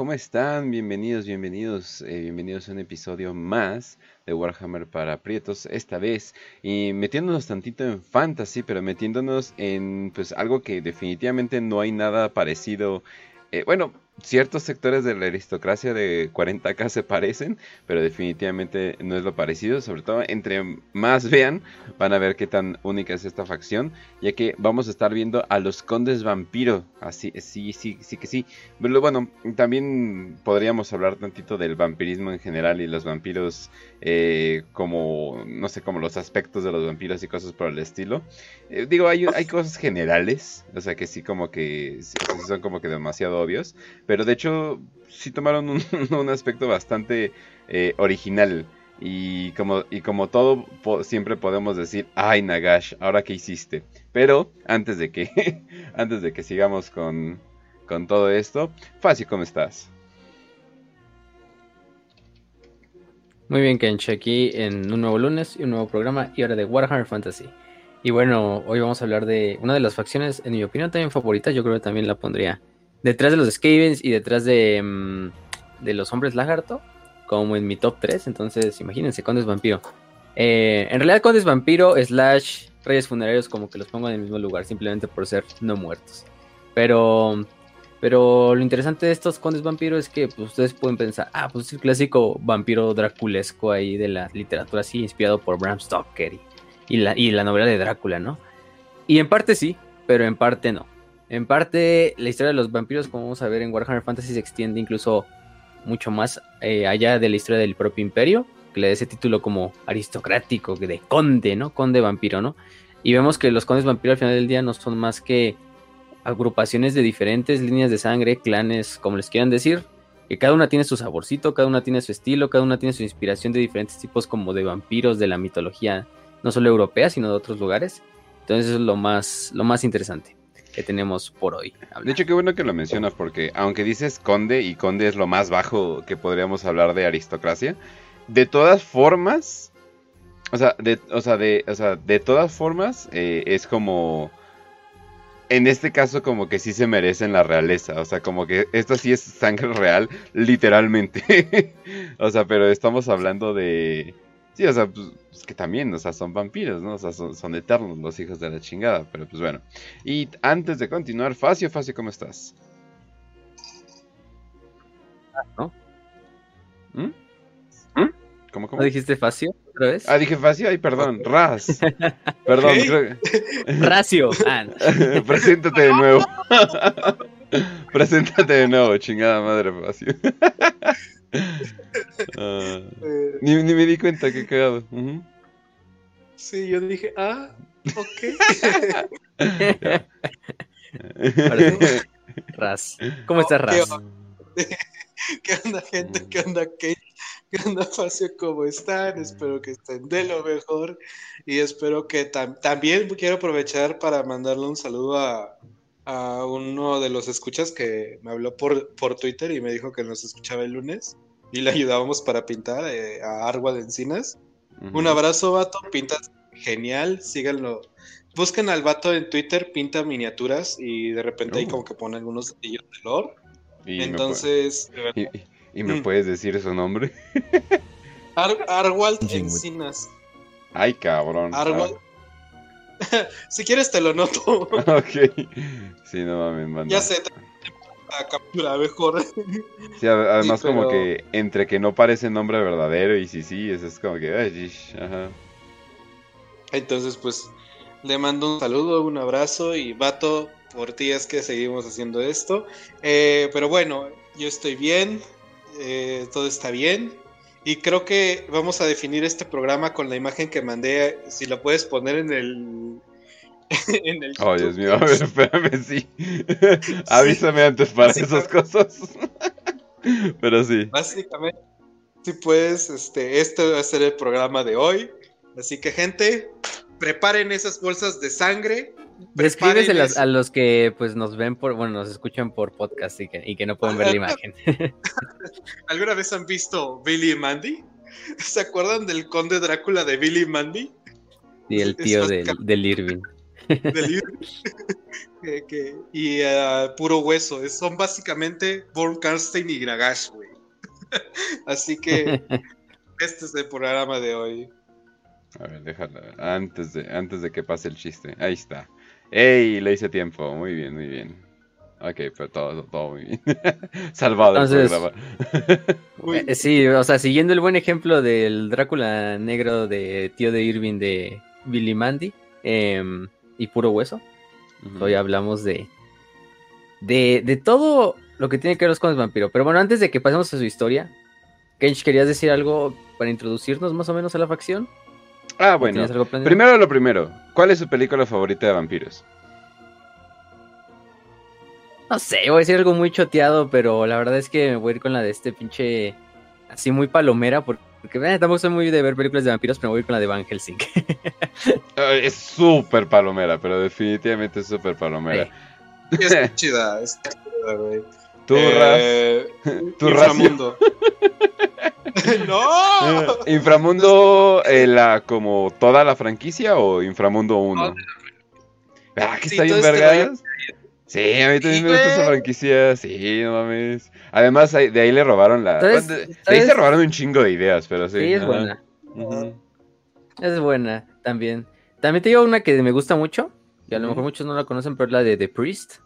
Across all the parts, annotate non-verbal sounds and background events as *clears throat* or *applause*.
¿cómo están? Bienvenidos, bienvenidos, eh, bienvenidos a un episodio más de Warhammer para Prietos, esta vez, y metiéndonos tantito en fantasy, pero metiéndonos en pues algo que definitivamente no hay nada parecido, eh, bueno, ciertos sectores de la aristocracia de 40k se parecen, pero definitivamente no es lo parecido. Sobre todo, entre más vean, van a ver qué tan única es esta facción, ya que vamos a estar viendo a los condes vampiro. Así, sí, sí, sí que sí. Pero bueno, también podríamos hablar tantito del vampirismo en general y los vampiros eh, como, no sé, como los aspectos de los vampiros y cosas por el estilo. Eh, digo, hay, hay cosas generales, o sea que sí como que son como que demasiado obvios. Pero de hecho, sí tomaron un, *laughs* aspecto bastante eh, original. Y como, y como todo, siempre podemos decir, ay Nagash, ahora qué hiciste. Pero antes de que, *laughs* antes de que sigamos con, con todo esto, Facio, ¿cómo estás? Muy bien, Kench, aquí en un nuevo lunes y un nuevo programa y ahora de Warhammer Fantasy. Y bueno, hoy vamos a hablar de una de las facciones, en mi opinión también favorita, yo creo que también la pondría detrás de los Skavens y detrás de, mm, de los hombres lagarto, como en mi top 3. Entonces, imagínense, Condes Vampiro. Eh, en realidad, Condes Vampiro slash Reyes Funerarios, como que los pongo en el mismo lugar, simplemente por ser no muertos. Pero, pero lo interesante de estos Condes Vampiro es que pues, ustedes pueden pensar, ah, pues es el clásico vampiro draculesco ahí de la literatura, así, inspirado por Bram Stoker y, la, y la novela de Drácula, ¿no? Y en parte sí, pero en parte no. En parte, la historia de los vampiros, como vamos a ver en Warhammer Fantasy, se extiende incluso mucho más eh, allá de la historia del propio imperio, que le da ese título como aristocrático, de conde, ¿no? Conde vampiro, ¿no? Y vemos que los condes vampiros al final del día no son más que agrupaciones de diferentes líneas de sangre, clanes, como les quieran decir, que cada una tiene su saborcito, cada una tiene su estilo, cada una tiene su inspiración de diferentes tipos como de vampiros de la mitología, no solo europea, sino de otros lugares. Entonces eso es lo más, lo más interesante que tenemos por hoy. De hecho, qué bueno que lo mencionas, porque aunque dices conde, y conde es lo más bajo que podríamos hablar de aristocracia, de todas formas, o sea, de, o sea, de, o sea, de todas formas, eh, es como... En este caso como que sí se merecen la realeza, o sea, como que esto sí es sangre real, literalmente. *laughs* o sea, pero estamos hablando de... Sí, o sea, pues, pues, que también, o sea, son vampiros, ¿no? O sea, son, eternos los hijos de la chingada, pero pues bueno. Y antes de continuar, Facio, Facio, ¿cómo estás? ¿No? ¿Mm? ¿Mm? ¿Cómo, cómo? ¿No dijiste Facio otra vez? Ah, dije Facio, ay, perdón, Raz. *laughs* perdón, creo Racio. *laughs* Ah, Preséntate de nuevo. *laughs* Preséntate de nuevo, chingada madre, Facio. Ah, ni, me di cuenta, que cagado. Sí, yo dije, ah, ok. Raz. ¿Cómo estás, Raz? ¿Qué onda, gente? ¿Qué onda, Kate? ¿Qué onda, *laughs* Facio? ¿Cómo están? Espero que estén de lo mejor. Y espero que también quiero aprovechar para mandarle un saludo a, a uno de los escuchas que me habló por, por Twitter y me dijo que nos escuchaba el lunes y le ayudábamos para pintar eh, a Argua de Encinas. Un abrazo, vato, pintas genial, síganlo. Busquen al vato en Twitter, pinta miniaturas y de repente ahí uh. como que pone algunos detalles de lore. Entonces... ¿Y, me mm. puedes decir su nombre? *laughs* Arwald Encinas. Ay, cabrón. Arwald. *laughs* si quieres te lo noto. *laughs* ok. Sí, no mames, manda. Ya sé, la captura mejor. Sí, además como que entre que no parece nombre verdadero y sí, sí, eso es como que... Ay, ajá. Entonces, pues, le mando un saludo, un abrazo y vato, por ti es que seguimos haciendo esto. Eh, pero bueno, yo estoy bien, eh, todo está bien. Y creo que vamos a definir este programa con la imagen que mandé. Si la puedes poner en el *laughs* en el Oh, Dios mío, a ver, espérame, sí. *laughs* Avísame antes para esas cosas. *laughs* Pero sí. Básicamente, si puedes, este, este va a ser el programa de hoy. Así que, gente, preparen esas bolsas de sangre. Descríbeselas a los que pues nos ven por, bueno, nos escuchan por podcast y que, y que no pueden ver la imagen. *laughs* ¿Alguna vez han visto Billy y Mandy? ¿Se acuerdan del conde Drácula de Billy y Mandy? Y el tío del, del Irving. *laughs* Del *laughs* que, que, y uh, puro hueso. Son básicamente Born Karstein y Gragash, güey. Así que este es el programa de hoy. A ver, déjalo. Antes de, antes de que pase el chiste. Ahí está. ¡Ey! Le hice tiempo. Muy bien, muy bien. Ok, pero todo, todo muy bien. *laughs* Salvado Entonces, el programa. *laughs* Eh, sí, o sea, siguiendo el buen ejemplo del Drácula negro de tío de Irving de Billy Mandy eh, y puro hueso. Hoy hablamos de, de, de todo lo que tiene que ver con el vampiro. Pero bueno, antes de que pasemos a su historia, Kench, ¿querías decir algo para introducirnos más o menos a la facción? Ah, bueno. Primero lo primero. ¿Cuál es su película favorita de vampiros? No sé, voy a decir algo muy choteado, pero la verdad es que me voy a ir con la de este pinche. Así muy palomera, porque, eh, tampoco soy muy de ver películas de vampiros, pero me voy a ir con la de Van Helsing. *laughs* Ah, es súper palomera, pero definitivamente es súper palomera. Es chida, es chida, güey. Tu eh, *laughs* Inframundo. *laughs* ¡No! ¿Inframundo eh, la, como toda la franquicia o Inframundo 1? ah, que está bien este vergas. Sí, a mí también me gusta esa franquicia. Sí, no mames. Además, de ahí le robaron la. De ahí se robaron un chingo de ideas, pero sí. Sí, es buena. Es buena también. También te digo una que me gusta mucho. Y a lo mejor muchos no la conocen, pero es la de The Priest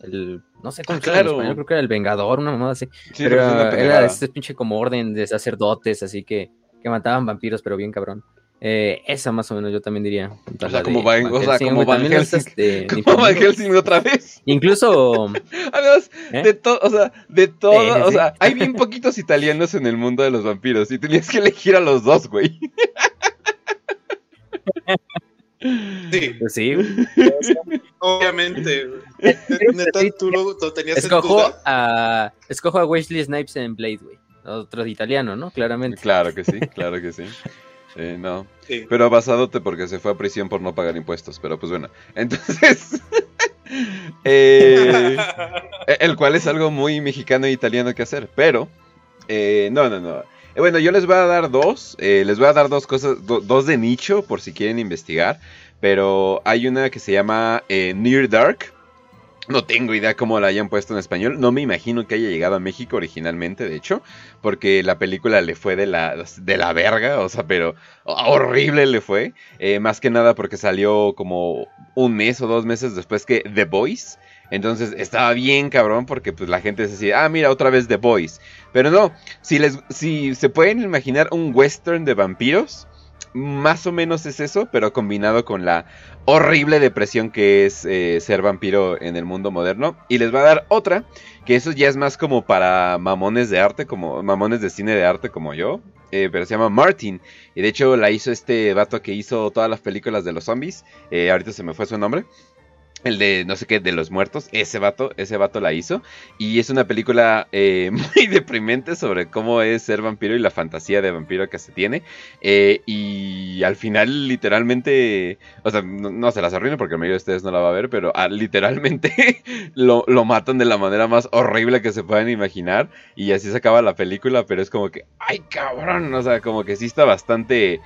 el no sé cómo ah, claro. llama creo que era el Vengador, una mamada así. pero era, este pinche como orden de sacerdotes, así que, que mataban vampiros, pero bien cabrón. Eh, esa más o menos yo también diría. O sea, como Van, o sea, como Van Helsing. Como *laughs* Van Helsing otra vez. Incluso. *laughs* Además, ¿eh? de todo, o sea, de todo, o sea, hay bien poquitos italianos en el mundo de los vampiros y tenías que elegir a los dos, güey. *laughs* Sí. Pues sí. Obviamente. tú lo, tenías escojo a Escojo a Wesley Snipes en Blade, güey. Otro italiano, ¿no? Claramente. Claro que sí, claro que sí. Eh, no. Pero basadote porque se fue a prisión por no pagar impuestos. Pero pues bueno. Entonces. *laughs* Eh, *laughs* el cual es algo muy mexicano e italiano que hacer. Pero. Eh, no, no, no. Eh, bueno, yo les voy a dar dos. Eh, les voy a dar dos cosas, dos de nicho por si quieren investigar. Pero hay una que se llama eh, Near Dark. No tengo idea cómo la hayan puesto en español. No me imagino que haya llegado a México originalmente, de hecho. Porque la película le fue de la, de la verga. O sea, pero horrible le fue. más que nada porque salió como un mes o dos meses después que The Voice. Entonces estaba bien cabrón porque pues la gente decía, ah, mira, otra vez The Boys. Pero no, si, les, si se pueden imaginar un western de vampiros, más o menos es eso, pero combinado con la horrible depresión que es eh, ser vampiro en el mundo moderno. Y les va a dar otra, que eso ya es más como para mamones de arte, como mamones de cine de arte como yo. Eh, pero se llama Martin. Y de hecho la hizo este vato que hizo todas las películas de los zombies. Eh, ahorita se me fue su nombre. El de no sé qué, de los muertos, ese vato, ese vato la hizo. Y es una película eh, *laughs* muy deprimente sobre cómo es ser vampiro y la fantasía de vampiro que se tiene. Eh, y al final, literalmente, o sea, no, se las arruino porque la mayoría de ustedes no la va a ver, pero ah, literalmente *laughs* lo, lo, matan de la manera más horrible que se puedan imaginar. Y así se acaba la película, pero es como que, ay cabrón, o sea, como que sí está bastante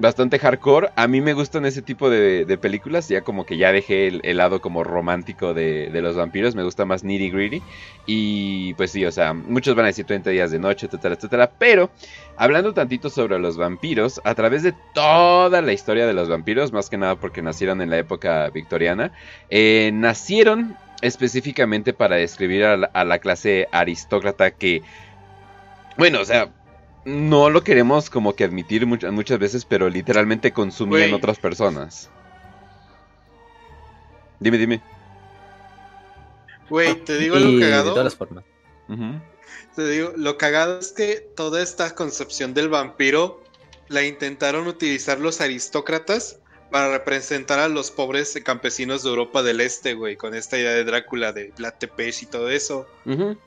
bastante hardcore. A mí me gustan ese tipo de, películas. Ya como que ya dejé el, lado como romántico de, los vampiros. Me gusta más nitty gritty. Y pues sí, o sea, muchos van a decir 30 días de noche, etcétera, etcétera. Pero hablando tantito sobre los vampiros, a través de toda la historia de los vampiros, más que nada porque nacieron en la época victoriana, eh, nacieron específicamente para describir a la clase aristócrata que... Bueno, o sea, no lo queremos como que admitir muchas, muchas veces, pero literalmente consumían otras personas. Dime, dime. Güey, te digo lo cagado. De todas formas. Te digo, lo cagado es que toda esta concepción del vampiro la intentaron utilizar los aristócratas para representar a los pobres campesinos de Europa del Este, güey, con esta idea de Drácula, de Vlad Tepes y todo eso.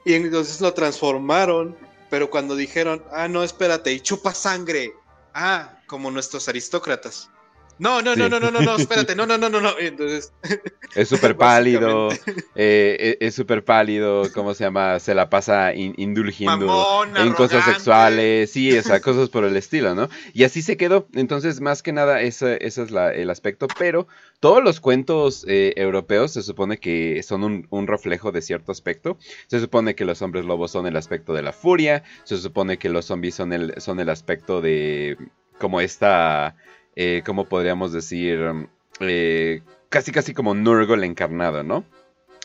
Y entonces lo transformaron pero cuando dijeron, ah, no, espérate, y chupa sangre, ah, como nuestros aristócratas. No, no, no, no, no, no, no, espérate, no, no, no, no, no. Entonces. *laughs* Es súper pálido, eh, es súper pálido, ¿cómo se llama? Se la pasa indulgiendo en cosas sexuales, sí, o sea, cosas por el estilo, ¿no? Y así se quedó. Entonces, más que nada, ese, es el aspecto. Pero todos los cuentos eh, europeos se supone que son un, un, reflejo de cierto aspecto. Se supone que los hombres lobos son el aspecto de la furia. Se supone que los zombies son el, son el aspecto de. como esta eh, ¿cómo podríamos decir? Eh, casi casi como Nurgle encarnado, ¿no?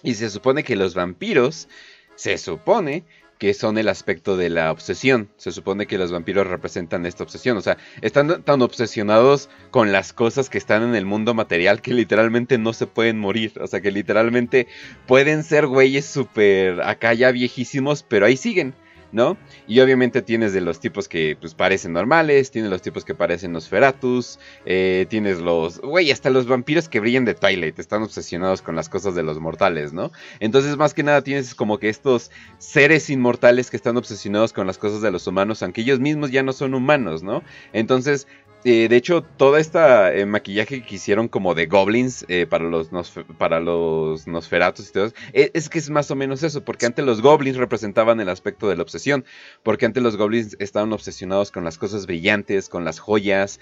Y se supone que los vampiros, se supone que son el aspecto de la obsesión. Se supone que los vampiros representan esta obsesión. O sea, están tan obsesionados con las cosas que están en el mundo material que literalmente no se pueden morir. O sea, que literalmente pueden ser güeyes súper acá ya viejísimos, pero ahí siguen. ¿No? Y obviamente tienes de los tipos que pues parecen normales, tienes los tipos que parecen Nosferatus, eh, tienes los, güey, hasta los vampiros que brillan de Twilight, están obsesionados con las cosas de los mortales, ¿no? Entonces más que nada tienes como que estos seres inmortales que están obsesionados con las cosas de los humanos, aunque ellos mismos ya no son humanos, ¿no? Entonces eh, de hecho, todo este maquillaje que hicieron como de goblins eh, para, los Nosferatos y todo eso, e, es, que es más o menos eso, porque antes los goblins representaban el aspecto de la obsesión, porque antes los goblins estaban obsesionados con las cosas brillantes, con las joyas,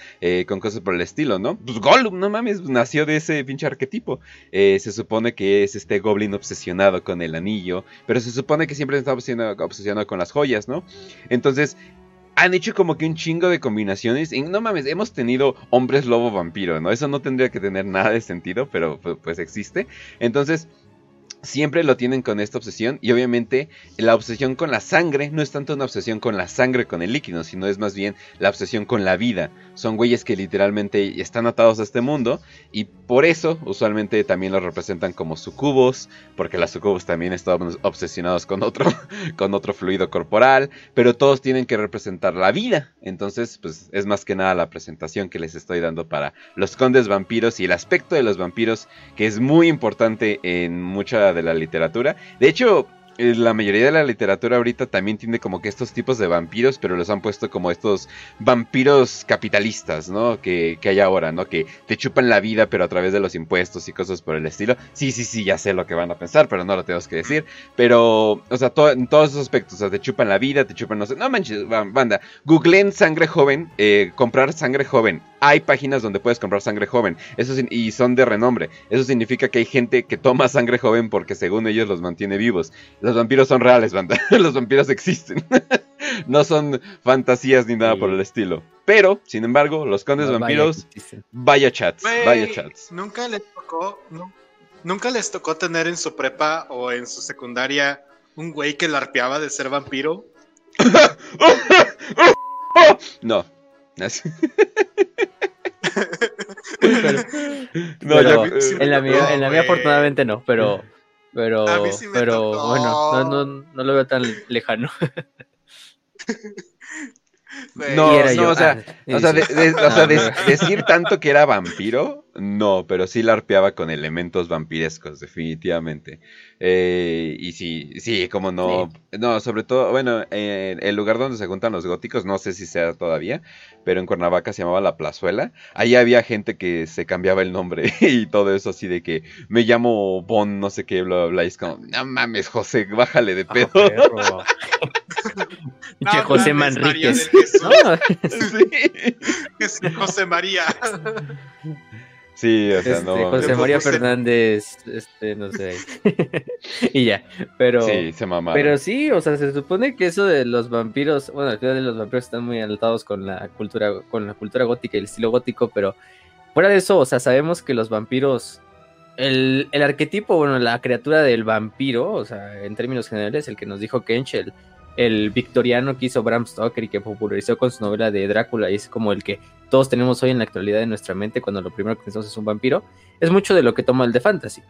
con cosas por el estilo, ¿no? Pues Gollum, no mames, nació de ese pinche arquetipo. se supone que es este goblin obsesionado con el anillo, pero se supone que siempre estaba obsesionado con las joyas, ¿no? Entonces, han hecho como que un chingo de combinaciones. Y no mames, hemos tenido hombres lobo vampiro, ¿no? Eso no tendría que tener nada de sentido, pero pues existe. Entonces, siempre lo tienen con esta obsesión y obviamente la obsesión con la sangre no es tanto una obsesión con la sangre, con el líquido, sino es más bien la obsesión con la vida. Son güeyes que literalmente están atados a este mundo y por eso usualmente también los representan como sucubos, porque las sucubos también están obsesionados con otro, *laughs* con otro fluido corporal, pero todos tienen que representar la vida. Entonces, pues es más que nada la presentación que les estoy dando para los condes vampiros y el aspecto de los vampiros que es muy importante en mucha de la literatura. De hecho, eh, la mayoría de la literatura ahorita también tiene como que estos tipos de vampiros, pero los han puesto como estos vampiros capitalistas, ¿no? Que, hay ahora, ¿no? Que te chupan la vida, pero a través de los impuestos y cosas por el estilo. Sí, sí, sí, ya sé lo que van a pensar, pero no lo tengo que decir. Pero, o sea, en todos esos aspectos, o sea, te chupan la vida, te chupan, no sé, no manches, banda, googleen sangre joven, eh, comprar sangre joven hay páginas donde puedes comprar sangre joven. Eso y son de renombre. Eso significa que hay gente que toma *laughs* sangre joven porque según ellos los mantiene vivos. Los vampiros son reales, banda. *laughs* los vampiros existen. *laughs* no son fantasías ni nada por el estilo. Pero, sin embargo, los condes vampiros, vaya, chats, vaya chats. Nunca les tocó, nunca les tocó tener en su prepa o en su secundaria un güey que larpeaba de ser vampiro. no. No, en la mía, en la mía afortunadamente no, pero pero pero bueno, no, no, no lo veo tan lejano. *laughs* No, no, o sea, o sea, decir tanto que era vampiro, no, pero sí larpeaba con elementos vampirescos, definitivamente. Eh, y sí, sí, como no, no, sobre todo, bueno, el lugar donde se juntan los góticos, no sé si sea todavía, pero en Cuernavaca se llamaba La Plazuela. Ahí había gente que se cambiaba el nombre *laughs* y todo eso así de que me llamo Bon, no sé qué, bla, bla, bla. Y es como, no mames, José, bájale de ah, pedo. *laughs* Che, José Manríquez. *laughs* sí. José María. Sí, o sea, no. Este, José María Fernández, este, no sé. *laughs* y ya, pero. Sí, se mamaron. Pero sí, o sea, se supone que eso de los vampiros, bueno, al final de los vampiros están muy alentados con la cultura, con la cultura gótica y el estilo gótico, pero fuera de eso, o sea, sabemos que los vampiros. El, el arquetipo, bueno, la criatura del vampiro, o sea, en términos generales, el que nos dijo Kench, el victoriano que hizo Bram Stoker y que popularizó con su novela de Drácula y es como el que todos tenemos hoy en la actualidad en nuestra mente cuando lo primero que pensamos es un vampiro, es mucho de lo que toma el de fantasy.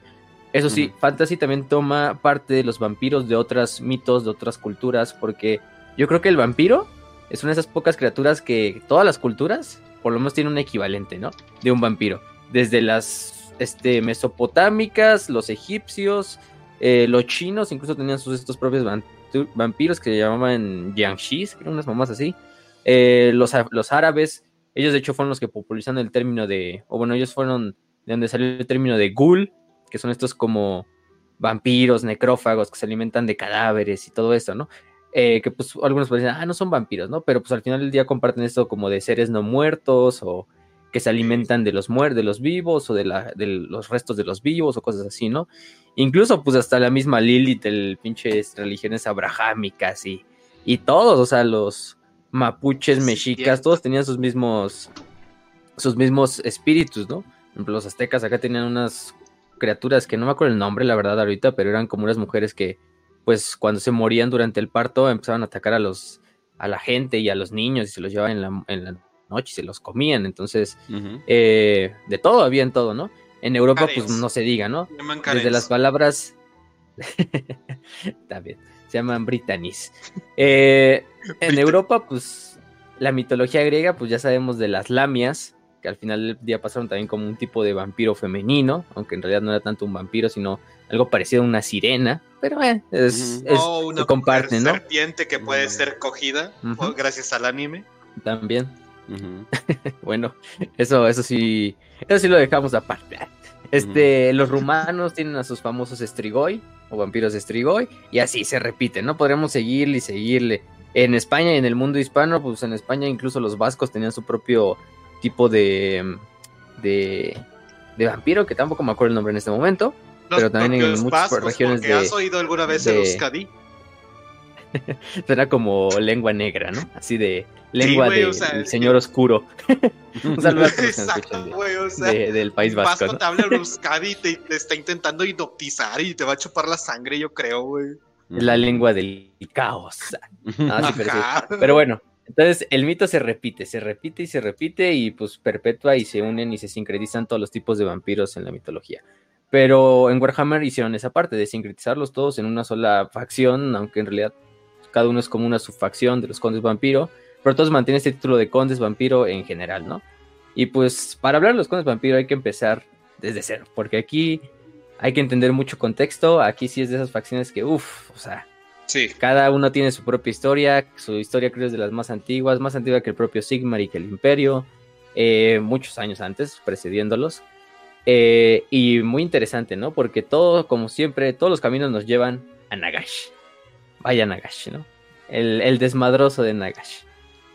Eso sí, fantasy también toma parte de los vampiros de otros mitos, de otras culturas, porque yo creo que el vampiro es una de esas pocas criaturas que todas las culturas por lo menos tienen un equivalente, ¿no? De un vampiro. Desde las este, mesopotámicas, los egipcios, eh, los chinos incluso tenían sus estos propios vampiros que se llamaban eran unas mamás así. Eh, los, los árabes Ellos de hecho fueron los que popularizaron el término de, o bueno, ellos fueron de donde salió el término de ghoul, que son estos como vampiros, necrófagos que se alimentan de cadáveres y todo esto, ¿no? Eh, que pues algunos pueden ah, no son vampiros, ¿no? Pero pues al final del día comparten esto como de seres no muertos o que se alimentan de los muertos, de los vivos o de, la, de los restos de los vivos o cosas así, ¿no? Incluso pues hasta la misma Lilith, el pinche religiones abrahámicas y, y todos, o sea, los mapuches, mexicas, todos tenían sus mismos, sus mismos espíritus, ¿no? Los aztecas acá tenían unas criaturas que no me acuerdo el nombre, la verdad, ahorita, pero eran como unas mujeres que, pues, cuando se morían durante el parto, empezaban a atacar a los, a la gente y a los niños y se los llevaban en la, en la noche y se los comían. Entonces, eh, de todo había en todo, ¿no? En Europa, pues no se diga, ¿no? Desde las palabras. *laughs* También. Se llaman Britanis. Eh, en Europa, pues la mitología griega, pues ya sabemos de las lamias, que al final del día pasaron también como un tipo de vampiro femenino, aunque en realidad no era tanto un vampiro, sino algo parecido a una sirena, pero eh, es, una serpiente que puede ser cogida gracias al anime. También. *laughs* bueno, eso, eso sí, eso sí lo dejamos aparte. Este, los rumanos tienen a sus famosos Strigoi o vampiros Strigoi y así se repite, ¿no? Podríamos seguirle y seguirle. En España y en el mundo hispano, pues en España incluso los vascos tenían su propio tipo de, de, de vampiro, que tampoco me acuerdo el nombre en este momento, pero también en muchas regiones de... ¿Has oído alguna vez de... el Euskadi? *laughs* Suena como lengua negra, ¿no? Así de lengua del señor oscuro. *laughs* un saludo a todos del País Vasco. Vasco te habla Euskadi y te, está intentando hipnotizar y te va a chupar la sangre, yo creo, güey. La lengua del caos. Ah, pero, pero bueno, entonces el mito se repite, se repite y se repite y pues perpetúa y se unen y se sincretizan todos los tipos de vampiros en la mitología. Pero en Warhammer hicieron esa parte de sincretizarlos todos en una sola facción, aunque en realidad cada uno es como una subfacción de los condes vampiro, pero todos mantienen este título de condes vampiro en general, ¿no? Y pues para hablar de los condes vampiro hay que empezar desde cero, porque aquí hay que entender mucho contexto, aquí sí es de esas facciones que, uff, o sea, sí. cada uno tiene su propia historia, su historia creo es de las más antiguas, más antigua que el propio Sigmar y que el Imperio, eh, muchos años antes, precediéndolos. Eh, y muy interesante, ¿no? Porque todo, como siempre, todos los caminos nos llevan a Nagash. Vaya Nagash, ¿no? El, desmadroso de Nagash.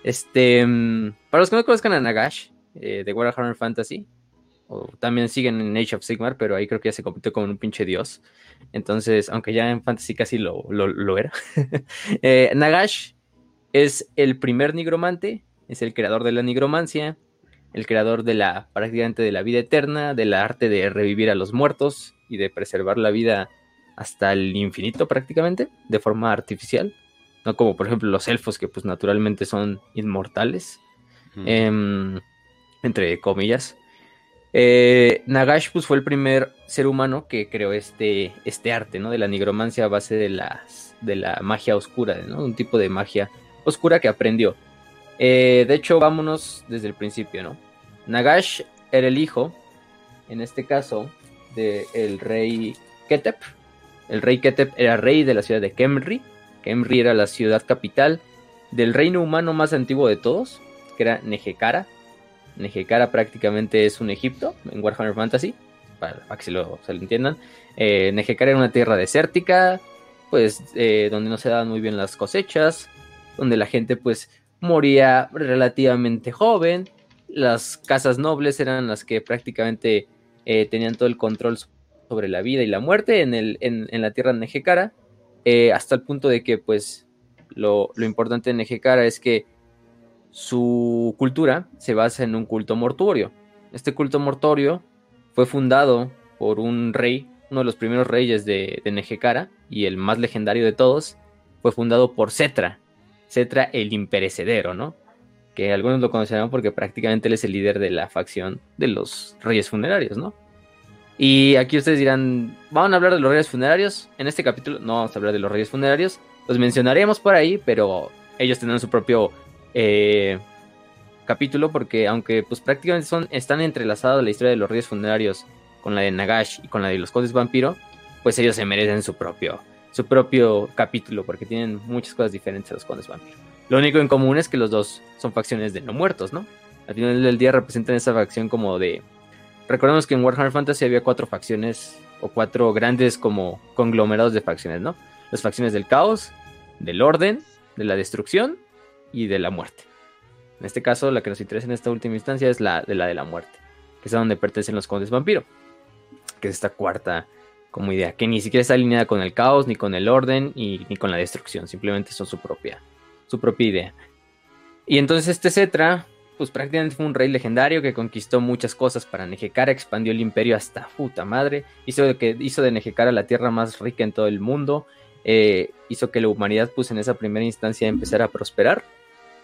Este, mm, para los que no conozcan a Nagash, eh, de Warhammer Fantasy, o también siguen en Age of Sigmar, pero ahí creo que ya se convirtió como un pinche dios. Entonces, aunque ya en Fantasy casi lo, lo, era. *laughs* Eh, Nagash es el primer nigromante, es el creador de la nigromancia, el creador de la prácticamente de la vida eterna, del arte de revivir a los muertos y de preservar la vida hasta el infinito prácticamente, de forma artificial. No como por ejemplo los elfos que pues naturalmente son inmortales. Em, entre comillas. Eh, Nagash pues, fue el primer ser humano que creó este, este arte, ¿no? De la nigromancia a base de, las, de la magia oscura, ¿no? Un tipo de magia oscura que aprendió. Eh, de hecho, vámonos desde el principio, ¿no? Nagash era el hijo, en este caso, del rey Ketep, el rey Ketep era rey de la ciudad de Kemri. Kemri era la ciudad capital del reino humano más antiguo de todos, que era Nejecara. Nejecara prácticamente es un Egipto en Warhammer Fantasy, para, que se lo, entiendan. Eh, era una tierra desértica, pues eh, donde no se daban muy bien las cosechas, donde la gente pues moría relativamente joven. Las casas nobles eran las que prácticamente eh, tenían todo el control sobre la vida y la muerte en, el, en, la tierra Nejecara, eh, hasta el punto de que, pues, lo, importante de Nejecara es que su cultura se basa en un culto mortuorio. Este culto mortuorio fue fundado por un rey, uno de los primeros reyes de, de Nejecara y el más legendario de todos, fue fundado por Cetra. Cetra el imperecedero, ¿no? Que algunos lo conocerán porque prácticamente él es el líder de la facción de los reyes funerarios, ¿no? Y aquí ustedes dirán, ¿van a hablar de los reyes funerarios? En este capítulo no vamos a hablar de los reyes funerarios. Los mencionaremos por ahí, pero ellos tendrán su propio eh, capítulo porque aunque pues prácticamente son, están entrelazados la historia de los reyes funerarios con la de Nagash y con la de los condes vampiro, pues ellos se merecen su propio, su propio capítulo porque tienen muchas cosas diferentes a los condes vampiro. Lo único en común es que los dos son facciones de no muertos, ¿no? Al final del día representan esa facción como de... Recordemos que en Warhammer Fantasy había cuatro facciones o cuatro grandes como conglomerados de facciones, ¿no? Las facciones del caos, del orden, de la destrucción y de la muerte. En este caso, la que nos interesa en esta última instancia es la de la de la muerte, que es a donde pertenecen los condes vampiro, que es esta cuarta como idea, que ni siquiera está alineada con el caos, ni con el orden, y, ni con la destrucción, simplemente son su propia, su propia idea. Y entonces este Cetra, pues prácticamente fue un rey legendario que conquistó muchas cosas para Nejecara, expandió el imperio hasta puta madre, hizo de, que, hizo de Nejecara la tierra más rica en todo el mundo, eh, hizo que la humanidad pues en esa primera instancia empezara a prosperar,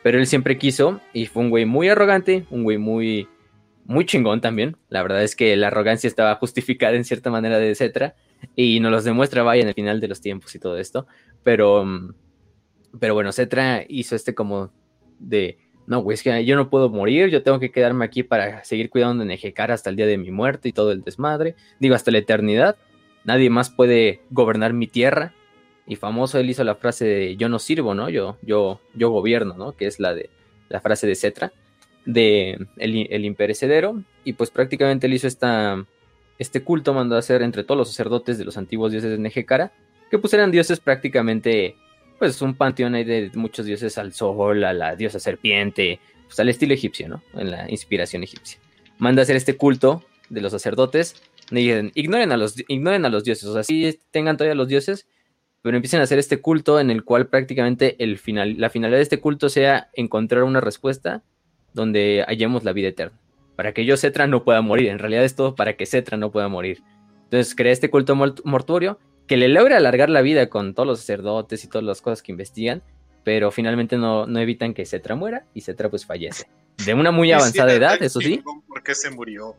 pero él siempre quiso y fue un güey muy arrogante, un güey muy muy chingón también. La verdad es que la arrogancia estaba justificada en cierta manera de etcétera. Y nos los demuestra, vaya, en el final de los tiempos y todo esto. Pero, mm, pero bueno, Cetra hizo este como de, no, güey, es que yo no puedo morir, yo tengo que quedarme aquí para seguir cuidando de Nejecar hasta el día de mi muerte y todo el desmadre. Digo, hasta la eternidad. Nadie más puede gobernar mi tierra. Y famoso él hizo la frase de yo no sirvo, ¿no? Yo, yo, yo gobierno, ¿no? Que es la de la frase de Cetra de el, imperecedero y pues prácticamente él hizo esta, este culto, mandó a hacer entre todos los sacerdotes de los antiguos dioses de Nejecara, que pues eran dioses prácticamente, pues un panteón ahí de muchos dioses al sol, a la diosa serpiente, pues al estilo egipcio, ¿no? En la inspiración egipcia. Manda a hacer este culto de los sacerdotes, y ignoren a los, ignoren a los dioses, o sea, sí tengan todavía los dioses, pero empiecen a hacer este culto en el cual prácticamente el final, la finalidad de este culto sea encontrar una respuesta donde hallemos la vida eterna. Para que yo, Cetra, no pueda morir. En realidad es todo para que Cetra no pueda morir. Entonces crea este culto mortuorio que le logra alargar la vida con todos los sacerdotes y todas las cosas que investigan, pero finalmente no, no evitan que Cetra muera y Cetra pues fallece. De una muy *laughs* avanzada edad, eso sí. ¿Por qué se murió?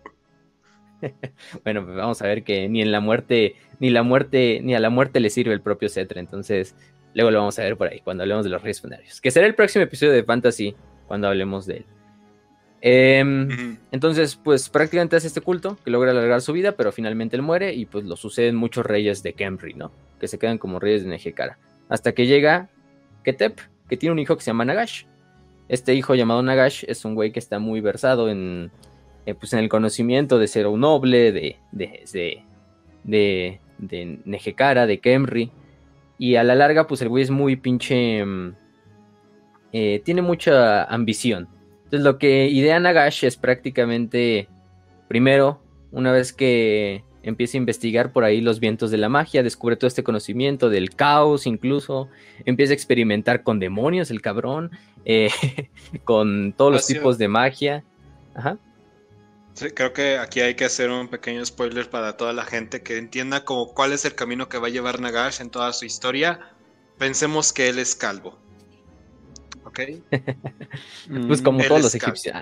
*laughs* bueno, pues vamos a ver que ni en la muerte, ni la muerte, ni a la muerte le sirve el propio Cetra. Entonces, luego lo vamos a ver por ahí, cuando hablemos de los reyes funerarios. Que será el próximo episodio de Fantasy, cuando hablemos de él. Em, entonces, pues prácticamente hace este culto que logra alargar su vida, pero finalmente él muere y pues lo suceden muchos reyes de Kemri, ¿no? Que se quedan como reyes de Nejecara. Hasta que llega Ketep, que tiene un hijo que se llama Nagash. Este hijo llamado Nagash es un güey que está muy versado en, eh, pues, en el conocimiento de ser un noble, de, de, de, de, de Nejecara, de Kemri. Y a la larga, pues el güey es muy pinche... Mm, eh, tiene mucha ambición entonces lo que idea Nagash es prácticamente, primero, una vez que empieza a investigar por ahí los vientos de la magia, descubre todo este conocimiento del caos incluso, empieza a experimentar con demonios el cabrón, eh, *laughs* con todos los tipos de magia. Ajá. Sí, creo que aquí hay que hacer un pequeño spoiler para toda la gente que entienda como cuál es el camino que va a llevar Nagash en toda su historia. Pensemos que él es calvo. ¿Ok? *laughs* pues como todos los egipcios.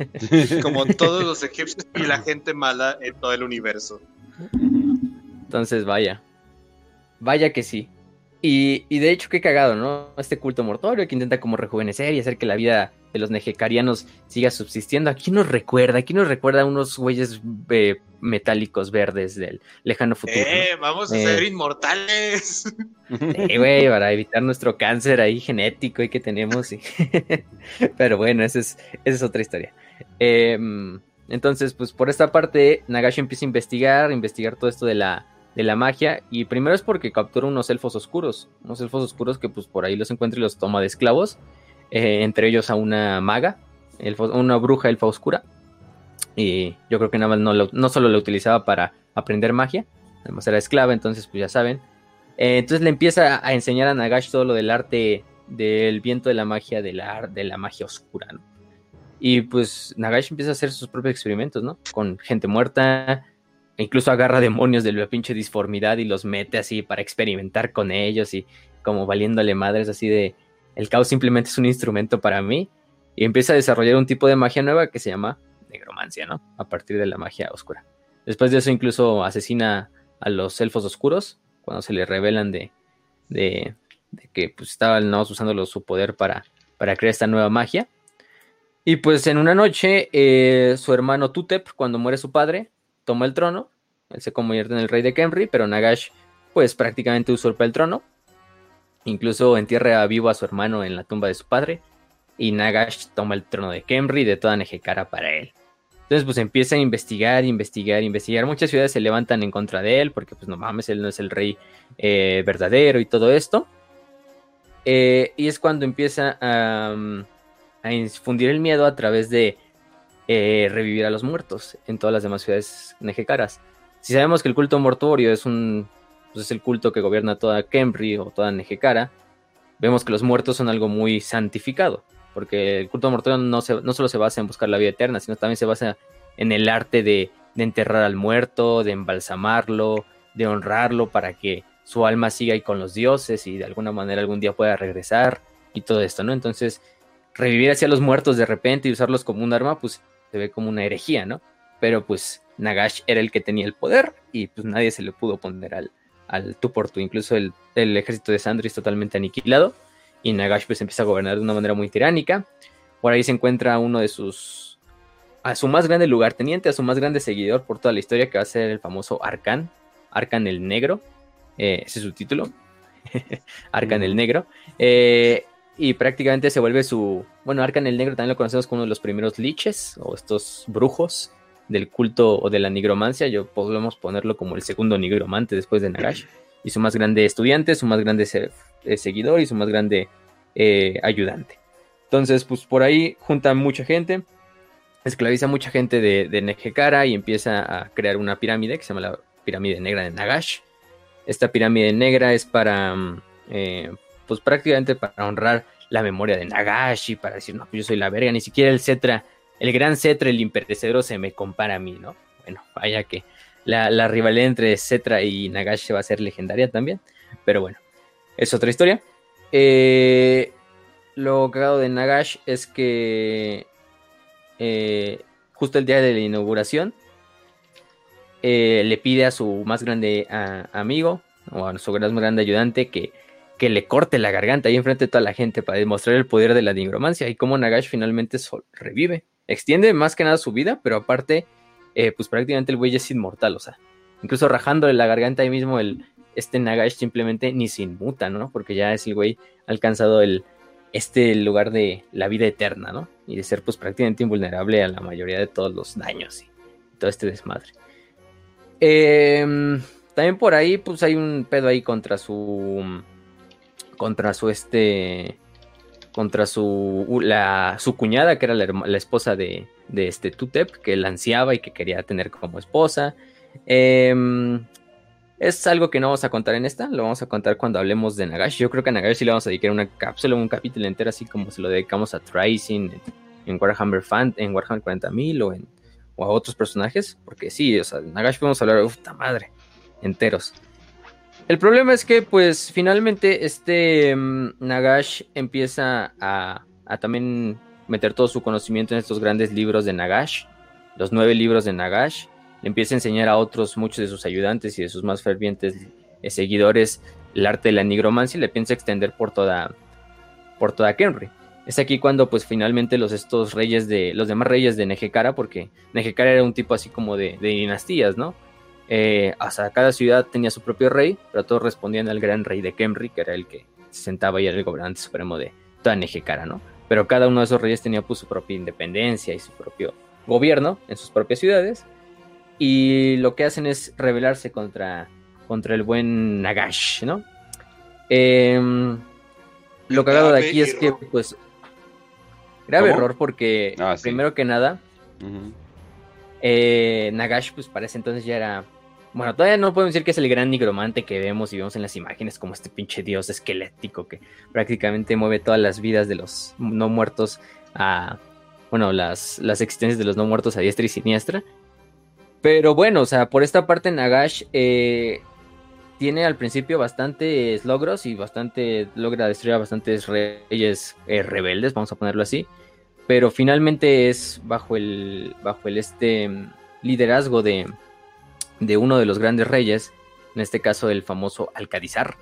*laughs* como *laughs* todos los egipcios y la gente mala en todo el universo. Entonces, vaya. Vaya que sí. Y, de hecho, qué cagado, ¿no? Este culto mortorio que intenta como rejuvenecer y hacer que la vida de los nejecarianos siga subsistiendo. Aquí nos recuerda, aquí nos recuerda a unos güeyes eh, metálicos verdes del lejano futuro. ¡Eh! ¡Vamos a ser eh. inmortales! Eh, güey, para evitar nuestro cáncer ahí genético y que tenemos. *laughs* Pero bueno, esa es, esa es otra historia. Em, entonces, pues por esta parte, Nagashi empieza a investigar, investigar todo esto de la de la magia. Y primero es porque captura unos elfos oscuros. Unos elfos oscuros que pues por ahí los encuentra y los toma de esclavos. Eh, entre ellos a una maga, una bruja elfa oscura. Y yo creo que nada más no, no solo la utilizaba para aprender magia, además era esclava, entonces pues ya saben. Eh, entonces le empieza a enseñar a Nagash todo lo del arte del viento de la magia, de la, de la magia oscura, Y pues Nagash empieza a hacer sus propios experimentos, ¿no? Con gente muerta, incluso agarra demonios de la pinche disformidad y los mete así para experimentar con ellos y como valiéndole madres así de el caos simplemente es un instrumento para mí y empieza a desarrollar un tipo de magia nueva que se llama negromancia, ¿no? A partir de la magia oscura. Después de eso incluso asesina a los elfos oscuros cuando se le revelan de, de, que pues, estaban ¿no? usando su poder para, para crear esta nueva magia. Y pues en una noche eh, su hermano Tutep, cuando muere su padre, toma el trono, él se convierte en el rey de Kenry, pero Nagash pues prácticamente usurpa el trono, incluso entierra vivo a su hermano en la tumba de su padre, y Nagash toma el trono de Kemri de toda Nejekara para él. Entonces, pues empieza a investigar, investigar, investigar. Muchas ciudades se levantan en contra de él porque, pues no mames, él no es el rey eh, verdadero y todo esto. Eh, y es cuando empieza a, a, infundir el miedo a través de eh, revivir a los muertos en todas las demás ciudades nejecaras. Si sabemos que el culto mortuorio es un pues es el culto que gobierna toda Kemri o toda Nejecara, vemos que los muertos son algo muy santificado porque el culto mortal no, no solo se basa en buscar la vida eterna, sino también se basa en el arte de, enterrar al muerto, de embalsamarlo, de honrarlo para que su alma siga ahí con los dioses y de alguna manera algún día pueda regresar y todo esto, ¿no? Entonces, revivir hacia los muertos de repente y usarlos como un arma, pues se ve como una herejía, ¿no? Pero pues Nagash era el que tenía el poder y pues nadie se le pudo poner al, al tú por tú. Incluso el, el ejército de Sandri es totalmente aniquilado y Nagash pues empieza a gobernar de una manera muy tiránica. Por ahí se encuentra uno de sus, a su más grande lugarteniente, a su más grande seguidor por toda la historia, que va a ser el famoso Arkan, Arkan el Negro, eh, ese es su título, *laughs* Arkan el Negro, eh, y prácticamente se vuelve su, bueno, Arkan el Negro también lo conocemos como uno de los primeros liches, o estos brujos del culto o de la nigromancia, yo podemos ponerlo como el segundo nigromante después de Nagash, y su más grande estudiante, su más grande eh, seguidor y su más grande eh, ayudante. Entonces, pues por ahí junta mucha gente, esclaviza mucha gente de, de y empieza a crear una pirámide que se llama la pirámide negra de Nagash. Esta pirámide negra es para, mm, eh, pues prácticamente para honrar la memoria de Nagash y para decir, no, pues yo soy la verga, ni siquiera el Cetra, el gran Cetra, el imperecedero se me compara a mí, ¿no? Bueno, vaya que la, la rivalidad entre Cetra y Nagash va a ser legendaria también, pero bueno, es otra historia. Eh, lo cagado de Nagash es que eh, justo el día de la inauguración eh, le pide a su más grande amigo o a su más grande ayudante que, que le corte la garganta ahí enfrente de toda la gente para demostrar el poder de la nigromancia y cómo Nagash finalmente revive. Extiende más que nada su vida, pero aparte, pues prácticamente el güey es inmortal, o sea, incluso rajándole la garganta ahí mismo el, este Nagash simplemente ni se inmuta, ¿no? Porque ya es el güey alcanzado el, este lugar de la vida eterna, ¿no? Y de ser pues prácticamente invulnerable a la mayoría de todos los daños y todo este desmadre. Em, también por ahí pues hay un pedo ahí contra su... Contra su este... Contra su... La, su cuñada que era la, esposa de, de este Tutep que él ansiaba y que quería tener como esposa. Eh, es algo que no vamos a contar en esta, lo vamos a contar cuando hablemos de Nagash. Yo creo que a Nagash sí le vamos a dedicar una cápsula, un capítulo entero, así como se lo dedicamos a Tracing en, Warhammer Fan, en Warhammer 40.000 o, en, o a otros personajes, porque sí, o sea, Nagash podemos hablar, de puta madre, enteros. El problema es que, pues, finalmente este mm, Nagash empieza a, también meter todo su conocimiento en estos grandes libros de Nagash, los nueve libros de Nagash empieza a enseñar a otros, muchos de sus ayudantes y de sus más fervientes eh, seguidores, el arte de la nigromancia y le piensa extender por toda, por toda Kenry. Es aquí cuando pues finalmente los estos reyes de, los demás reyes de Nejekara, porque Nejekara era un tipo así como de, dinastías, ¿no? Eh, hasta cada ciudad tenía su propio rey, pero todos respondían al gran rey de Kemri, que era el que se sentaba y era el gobernante supremo de toda Nejekara, ¿no? Pero cada uno de esos reyes tenía pues su propia independencia y su propio gobierno en sus propias ciudades, y lo que hacen es rebelarse contra, contra el buen Nagash, ¿no? Em, lo cagado de aquí es que, pues, grave error porque, ah, primero que nada, eh, Nagash, pues, parece entonces ya era... Bueno, todavía no podemos decir que es el gran nigromante que vemos y vemos en las imágenes como este pinche dios esquelético que prácticamente mueve todas las vidas de los no muertos a... Bueno, las, las existencias de los no muertos a diestra y siniestra. Pero bueno, o sea, por esta parte Nagash eh, tiene al principio bastantes logros y bastante logra destruir a bastantes reyes eh, rebeldes, vamos a ponerlo así. Pero finalmente es bajo el, bajo el este liderazgo de, de uno de los grandes reyes, en este caso el famoso Alcadizar,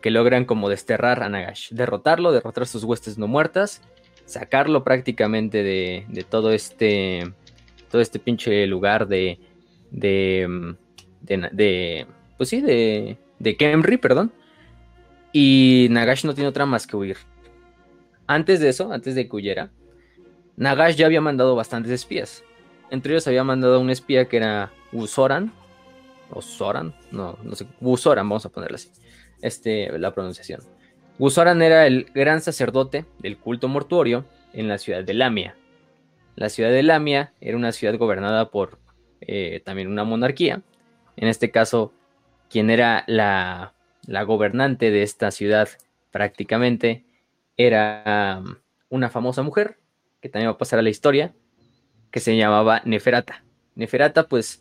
que logran como desterrar a Nagash, derrotarlo, derrotar sus huestes no muertas, sacarlo prácticamente de, de todo este todo este pinche lugar de de, de, pues sí, de, de Kemri, perdón. Y Nagash no tiene otra más que huir. antes de eso, antes de que huyera, Nagash ya había mandado bastantes espías. Entre ellos había mandado un espía que era Usoran, o Soran, no, no sé, Usoran, vamos a ponerle así, este, la pronunciación. Usoran era el gran sacerdote del culto mortuorio en la ciudad de Lamia. La ciudad de Lamia era una ciudad gobernada por eh, también una monarquía. En este caso, quien era la, la gobernante de esta ciudad prácticamente era um, una famosa mujer, que también va a pasar a la historia, que se llamaba Neferata. Neferata, pues,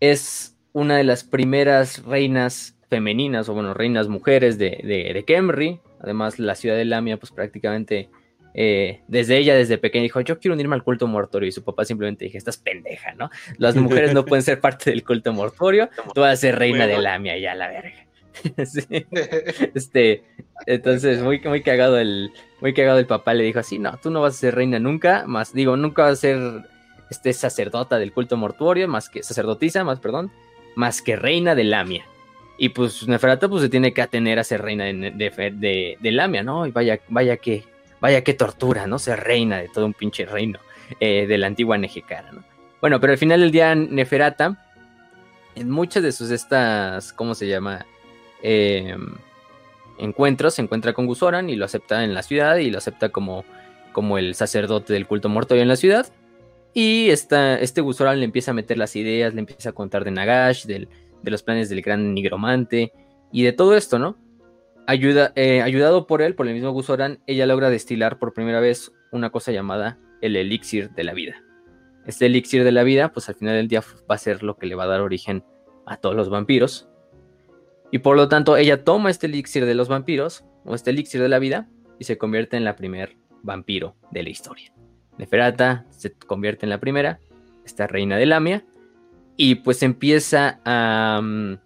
es una de las primeras reinas femeninas, o bueno, reinas mujeres de, de, de Kemri. Además, la ciudad de Lamia, pues prácticamente eh, desde ella, desde pequeña, dijo, yo quiero unirme al culto mortorio. Y su papá simplemente dijo, estás pendeja, ¿no? Las mujeres no pueden ser parte del culto mortorio, tú vas a ser reina de Lamia, ya la verga. *laughs* Este, entonces, muy, muy cagado el, muy cagado el papá le dijo así, no, tú no vas a ser reina nunca, más, digo, nunca vas a ser este sacerdota del culto mortuorio, más que sacerdotisa, más, perdón, más que reina de Lamia. Y pues Neferata pues se tiene que atener a ser reina de, de, Lamia, ¿no? Y vaya, vaya que, vaya que tortura, ¿no? Ser reina de todo un pinche reino eh, de la antigua Nejecara, ¿no? Bueno, pero al final del día Neferata, en muchas de sus estas, ¿cómo se llama? Em, encuentros, se encuentra con Gusoran y lo acepta en la ciudad y lo acepta como, como el sacerdote del culto mortuorio en la ciudad. Y esta, este Gusoran le empieza a meter las ideas, le empieza a contar de Nagash, de los planes del gran nigromante y de todo esto, ¿no? Ayuda, eh, ayudado por él, por el mismo Gusoran, ella logra destilar por primera vez una cosa llamada el elixir de la vida. Este elixir de la vida, pues al final del día va a ser lo que le va a dar origen a todos los vampiros y por lo tanto, ella toma este elixir de los vampiros, o este elixir de la vida, y se convierte en la primer vampiro de la historia. Neferata se convierte en la primera, esta reina de Lamia, y pues empieza a, mm,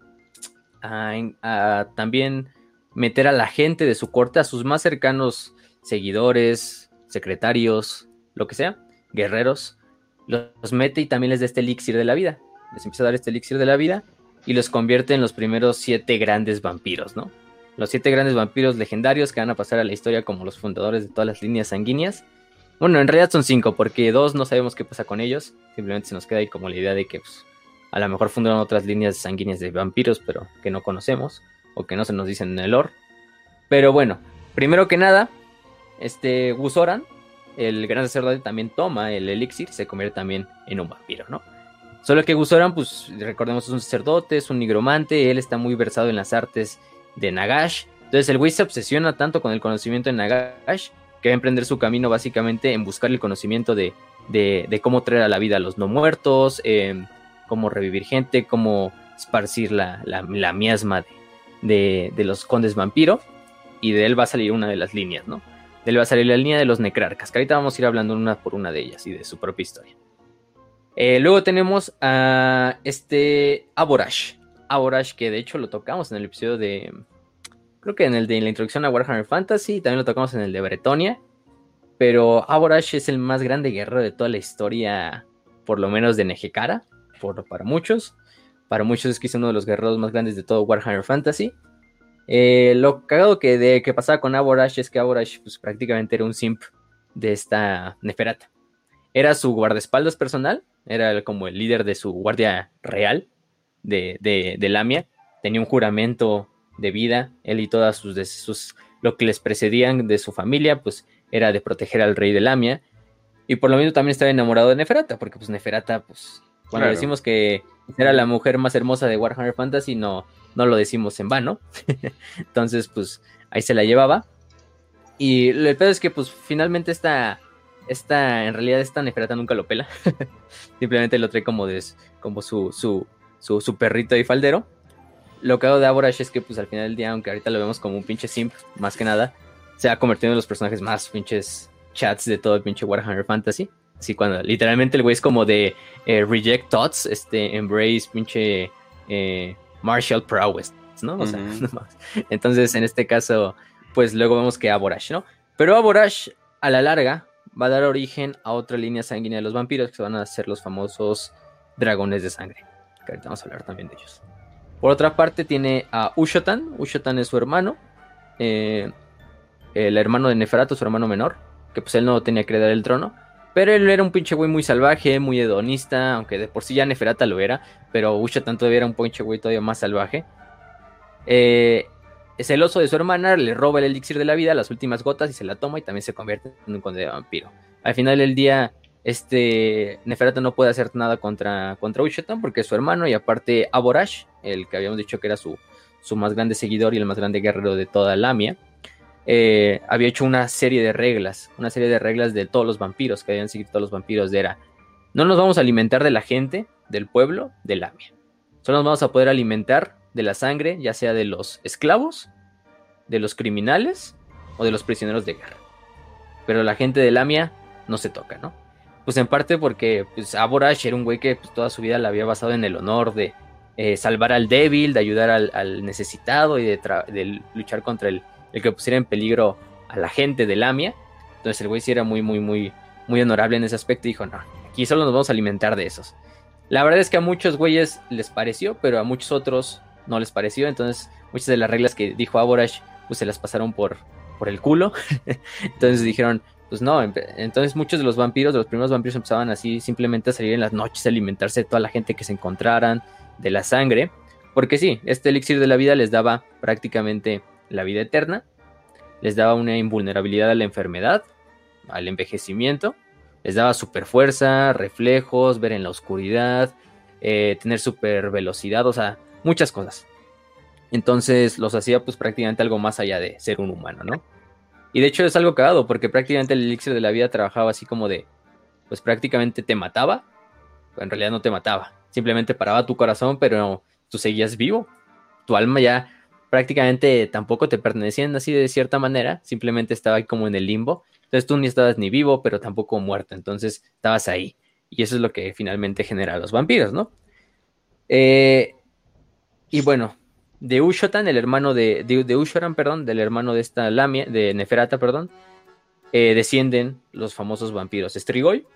a, también meter a la gente de su corte, a sus más cercanos seguidores, secretarios, lo que sea, guerreros, los mete y también les da este elixir de la vida. Les empieza a dar este elixir de la vida y los convierte en los primeros siete grandes vampiros, ¿no? Los siete grandes vampiros legendarios que van a pasar a la historia como los fundadores de todas las líneas sanguíneas. Bueno, en realidad son cinco, porque dos no sabemos qué pasa con ellos. Simplemente se nos queda ahí como la idea de que pues, a lo mejor fundaron otras líneas sanguíneas de vampiros, pero que no conocemos, o que no se nos dicen en el lore. Pero bueno, primero que nada, este Gusoran, el gran sacerdote, también toma el elixir se convierte también en un vampiro, ¿no? Solo que Gusoran, pues recordemos, es un sacerdote, es un nigromante, él está muy versado en las artes de Nagash. Entonces el güey se obsesiona tanto con el conocimiento de Nagash que va a emprender su camino básicamente en buscar el conocimiento de, de, cómo traer a la vida a los no muertos, em, cómo revivir gente, cómo esparcir la, la, miasma de, de, los condes vampiro. Y de él va a salir una de las líneas, ¿no? De él va a salir la línea de los necrarcas, que ahorita vamos a ir hablando una por una de ellas y de su propia historia. Eh, luego tenemos a este Aborash. Aborash, que de hecho lo tocamos en el episodio de. Creo que en el de la introducción a Warhammer Fantasy. También lo tocamos en el de Bretonia. Pero Aborash es el más grande guerrero de toda la historia, por lo menos de Nejecara. Por, para muchos. Para muchos es es uno de los guerreros más grandes de todo Warhammer Fantasy. Eh, lo cagado que, de, que pasaba con Aborash es que Aborash pues, prácticamente era un simp de esta Neferata. Era su guardaespaldas personal era como el líder de su guardia real de, de, Lamia, tenía un juramento de vida, él y todas sus, sus, lo que les precedían de su familia, pues era de proteger al rey de Lamia, y por lo mismo también estaba enamorado de Neferata, porque pues Neferata, pues cuando decimos que era la mujer más hermosa de Warhammer Fantasy, no, no lo decimos en vano, *laughs* entonces pues ahí se la llevaba, y el pedo es que pues finalmente esta esta, en realidad esta Neferata nunca lo pela. *laughs* Simplemente lo trae como, de, como su, su, su, perrito y faldero. Lo que hago de Aborash es que pues al final del día, aunque ahorita lo vemos como un pinche simp, más que nada, se ha convertido en los personajes más pinches chats de todo el pinche Warhammer Fantasy. Así cuando literalmente el güey es como de eh, Reject Thoughts, este, Embrace pinche eh, Martial Prowess, ¿no? O sea, *laughs* entonces en este caso, pues luego vemos que Aborash, ¿no? Pero Aborash a la larga va a dar origen a otra línea sanguínea de los vampiros, que van a ser los famosos dragones de sangre. Que ahorita vamos a hablar también de ellos. Por otra parte, tiene a Ushotan. Ushotan es su hermano. Eh, el hermano de Neferata, su hermano menor, que pues él no tenía que heredar el trono. Pero él era un pinche güey muy salvaje, muy hedonista, aunque de por sí ya Neferata lo era, pero Ushatan todavía era un pinche güey todavía más salvaje. Eh, celoso de su hermana, le roba el elixir de la vida, las últimas gotas, y se la toma y también se convierte en un conde de vampiro. Al final del día, este Neferata no puede hacer nada contra, contra porque es su hermano, y aparte Aborash, el que habíamos dicho que era su, su más grande seguidor y el más grande guerrero de toda Lamia, eh, había hecho una serie de reglas, una serie de reglas de todos los vampiros, que habían seguido todos los vampiros, de era, no nos vamos a alimentar de la gente, del pueblo, de Lamia. Solo nos vamos a poder alimentar de la sangre, ya sea de los esclavos, de los criminales o de los prisioneros de guerra. Pero la gente de Lamia no se toca, ¿no? Pues en parte porque pues, Aborash era un güey que pues, toda su vida la había basado en el honor de eh, salvar al débil, de ayudar al, necesitado y de, luchar contra el, el, que pusiera en peligro a la gente de Lamia. Entonces el güey sí era muy, muy, muy, muy honorable en ese aspecto y dijo, no, aquí solo nos vamos a alimentar de esos. La verdad es que a muchos güeyes les pareció, pero a muchos otros no les pareció. Entonces, muchas de las reglas que dijo Aborash, pues se las pasaron por, por el culo. *laughs* entonces dijeron, pues no. Entonces, muchos de los vampiros, de los primeros vampiros, empezaban así simplemente a salir en las noches, a alimentarse de toda la gente que se encontraran, de la sangre. Porque sí, este elixir de la vida les daba prácticamente la vida eterna, les daba una invulnerabilidad a la enfermedad, al envejecimiento, les daba super fuerza, reflejos, ver en la oscuridad, eh, tener super velocidad, o sea, muchas cosas. Entonces los hacía pues prácticamente algo más allá de ser un humano, ¿no? Y de hecho es algo cagado porque prácticamente el elixir de la vida trabajaba así como de, pues prácticamente te mataba, en realidad no te mataba, simplemente paraba tu corazón, pero tú seguías vivo, tu alma ya prácticamente tampoco te pertenecía así de cierta manera, simplemente estaba ahí como en el limbo, entonces tú ni estabas ni vivo, pero tampoco muerto, entonces estabas ahí. Y eso es lo que finalmente genera a los vampiros, ¿no? Eh, y bueno, de Ushotan, el hermano de, de, Ushoran, perdón, del hermano de esta Lamia, de Neferata, perdón, eh, descienden los famosos vampiros Strigoi.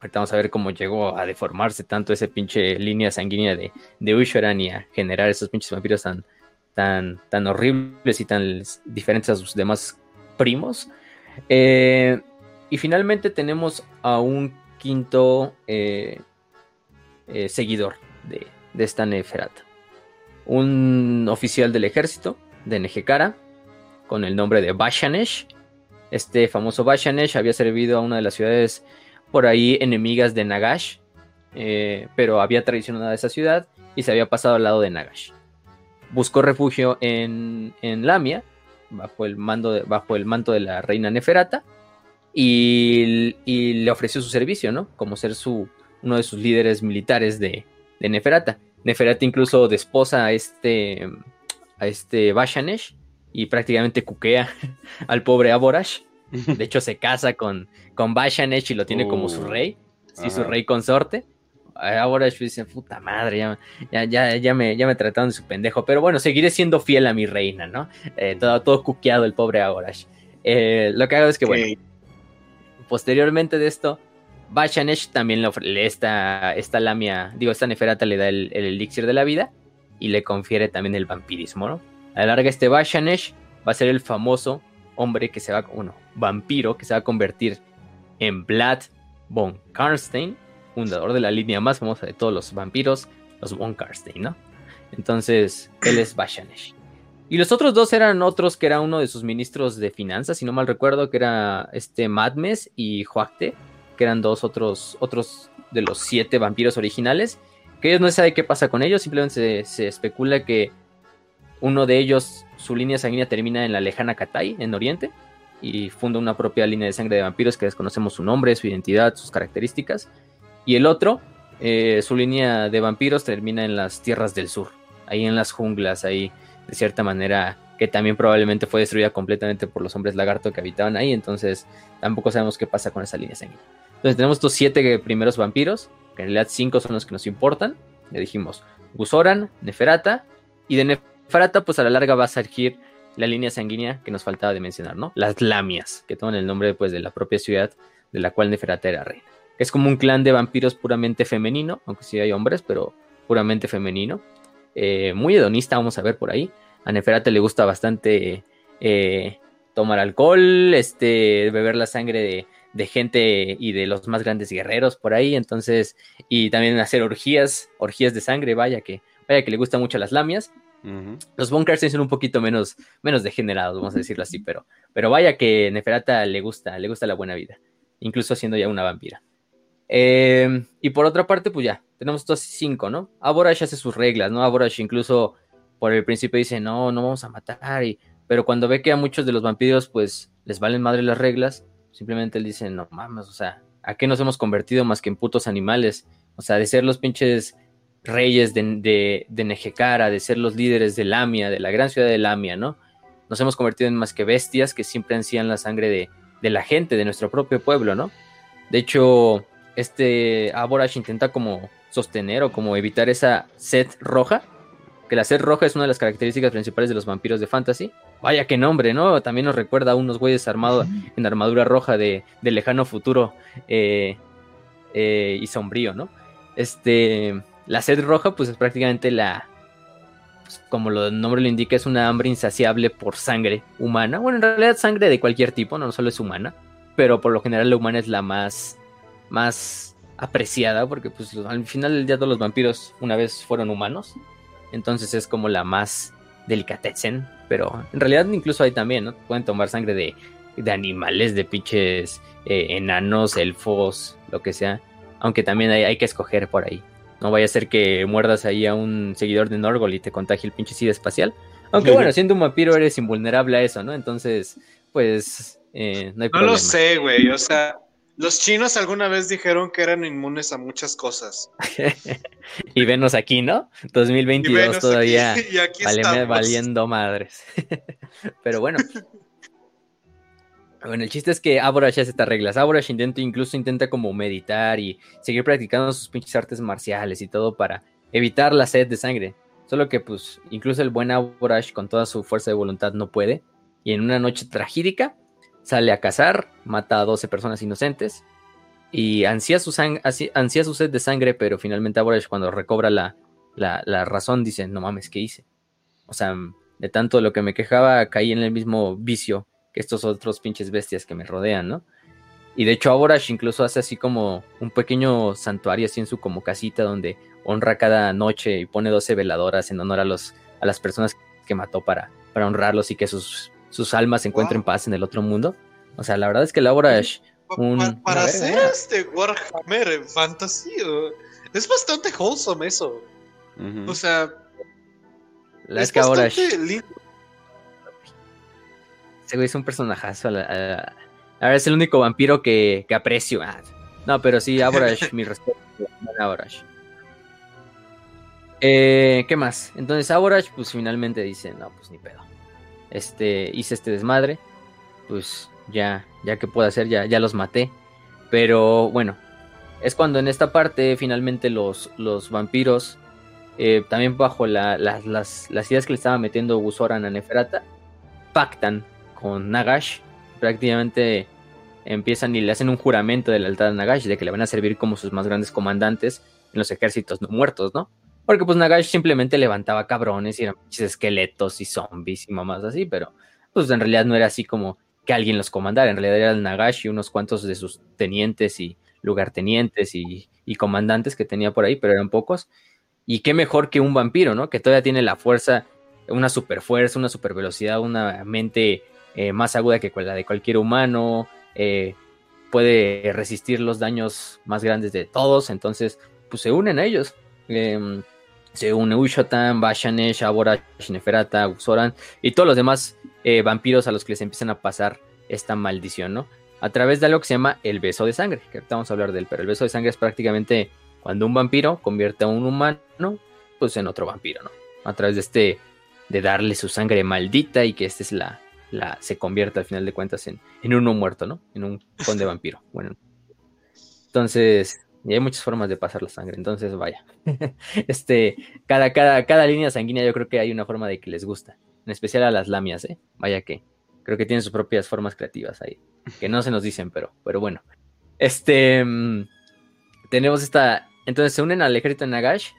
Ahorita vamos a ver cómo llegó a deformarse tanto esa pinche línea sanguínea de, de Ushoran y a generar esos pinches vampiros tan, tan, horribles y tan diferentes a sus demás primos. Eh, y finalmente tenemos a un quinto eh, seguidor de, de esta Neferata un oficial del ejército de Nejekara con el nombre de Bashanesh. Este famoso Bashanesh había servido a una de las ciudades por ahí enemigas de Nagash, eh, pero había traicionado a esa ciudad y se había pasado al lado de Nagash. Buscó refugio en, Lamia, bajo el, mando bajo el manto de la reina Neferata, y, le ofreció su servicio, ¿no? Como ser su, uno de sus líderes militares de, de Neferata. Neferati incluso desposa a este, a este Bashanesh y prácticamente cuquea *laughs* al pobre Aborash. De hecho, se casa con, con Bashanesh y lo tiene como su uh, rey, sí, su rey consorte. Aborash dice, puta madre, ya, ya, ya, me, ya me trataron de su pendejo. Pero bueno, seguiré siendo fiel a mi reina, ¿no? Eh, todo, todo cuqueado el pobre Aborash. Eh, lo que hago es que, bueno, posteriormente de esto, Bashanesh también le esta, esta lamia, digo, esta neferata le da el, elixir de la vida y le confiere también el vampirismo, ¿no? A la larga este Bashanesh va a ser el famoso hombre que se va, bueno, vampiro que se va a convertir en Vlad von Karstein, fundador de la línea más famosa de todos los vampiros, los von Karstein, ¿no? Entonces, él es Bashanesh. Y los otros dos eran otros que era uno de sus ministros de finanzas, si no mal recuerdo, que era este Madmes y Huacte que eran dos otros, otros de los siete vampiros originales, que ellos no se sabe qué pasa con ellos, simplemente se, especula que uno de ellos, su línea sanguínea termina en la lejana Katai, en Oriente, y funda una propia línea de sangre de vampiros que desconocemos su nombre, su identidad, sus características, y el otro, eh, su línea de vampiros termina en las tierras del sur, ahí en las junglas, ahí de cierta manera que también probablemente fue destruida completamente por los hombres lagarto que habitaban ahí, entonces tampoco sabemos qué pasa con esa línea sanguínea. Entonces tenemos estos siete primeros vampiros, que en realidad cinco son los que nos importan. Le dijimos Gusoran, Neferata, y de Neferata pues a la larga va a surgir la línea sanguínea que nos faltaba de mencionar, ¿no? Las Lamias, que toman el nombre pues de la propia ciudad de la cual Neferata era reina. Es como un clan de vampiros puramente femenino, aunque sí hay hombres, pero puramente femenino. Eh, muy hedonista, vamos a ver por ahí. A Neferata le gusta bastante eh, tomar alcohol, este, beber la sangre de, de gente y de los más grandes guerreros por ahí, entonces, y también hacer orgías, orgías de sangre, vaya que, vaya que le gustan mucho las lamias. Los bunkers son un poquito menos, menos degenerados, vamos a decirlo así, pero, pero vaya que Neferata le gusta, le gusta la buena vida, incluso siendo ya una vampira. Em, y por otra parte, pues ya, tenemos estos cinco, ¿no? Aborash hace sus reglas, ¿no? Aborash incluso por el principio dice, no, no vamos a matar, y, pero cuando ve que a muchos de los vampiros, pues, les valen madre las reglas, simplemente él dice, no mames, o sea, ¿a qué nos hemos convertido más que en putos animales? O sea, de ser los pinches reyes de, de, de Nejecara, de ser los líderes de Lamia, de la gran ciudad de Lamia, ¿no? Nos hemos convertido en más que bestias que siempre ansían la sangre de, de la gente, de nuestro propio pueblo, ¿no? De hecho, este Aborash intenta como sostener o como evitar esa sed roja, que la sed roja es una de las características principales de los vampiros de fantasy. Vaya que nombre, ¿no? También nos recuerda a unos güeyes armados en armadura roja de, lejano futuro eh, eh, y sombrío, ¿no? Este, la sed roja, pues es prácticamente la, pues, como el nombre lo indica, es una hambre insaciable por sangre humana. Bueno, en realidad sangre de cualquier tipo, no solo es humana, pero por lo general la humana es la más, más apreciada, porque pues al final del día todos los vampiros una vez fueron humanos, entonces es como la más delicatessen, pero en realidad incluso hay también, ¿no? Pueden tomar sangre de, de animales, de pinches eh, enanos, elfos, lo que sea, aunque también hay, hay que escoger por ahí. No vaya a ser que muerdas ahí a un seguidor de Norgol y te contagie el pinche sida espacial. Aunque bueno, siendo un vampiro eres invulnerable a eso, ¿no? Entonces, pues, eh, no hay problema. No lo sé, güey. O sea, los chinos alguna vez dijeron que eran inmunes a muchas cosas. *laughs* y venos aquí, ¿no? 2022 todavía *laughs* valiendo madres. *laughs* Pero bueno, bueno, el chiste es que Aborash hace estas reglas. Aborash intenta, incluso intenta como meditar y seguir practicando sus pinches artes marciales y todo para evitar la sed de sangre. Solo que pues incluso el buen Aborash con toda su fuerza de voluntad no puede. Y en una noche tragídica sale a cazar, mata a 12 personas inocentes y ansía su, su sed de sangre, pero finalmente Aborash cuando recobra la, la, la razón dice, no mames, ¿qué hice? O sea, de tanto de lo que me quejaba caí en el mismo vicio que estos otros pinches bestias que me rodean, ¿no? Y de hecho Aborash incluso hace así como un pequeño santuario así en su como casita donde honra cada noche y pone 12 veladoras en honor a, los, a las personas que mató para, para honrarlos y que sus, sus almas encuentren paz en el otro mundo. O sea, la verdad es que el Aborash... Un... Para, hacer este Warhammer en fantasy, es bastante wholesome eso. O sea... La es, que Aborash... Ese güey es un personajazo. A, ver, es el único vampiro que, aprecio. Ah, no, pero sí, Aborash, *laughs* mi respeto. Aborash. Eh, ¿Qué más? Entonces Aborash, pues finalmente dice, no, pues ni pedo. Este, hice este desmadre. Pues ya, ya que puedo hacer, ya, ya los maté. Pero bueno, es cuando en esta parte finalmente los, los vampiros, eh, también bajo las, las, ideas que le estaba metiendo Gusoran a Neferata, pactan con Nagash, prácticamente empiezan y le hacen un juramento de lealtad a Nagash, de que le van a servir como sus más grandes comandantes en los ejércitos no muertos, ¿no? Porque pues Nagash simplemente levantaba cabrones y eran esqueletos y zombies y mamás así, pero pues en realidad no era así como que alguien los comandara, en realidad era el Nagash y unos cuantos de sus tenientes y lugartenientes y, comandantes que tenía por ahí, pero eran pocos. Y qué mejor que un vampiro, ¿no? Que todavía tiene la fuerza, una super fuerza, una super velocidad, una mente eh, más aguda que la de cualquier humano, eh, puede resistir los daños más grandes de todos, entonces pues se unen a ellos. Em, se une Ushotan, Bashanesh, Aborash, Neferata, Usoran y todos los demás eh, vampiros a los que les empiezan a pasar esta maldición, ¿no? A través de algo que se llama el beso de sangre, que ahorita vamos a hablar de él, pero el beso de sangre es prácticamente cuando un vampiro convierte a un humano, pues en otro vampiro, ¿no? A través de este, de darle su sangre maldita y que esta es la, la, se convierte al final de cuentas en, en uno muerto, ¿no? En un conde vampiro. Bueno. Entonces, y hay muchas formas de pasar la sangre, entonces vaya. *laughs* este, cada, cada, cada línea sanguínea yo creo que hay una forma de que les gusta. En especial a las lamias, ¿eh? Vaya que creo que tienen sus propias formas creativas ahí. Que no se nos dicen, pero, pero bueno. Este, mm, tenemos esta, entonces se unen al ejército de Nagash.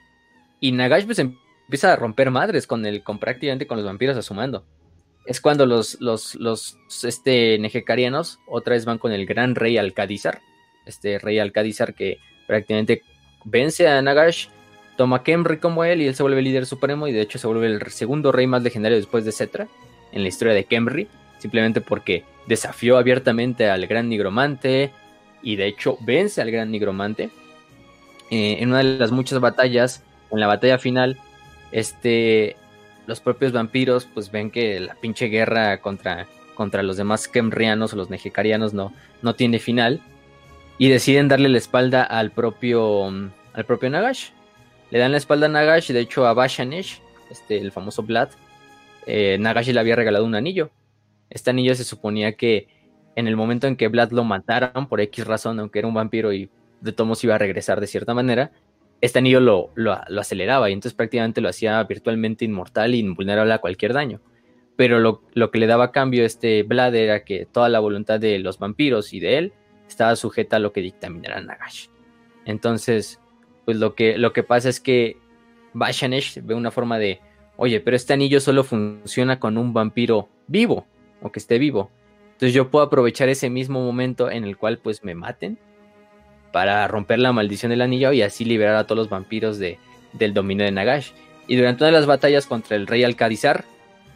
Y Nagash pues empieza a romper madres con el, con prácticamente con los vampiros a su mando. es cuando los, los, los este, nejecarianos otra vez van con el gran rey Alcadizar, este rey Alcadizar que prácticamente vence a Nagash, toma Kemri como él y él se vuelve líder supremo y de hecho se vuelve el segundo rey más legendario después de Cetra en la historia de Kemri, simplemente porque desafió abiertamente al gran nigromante y de hecho vence al gran nigromante. Eh, en una de las muchas batallas, en la batalla final, este, los propios vampiros pues ven que la pinche guerra contra, contra los demás Kemrianos o los Nejecarianos no, no tiene final y deciden darle la espalda al propio, al propio Nagash. Le dan la espalda a Nagash de hecho a Bashanesh, este, el famoso Vlad, eh, Nagash le había regalado un anillo. Este anillo se suponía que en el momento en que Vlad lo mataran por X razón, aunque era un vampiro y de todos iba a regresar de cierta manera, este anillo lo, lo, aceleraba y entonces prácticamente lo hacía virtualmente inmortal e invulnerable a cualquier daño. Pero lo, lo, que le daba a cambio a este Vlad era que toda la voluntad de los vampiros y de él estaba sujeta a lo que dictaminara Nagash. Entonces, pues lo que, lo que pasa es que Bashanesh ve una forma de, oye, pero este anillo solo funciona con un vampiro vivo, o que esté vivo. Entonces yo puedo aprovechar ese mismo momento en el cual pues me maten para romper la maldición del anillo y así liberar a todos los vampiros de, del dominio de Nagash. Y durante una de las batallas contra el rey Alcadizar,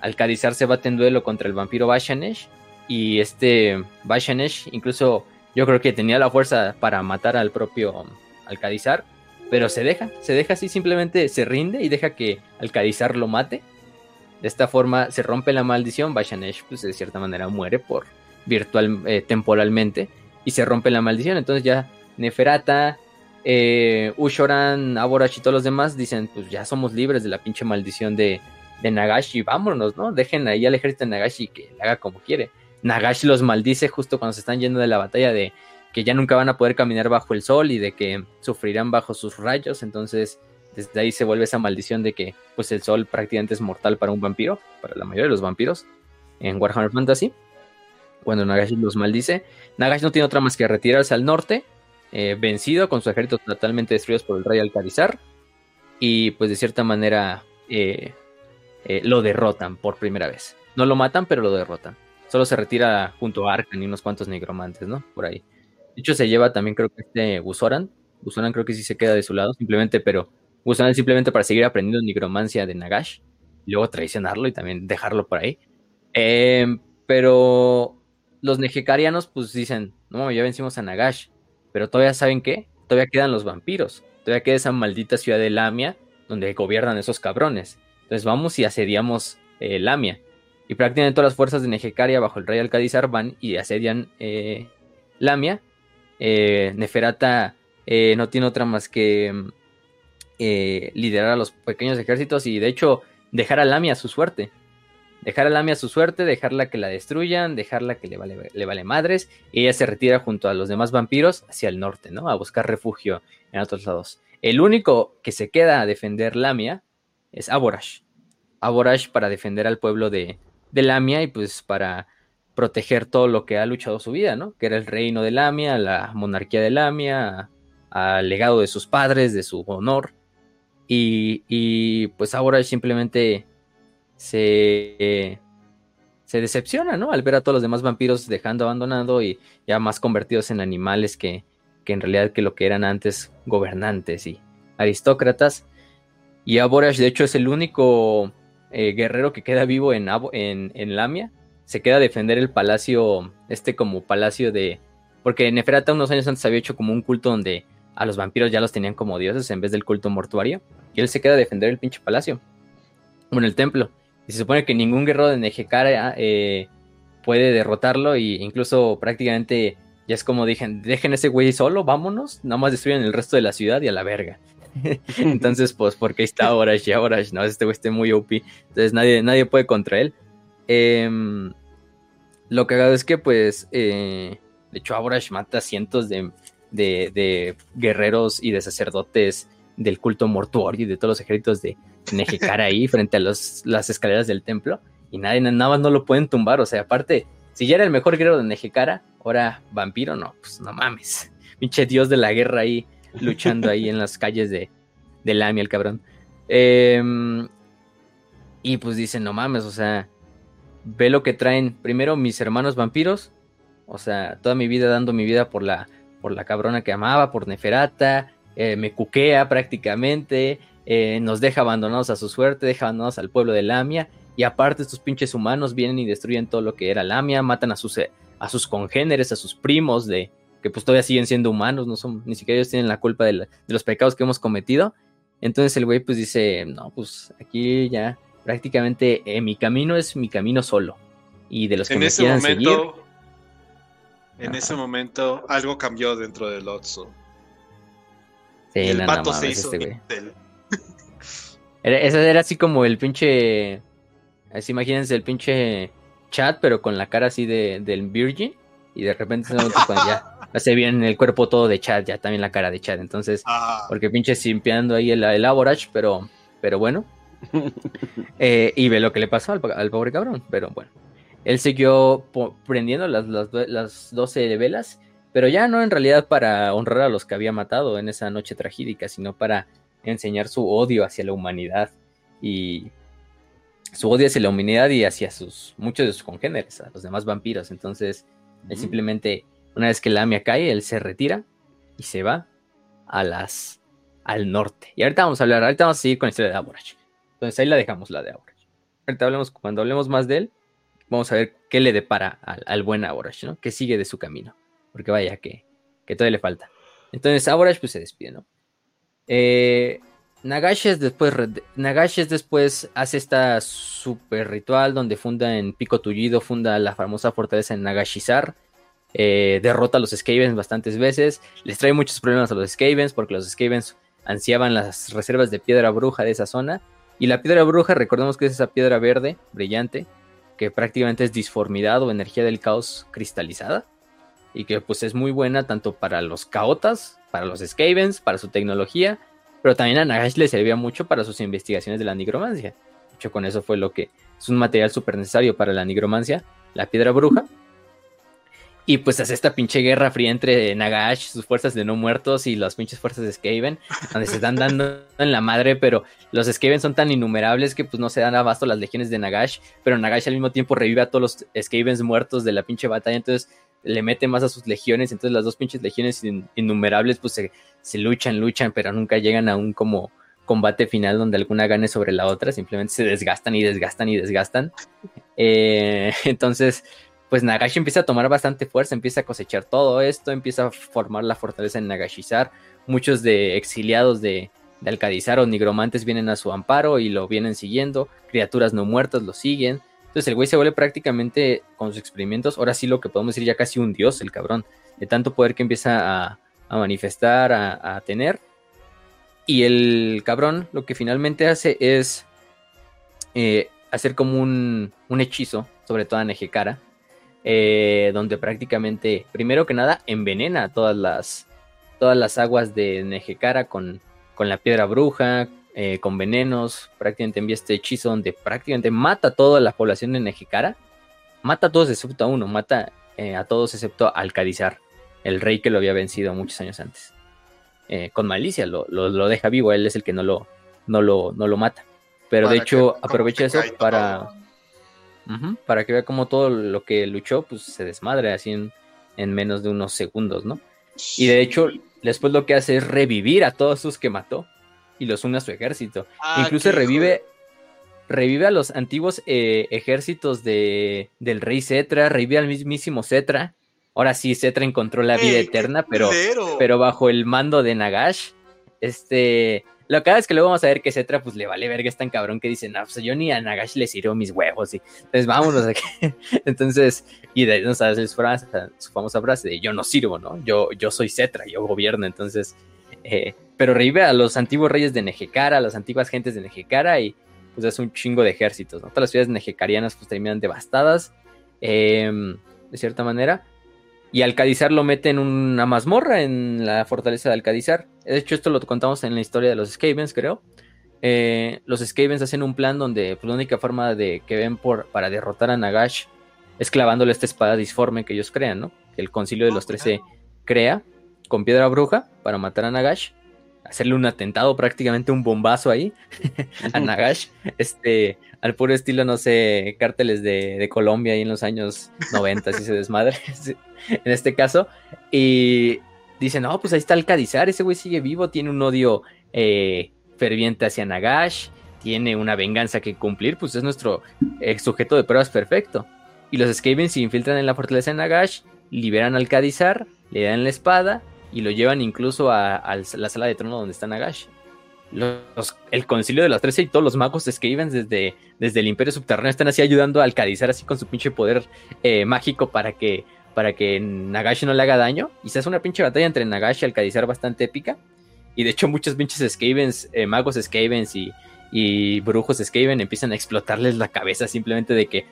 Alcadizar se bate en duelo contra el vampiro Bashanesh y este Bashanesh incluso yo creo que tenía la fuerza para matar al propio Alcadizar, pero se deja, se deja así, simplemente se rinde y deja que Alcadizar lo mate. De esta forma se rompe la maldición, Bashanesh pues de cierta manera muere por virtual eh, temporalmente y se rompe la maldición, entonces ya Neferata, eh, Ushoran, Aborash y todos los demás dicen, pues ya somos libres de la pinche maldición de, de Nagashi, vámonos, ¿no? Dejen ahí al ejército de Nagashi que le haga como quiere. Nagashi los maldice justo cuando se están yendo de la batalla de que ya nunca van a poder caminar bajo el sol y de que sufrirán bajo sus rayos, entonces desde ahí se vuelve esa maldición de que pues el sol prácticamente es mortal para un vampiro, para la mayoría de los vampiros en Warhammer Fantasy. Cuando Nagashi los maldice, Nagashi no tiene otra más que retirarse al norte, eh, vencido con su ejército totalmente destruidos por el rey Alcalizar y pues de cierta manera eh, eh, lo derrotan por primera vez. No lo matan, pero lo derrotan. Solo se retira junto a Arkan y unos cuantos negromantes, ¿no? Por ahí. De hecho, se lleva también, creo que este Gusoran. Gusoran creo que sí se queda de su lado, simplemente, pero Gusoran simplemente para seguir aprendiendo nigromancia de Nagash. Luego traicionarlo y también dejarlo por ahí. Em, pero los nejecarianos, pues dicen, no, ya vencimos a Nagash. Pero todavía saben qué? Todavía quedan los vampiros. Todavía queda esa maldita ciudad de Lamia donde gobiernan esos cabrones. Entonces vamos y asediamos eh, Lamia. Y prácticamente todas las fuerzas de Nejecaria bajo el rey Alcadizar van y asedian eh, Lamia. Eh, Neferata eh, no tiene otra más que mm, liderar a los pequeños ejércitos y de hecho dejar a Lamia a su suerte. Dejar a Lamia a su suerte, dejarla que la destruyan, dejarla que le vale, le vale madres. Y ella se retira junto a los demás vampiros hacia el norte, ¿no? A buscar refugio en otros lados. El único que se queda a defender Lamia es Aborash. Aborash para defender al pueblo de, de Lamia y pues para proteger todo lo que ha luchado su vida, ¿no? Que era el reino de Lamia, la monarquía de Lamia, al legado de sus padres, de su honor. Y, pues ahora simplemente se, se decepciona, ¿no? Al ver a todos los demás vampiros dejando abandonado y ya más convertidos en animales que, que en realidad que lo que eran antes gobernantes y aristócratas. Y Aborash, de hecho, es el único eh, guerrero que queda vivo en, en, Lamia se queda a defender el palacio, este como palacio de... Porque Neferata unos años antes había hecho como un culto donde a los vampiros ya los tenían como dioses en vez del culto mortuario. Y él se queda a defender el pinche palacio. Bueno, el templo. Y se supone que ningún guerrero de Nejekara eh, puede derrotarlo. Y incluso prácticamente ya es como dicen, dejen ese güey solo, vámonos. Nada más destruyen el resto de la ciudad y a la verga. *laughs* Entonces, pues, porque está Orash y Orash, ¿no? Este güey está muy OP. Entonces nadie, nadie puede contra él. Em, lo cagado es que, pues, eh, de hecho, Aborash mata cientos de, de, guerreros y de sacerdotes del culto mortuorio y de todos los ejércitos de Nejecar ahí *laughs* frente a los, las escaleras del templo. Y nadie, nada más no lo pueden tumbar. O sea, aparte, si ya era el mejor guerrero de Nejecara, ahora vampiro, no, pues no mames. Pinche dios de la guerra ahí luchando ahí en las calles de, de Lamia, el cabrón. Em, y pues dicen, no mames, o sea, ve lo que traen primero mis hermanos vampiros, o sea, toda mi vida dando mi vida por la, por la cabrona que amaba, por Neferata, eh, me cuquea prácticamente, eh, nos deja abandonados a su suerte, deja abandonados al pueblo de Lamia, y aparte estos pinches humanos vienen y destruyen todo lo que era Lamia, matan a sus, a sus congéneres, a sus primos, de que pues todavía siguen siendo humanos, no son, ni siquiera ellos tienen la culpa de, de los pecados que hemos cometido. Entonces el güey pues dice, no, pues aquí ya prácticamente eh, mi camino es mi camino solo. Y de los que en me ese quieran momento, seguir, en Ajá. ese momento algo cambió dentro del Otso. sí, el no, no vato se hizo este güey. *laughs* Era, ese era así como el pinche. Así imagínense el pinche chat, pero con la cara así de, del Virgin. Y de repente se nota ya *laughs* se bien el cuerpo todo de chat, ya también la cara de chat. Entonces, Ah, porque pinche simpeando ahí el, el pero, pero bueno. *laughs* Eh, y ve lo que le pasó al, al pobre cabrón, pero bueno. Él siguió prendiendo las, las, due- las 12 velas, pero ya no en realidad para honrar a los que había matado en esa noche tragédica, sino para enseñar su odio hacia la humanidad y su odio hacia la humanidad y hacia sus muchos de sus congéneres, a los demás vampiros. Entonces, él simplemente, una vez que la Lamia cae, él se retira y se va a las al norte. Y ahorita vamos a hablar, ahorita vamos a seguir con la historia de Aborach. Entonces ahí la dejamos, la de Aborach. Ahorita hablemos, cuando hablemos más de él, vamos a ver qué le depara al, al buen Aborach, ¿no? Que sigue de su camino. Porque vaya que, que todavía le falta. Entonces Aborach pues se despide, ¿no? Eh, Nagashes después, Nagashes después hace esta super ritual donde funda en Pico Tullido, funda la famosa fortaleza en Nagashizar. Eh, derrota a los Skavens bastantes veces. Les trae muchos problemas a los Skavens porque los Skavens ansiaban las reservas de piedra bruja de esa zona. Y la piedra bruja, recordemos que es esa piedra verde, brillante, que prácticamente es disformidad o energía del caos cristalizada. Y que pues es muy buena tanto para los caotas, para los Skavens, para su tecnología. Pero también a Nagash le servía mucho para sus investigaciones de la nigromancia. De hecho, con eso fue lo que es un material súper necesario para la nigromancia, la piedra bruja. Y pues hace esta pinche guerra fría entre Nagash, sus fuerzas de no muertos y las pinches fuerzas de Skaven, donde se están *laughs* dando en la madre, pero los Skaven son tan innumerables que pues no se dan abasto las legiones de Nagash, pero Nagash al mismo tiempo revive a todos los Skavens muertos de la pinche batalla, entonces le mete más a sus legiones, entonces las dos pinches legiones in- innumerables pues se, se luchan, luchan, pero nunca llegan a un como combate final donde alguna gane sobre la otra, simplemente se desgastan y desgastan y desgastan. Eh, *laughs* entonces, pues Nagashi empieza a tomar bastante fuerza, empieza a cosechar todo esto, empieza a formar la fortaleza en Nagashizar. Muchos de exiliados de, de Alcadizar o nigromantes vienen a su amparo y lo vienen siguiendo. Criaturas no muertas lo siguen. Entonces el güey se vuelve prácticamente con sus experimentos, ahora sí lo que podemos decir ya casi un dios el cabrón, de tanto poder que empieza a, manifestar, a, tener. Y el cabrón lo que finalmente hace es eh, hacer como un, un hechizo, sobre todo a Nejekara, eh, donde prácticamente, primero que nada, envenena todas las, todas las aguas de Nejekara con, con la piedra bruja, eh, con venenos, prácticamente envía este hechizo donde prácticamente mata a toda la población de Nejekara, mata a todos excepto a uno, mata eh, a todos excepto a Alcadizar, el rey que lo había vencido muchos años antes. Eh, con malicia, lo, lo, lo deja vivo, él es el que no lo, no lo, no lo mata. Pero de hecho aprovecha eso para... todo. Para que vea cómo todo lo que luchó pues se desmadre así en, en menos de unos segundos, ¿no? Y de hecho, después lo que hace es revivir a todos sus que mató y los une a su ejército. Ah, Incluso revive, revive a los antiguos eh, ejércitos de, del rey Cetra, revive al mismísimo Cetra. Ahora sí, Cetra encontró la vida Ey, eterna, pero, pero bajo el mando de Nagash. Este, lo que es que luego vamos a ver que Cetra pues le vale verga, es tan cabrón que dice, no, pues yo ni a Nagash le sirvo mis huevos, y entonces vámonos aquí. *laughs* entonces, y de ahí nos hace su, frase, famosa frase de yo no sirvo, ¿no? Yo, yo soy Cetra, yo gobierno, entonces, eh, pero revive a los antiguos reyes de Nejekara, a las antiguas gentes de Nejekara y pues es un chingo de ejércitos, ¿no? Todas las ciudades nejekarianas pues terminan devastadas, eh, de cierta manera. Y Alcadizar lo mete en una mazmorra en la fortaleza de Alcadizar. De hecho, esto lo contamos en la historia de los Skavens, creo. Eh, los Skavens hacen un plan donde pues, la única forma de que ven por, para derrotar a Nagash es clavándole esta espada disforme que ellos crean, ¿no? Que el concilio de los 13 crea con piedra bruja para matar a Nagash. hacerle un atentado, prácticamente un bombazo ahí *laughs* a Nagash. Este, al puro estilo, no sé, cárteles de, Colombia ahí en los años 90, si se desmadre, *laughs* en este caso. Y dicen, no, pues ahí está Alcadizar, ese güey sigue vivo, tiene un odio eh, ferviente hacia Nagash, tiene una venganza que cumplir, pues es nuestro sujeto de pruebas perfecto. Y los Skaven se infiltran en la fortaleza de Nagash, liberan al Alcadizar, le dan la espada y lo llevan incluso a, la sala de trono donde está Nagash. El concilio de los trece y todos los magos Skaven desde, desde el imperio subterráneo están así ayudando a Alcadizar así con su pinche poder eh, mágico para que, para que Nagash no le haga daño. Y se hace una pinche batalla entre Nagash y Alcadizar bastante épica. Y de hecho muchos pinches Skavens, eh, magos Skavens y, y brujos Skaven empiezan a explotarles la cabeza simplemente de que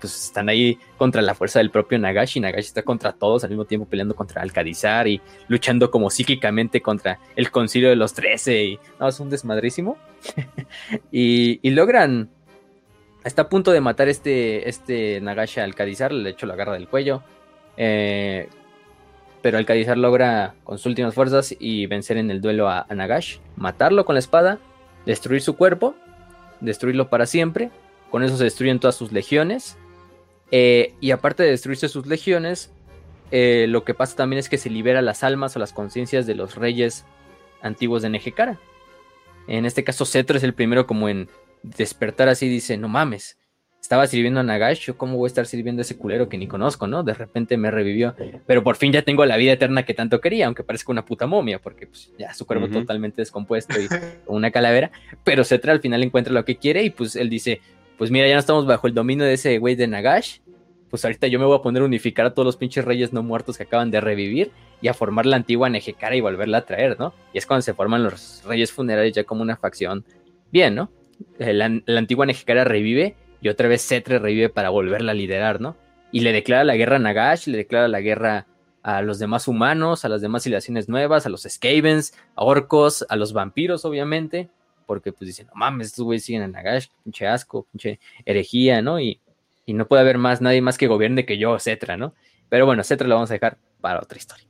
pues están ahí contra la fuerza del propio Nagashi. Nagashi está contra todos al mismo tiempo peleando contra Alcadizar y luchando como psíquicamente contra el concilio de los trece. Y no, es un desmadrísimo. *laughs* y, logran. Está a punto de matar este, este Nagashi Alcadizar. Le hecho la garra del cuello. Eh, pero Alcadizar logra con sus últimas fuerzas y vencer en el duelo a, a Nagash. Matarlo con la espada. Destruir su cuerpo. Destruirlo para siempre. Con eso se destruyen todas sus legiones eh, y aparte de destruirse sus legiones, eh, lo que pasa también es que se libera las almas o las conciencias de los reyes antiguos de Nejecara. En este caso, Cetro es el primero como en despertar así, dice, no mames, estaba sirviendo a Nagash, yo cómo voy a estar sirviendo a ese culero que ni conozco, ¿no? De repente me revivió, pero por fin ya tengo la vida eterna que tanto quería, aunque parezca una puta momia, porque pues, ya su cuerpo totalmente descompuesto y *laughs* una calavera, pero Cetra al final encuentra lo que quiere y pues él dice, pues mira, ya no estamos bajo el dominio de ese güey de Nagash. Pues ahorita yo me voy a poner a unificar a todos los pinches reyes no muertos que acaban de revivir y a formar la antigua Nejecara y volverla a traer, ¿no? Y es cuando se forman los reyes funerarios ya como una facción bien, ¿no? Eh, la, antigua Nejecara revive y otra vez Cetre revive para volverla a liderar, ¿no? Y le declara la guerra a Nagash, le declara la guerra a los demás humanos, a las demás civilizaciones nuevas, a los Skavens, a orcos, a los vampiros, obviamente porque pues dicen, no mames, estos güeyes siguen a Nagash, pinche asco, pinche herejía, ¿no? Y, no puede haber más, nadie más que gobierne que yo, Cetra, ¿no? Pero bueno, Cetra lo vamos a dejar para otra historia.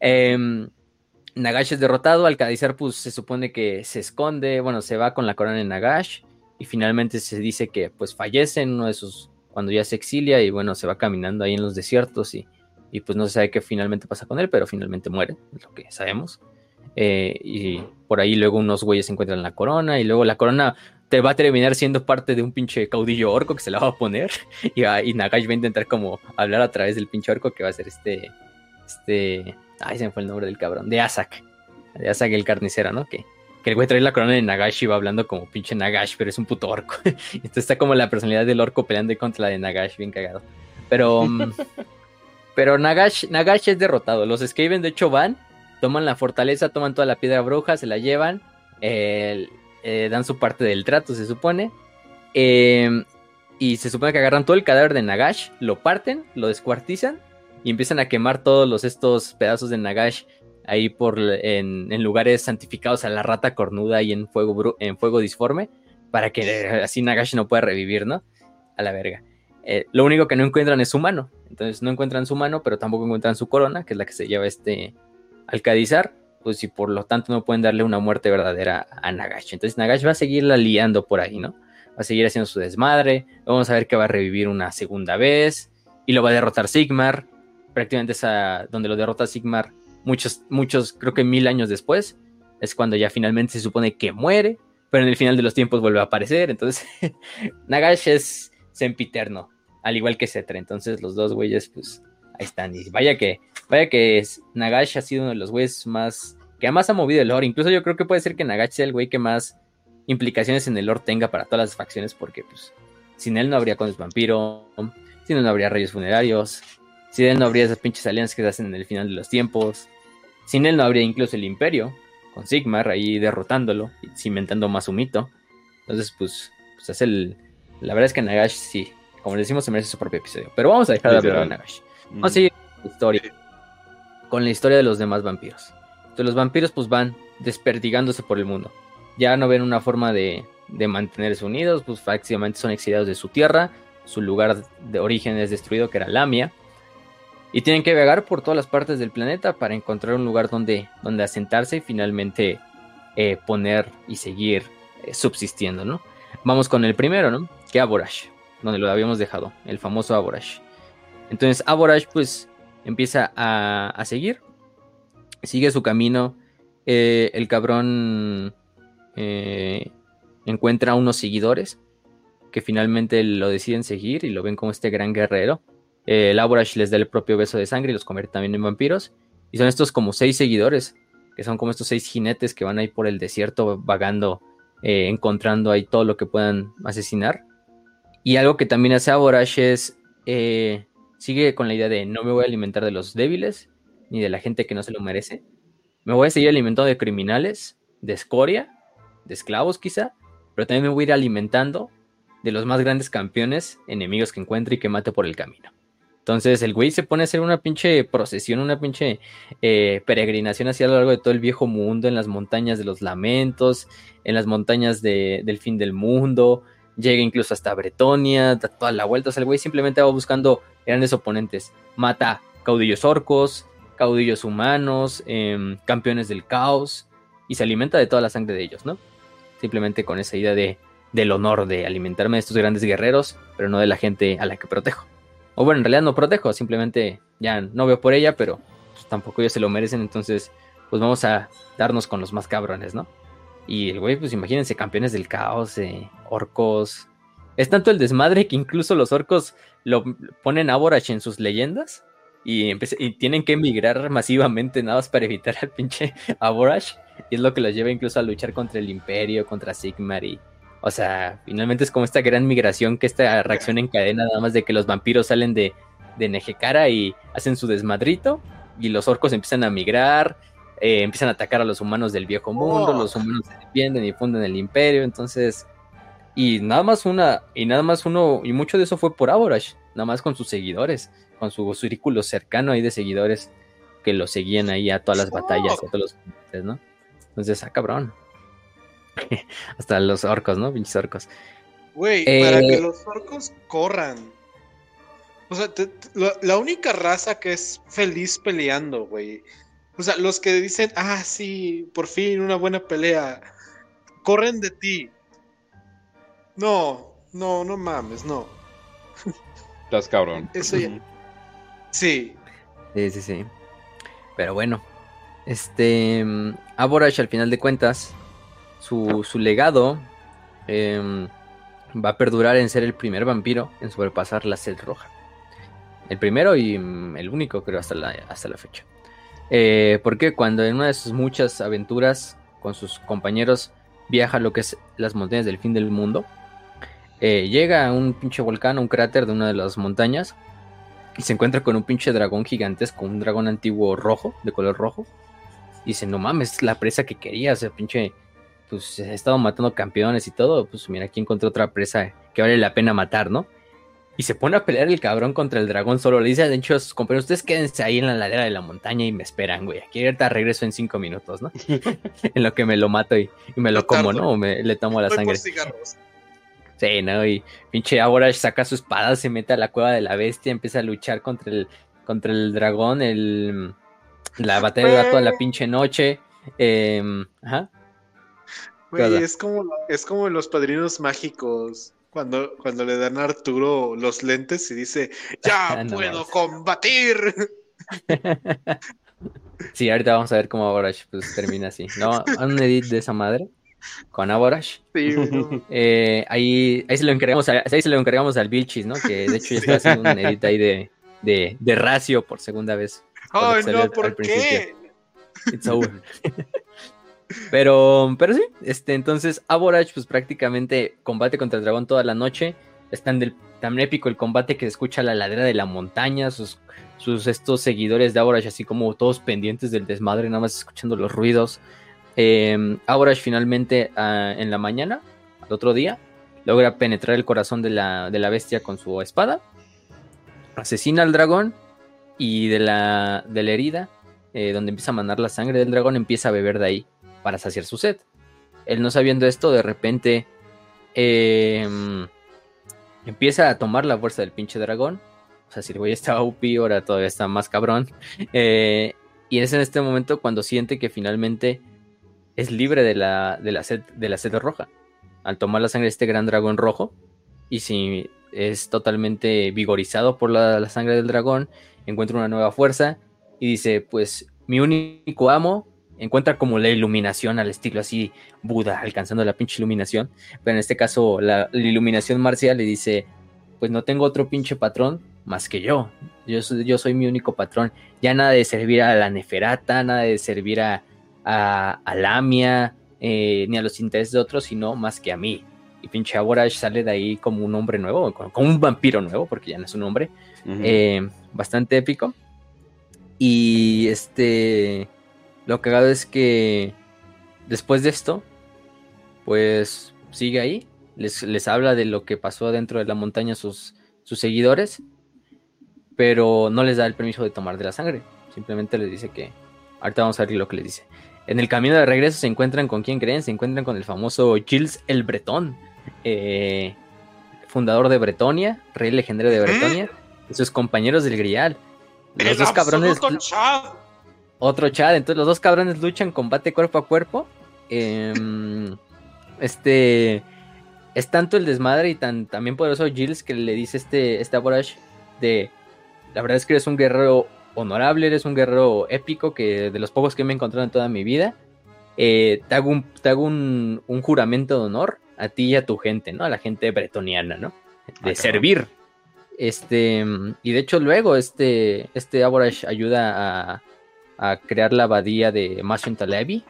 Em, Nagash es derrotado, Alcadizar pues se supone que se esconde, bueno, se va con la corona de Nagash y finalmente se dice que pues fallece en uno de sus, cuando ya se exilia y bueno, se va caminando ahí en los desiertos y, y pues no se sabe qué finalmente pasa con él, pero finalmente muere, es lo que sabemos. Eh, y por ahí luego unos güeyes encuentran la corona y luego la corona te va a terminar siendo parte de un pinche caudillo orco que se la va a poner *laughs* y, y Nagash va a intentar como hablar a través del pinche orco que va a ser este, este, ay se me fue el nombre del cabrón, de Asak, de Asak el carnicero, ¿no? Que, que el güey trae la corona de Nagash y va hablando como pinche Nagash, pero es un puto orco. *laughs* Entonces está como la personalidad del orco peleando contra la de Nagash, bien cagado. Pero, mm, *laughs* pero Nagash, Nagash es derrotado. Los Skaven de hecho van toman la fortaleza, toman toda la piedra bruja, se la llevan, eh, dan su parte del trato, se supone. Em, y se supone que agarran todo el cadáver de Nagash, lo parten, lo descuartizan y empiezan a quemar todos estos pedazos de Nagash ahí por en, lugares santificados a la rata cornuda y en fuego, en fuego disforme para que así Nagash no pueda revivir, ¿no? A la verga. Eh, lo único que no encuentran es su mano. Entonces no encuentran su mano, pero tampoco encuentran su corona, que es la que se lleva este, Alcadizar, pues y por lo tanto no pueden darle una muerte verdadera a Nagash. Entonces Nagash va a seguirla liando por ahí, ¿no? Va a seguir haciendo su desmadre. Vamos a ver que va a revivir una segunda vez. Y lo va a derrotar Sigmar. Prácticamente es donde lo derrota Sigmar muchos, muchos, creo que mil años después. Es cuando ya finalmente se supone que muere. Pero en el final de los tiempos vuelve a aparecer. Entonces *laughs* Nagash es sempiterno. Al igual que Cetra. Entonces los dos güeyes pues ahí están. Y vaya que Vaya que Nagash ha sido uno de los güeyes más. que más ha movido el lore. Incluso yo creo que puede ser que Nagash sea el güey que más implicaciones en el lore tenga para todas las facciones. Porque, pues, sin él no habría condes vampiro. Sin él no habría reyes funerarios. Sin él no habría esas pinches alianzas que se hacen en el final de los tiempos. Sin él no habría incluso el Imperio. Con Sigmar ahí derrotándolo. Y cimentando más su mito. Entonces, pues, pues es el. La verdad es que Nagash sí. Como le decimos, se merece su propio episodio. Pero vamos a dejar de hablar de Nagash. Vamos a seguir la historia con la historia de los demás vampiros. Entonces los vampiros pues van desperdigándose por el mundo. Ya no ven una forma de, mantenerse unidos, pues prácticamente son exiliados de su tierra, su lugar de origen es destruido, que era Lamia, y tienen que viajar por todas las partes del planeta para encontrar un lugar donde, donde asentarse y finalmente eh, poner y seguir eh, subsistiendo, ¿no? Vamos con el primero, ¿no? Que Aborash, donde lo habíamos dejado, el famoso Aborash. Entonces Aborash pues empieza a, seguir, sigue su camino, eh, el cabrón encuentra unos seguidores que finalmente lo deciden seguir y lo ven como este gran guerrero. el Aborash les da el propio beso de sangre y los convierte también en vampiros. Y son estos como seis seguidores que son como estos seis jinetes que van ahí por el desierto vagando, eh, encontrando ahí todo lo que puedan asesinar. Y algo que también hace Aborash es, eh, sigue con la idea de no me voy a alimentar de los débiles, ni de la gente que no se lo merece. Me voy a seguir alimentando de criminales, de escoria, de esclavos quizá, pero también me voy a ir alimentando de los más grandes campeones, enemigos que encuentre y que mate por el camino. Entonces el güey se pone a hacer una pinche procesión, una pinche eh, peregrinación hacia lo largo de todo el viejo mundo, en las montañas de los lamentos, en las montañas del fin del mundo, llega incluso hasta Bretonia, da toda la vuelta. O sea, güey simplemente va buscando grandes oponentes. Mata caudillos orcos, caudillos humanos, em, campeones del caos, y se alimenta de toda la sangre de ellos, ¿no? Simplemente con esa idea de, del honor de alimentarme de estos grandes guerreros, pero no de la gente a la que protejo. O bueno, en realidad no protejo, simplemente ya no veo por ella, pero pues, tampoco ellos se lo merecen, entonces pues vamos a darnos con los más cabrones, ¿no? Y el güey, pues imagínense, campeones del caos, eh, orcos. Es tanto el desmadre que incluso los orcos lo ponen a Aborash en sus leyendas y, y, tienen que emigrar masivamente nada más para evitar al pinche *laughs* Aborash. Y es lo que los lleva incluso a luchar contra el Imperio, contra Sigmar y o sea, finalmente es como esta gran migración que esta reacción en cadena, nada más de que los vampiros salen de, de Nejecara y hacen su desmadrito, y los orcos empiezan a migrar, eh, empiezan a atacar a los humanos del viejo mundo, los humanos se defienden y funden el imperio, entonces. Y nada más una, y nada más uno, y mucho de eso fue por Aborash, nada más con sus seguidores, con su círculo cercano ahí de seguidores que lo seguían ahí a todas las batallas, a todos los ¿no? Entonces, ah, cabrón. *laughs* Hasta los orcos, ¿no? Pinches orcos. Güey, para que eh, los orcos corran. O sea, la única raza que es feliz peleando, güey. O sea, los que dicen, ah, sí, por fin una buena pelea. Corren de ti. No, no, no mames, no. Estás cabrón. Eso ya. Sí. Sí, sí, sí. Pero bueno. Este. Mm, Aborash, al final de cuentas, su, legado em, va a perdurar en ser el primer vampiro en sobrepasar la sed roja. El primero y mm, el único, creo, hasta la, hasta la fecha. Eh, porque cuando en una de sus muchas aventuras con sus compañeros viaja a lo que es las montañas del fin del mundo, eh, llega a un pinche volcán, un cráter de una de las montañas, y se encuentra con un pinche dragón gigantesco, un dragón antiguo rojo, de color rojo. Y dice, no mames, la presa que quería, o pinche pues he estado matando campeones y todo, pues mira, aquí encontré otra presa que vale la pena matar, ¿no? Y se pone a pelear el cabrón contra el dragón solo. Le dice, de hecho, a sus compañeros, ustedes quédense ahí en la ladera de la montaña y me esperan, güey. Aquí ahorita regreso en cinco minutos, ¿no? *laughs* en lo que me lo mato y, me lo, como, ¿no? O me, le tomo la sangre. Sí, ¿no? Y pinche Aborash saca su espada, se mete a la cueva de la bestia, empieza a luchar contra el, contra el dragón, el, la batalla de toda la pinche noche. Eh, ajá es como, es como en los padrinos mágicos. Cuando, cuando le dan a Arturo los lentes y dice, ¡Ya *laughs* puedo combatir! *laughs* sí, ahorita vamos a ver cómo Aborash pues, termina así. ¿No? Un edit de esa madre con Aborash. Sí, *laughs* eh, ahí, ahí, se lo encargamos ahí se lo encargamos al Vilchis, ¿no? Que de hecho ya está haciendo un edit ahí de, de, de Racio por segunda vez. ¡Ay, no! ¿Por qué? It's over. Pero, pero sí, este, entonces Aborash pues prácticamente combate contra el dragón toda la noche. Es tan, épico el combate que se escucha la ladera de la montaña, sus, sus estos seguidores de Aborash así como todos pendientes del desmadre, nada más escuchando los ruidos. Eh, finalmente ah, en la mañana, al otro día, logra penetrar el corazón de la, de la bestia con su espada, asesina al dragón y de la, de la herida, eh, donde empieza a mandar la sangre del dragón, empieza a beber de ahí para saciar su sed. Él no sabiendo esto, de repente em, empieza a tomar la fuerza del pinche dragón. O sea, si el güey estaba *laughs* UP, ahora todavía está más cabrón. Eh, y es en este momento cuando siente que finalmente es libre de la, de la, sed, de la sed roja. Al tomar la sangre de este gran dragón rojo, y si es totalmente vigorizado por la sangre del dragón, encuentra una nueva fuerza y dice, pues mi único amo encuentra como la iluminación al estilo así Buda, alcanzando la pinche iluminación, pero en este caso la, iluminación marcial le dice, pues no tengo otro pinche patrón más que yo. Yo soy, yo soy mi único patrón. Ya nada de servir a la Neferata, nada de servir a, a, Lamia, eh, ni a los intereses de otros, sino más que a mí. Y pinche Aborash sale de ahí como un hombre nuevo, como, un vampiro nuevo, porque ya no es un hombre. Eh, bastante épico. Y este lo cagado es que después de esto, pues sigue ahí, les, habla de lo que pasó dentro de la montaña a sus, sus seguidores, pero no les da el permiso de tomar de la sangre. Simplemente les dice que, ahorita vamos a ver lo que les dice. En el camino de regreso se encuentran con quién creen, se encuentran con el famoso Gilles el Bretón, eh, fundador de Bretonia, rey legendario de Bretonia, y sus compañeros del Grial. Los dos cabrones otro chat. Entonces los dos cabrones luchan combate cuerpo a cuerpo. Em, *laughs* este es tanto el desmadre y tan también poderoso Gilles que le dice este, este Aborash de la verdad es que eres un guerrero honorable, eres un guerrero épico que de los pocos que me he encontrado en toda mi vida. Eh, te hago, un, te hago un, juramento de honor a ti y a tu gente, ¿no? A la gente bretoniana, ¿no? De ah, servir. Este, y de hecho luego este, este Aborash ayuda a, a crear la abadía de Mansion Talevi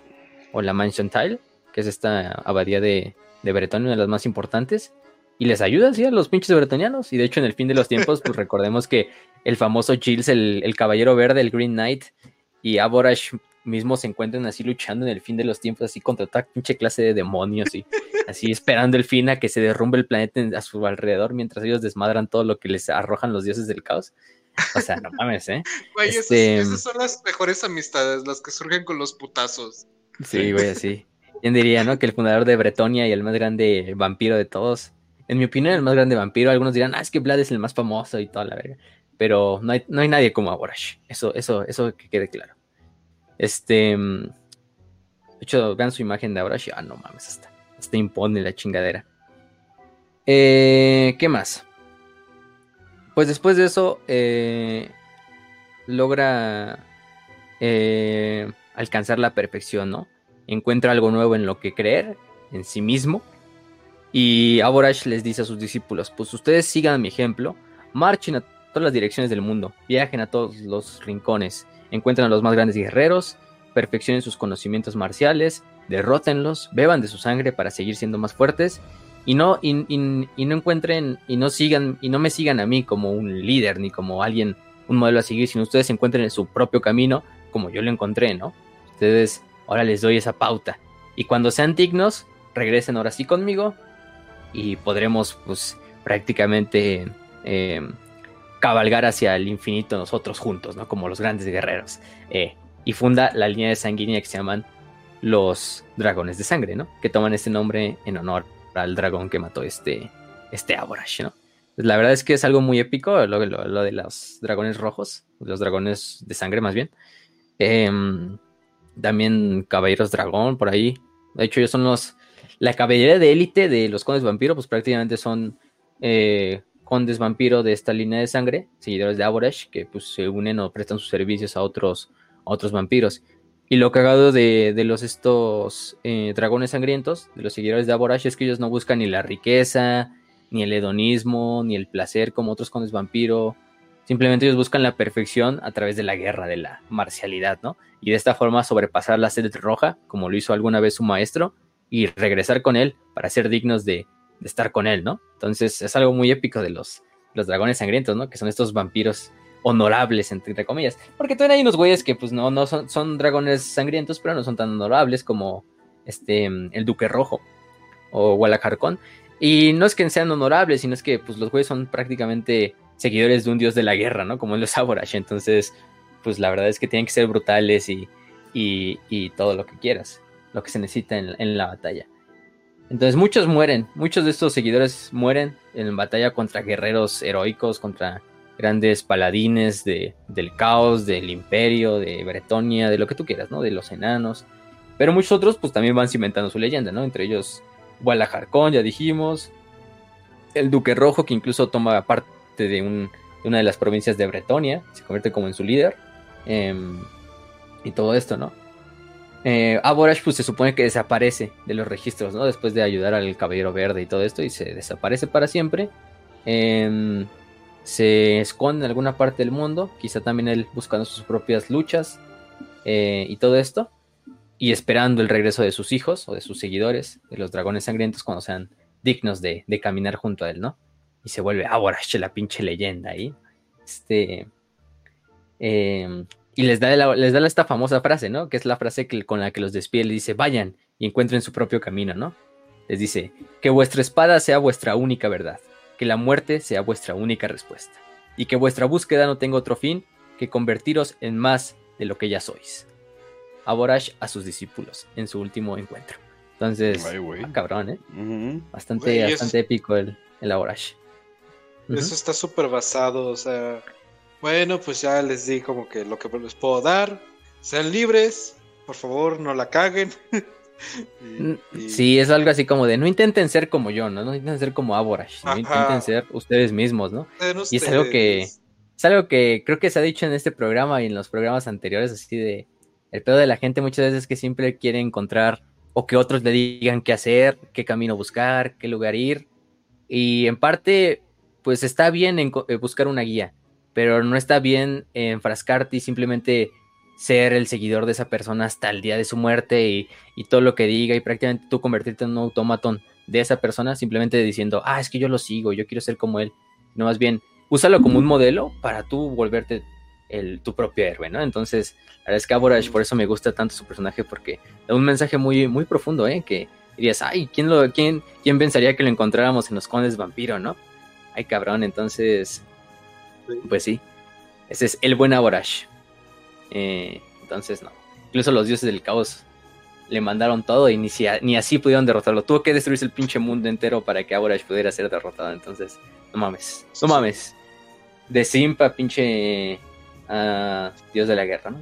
o la Mansion Tile, que es esta abadía de, de Bretonia, una de las más importantes, y les ayuda a los pinches bretonianos. Y de hecho, en el fin de los tiempos, pues recordemos que el famoso Chills, el, el caballero verde, el Green Knight, y Aborash mismo se encuentran así luchando en el fin de los tiempos, así contra otra pinche clase de demonios y así esperando el fin a que se derrumbe el planeta a su alrededor mientras ellos desmadran todo lo que les arrojan los dioses del caos. O sea, no mames, ¿eh? Güey, este, esas, son las mejores amistades, las que surgen con los putazos. Sí, güey, sí. ¿Quién diría, no? Que el fundador de Bretonia y el más grande vampiro de todos. En mi opinión, el más grande vampiro. Algunos dirán, ah, es que Vlad es el más famoso y toda la verga. Pero no hay, no hay nadie como Aborash. Eso, eso, eso que quede claro. Este. Mm, de hecho, vean su imagen de Aborash. Ah, no mames, hasta, hasta impone la chingadera. Eh, ¿Qué más? Pues después de eso, eh, logra eh, alcanzar la perfección, ¿no? Encuentra algo nuevo en lo que creer, en sí mismo. Y Aborash les dice a sus discípulos, pues ustedes sigan mi ejemplo, marchen a todas las direcciones del mundo, viajen a todos los rincones, encuentren a los más grandes guerreros, perfeccionen sus conocimientos marciales, derrótenlos, beban de su sangre para seguir siendo más fuertes y no, y, no encuentren y no sigan y no me sigan a mí como un líder ni como alguien, un modelo a seguir, sino ustedes se encuentren en su propio camino como yo lo encontré, ¿no? Ustedes ahora les doy esa pauta. Y cuando sean dignos, regresen ahora sí conmigo y podremos pues prácticamente em, cabalgar hacia el infinito nosotros juntos, ¿no? Como los grandes guerreros. Eh, y funda la línea de sanguínea que se llaman los dragones de sangre, ¿no? Que toman este nombre en honor al dragón que mató este, este Aborash, ¿no? La verdad es que es algo muy épico lo, de los dragones rojos, los dragones de sangre más bien. Em, también caballeros dragón por ahí. De hecho, ellos son los... La caballería de élite de los condes vampiro, pues prácticamente son eh, condes vampiro de esta línea de sangre, seguidores de Aborash, que pues se unen o prestan sus servicios a otros, a otros vampiros. Y lo cagado de, de los estos eh, dragones sangrientos, de los seguidores de Aborash, es que ellos no buscan ni la riqueza, ni el hedonismo, ni el placer como otros condes vampiro. Simplemente ellos buscan la perfección a través de la guerra, de la marcialidad, ¿no? Y de esta forma sobrepasar la sed roja, como lo hizo alguna vez su maestro, y regresar con él para ser dignos de, de estar con él, ¿no? Entonces es algo muy épico de los, los dragones sangrientos, ¿no? Que son estos vampiros honorables, entre comillas. Porque también hay unos güeyes que, pues, no, no son, son dragones sangrientos, pero no son tan honorables como este, el Duque Rojo o Walacarcón. Y no es que sean honorables, sino es que, pues, los güeyes son prácticamente seguidores de un dios de la guerra, ¿no? Como los Aborash. Entonces, pues, la verdad es que tienen que ser brutales y, y, todo lo que quieras, lo que se necesita en la batalla. Entonces muchos mueren, muchos de estos seguidores mueren en batalla contra guerreros heroicos, contra grandes paladines de, del caos, del imperio, de Bretonia, de lo que tú quieras, ¿no? De los enanos. Pero muchos otros, pues también van cimentando su leyenda, ¿no? Entre ellos, Gualajarcón, ya dijimos. El Duque Rojo, que incluso toma parte de, un, de una de las provincias de Bretonia, se convierte como en su líder. Em, y todo esto, ¿no? Eh, pues se supone que desaparece de los registros, ¿no? Después de ayudar al Caballero Verde y todo esto, y se desaparece para siempre. Em, se esconde en alguna parte del mundo, quizá también él buscando sus propias luchas eh, y todo esto, y esperando el regreso de sus hijos o de sus seguidores, de los dragones sangrientos, cuando sean dignos de, caminar junto a él, ¿no? Y se vuelve Aborash, la pinche leyenda ahí. Este. Eh, y les da, les da esta famosa frase, ¿no? Que es la frase que, con la que los despide. Le dice, vayan y encuentren su propio camino, ¿no? Les dice, que vuestra espada sea vuestra única verdad, que la muerte sea vuestra única respuesta, y que vuestra búsqueda no tenga otro fin que convertiros en más de lo que ya sois. Aborash a sus discípulos en su último encuentro. Entonces, ah, cabrón, ¿eh? Bastante, bastante épico el, el Aborash. Eso está súper basado, o sea, bueno, pues ya les di como que lo que les puedo dar. Sean libres, por favor, no la caguen. *laughs* Sí, es algo así como de no intenten ser como yo, ¿no? No intenten ser como Aborash, no intenten ser ustedes mismos, ¿no? Y es algo que es algo que creo que se ha dicho en este programa y en los programas anteriores, así de el pedo de la gente muchas veces que siempre quiere encontrar o que otros le digan qué hacer, qué camino buscar, qué lugar ir. Y en parte, pues está bien en eh, buscar una guía, pero no está bien enfrascarte y simplemente ser el seguidor de esa persona hasta el día de su muerte y, todo lo que diga y prácticamente tú convertirte en un automatón de esa persona simplemente diciendo, ah, es que yo lo sigo, yo quiero ser como él. No, más bien, úsalo como un modelo para tú volverte el, tu propio héroe, ¿no? Entonces, la verdad es que por eso me gusta tanto su personaje, porque da un mensaje muy, muy profundo, ¿eh? Que dirías, ay, ¿quién, lo, quién, ¿quién pensaría que lo encontráramos en los condes vampiro, no? Ay, cabrón, entonces pues sí, ese es el buen Aborash. Eh, entonces, no. Incluso los dioses del caos le mandaron todo y ni, ni así pudieron derrotarlo. Tuvo que destruirse el pinche mundo entero para que Aborash pudiera ser derrotado. Entonces, no mames, no mames. De Simpa, pinche uh, dios de la guerra, ¿no?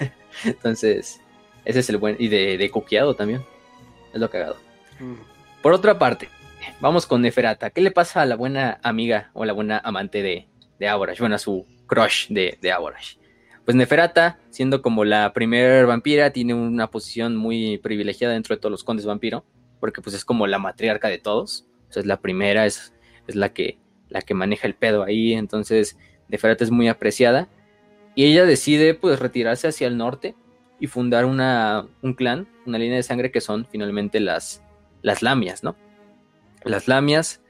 *laughs* Entonces, ese es el buen. Y de, de coqueado también. Es lo cagado. Mm. Por otra parte, vamos con Neferata. ¿Qué le pasa a la buena amiga o la buena amante de, de Aborash, bueno, a su crush de, de Aborash. Pues Neferata, siendo como la primer vampira, tiene una posición muy privilegiada dentro de todos los condes vampiro, porque pues es como la matriarca de todos, o sea, es la primera, es, es la, que, la que maneja el pedo ahí, entonces Neferata es muy apreciada, y ella decide pues retirarse hacia el norte y fundar una, un clan, una línea de sangre que son finalmente las, las lamias, ¿no? Las lamias,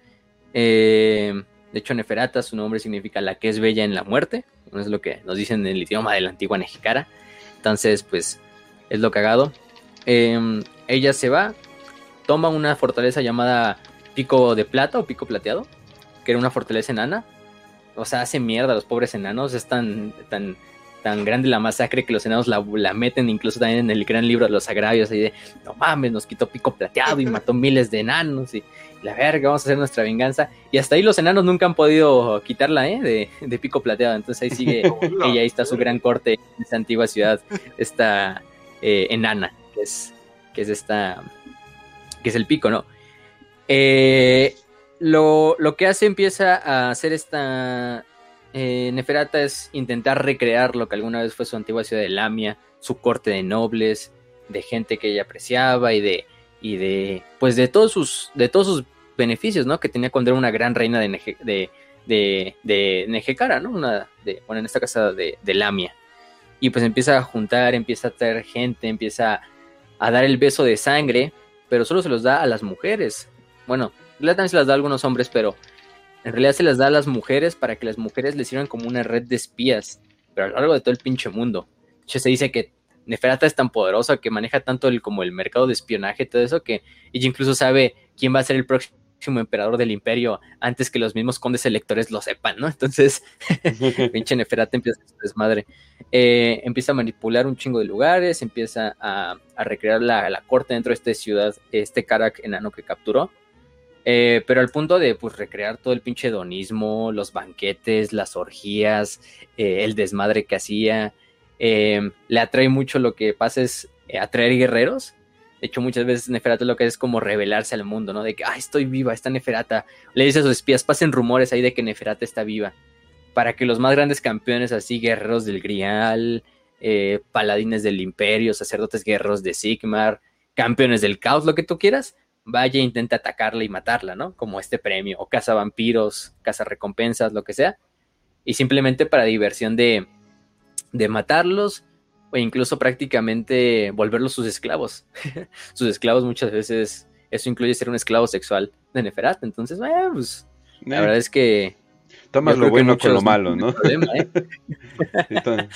eh, de hecho, Neferata, su nombre significa la que es bella en la muerte. Es lo que nos dicen en el idioma de la antigua Nejicara. Entonces, pues, es lo cagado. Em, ella se va, toma una fortaleza llamada Pico de Plata o Pico Plateado, que era una fortaleza enana. O sea, hace mierda a los pobres enanos. Es tan, tan, tan grande la masacre que los enanos la, la, meten incluso también en el gran libro de los agravios. Ahí de, no mames, nos quitó Pico Plateado y mató miles de enanos. Y la verga, vamos a hacer nuestra venganza. Y hasta ahí los enanos nunca han podido quitarla, ¿eh? De, pico plateado. Entonces ahí sigue *laughs* y ahí está su gran corte en esa antigua ciudad, esta eh, enana, que es, que es esta, que es el pico, ¿no? Eh, lo, que hace empieza a hacer esta eh, Neferata es intentar recrear lo que alguna vez fue su antigua ciudad de Lamia, su corte de nobles, de gente que ella apreciaba y de y de pues de todos sus de todos sus beneficios, ¿no? Que tenía cuando era una gran reina de, de, de, Nejecara, ¿no? Una de, bueno, en esta casa de, de, Lamia. Y pues empieza a juntar, empieza a traer gente, empieza a dar el beso de sangre, pero solo se los da a las mujeres. Bueno, en también se las da a algunos hombres, pero en realidad se las da a las mujeres para que las mujeres les sirvan como una red de espías, pero a lo largo de todo el pinche mundo. Se dice que Neferata es tan poderosa que maneja tanto el, como el mercado de espionaje, todo eso, que ella incluso sabe quién va a ser el próximo emperador del imperio antes que los mismos condes electores lo sepan, ¿no? Entonces, *laughs* pinche Neferata empieza a desmadre. Eh, empieza a manipular un chingo de lugares, empieza a, recrear la, corte dentro de esta ciudad, este Karak enano que capturó. Eh, pero al punto de pues recrear todo el pinche hedonismo, los banquetes, las orgías, eh, el desmadre que hacía. le atrae mucho lo que pasa es atraer guerreros. De hecho, muchas veces Neferata lo que hace es como revelarse al mundo, ¿no? De que, ah, estoy viva, está Neferata. Le dice a sus espías, pasen rumores ahí de que Neferata está viva. Para que los más grandes campeones, así, guerreros del Grial, eh, paladines del Imperio, sacerdotes guerreros de Sigmar, campeones del caos, lo que tú quieras, vaya e intenta atacarla y matarla, ¿no? Como este premio, o caza vampiros, caza recompensas, lo que sea. Y simplemente para diversión de, de matarlos, o incluso prácticamente volverlos sus esclavos. *laughs* sus esclavos muchas veces, eso incluye ser un esclavo sexual de Neferat. Entonces, pues la verdad es que... Tomas lo bueno con lo malo, ¿no? ¿eh? *laughs*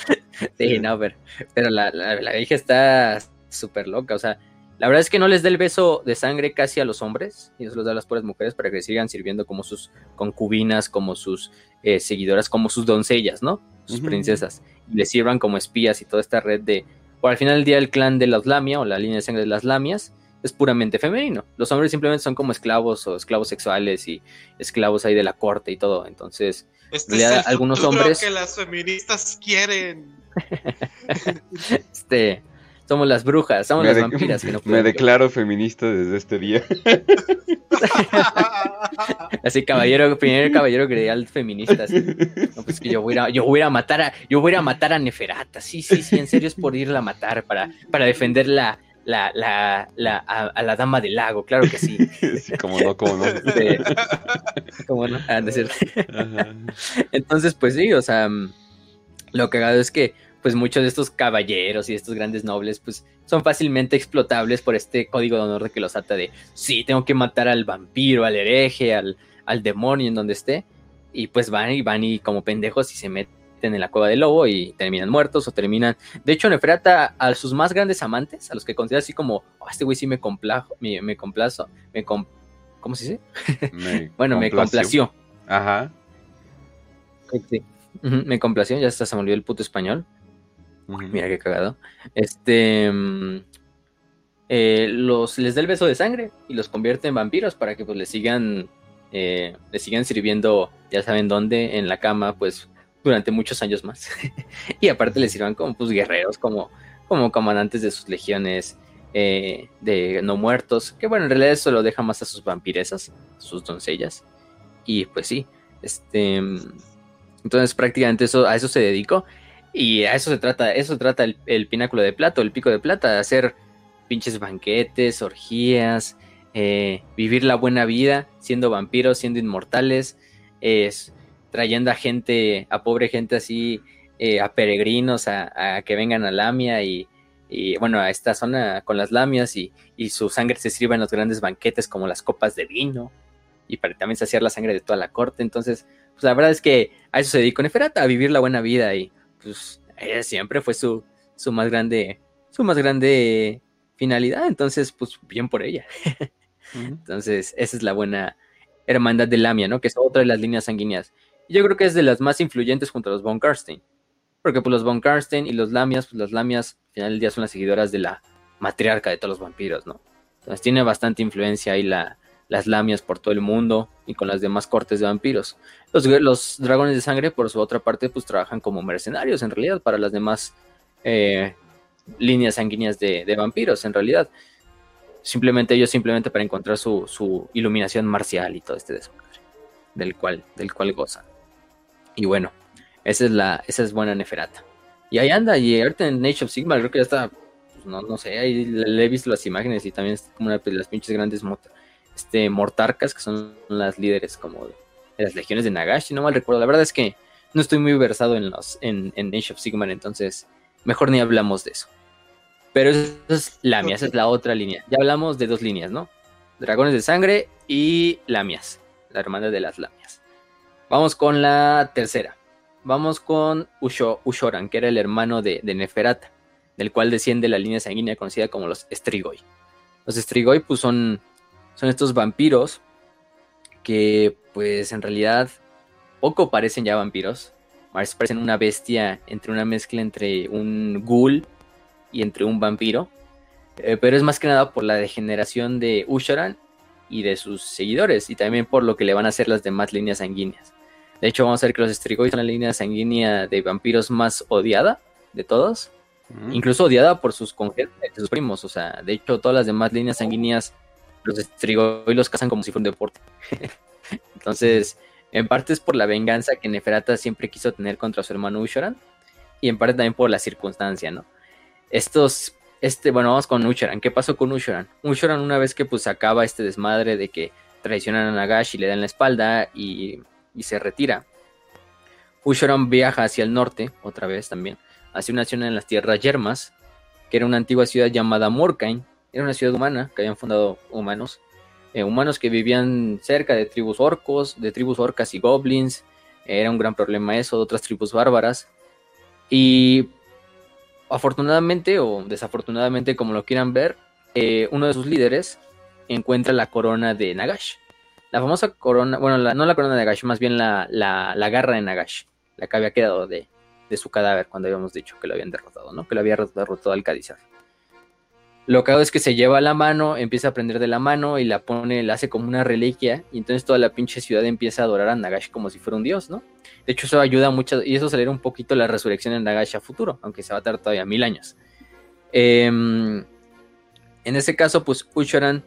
*laughs* sí, no, pero, pero la, la hija está súper loca, o sea, la verdad es que no les da el beso de sangre casi a los hombres, y eso los da a las pobres mujeres para que sigan sirviendo como sus concubinas, como sus eh, seguidoras, como sus doncellas, ¿no? Sus princesas. Y les sirvan como espías y toda esta red de... Por al final del día el clan de las Lamia o la línea de sangre de las Lamias es puramente femenino. Los hombres simplemente son como esclavos o esclavos sexuales y esclavos ahí de la corte y todo. Entonces, este es algunos hombres... que las feministas quieren. *laughs* este somos las brujas, somos las vampiras. me declaro feminista desde este día. *laughs* así, caballero, primer caballero ideal feminista. No, pues que yo voy, a, yo voy a matar a, yo voy a matar a Neferata. Sí, sí, sí, en serio es por irla a matar para, para defender la, la, la, la a, la dama del lago, claro que sí. sí como no, como no. como no, ah, Entonces, pues sí, o sea, lo cagado es que pues muchos de estos caballeros y estos grandes nobles, pues son fácilmente explotables por este código de honor de que los ata de, sí, tengo que matar al vampiro, al hereje, al, al demonio en donde esté, y pues van y van y como pendejos y se meten en la cueva del lobo y terminan muertos o terminan. De hecho, Neferata a sus más grandes amantes, a los que considera así como, oh, este güey sí me complajo, me, me complazo, me ¿cómo se dice? *laughs* bueno, me complació. Ajá. Sí. Me complació, ya hasta se me olvidó el puto español. Mira qué cagado. Este. Mm, eh, los, les da el beso de sangre y los convierte en vampiros para que pues les sigan. Eh, les sigan sirviendo, ya saben dónde, en la cama, pues durante muchos años más. *laughs* y aparte les sirvan como pues guerreros, como, como comandantes de sus legiones eh, de no muertos. Que bueno, en realidad eso lo deja más a sus vampiresas, sus doncellas. Y pues sí, este. Mm, entonces prácticamente eso, a eso se dedicó. Y a eso se trata, eso se trata el, pináculo de plata, el pico de plata, hacer pinches banquetes, orgías, eh, vivir la buena vida, siendo vampiros, siendo inmortales, es, trayendo a gente, a pobre gente así, eh, a peregrinos, a, que vengan a Lamia y, bueno, a esta zona con las lamias y, su sangre se sirva en los grandes banquetes como las copas de vino y para también saciar la sangre de toda la corte. Entonces, pues la verdad es que a eso se dedicó Neferata, a vivir la buena vida y pues ella siempre fue su, su más grande, su más grande finalidad, entonces pues bien por ella. Entonces, esa es la buena hermandad de Lamia, ¿no? Que es otra de las líneas sanguíneas. Y yo creo que es de las más influyentes junto a los Von Karstein. Porque pues los Von Karstein y los Lamias, pues las Lamias al final del día son las seguidoras de la matriarca de todos los vampiros, ¿no? Entonces tiene bastante influencia ahí la, las lamias por todo el mundo y con las demás cortes de vampiros. Los, dragones de sangre, por su otra parte, pues trabajan como mercenarios en realidad para las demás eh, líneas sanguíneas de, vampiros, en realidad. Simplemente ellos simplemente para encontrar su, iluminación marcial y todo este desmadre del cual, del cual gozan. Y bueno, esa es la, esa es buena Neferata. Y ahí anda, y ahorita en Nation of Sigma creo que ya está, pues, no, no sé, ahí le, he visto las imágenes y también es como una de las pinches grandes motos este, mortarcas, que son las líderes como de, las legiones de Nagashi, no mal recuerdo. La verdad es que no estoy muy versado en los en, en Age of Sigmar, entonces mejor ni hablamos de eso. Pero esa es Lamias, esa es la otra línea. Ya hablamos de dos líneas, ¿no? Dragones de sangre y Lamias, la hermana de las Lamias. Vamos con la tercera. Vamos con Usho, Ushoran, que era el hermano de, de, Neferata, del cual desciende la línea sanguínea conocida como los Strigoi. Los Strigoi pues son son estos vampiros que pues en realidad poco parecen ya vampiros. Más parecen una bestia entre una mezcla entre un ghoul y entre un vampiro. Eh, pero es más que nada por la degeneración de Usharan y de sus seguidores. Y también por lo que le van a hacer las demás líneas sanguíneas. De hecho, vamos a ver que los Strigoi son la línea sanguínea de vampiros más odiada de todos. mm. incluso odiada por sus congéneres, sus primos, o sea, de hecho todas las demás líneas sanguíneas los estrigó y los cazan como si fuera un deporte. *laughs* Entonces, en parte es por la venganza que Neferata siempre quiso tener contra su hermano Ushoran, y en parte también por la circunstancia, ¿no? Estos, este, bueno, vamos con Ushoran. ¿Qué pasó con Ushoran? Ushoran una vez que pues acaba este desmadre de que traicionan a Nagash y le dan la espalda y, y se retira. Ushoran viaja hacia el norte, otra vez también, hacia una ciudad en las tierras yermas, que era una antigua ciudad llamada Morkain. Era una ciudad humana que habían fundado humanos. Eh, humanos que vivían cerca de tribus orcos, de tribus orcas y goblins. Era un gran problema eso, de otras tribus bárbaras. Y afortunadamente o desafortunadamente, como lo quieran ver, eh, uno de sus líderes encuentra la corona de Nagash. La famosa corona, bueno, no la corona de Nagash, más bien la, la, garra de Nagash, la que había quedado de, de, su cadáver cuando habíamos dicho que lo habían derrotado, ¿no? Que lo había derrotado al Cadizar. Lo que hago es que se lleva la mano, empieza a prender de la mano y la pone, la hace como una reliquia, y entonces toda la pinche ciudad empieza a adorar a Nagash como si fuera un dios, ¿no? De hecho, eso ayuda mucho, y eso acelera un poquito la resurrección en Nagash a futuro, aunque se va a tardar todavía mil años. Em, en ese caso, pues Ushoran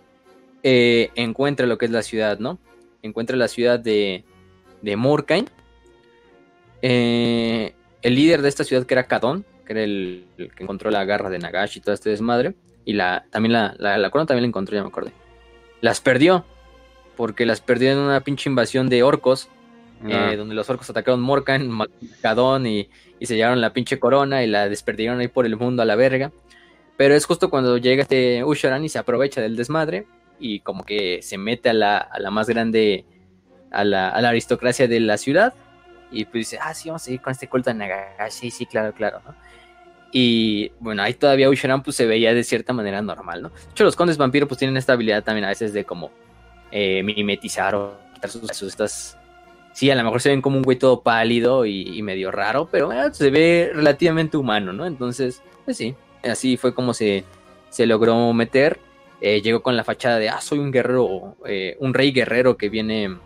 eh, encuentra lo que es la ciudad, ¿no? Encuentra la ciudad de, de. Eh, el líder de esta ciudad, que era Kadon, que era el, el, que encontró la garra de Nagash y todo este desmadre, y la, también la, la, corona también la encontró, ya me acordé. Las perdió. Porque las perdió en una pinche invasión de orcos. Eh, donde los orcos atacaron Morkan, Macadón y, y se llevaron la pinche corona y la desperdieron ahí por el mundo a la verga. Pero es justo cuando llega este Usharan y se aprovecha del desmadre y como que se mete a la, a la más grande, a la, a la, aristocracia de la ciudad. Y pues dice, ah, sí, vamos a seguir con este culto de Nagashi, sí, claro, claro, ¿no? Y bueno, ahí todavía Usharan pues se veía de cierta manera normal, ¿no? De hecho, los condes vampiros pues tienen esta habilidad también a veces de como eh, mimetizar o quitar sus, sus. Sí, a lo mejor se ven como un güey todo pálido y, medio raro, pero se ve relativamente humano, ¿no? Entonces, pues sí, así fue como se, se logró meter. Eh, llegó con la fachada de, ah, soy un guerrero, eh, un rey guerrero que viene,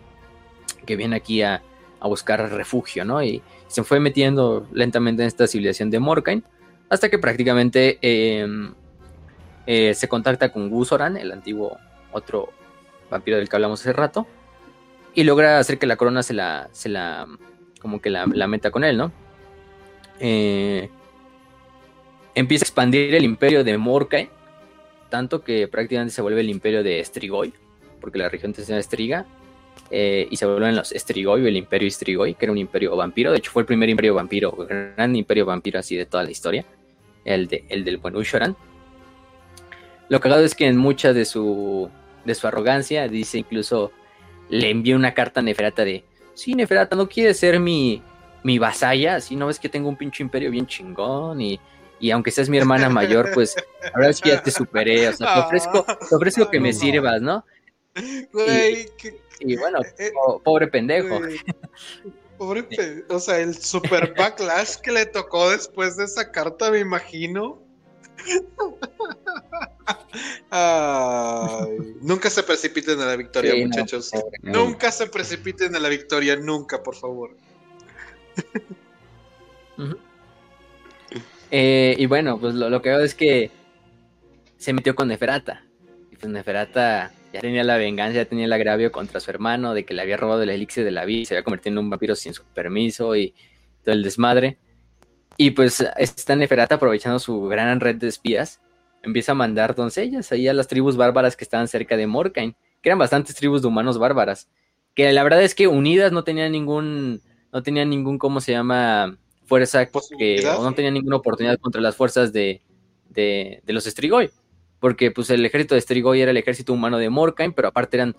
que viene aquí a, a buscar refugio, ¿no? Y se fue metiendo lentamente en esta civilización de Morkain hasta que prácticamente em, eh, se contacta con Gusoran, el antiguo otro vampiro del que hablamos hace rato, y logra hacer que la corona se la, se la como que la, meta con él, ¿no? Eh, empieza a expandir el imperio de Morkai, tanto que prácticamente se vuelve el imperio de Strigoi, porque la región se llama Estriga, eh, y se vuelven los Strigoi, el imperio Strigoi, que era un imperio vampiro. De hecho, fue el primer imperio vampiro, gran imperio vampiro así de toda la historia, el, de, el del buen Ushoran. Lo cagado es que en mucha de su, de su arrogancia, dice incluso, le envió una carta a Neferata de, sí, Neferata, ¿no quieres ser mi, mi vasalla? Así, ¿no ves que tengo un pinche imperio bien chingón? Y, y aunque seas mi hermana mayor, pues, la verdad es que ya te superé, o sea, te ofrezco, te ofrezco que me sirvas, ¿no? Güey, y bueno, eh, eh, pobre pendejo. Pobre o sea, el super backlash que le tocó después de esa carta, me imagino. *laughs* nunca se precipiten a la victoria, muchachos. nunca se precipiten a la victoria, nunca, por favor. *laughs* Eh, y bueno, pues lo, lo que veo es que se metió con Neferata. Y pues Neferata ya tenía la venganza, ya tenía el agravio contra su hermano de que le había robado el elixir de la vida y se había convertido en un vampiro sin su permiso y todo el desmadre. Y pues esta Neferata, aprovechando su gran red de espías, empieza a mandar doncellas ahí a las tribus bárbaras que estaban cerca de Morkain, que eran bastantes tribus de humanos bárbaras, que la verdad es que unidas no tenían ningún, no tenían ningún, ¿cómo se llama? Fuerza que, o no tenían ninguna oportunidad contra las fuerzas de, de, de los Strigoi porque pues el ejército de Strigoi era el ejército humano de Morkain, pero aparte eran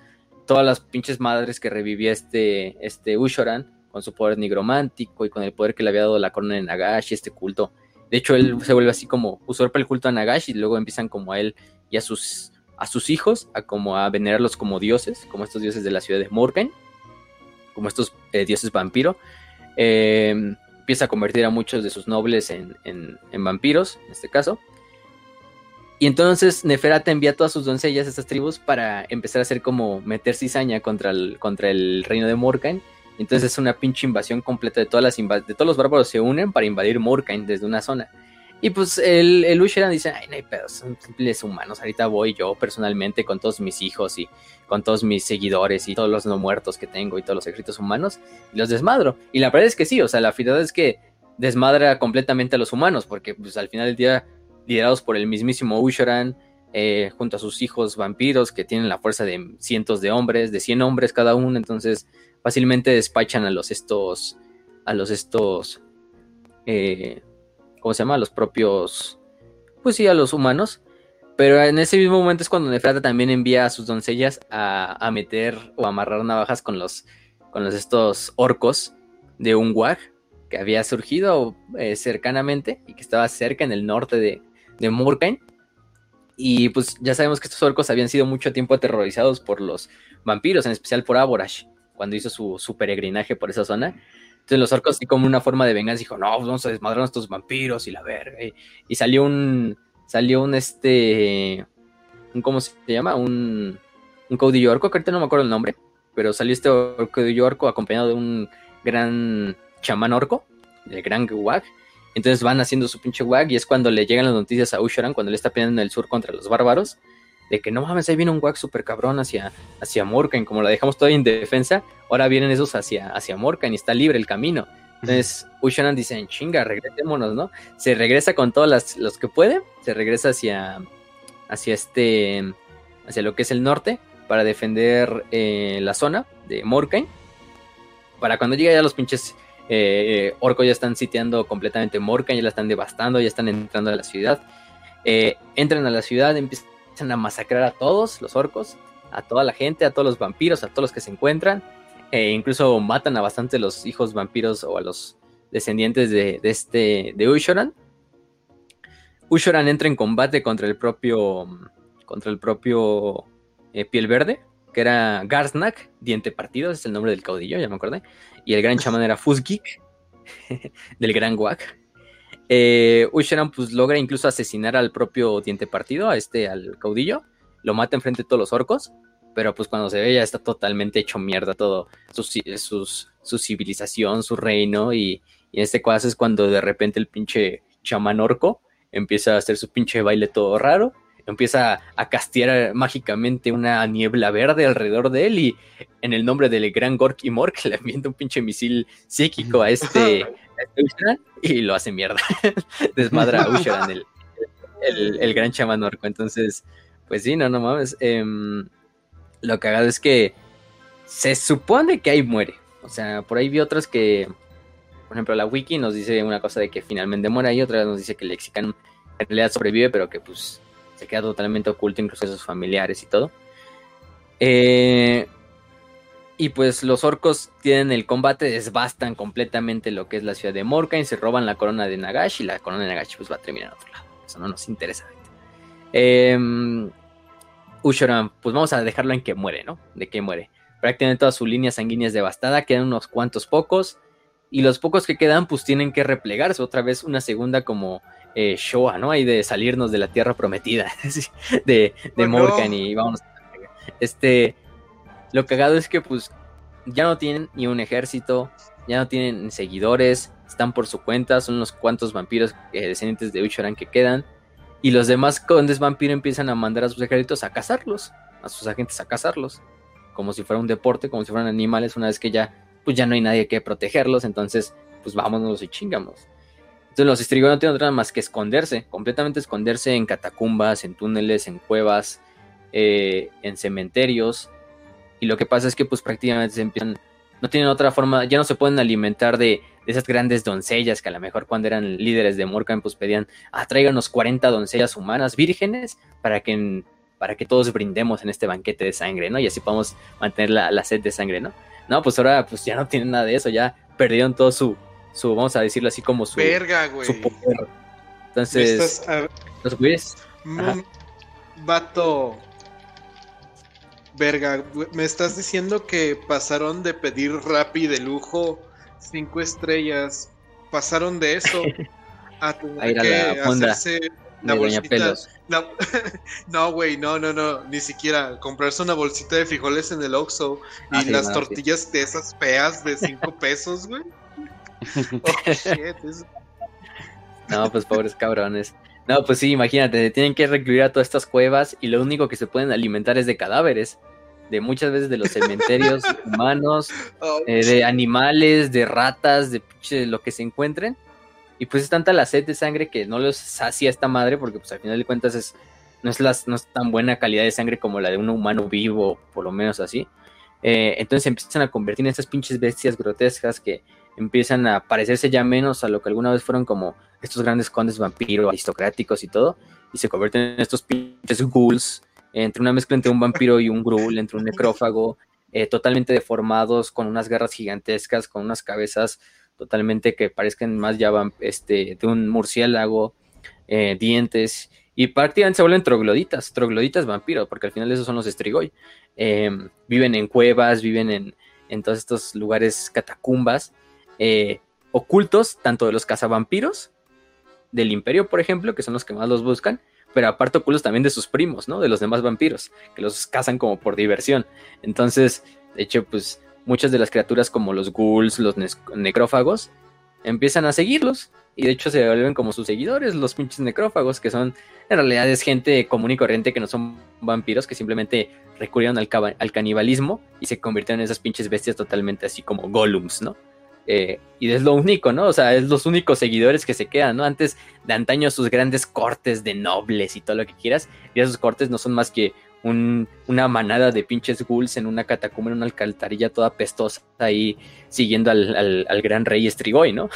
todas las pinches madres que revivía este, este Ushoran con su poder nigromántico y con el poder que le había dado la corona de Nagash y este culto. De hecho, él se vuelve así como usurpa el culto a Nagash y luego empiezan como a él y a sus, a sus hijos a como a venerarlos como dioses, como estos dioses de la ciudad de Morkain, como estos eh, dioses vampiro. Em, empieza a convertir a muchos de sus nobles en, en vampiros, en este caso. Y entonces Neferata envía a todas sus doncellas a estas tribus para empezar a hacer como meter cizaña contra el, contra el reino de Morkain. Entonces es una pinche invasión completa de todas las de todos los bárbaros se unen para invadir Morkain desde una zona. Y pues el, el Usheran dice, ay, no hay pedos, son simples humanos. Ahorita voy yo personalmente con todos mis hijos y con todos mis seguidores y todos los no muertos que tengo y todos los ejércitos humanos y los desmadro. Y la verdad es que sí, o sea, la verdad es que desmadra completamente a los humanos porque pues al final del día, liderados por el mismísimo Usheran, eh, junto a sus hijos vampiros que tienen la fuerza de cientos de hombres, de 100 hombres cada uno, entonces fácilmente despachan a los estos, a los estos, eh, ¿cómo se llama? A los propios, pues sí, a los humanos. Pero en ese mismo momento es cuando Nefrata también envía a sus doncellas a, meter o amarrar navajas con los, con los estos orcos de un wag que había surgido eh, cercanamente y que estaba cerca en el norte de, de Murkain. Y pues ya sabemos que estos orcos habían sido mucho tiempo aterrorizados por los vampiros, en especial por Aborash, cuando hizo su, su peregrinaje por esa zona. Entonces los orcos, así como una forma de venganza, dijo, no, pues vamos a desmadrar a estos vampiros y la verga. Y, salió un, salió un, este, un, ¿cómo se llama? Un, un caudillo orco, que ahorita no me acuerdo el nombre, pero salió este caudillo orco acompañado de un gran chamán orco, el gran Wag. Entonces van haciendo su pinche wag y es cuando le llegan las noticias a Ushoran, cuando le está peleando en el sur contra los bárbaros, de que no mames, ahí viene un wag súper cabrón hacia, hacia Morkan, como la dejamos todavía en defensa, ahora vienen esos hacia, hacia Morkan y está libre el camino. Entonces Usharan dice, chinga, regresémonos, ¿no? Se regresa con todos los que puede, se regresa hacia, hacia este, hacia lo que es el norte, para defender eh, la zona de Morkan. Para cuando llegue ya los pinches eh, orcos ya están sitiando completamente Morkan, ya la están devastando, ya están entrando a la ciudad. Eh, entran a la ciudad, empiezan a masacrar a todos los orcos, a toda la gente, a todos los vampiros, a todos los que se encuentran. E incluso matan a bastante los hijos vampiros o a los descendientes de, este de Ushoran. Ushoran entra en combate contra el propio contra el propio eh, piel verde, que era Garznak, diente partido, es el nombre del caudillo, ya me acordé. Y el gran chamán era Fuzgik, *laughs* del gran Wak. Eh, Usheran pues logra incluso asesinar al propio diente partido, a este, al caudillo, lo mata enfrente de todos los orcos, pero pues cuando se ve ya está totalmente hecho mierda todo, su, su civilización, su reino, y, en este caso es cuando de repente el pinche chamán orco empieza a hacer su pinche baile todo raro, empieza a castear mágicamente una niebla verde alrededor de él y en el nombre del gran Gork y Mork *laughs* le envía un pinche misil psíquico a este *laughs* y lo hace mierda. *laughs* Desmadra a Usheran, el, el, gran chamán orco. Entonces, pues sí, no, no mames. Em, lo cagado es que se supone que ahí muere. O sea, por ahí vi otras que, por ejemplo, la wiki nos dice una cosa de que finalmente muere y otra nos dice que el Lexican en realidad sobrevive, pero que pues se queda totalmente oculto, incluso a sus familiares y todo. Eh, y pues los orcos tienen el combate, desbastan completamente lo que es la ciudad de Morkain, se roban la corona de Nagash y la corona de Nagash pues va a terminar en otro lado. Eso no nos interesa. Eh, Ushoran, pues vamos a dejarlo en que muere, ¿no? De que muere. Prácticamente toda su línea sanguínea es devastada, quedan unos cuantos pocos. Y los pocos que quedan, pues tienen que replegarse. Otra vez una segunda como eh, Shoah, ¿no? Hay de salirnos de la tierra prometida *laughs* de, de Morkan y vamos. Este, lo cagado es que pues ya no tienen ni un ejército, ya no tienen seguidores, están por su cuenta, son unos cuantos vampiros eh, descendientes de Uchoran que quedan. Y los demás condes vampiros empiezan a mandar a sus ejércitos a cazarlos, a sus agentes a cazarlos, como si fuera un deporte, como si fueran animales, una vez que ya, pues ya no hay nadie que protegerlos, entonces, pues vámonos y chingamos. Entonces los estrigos no tienen otra más que esconderse, completamente esconderse en catacumbas, en túneles, en cuevas, eh, en cementerios, y lo que pasa es que pues prácticamente se empiezan, no tienen otra forma, ya no se pueden alimentar de, esas grandes doncellas que a lo mejor cuando eran líderes de Morkan pues pedían, ah, tráiganos 40 doncellas humanas vírgenes para que, para que todos brindemos en este banquete de sangre, ¿no? Y así podemos mantener la, sed de sangre, ¿no? No, pues ahora pues ya no tienen nada de eso, ya perdieron todo su, su vamos a decirlo así como su, Verga, güey. su poder. Entonces, los güeyes... Vato, Verga, me estás diciendo que pasaron de pedir Rappi de lujo cinco estrellas, pasaron de eso a tener que hacerse la bolsita. *laughs* no, güey, no, no, no, ni siquiera comprarse una bolsita de frijoles en el Oxxo y ah, las tortillas de esas feas de cinco pesos, güey. *laughs* Oh, shit, No, pues pobres cabrones. No, pues sí, imagínate, tienen que recluir a todas estas cuevas y lo único que se pueden alimentar es de cadáveres. De muchas veces de los cementerios *laughs* humanos, eh, de animales, de ratas, de lo que se encuentren. Y pues es tanta la sed de sangre que no los sacia esta madre, porque pues al final de cuentas es, no, es las, no es tan buena calidad de sangre como la de un humano vivo, por lo menos así. Eh, entonces empiezan a convertir en estas pinches bestias grotescas que empiezan a parecerse ya menos a lo que alguna vez fueron como estos grandes condes vampiros aristocráticos y todo, y se convierten en estos pinches ghouls, entre una mezcla entre un vampiro y un ghoul, entre un necrófago, eh, totalmente deformados, con unas garras gigantescas, con unas cabezas totalmente que parezcan más ya este, de un murciélago, eh, dientes, y prácticamente se vuelven trogloditas, trogloditas vampiros, porque al final esos son los estrigoi. Em, viven en cuevas, viven en, en todos estos lugares catacumbas, eh, ocultos, tanto de los cazavampiros, del imperio, por ejemplo, que son los que más los buscan, pero aparte ocultos también de sus primos, ¿no? De los demás vampiros, que los cazan como por diversión. Entonces, de hecho, pues muchas de las criaturas como los ghouls, los necrófagos, empiezan a seguirlos. Y de hecho se vuelven como sus seguidores, los pinches necrófagos, que son en realidad es gente común y corriente que no son vampiros, que simplemente recurrieron al, al canibalismo y se convirtieron en esas pinches bestias totalmente así como golems, ¿no? Eh, y es lo único, ¿no? O sea, es los únicos seguidores que se quedan, ¿no? Antes de antaño sus grandes cortes de nobles y todo lo que quieras, y esos cortes no son más que una manada de pinches ghouls en una catacumba, en una alcantarilla toda pestosa ahí siguiendo al, gran rey Strigoi, ¿no?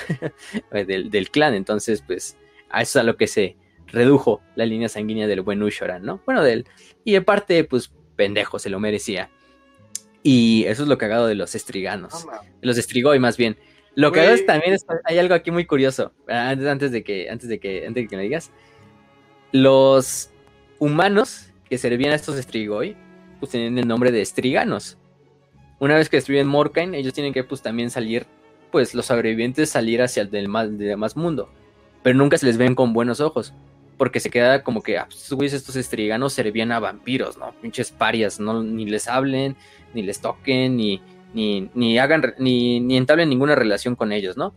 *laughs* del, clan. Entonces, pues, a eso es a lo que se redujo la línea sanguínea del buen Ushoran, ¿no? Bueno, del. Y de parte, pues, pendejo, se lo merecía. Y eso es lo cagado de los estriganos. de los estrigoi, más bien. Lo que es también es, hay algo aquí muy curioso. Antes, antes de que, antes de que, antes de que me digas. Los humanos que servían a estos Strigoi, pues tenían el nombre de Estriganos. Una vez que destruyen Morkain, ellos tienen que pues también salir, pues los sobrevivientes salir hacia el del más, demás mundo. Pero nunca se les ven con buenos ojos. Porque se queda como que, ah, pues, estos estriganos servían a vampiros, ¿no? Pinches parias, no, ni les hablen, ni les toquen, ni, ni, ni hagan, ni, ni entablen ninguna relación con ellos, ¿no?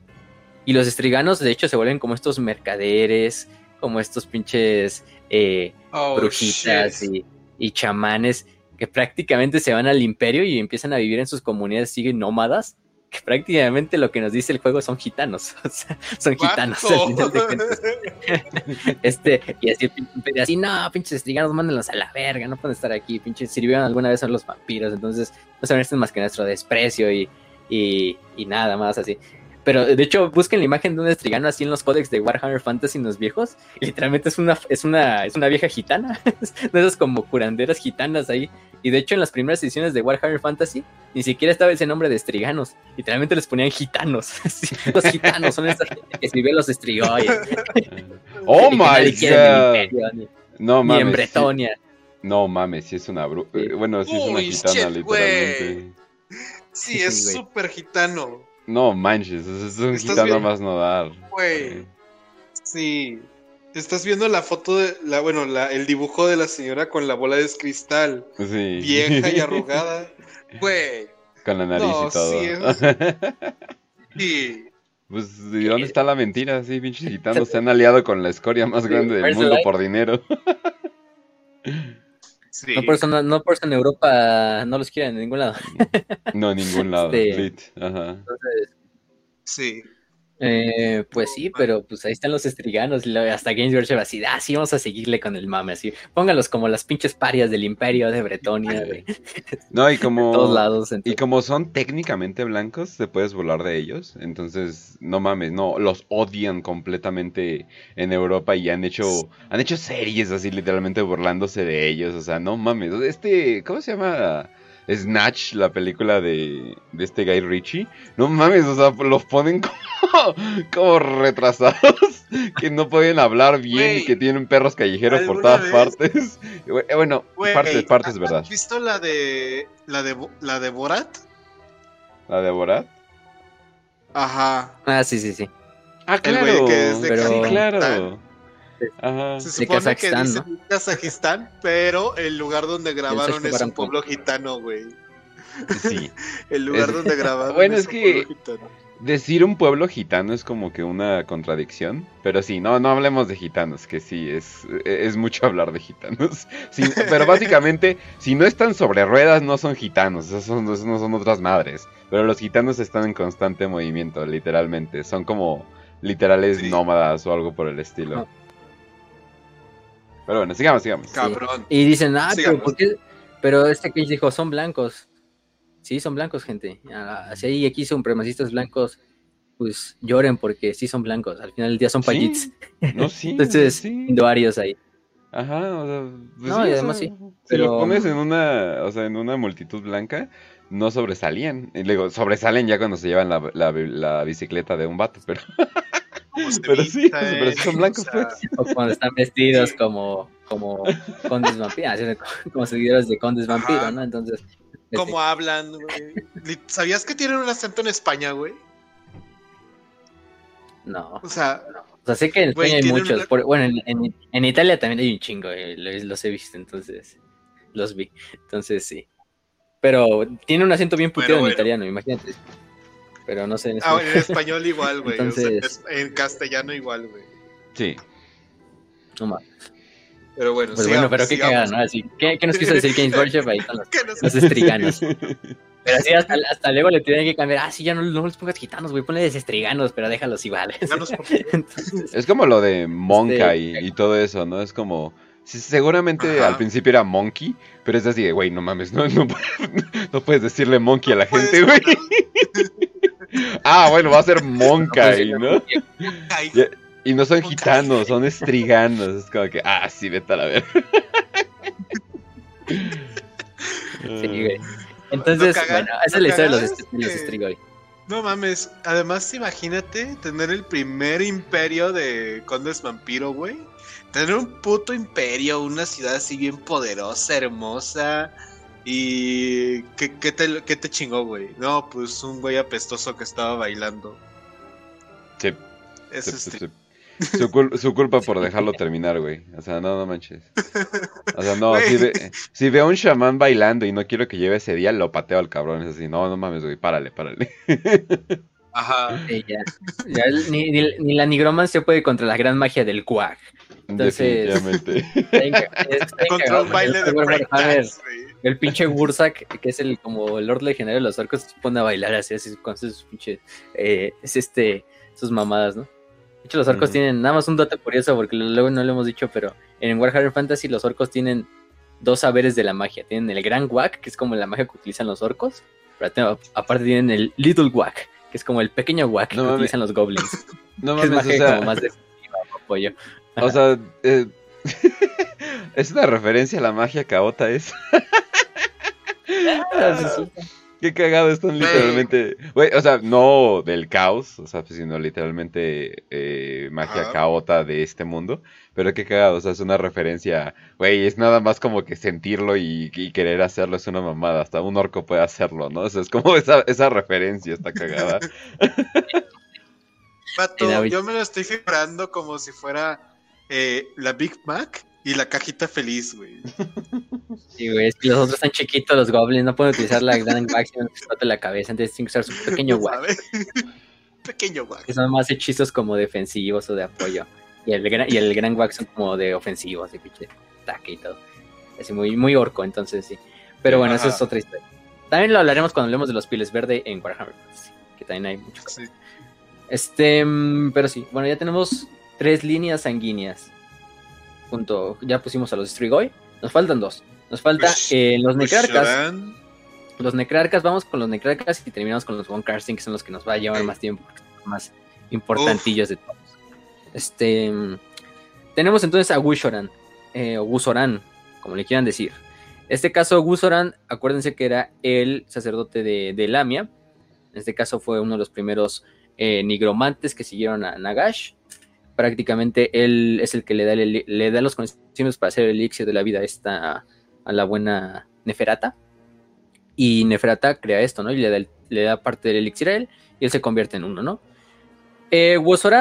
Y los estriganos, de hecho, se vuelven como estos mercaderes, como estos pinches eh, oh, brujitas y, chamanes que prácticamente se van al imperio y empiezan a vivir en sus comunidades, siguen nómadas, que prácticamente lo que nos dice el juego son gitanos, *laughs* o sea, son gitanos *laughs* este, y así, así, no, pinches estriganos, mándenlos a la verga, no pueden estar aquí, pinches, sirvieron alguna vez a los vampiros, entonces no saben esto más que nuestro desprecio y, y, y nada más así. Pero de hecho, busquen la imagen de un estrigano así en los códex de Warhammer Fantasy en los viejos. Y *laughs* literalmente es una, es una, es una vieja gitana. *laughs* de esas como curanderas gitanas ahí. Y de hecho, en las primeras ediciones de Warhammer Fantasy, ni siquiera estaba ese nombre de estriganos. Literalmente les ponían gitanos. *laughs* los gitanos son esas gente que escribe los estrigoyes. oh my god. no mames. en Bretonia. No mames, si es una bruja. Bueno, si es una gitana, literalmente. Sí, es súper gitano. No manches, es un gitano más no dar. Güey. Sí. Estás viendo la foto de la, bueno, la, el dibujo de la señora con la bola de cristal. Sí. Vieja y *laughs* arrugada. Güey. Con la nariz y todo. Sí, Pues, ¿de dónde está la mentira? Sí, pinches gitanos se han aliado con la escoria más grande del mundo por dinero. *laughs* No, por eso, no, por eso en Europa no los quieren en ningún lado. no, en ningún lado. *laughs* Este, Ajá. sí. Eh, pues sí, pero pues ahí están los estriganos. Hasta Games Workshop así, ah, sí, vamos a seguirle con el mame, así. Póngalos como las pinches parias del imperio de Bretonia, No, y como. *laughs* todos lados. Y como son técnicamente blancos, te puedes volar de ellos. Entonces, no mames, no, los odian completamente en Europa y han hecho, han hecho series así, literalmente burlándose de ellos. O sea, no mames. Este, ¿cómo se llama? Snatch, la película de, de este Guy Ritchie. No mames, o sea, los ponen *laughs* como, como retrasados, que no pueden hablar bien y que tienen perros callejeros por todas partes. *laughs* Eh, bueno, partes, partes, verdad. ¿Has visto la de, la de la de Borat? ¿La de Borat? Ajá. Ah, sí, sí, sí. Ah, claro. Sí, claro. Se supone que dice Kazajistán, pero el lugar donde grabaron es un pueblo gitano, güey. Sí. *laughs* el lugar donde grabaron *laughs* bueno, es, que decir un pueblo gitano es como que una contradicción, pero sí, no, no hablemos de gitanos, que sí, es, es mucho hablar de gitanos. *laughs* pero básicamente, si no están sobre ruedas, no son gitanos, esos, no son otras madres. Pero los gitanos están en constante movimiento, literalmente. Son como literales nómadas o algo por el estilo. Pero bueno, sigamos, sigamos. Cabrón. Y dicen, ah, pero, ¿por qué? pero este que dijo, son blancos. Sí, son blancos, gente. Así ahí aquí son supremacistas blancos, pues lloren porque sí son blancos. Al final del día son payits. No, *laughs* sí. Entonces, sí. indoarios ahí. Ajá, o sea, pues no, y además sí. Si lo pones en una, o sea, en una multitud blanca, no sobresalían. Y luego, sobresalen ya cuando se llevan la, la, la bicicleta de un vato, pero... *laughs* *laughs* pero sí, pero son blancos, pues. O cuando están vestidos como, como condes vampiros, como seguidores de condes vampiros, ¿no? Entonces, cómo hablan, güey. ¿Sabías que tienen un acento en España, güey? No. O sea, o sea sé que en España hay muchos. bueno, en, en, Italia también hay un chingo, eh, los, he visto, entonces los vi. Entonces sí. Pero tiene un acento bien puteado en italiano, imagínate. Pero no sé en español. Ah, en español igual, güey. Entonces... en castellano igual, güey. Sí. No más. Pero bueno, pues bueno, pero qué cagada, ¿no? Así, ¿qué, ¿qué, nos quiso decir James Worship? Ahí están los, *laughs* estriganos. *laughs* Pero así hasta, hasta, luego le tienen que cambiar. Ah, sí, ya no, no les pongas gitanos, güey. Ponle estriganos, pero déjalos iguales. *laughs* es como lo de Monka y, y, todo eso, ¿no? Es como. seguramente al principio era Monkey, pero es así de, güey, no mames, no, no, no, puedes decirle Monkey a la gente, güey. Ah, bueno, va a ser Monkey, ¿no? Y no son gitanos, son estriganos. Es como que, ah, sí, vete a la ver. *laughs* sí, güey. Entonces, bueno, esa es la historia de los, estrigoi. No mames, además imagínate tener el primer imperio de Condes Vampiro, güey. Tener un puto imperio, una ciudad así bien poderosa, hermosa. Y... ¿Qué, te, qué te chingó, güey? No, pues un güey apestoso que estaba bailando. Sí. Eso es su, culpa por *laughs* dejarlo terminar, güey. O sea, no, no manches. O sea, no, si, ve, si veo a un chamán bailando y no quiero que lleve ese día, lo pateo al cabrón. Es así, no, no mames, güey, párale, párale. *laughs* Ajá. ya, ya ni, ni, la nigromancia puede contra la gran magia del cuac. Entonces. contra un baile de El pinche Bursak, que es el como el Lord Legendario de los orcos, se pone a bailar así, así con sus pinches. Eh, es este. sus mamadas, ¿no? De hecho, los orcos tienen, nada más un dato curioso, porque luego no lo hemos dicho, pero en Warhammer Fantasy los orcos tienen dos saberes de la magia. Tienen el Gran Wack, que es como la magia que utilizan los orcos, pero aparte tienen el Little Wack, que es como el pequeño Wack que utilizan los goblins. No *laughs* mames, es magia o sea... como más apoyo. O sea, eh... *laughs* es una referencia a la magia caota, es. Ah, Qué cagado, están literalmente. Güey, o sea, no del caos, o sea, sino literalmente eh, magia caota de este mundo. Pero qué cagado, o sea, es una referencia. Güey, es nada más como que sentirlo y, querer hacerlo es una mamada. Hasta un orco puede hacerlo, ¿no? O sea, es como *laughs* esa, esa referencia, está cagada. Pato, yo me lo estoy figurando como si fuera eh, la Big Mac y la cajita feliz, güey. *laughs* Sí, güey, es que los otros están chiquitos, los goblins, no pueden utilizar la gran *laughs* wax y no explote la cabeza, entonces tienen que usar su pequeño wax. *laughs* pequeño wax. Que son más hechizos como defensivos o de apoyo. Y el, gran, y el gran wax son como de ofensivos, de pinche ataque y todo. Así muy, muy orco, entonces sí. Pero bueno, eso es otra historia. También lo hablaremos cuando hablemos de los piles verde en Warhammer, que también hay mucho. Sí. Este, mm, pero sí, bueno, ya tenemos tres líneas sanguíneas ya pusimos a los Strigoi. Nos faltan dos. Nos falta pues, eh, los pues, Necrarcas. Los Necrarcas, vamos con los Necrarcas y terminamos con los Von Karsting, que son los que nos va a llevar más tiempo, más importantillos de todos. Este. Tenemos entonces a Gushoran, eh, o Gusoran, como le quieran decir. Este caso, Gusoran, acuérdense que era el sacerdote de, Lamia. En este caso fue uno de los primeros eh, nigromantes que siguieron a Nagash prácticamente él es el que le da, le da los conocimientos para hacer el elixir de la vida esta, a la buena Neferata. Y Neferata crea esto, ¿no? Y le da, le da parte del elixir a él y él se convierte en uno, ¿no? Eh,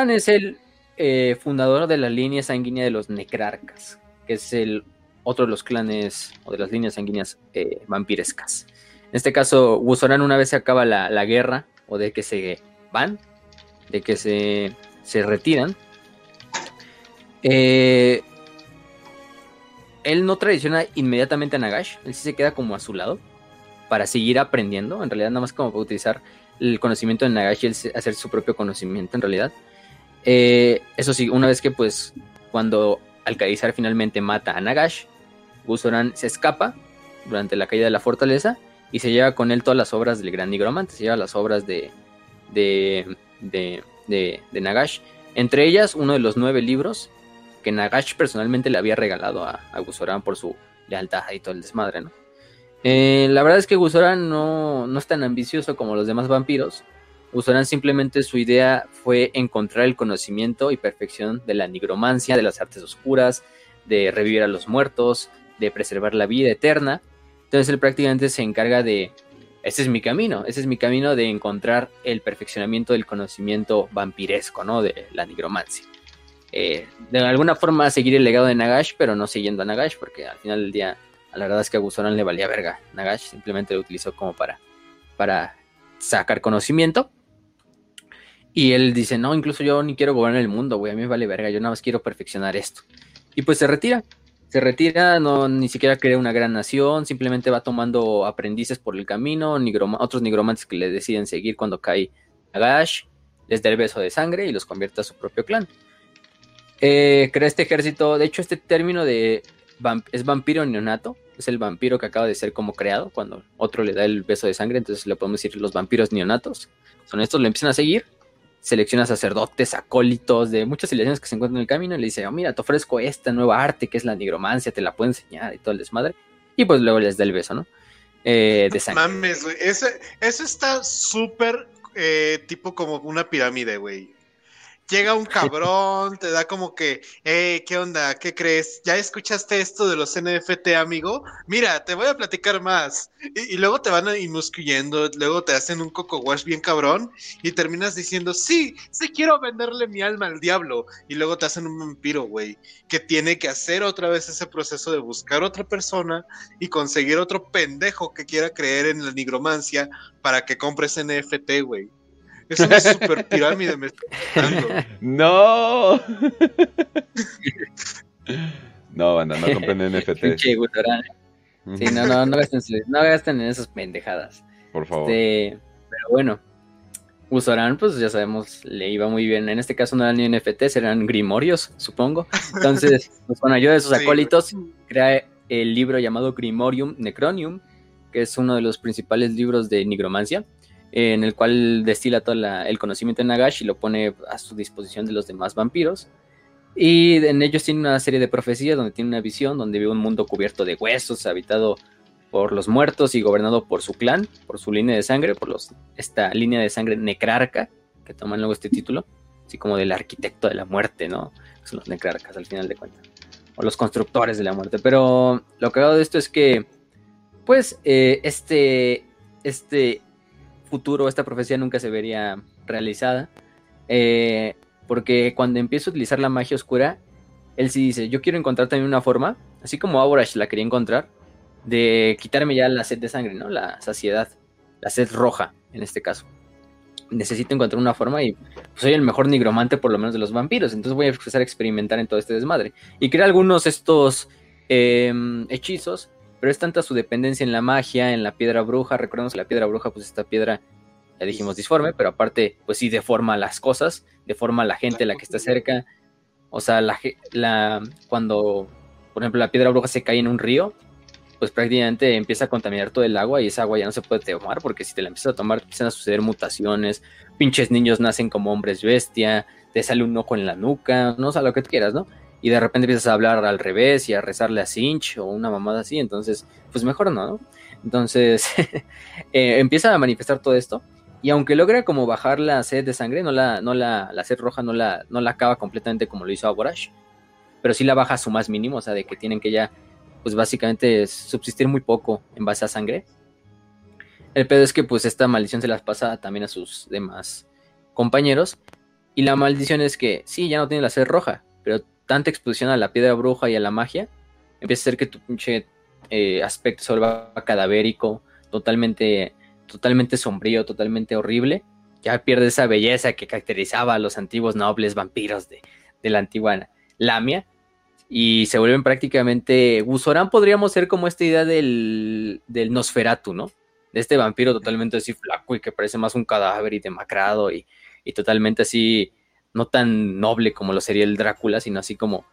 es el eh, fundador de la línea sanguínea de los Necrarcas, que es el otro de los clanes o de las líneas sanguíneas eh, vampirescas. En este caso, Wozoran una vez se acaba la, la guerra o de que se van, de que se, se retiran, eh, él no traiciona inmediatamente a Nagash, él sí se queda como a su lado para seguir aprendiendo, en realidad nada más como para utilizar el conocimiento de Nagash y hacer su propio conocimiento en realidad. Eh, eso sí, una vez que pues cuando Alcaizar finalmente mata a Nagash, Gusoran se escapa durante la caída de la fortaleza y se lleva con él todas las obras del gran nigromante, se lleva las obras de, de, de, de, Nagash, entre ellas uno de los nueve libros que Nagash personalmente le había regalado a, a Gusoran por su lealtad y todo el desmadre, ¿no? Eh, la verdad es que Gusoran no, no es tan ambicioso como los demás vampiros. Gusoran simplemente su idea fue encontrar el conocimiento y perfección de la nigromancia, de las artes oscuras, de revivir a los muertos, de preservar la vida eterna entonces él prácticamente se encarga de, ese es mi camino, ese es mi camino de encontrar el perfeccionamiento del conocimiento vampiresco, ¿no? De la nigromancia. Eh, de alguna forma seguir el legado de Nagash, pero no siguiendo a Nagash, porque al final del día, a la verdad es que a Gusoran le valía verga. Nagash simplemente lo utilizó como para, para sacar conocimiento. Y él dice, no, incluso yo ni quiero gobernar el mundo, güey, a mí me vale verga, yo nada más quiero perfeccionar esto. Y pues se retira, se retira, no ni siquiera crea una gran nación, simplemente va tomando aprendices por el camino, otros nigromantes que le deciden seguir cuando cae Nagash, les da el beso de sangre y los convierte a su propio clan. Eh, crea este ejército, de hecho este término de es vampiro neonato, es el vampiro que acaba de ser como creado cuando otro le da el beso de sangre, entonces le podemos decir los vampiros neonatos. Son estos, le empiezan a seguir selecciona sacerdotes, acólitos de muchas civilizaciones que se encuentran en el camino y le dice, oh, mira, te ofrezco esta nueva arte que es la nigromancia, te la puedo enseñar y todo el desmadre. Y pues luego les da el beso, ¿no? Eh, de sangre. Mames, güey. Eso está súper eh, tipo como una pirámide, güey llega un cabrón, te da como que, hey, ¿qué onda? ¿Qué crees? ¿Ya escuchaste esto de los NFT, amigo? Mira, te voy a platicar más. Y, luego te van inmiscuyendo, luego te hacen un coco wash bien cabrón y terminas diciendo, sí, sí quiero venderle mi alma al diablo. Y luego te hacen un vampiro, güey, que tiene que hacer otra vez ese proceso de buscar otra persona y conseguir otro pendejo que quiera creer en la nigromancia para que compres NFT, güey. Es una super pirámide, me No. *laughs* no, banda, no compren *laughs* NFT. Sí, no, no, no gasten, no gasten en esas pendejadas. Por favor. Este, pero bueno, Usoran, pues ya sabemos, le iba muy bien. En este caso no eran ni NFTs, eran grimorios, supongo. Entonces, *laughs* pues con ayuda de sus acólitos, crea el libro llamado Grimorium Necronium, que es uno de los principales libros de nigromancia en el cual destila todo el conocimiento de Nagash y lo pone a su disposición de los demás vampiros. Y en ellos tiene una serie de profecías donde tiene una visión, donde ve un mundo cubierto de huesos, habitado por los muertos y gobernado por su clan, por su línea de sangre, por esta línea de sangre necrarca, que toman luego este título, así como del arquitecto de la muerte, ¿no? Son los necrarcas al final de cuentas, o los constructores de la muerte. Pero lo que hago de esto es que, pues, eh, este, este futuro esta profecía nunca se vería realizada. Eh, porque cuando empieza a utilizar la magia oscura, él sí dice, yo quiero encontrar también una forma, así como Aborash la quería encontrar, de quitarme ya la sed de sangre, ¿no? La saciedad, la sed roja, en este caso. Necesito encontrar una forma y pues, soy el mejor nigromante por lo menos de los vampiros, entonces voy a empezar a experimentar en todo este desmadre. Y crea algunos estos em, hechizos pero es tanta su dependencia en la magia, en la piedra bruja. Recordemos que la piedra bruja, pues esta piedra, ya dijimos disforme, pero aparte, pues sí deforma las cosas, deforma la gente, la que está cerca. O sea, la, la, cuando, por ejemplo, la piedra bruja se cae en un río, pues prácticamente empieza a contaminar todo el agua y esa agua ya no se puede tomar porque si te la empiezas a tomar empiezan a suceder mutaciones, pinches niños nacen como hombres bestia, te sale un ojo en la nuca, no o sea, lo que tú quieras, ¿no? Y de repente empiezas a hablar al revés y a rezarle a Cinch o una mamada así, entonces, pues mejor no. Entonces, *laughs* eh, empieza a manifestar todo esto y aunque logra como bajar la sed de sangre, no la, no la, la sed roja no la, no la acaba completamente como lo hizo Aborash, pero sí la baja a su más mínimo, o sea, de que tienen que ya, pues básicamente subsistir muy poco en base a sangre. El pedo es que pues esta maldición se las pasa también a sus demás compañeros. Y la maldición es que sí, ya no tiene la sed roja, pero tanta exposición a la piedra bruja y a la magia, empieza a ser que tu pinche eh, aspecto se vuelva cadavérico, totalmente, totalmente sombrío, totalmente horrible. ya pierde esa belleza que caracterizaba a los antiguos nobles vampiros de, la antigua Lamia y se vuelven prácticamente. Gusorán podríamos ser como esta idea del, del Nosferatu, ¿no? De este vampiro totalmente así flaco y que parece más un cadáver y demacrado y, y totalmente así, no tan noble como lo sería el Drácula, sino así como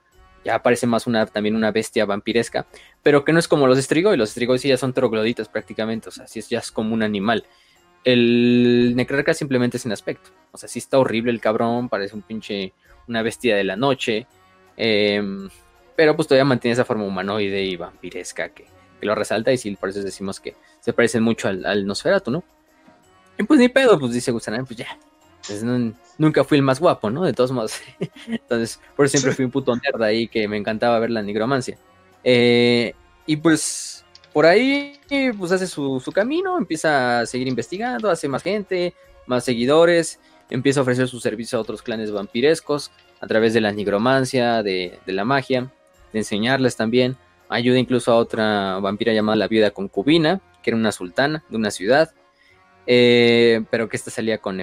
ya parece más una, también una bestia vampiresca, pero que no es como los Strigoi, los Strigoi sí ya son trogloditas prácticamente, o sea, sí es, ya es como un animal. El Necrarca simplemente es en aspecto, o sea, sí está horrible el cabrón, parece un pinche, una bestia de la noche, em, pero pues todavía mantiene esa forma humanoide y vampiresca que, lo resalta y sí, por eso decimos que se parecen mucho al, al Nosferatu, ¿no? Y pues ni pedo, pues dice Gusana, pues ya, nunca fui el más guapo, ¿no? De todos modos. *laughs* Entonces, por eso siempre fui un puto nerd ahí que me encantaba ver la nigromancia. Eh, y pues por ahí pues hace su, camino, empieza a seguir investigando, hace más gente, más seguidores, empieza a ofrecer su servicio a otros clanes vampirescos a través de la nigromancia, de, la magia, de enseñarles también. Ayuda incluso a otra vampira llamada la viuda concubina, que era una sultana de una ciudad, eh, pero que esta salía con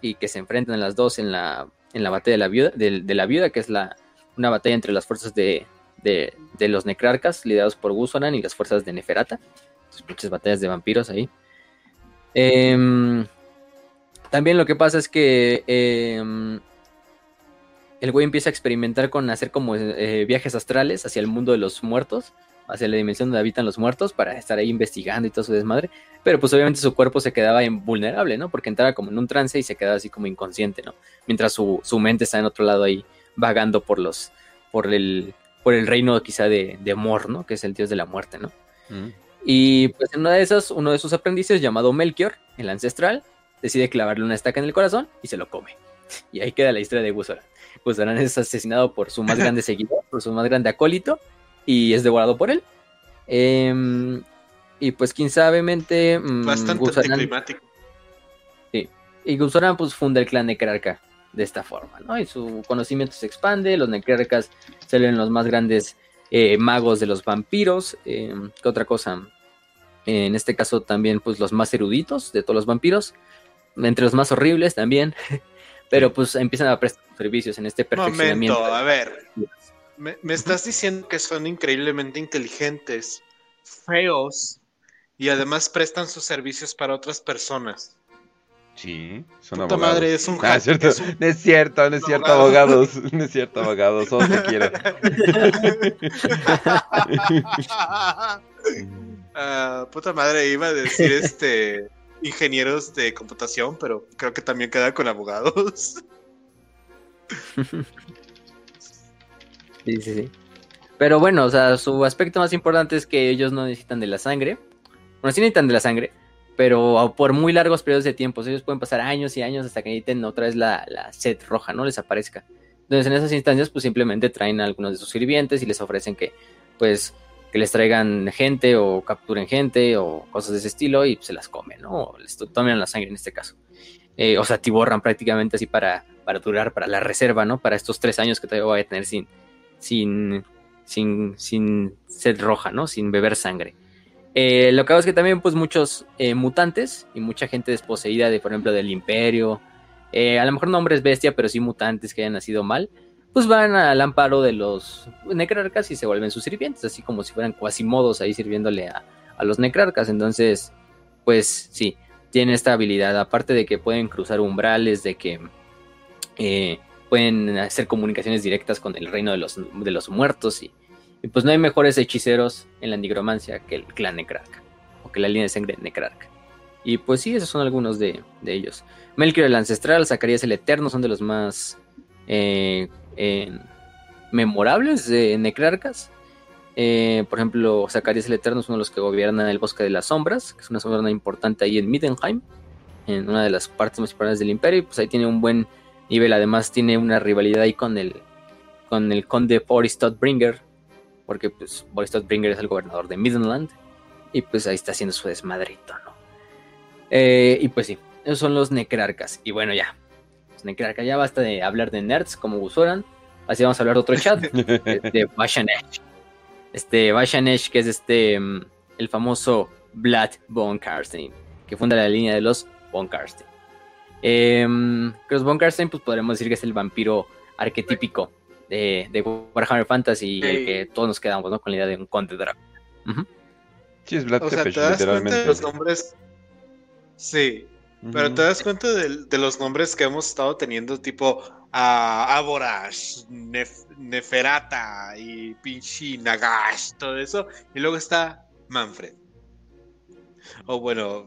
Y que se enfrentan las dos en la, en la batalla de la viuda, de, la viuda que es la, una batalla entre las fuerzas de, de, los necrarcas liderados por Gusoran y las fuerzas de Neferata. muchas batallas de vampiros ahí. Em, también lo que pasa es que em, el güey empieza a experimentar con hacer como eh, viajes astrales hacia el mundo de los muertos hacia la dimensión donde habitan los muertos para estar ahí investigando y todo su desmadre. Pero pues obviamente su cuerpo se quedaba invulnerable, ¿no? Porque entraba como en un trance y se quedaba así como inconsciente, ¿no? Mientras su, mente está en otro lado ahí vagando por los, por el, por el reino quizá de, de Mor, ¿no? Que es el dios de la muerte, ¿no? Mm. Y pues en una de esas, uno de sus aprendices llamado Melchior, el ancestral, decide clavarle una estaca en el corazón y se lo come. Y ahí queda la historia de Gusoran. Gusoran es asesinado por su más *laughs* grande seguidor, por su más grande acólito, y es devorado por él. Em, y pues quién sabe, mente... Mm, Bastante climático. Sí. Y Gusaran pues funda el clan Necrarca de esta forma, ¿no? Y su conocimiento se expande, los Necrarcas se ven los más grandes eh, magos de los vampiros. Em, ¿Qué otra cosa? En este caso también pues los más eruditos de todos los vampiros. Entre los más horribles también. *laughs* Pero pues empiezan a prestar servicios en este perfeccionamiento. Momento, a ver. Me, estás diciendo que son increíblemente inteligentes, feos y además prestan sus servicios para otras personas. Sí, son abogados. madre, es un, ah, cierto. No es cierto, no es cierto, abogados. No es cierto, abogados. Solo te quiero. *laughs* Ah, puta madre, iba a decir este ingenieros de computación, pero creo que también queda con abogados. *laughs* Sí, sí, sí. Pero bueno, o sea, su aspecto más importante es que ellos no necesitan de la sangre. Bueno, sí necesitan de la sangre, pero por muy largos periodos de tiempo. Ellos pueden pasar años y años hasta que necesiten otra vez la, la sed roja, ¿no? Les aparezca. Entonces, en esas instancias, pues simplemente traen a algunos de sus sirvientes y les ofrecen que, pues, que les traigan gente o capturen gente o cosas de ese estilo y se las comen, ¿no? O les toman la sangre en este caso. Eh, o sea, tiborran prácticamente así para, para durar, para la reserva, ¿no? Para estos tres años que todavía voy a tener sin, sin, sin, sin sed roja, ¿no? Sin beber sangre. Eh, lo que hago es que también, pues, muchos eh, mutantes y mucha gente desposeída de, por ejemplo, del imperio, eh, a lo mejor no hombres bestia, pero sí mutantes que hayan nacido mal, pues van al amparo de los necrarcas y se vuelven sus sirvientes, así como si fueran cuasimodos ahí sirviéndole a, a los necrarcas. Entonces, pues sí, tienen esta habilidad, aparte de que pueden cruzar umbrales, de que pueden hacer comunicaciones directas con el reino de los, de los muertos y, pues no hay mejores hechiceros en la nigromancia que el clan Necrarca o que la línea de sangre Necrarca. Y pues sí, esos son algunos de, ellos. Melchior el Ancestral, Zacarías el Eterno son de los más eh, memorables de Necrarcas. Eh, por ejemplo, Zacarías el Eterno es uno de los que gobiernan el Bosque de las Sombras, que es una zona importante ahí en Middenheim, en una de las partes más importantes del imperio. Y pues ahí tiene un buen nivel. Además tiene una rivalidad ahí con el, con el conde Boris Bringer, porque pues Boris Bringer es el gobernador de Midland, y pues ahí está haciendo su desmadrito, ¿no? Eh, y pues sí, esos son los necrarcas. Y bueno, ya, los necrarcas, ya basta de hablar de nerds como Gusoran, así vamos a hablar de otro chat, *laughs* de, Bashanesh. Este, Bashanesh, que es este, mm, el famoso Vlad von Karstein, que funda la línea de los von Karstein. Eh, Crossbone Karstein, pues podremos decir que es el vampiro arquetípico de, de Warhammer Fantasy, el que todos nos quedamos ¿no? con la idea de un conde dragón. Sí, es Vlad O sea, ¿te Tepes, das cuenta literalmente. de los nombres? Sí, pero te das cuenta de, de los nombres que hemos estado teniendo, tipo a Aborash, Nef- Neferata y pinche Nagash, todo eso. Y luego está Manfred. O bueno,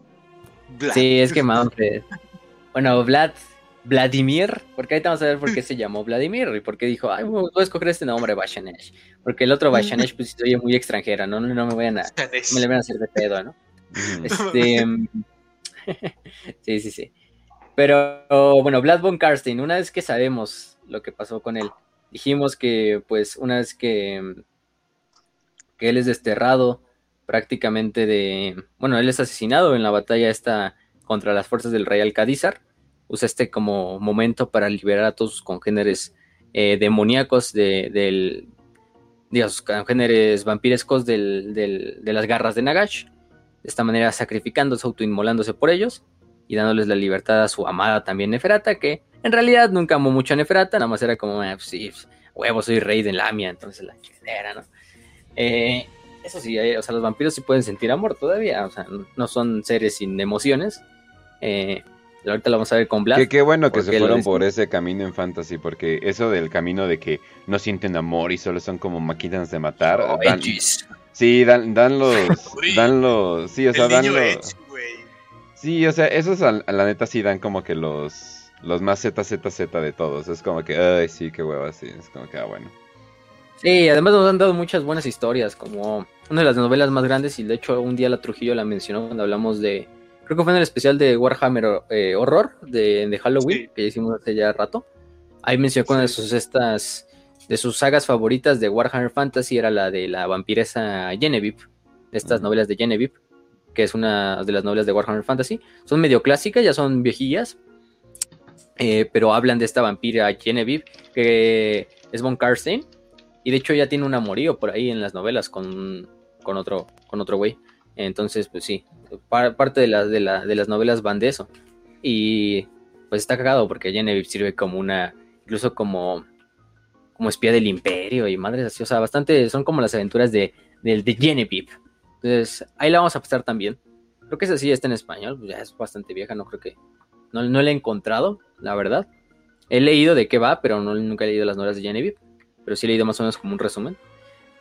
Vlad. Sí, es que Manfred. *laughs* Bueno, Vlad, Vladimir, porque ahorita vamos a ver por qué se llamó Vladimir y por qué dijo, ay, voy a escoger este nombre, Bashanesh. Porque el otro Bashanesh, pues oye muy extranjera, ¿no? No, no me vayan a, *laughs* no me le van a hacer de pedo, ¿no? Este. *laughs* sí, sí, sí. Pero bueno, Vlad von Karstein, una vez que sabemos lo que pasó con él, dijimos que, pues, una vez que, que él es desterrado prácticamente de. Bueno, él es asesinado en la batalla esta contra las fuerzas del rey Alcadízar. Usa este como momento para liberar a todos sus congéneres eh, demoníacos de, del. Dios, sus congéneres vampirescos del- del- de las garras de Nagash de esta manera sacrificándose, autoinmolándose por ellos y dándoles la libertad a su amada también Neferata, que en realidad nunca amó mucho a Neferata, nada más era como, "Ah, pues sí, pues, huevo, soy rey de Lamia, entonces la chingadera, ¿no? Eh, eso sí, eh, o sea, los vampiros sí pueden sentir amor todavía, o sea, no son seres sin emociones. Eh, ahorita lo vamos a ver con Vlad. Qué, qué bueno que se fueron por ese camino en fantasy, porque eso del camino de que no sienten amor y solo son como máquinas de matar. Oh, dan- sí, dan, dan los, *laughs* Uy, dan los, sí, o sea, El dan los, Edge, sí, o sea, esos a, a la neta sí dan como que los, los más ZZZ de todos. Es como que, ay, sí, qué hueva, sí, es como que, ah, bueno. Sí, además nos han dado muchas buenas historias, como una de las novelas más grandes, y de hecho un día la Trujillo la mencionó cuando hablamos de, creo que fue en el especial de Warhammer eh, Horror, de, de Halloween, Sí. que hicimos hace ya rato. Ahí mencionó que una de sus estas, de sus sagas favoritas de Warhammer Fantasy era la de la vampiresa Genevieve, de estas novelas de Genevieve, que es una de las novelas de Warhammer Fantasy. Son medio clásicas, ya son viejillas, eh, pero hablan de esta vampira Genevieve, que es Von Karstein, y de hecho ya tiene un amorío por ahí en las novelas con, con otro con otro güey. Entonces, pues sí, par- parte de, de, la- de las novelas van de eso. Y pues está cagado porque Genevieve sirve como una, incluso como, como espía del imperio y madres así. O sea, bastante, son como las aventuras de, del de Genevieve. Entonces, ahí la vamos a pasar también. Creo que esa sí está en español, pues ya es bastante vieja, no creo que... No, no la he encontrado, la verdad. He leído de qué va, pero no, nunca he leído las novelas de Genevieve. Pero sí he leído más o menos como un resumen.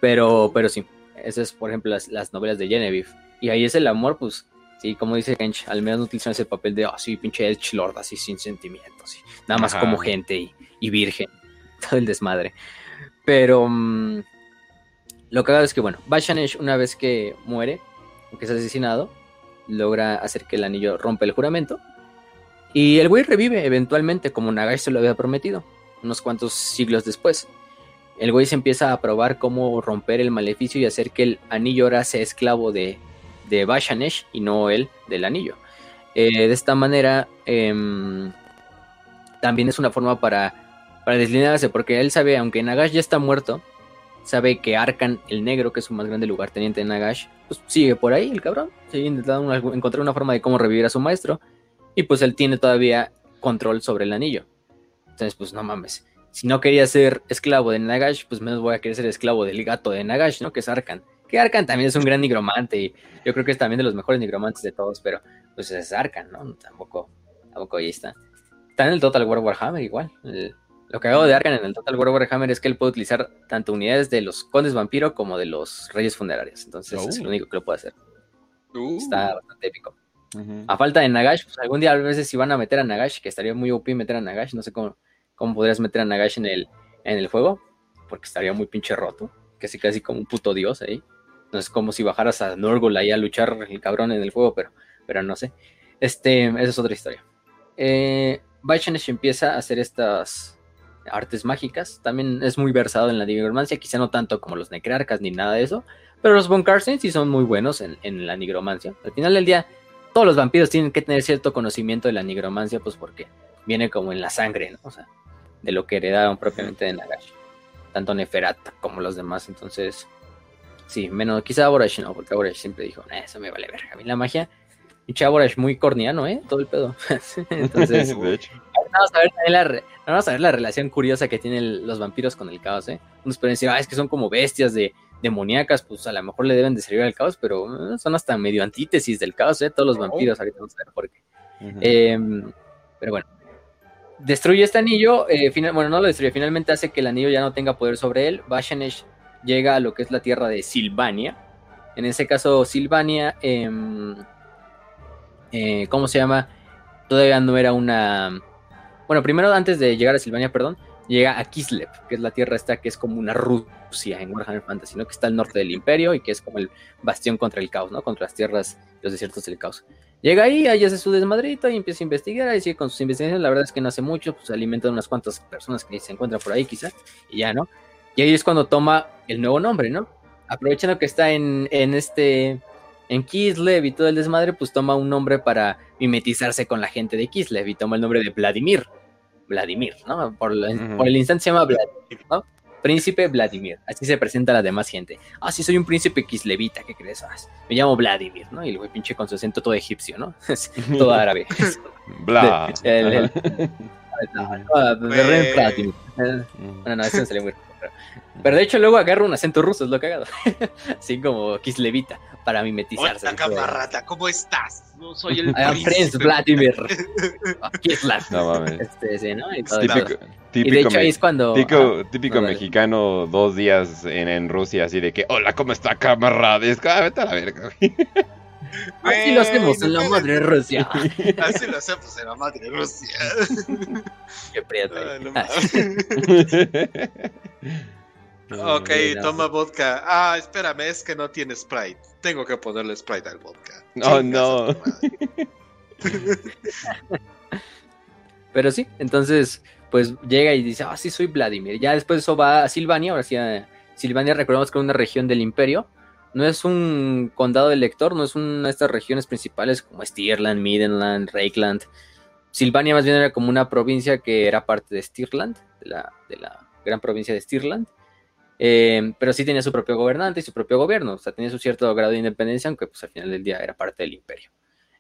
Pero, pero sí, esas es, por ejemplo, las, las novelas de Genevieve. Y ahí es el amor, pues, sí, como dice Kench, al menos no utilizan ese papel de, oh, sí, pinche Edge Lord, así sin sentimientos, nada más Ajá. como gente y, y virgen, *laughs* todo el desmadre. Pero mm, lo que hago es que, bueno, Bashanesh, una vez que muere, que es asesinado, logra hacer que el anillo rompa el juramento. Y el güey revive eventualmente, como Nagash se lo había prometido, unos cuantos siglos después. El güey se empieza a probar cómo romper el maleficio y hacer que el anillo ahora sea esclavo de, de Bashanesh y no él del anillo. Eh, de esta manera, em, también es una forma para, para deslinearse, porque él sabe, aunque Nagash ya está muerto, sabe que Arkan el Negro, que es su más grande lugarteniente de Nagash, pues sigue por ahí el cabrón. Sigue intentando encontrar una forma de cómo revivir a su maestro. Y pues él tiene todavía control sobre el anillo. Entonces, pues no mames. Si no quería ser esclavo de Nagash, pues menos voy a querer ser esclavo del gato de Nagash, ¿no? Que es Arkan. Que Arkan también es un gran nigromante y yo creo que es también de los mejores nigromantes de todos, pero pues es Arkan, ¿no? Tampoco, tampoco ahí está. Está en el Total War Warhammer igual. El- lo que hago de Arkan en el Total War Warhammer es que él puede utilizar tanto unidades de los condes vampiro como de los reyes funerarios. Entonces es Oh. lo único que lo puede hacer. Uh, Está bastante épico. A falta de Nagash, pues algún día a veces si van a meter a Nagash, que estaría muy OP meter a Nagash, no sé cómo, cómo podrías meter a Nagash en el, en el juego, porque estaría muy pinche roto, casi casi como un puto dios ahí. No es como si bajaras a Norgol ahí a luchar el cabrón en el juego, pero, pero no sé. Este, esa es otra historia. Eh, Vaishnash empieza a hacer estas artes mágicas. También es muy versado en la nigromancia, quizá no tanto como los necrarcas ni nada de eso. Pero los Von sí son muy buenos en, en la nigromancia. Al final del día, todos los vampiros tienen que tener cierto conocimiento de la nigromancia, pues porque viene como en la sangre, ¿no? O sea, de lo que heredaron propiamente de Nagash. Tanto Neferata como los demás. Entonces, sí, menos, quizá Aborash no, porque Aborash siempre dijo, "Nah, eso me vale verga. A mí la magia Y Chaborash muy corniano, ¿eh? Todo el pedo. *laughs* Entonces, *laughs* Vamos a, ver la, vamos a ver la relación curiosa que tienen los vampiros con el caos, ¿eh? Unos pueden decir, ah, es que son como bestias de, demoníacas, pues a lo mejor le deben de servir al caos, pero eh, son hasta medio antítesis del caos, ¿eh? Todos los vampiros, ahorita vamos a ver por qué. Em, pero bueno, destruye este anillo, eh, bueno, no lo destruye, finalmente hace que el anillo ya no tenga poder sobre él. Bashanesh llega a lo que es la tierra de Silvania. En ese caso, Silvania, em, eh, ¿cómo se llama? Todavía no era una... Bueno, primero antes de llegar a Silvania, perdón, llega a Kislev, que es la tierra esta que es como una Rusia en Warhammer Fantasy, ¿no? Que está al norte del imperio y que es como el bastión contra el caos, ¿no? Contra las tierras, los desiertos del caos. Llega ahí, ahí hace su desmadrito y empieza a investigar, y sigue con sus investigaciones, la verdad es que no hace mucho, pues alimenta a unas cuantas personas que se encuentran por ahí quizá, y ya, ¿no? Y ahí es cuando toma el nuevo nombre, ¿no? Aprovechando que está en, en este, en Kislev y todo el desmadre, pues toma un nombre para mimetizarse con la gente de Kislev y toma el nombre de Vladimir, Vladimir, ¿no? Por, el instante se llama Vladimir, ¿no? Príncipe Vladimir, así se presenta a la demás gente. Ah, sí, soy un príncipe kislevita, ¿qué crees? Ah, me llamo Vladimir, ¿no? Y el güey pinche con su acento todo egipcio, ¿no? todo árabe. Bla. El, el, ah, Vladimir. Bueno, no, eso no salió muy pero de hecho luego agarra un acento ruso, es lo cagado. *laughs* Así como Kislevita, para mimetizarse. Hola, camarada, ¿cómo estás? No soy el Prince Vladimir. *laughs* Kislev. No mames. Este, sí, ¿no? Y típico, típico, y de hecho ahí es cuando... Típico, típico mexicano, dos días en, en, Rusia, así de que, hola, ¿cómo está, camarada? Es que, ah, vete a la verga, *laughs* *laughs* Así lo hacemos en la madre Rusia. Así lo hacemos *laughs* en la madre Rusia. Qué prieto. ok, toma vodka. Ah, espérame, es que no tiene Sprite. Tengo que ponerle Sprite al vodka. Oh, no. Pero sí, entonces, pues llega y dice, ah, sí, soy Vladimir. Ya después eso va a Silvania, ahora sí a Silvania recordamos que es una región del imperio. No es un condado elector, no es una de estas regiones principales como Stirland, Midland, Reikland. Silvania más bien era como una provincia que era parte de Stirland, de la, gran provincia de Stirland. Eh, pero sí tenía su propio gobernante y su propio gobierno, o sea, tenía su cierto grado de independencia, aunque pues al final del día era parte del imperio.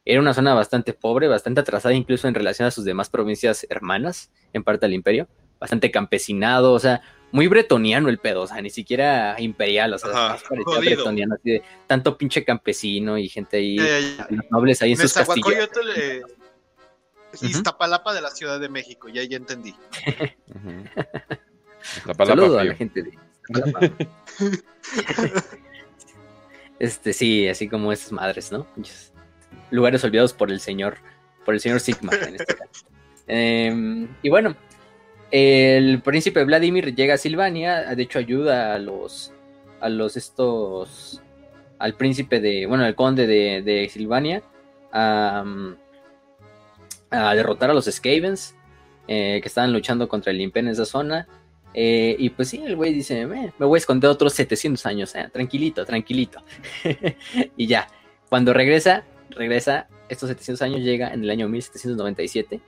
Era una zona bastante pobre, bastante atrasada incluso en relación a sus demás provincias hermanas, en parte del imperio, bastante campesinado, o sea, muy bretoniano el pedo, o sea, ni siquiera imperial, o sea, más parecía bretoniano, así de tanto pinche campesino y gente ahí, nobles ahí en sus castillos. Le... Iztapalapa de la Ciudad de México, ya, ya entendí. Saludo a la gente de *laughs* este, sí, así como esas madres, ¿no? Lugares olvidados por el señor, por el señor Sigma en este caso. *laughs* Em, y bueno, el príncipe Vladimir llega a Silvania, de hecho ayuda a los, a los estos, al príncipe de, bueno, al conde de, Silvania a, a, derrotar a los Skavens eh, que estaban luchando contra el imperio en esa zona. Eh, y pues sí, el güey dice, me voy a esconder otros 700 años, eh, tranquilito, tranquilito. *laughs* y ya, cuando regresa, regresa, estos 700 años llega en el año 1797,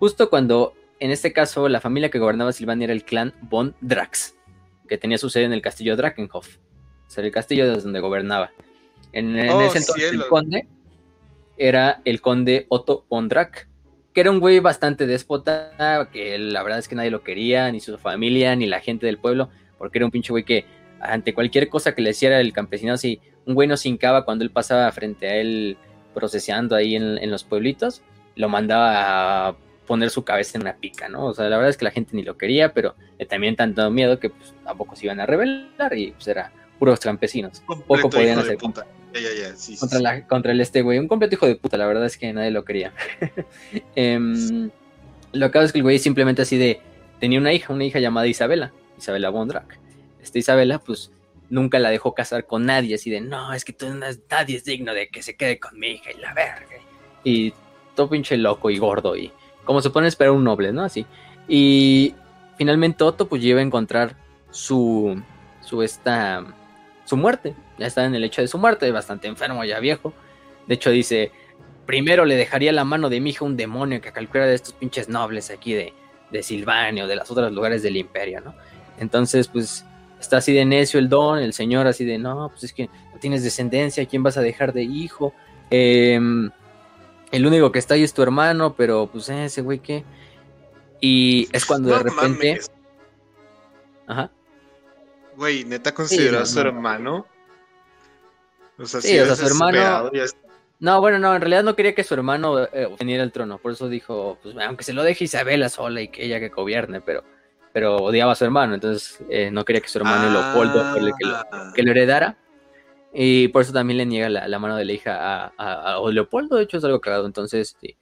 justo cuando, en este caso, la familia que gobernaba Silvania era el clan von Drax, que tenía su sede en el castillo Drakenhof, o sea, el castillo desde donde gobernaba. En, oh, ese entonces el conde era el conde Otto von Drax, que era un güey bastante déspota, que la verdad es que nadie lo quería, ni su familia, ni la gente del pueblo, porque era un pinche güey que ante cualquier cosa que le hiciera el campesino, si un güey no se hincaba cuando él pasaba frente a él procesando ahí en, los pueblitos, lo mandaba a poner su cabeza en una pica, ¿no? O sea, la verdad es que la gente ni lo quería, pero también tanto miedo que pues, tampoco se iban a rebelar y pues era puros campesinos. Poco podían hacer contra, contra el este güey. Un completo hijo de puta, la verdad es que nadie lo quería. *laughs* Em, lo que es que el güey simplemente así de. Tenía una hija, una hija llamada Isabela, Isabela Bondrak. Esta Isabela, pues nunca la dejó casar con nadie, así de no, es que tú no, nadie es digno de que se quede con mi hija y la verga. Y todo pinche loco y gordo y como se pone a esperar un noble, ¿no? Así. Y finalmente Otto pues lleva a encontrar su, su esta, su muerte. Ya está en el hecho de su muerte, bastante enfermo, ya viejo. De hecho, dice: Primero le dejaría la mano de mi hija un demonio que calcula de estos pinches nobles aquí de, de Silvania o de los otros lugares del imperio, ¿no? Entonces, pues está así de necio el don, el señor así de: No, pues es que no tienes descendencia, ¿quién vas a dejar de hijo? Em, el único que está ahí es tu hermano, pero pues eh, ese güey que... Y es cuando de repente... Ajá. Güey, neta consideró a su hermano. O sea, sí, o sea, su hermano. No, bueno, no, en realidad no quería que su hermano eh, el trono, por eso dijo, pues aunque se lo deje Isabela sola y que ella que gobierne, pero, pero odiaba a su hermano, entonces eh, no quería que su hermano Leopoldo que, lo, que lo heredara. Y por eso también le niega la, mano de la hija a, Leopoldo, de hecho es algo cagado, entonces sí.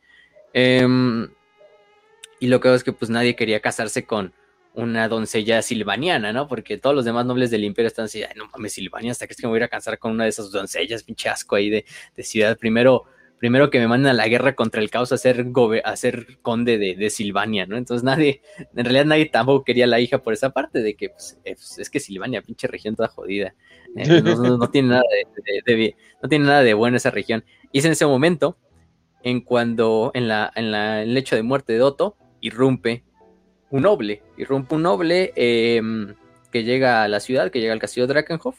Em, y lo que es que pues nadie quería casarse con una doncella silvaniana, ¿no? Porque todos los demás nobles del imperio están así, Ay, no mames, Silvania, hasta que es que me voy a casar con una de esas doncellas, pinche asco ahí de, ciudad. Primero, primero que me manden a la guerra contra el caos a ser, a ser conde de, Silvania, ¿no? Entonces nadie, en realidad nadie tampoco quería la hija por esa parte de que, pues, eh, pues es que Silvania, pinche región toda jodida. Eh, no, tiene nada de, no tiene nada de bueno esa región. Y es en ese momento, en cuando, en la, en la, en el hecho de muerte de Otto, irrumpe un noble, irrumpe un noble em, que llega a la ciudad, que llega al castillo de Drakenhof.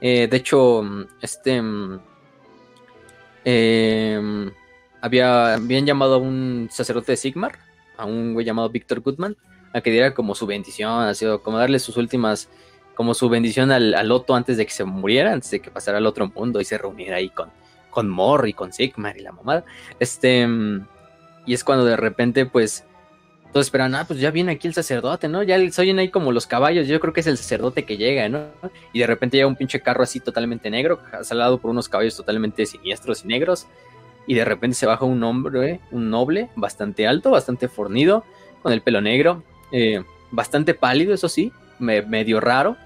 Eh, de hecho, este em, había, habían llamado a un sacerdote de Sigmar, a un güey llamado Víctor Goodman, a que diera como su bendición, así como darle sus últimas, como su bendición al, al antes de que se muriera, antes de que pasara al otro mundo y se reuniera ahí con, con Mor y con Sigmar y la mamada. Este, em, y es cuando de repente, pues, entonces esperan, ah, pues ya viene aquí el sacerdote, ¿no? Ya se oyen ahí como los caballos, yo creo que es el sacerdote que llega, ¿no? Y de repente llega un pinche carro así totalmente negro, salado por unos caballos totalmente siniestros y negros. Y de repente se baja un hombre, un noble, bastante alto, bastante fornido, con el pelo negro, eh, bastante pálido, eso sí, medio raro.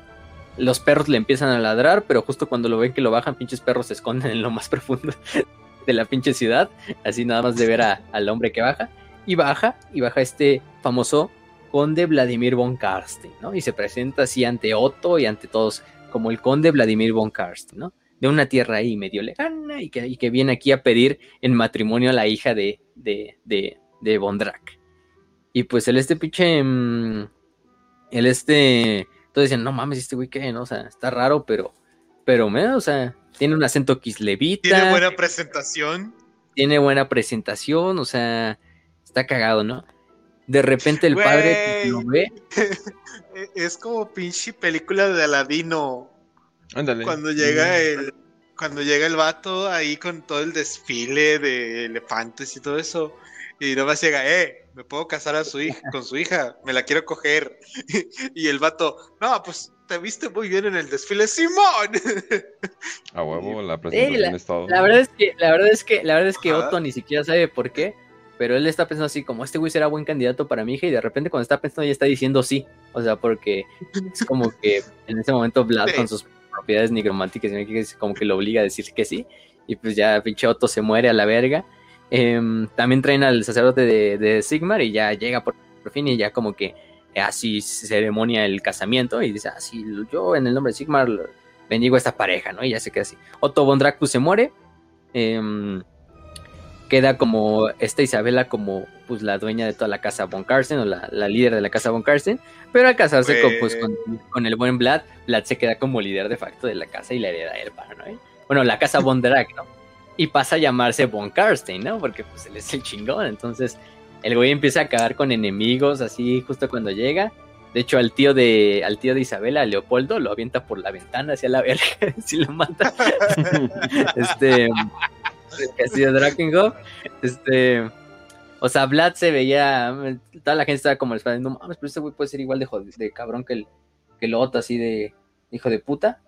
Los perros le empiezan a ladrar, pero justo cuando lo ven que lo bajan, pinches perros se esconden en lo más *laughs* profundo de la pinche ciudad, así nada más de ver al hombre que baja y baja, y baja este famoso conde Vladimir von Karstein, ¿no? Y se presenta así ante Otto y ante todos como el conde Vladimir von Karstein, ¿no? De una tierra ahí medio lejana y que, que viene aquí a pedir en matrimonio a la hija de, de, de, de Bondrak. Y pues él este pinche... Mm, él este... Entonces decían, no mames, este güey qué, ¿no? O sea, está raro, pero... Pero, o sea, tiene un acento kislevita. Tiene buena presentación. Tiene buena presentación, o sea está cagado, ¿no? De repente el padre lo ve. *laughs* Es como pinche película de Aladino. Ándale. Cuando llega el. Cuando llega el vato ahí con todo el desfile de elefantes y todo eso. Y nomás llega, eh, me puedo casar a su hija, con su hija, me la quiero coger. *laughs* y el vato, no, pues te viste muy bien en el desfile, Simón. A huevo, *laughs* la presentación es todo. La verdad es que, la verdad es que, la verdad es que Otto ni siquiera sabe por qué pero él está pensando así, como este güey será buen candidato para mi hija, y de repente cuando está pensando ya está diciendo sí. O sea, porque es como que en ese momento Vlad con sus propiedades nigrománticas, como que lo obliga a decir que sí. Y pues ya pinche Otto se muere a la verga. Em, también traen al sacerdote de, Sigmar y ya llega por, fin y ya como que así ceremonia el casamiento y dice, así ah, yo en el nombre de Sigmar bendigo a esta pareja, ¿no? Y ya se queda así. Otto von se muere. Eh, queda como esta Isabela como pues la dueña de toda la casa Von Karsten o la, líder de la casa Von Karsten, pero al casarse con, pues, con, el buen Vlad, Vlad se queda como líder de facto de la casa y la hereda él para, ¿no? Bueno, la casa Von Drag, ¿no? Y pasa a llamarse Von Karsten, ¿no? Porque pues él es el chingón, entonces el güey empieza a acabar con enemigos así justo cuando llega. De hecho, al tío de, al tío de Isabela, a Leopoldo, lo avienta por la ventana hacia la verga, *laughs* si lo mata. *laughs* este, *laughs* castillo de Drakengard. Este. O sea, Vlad se veía. Toda la gente estaba como esperando. No mames, pero este güey puede ser igual de, de cabrón que el, que el Otto, así de hijo de puta.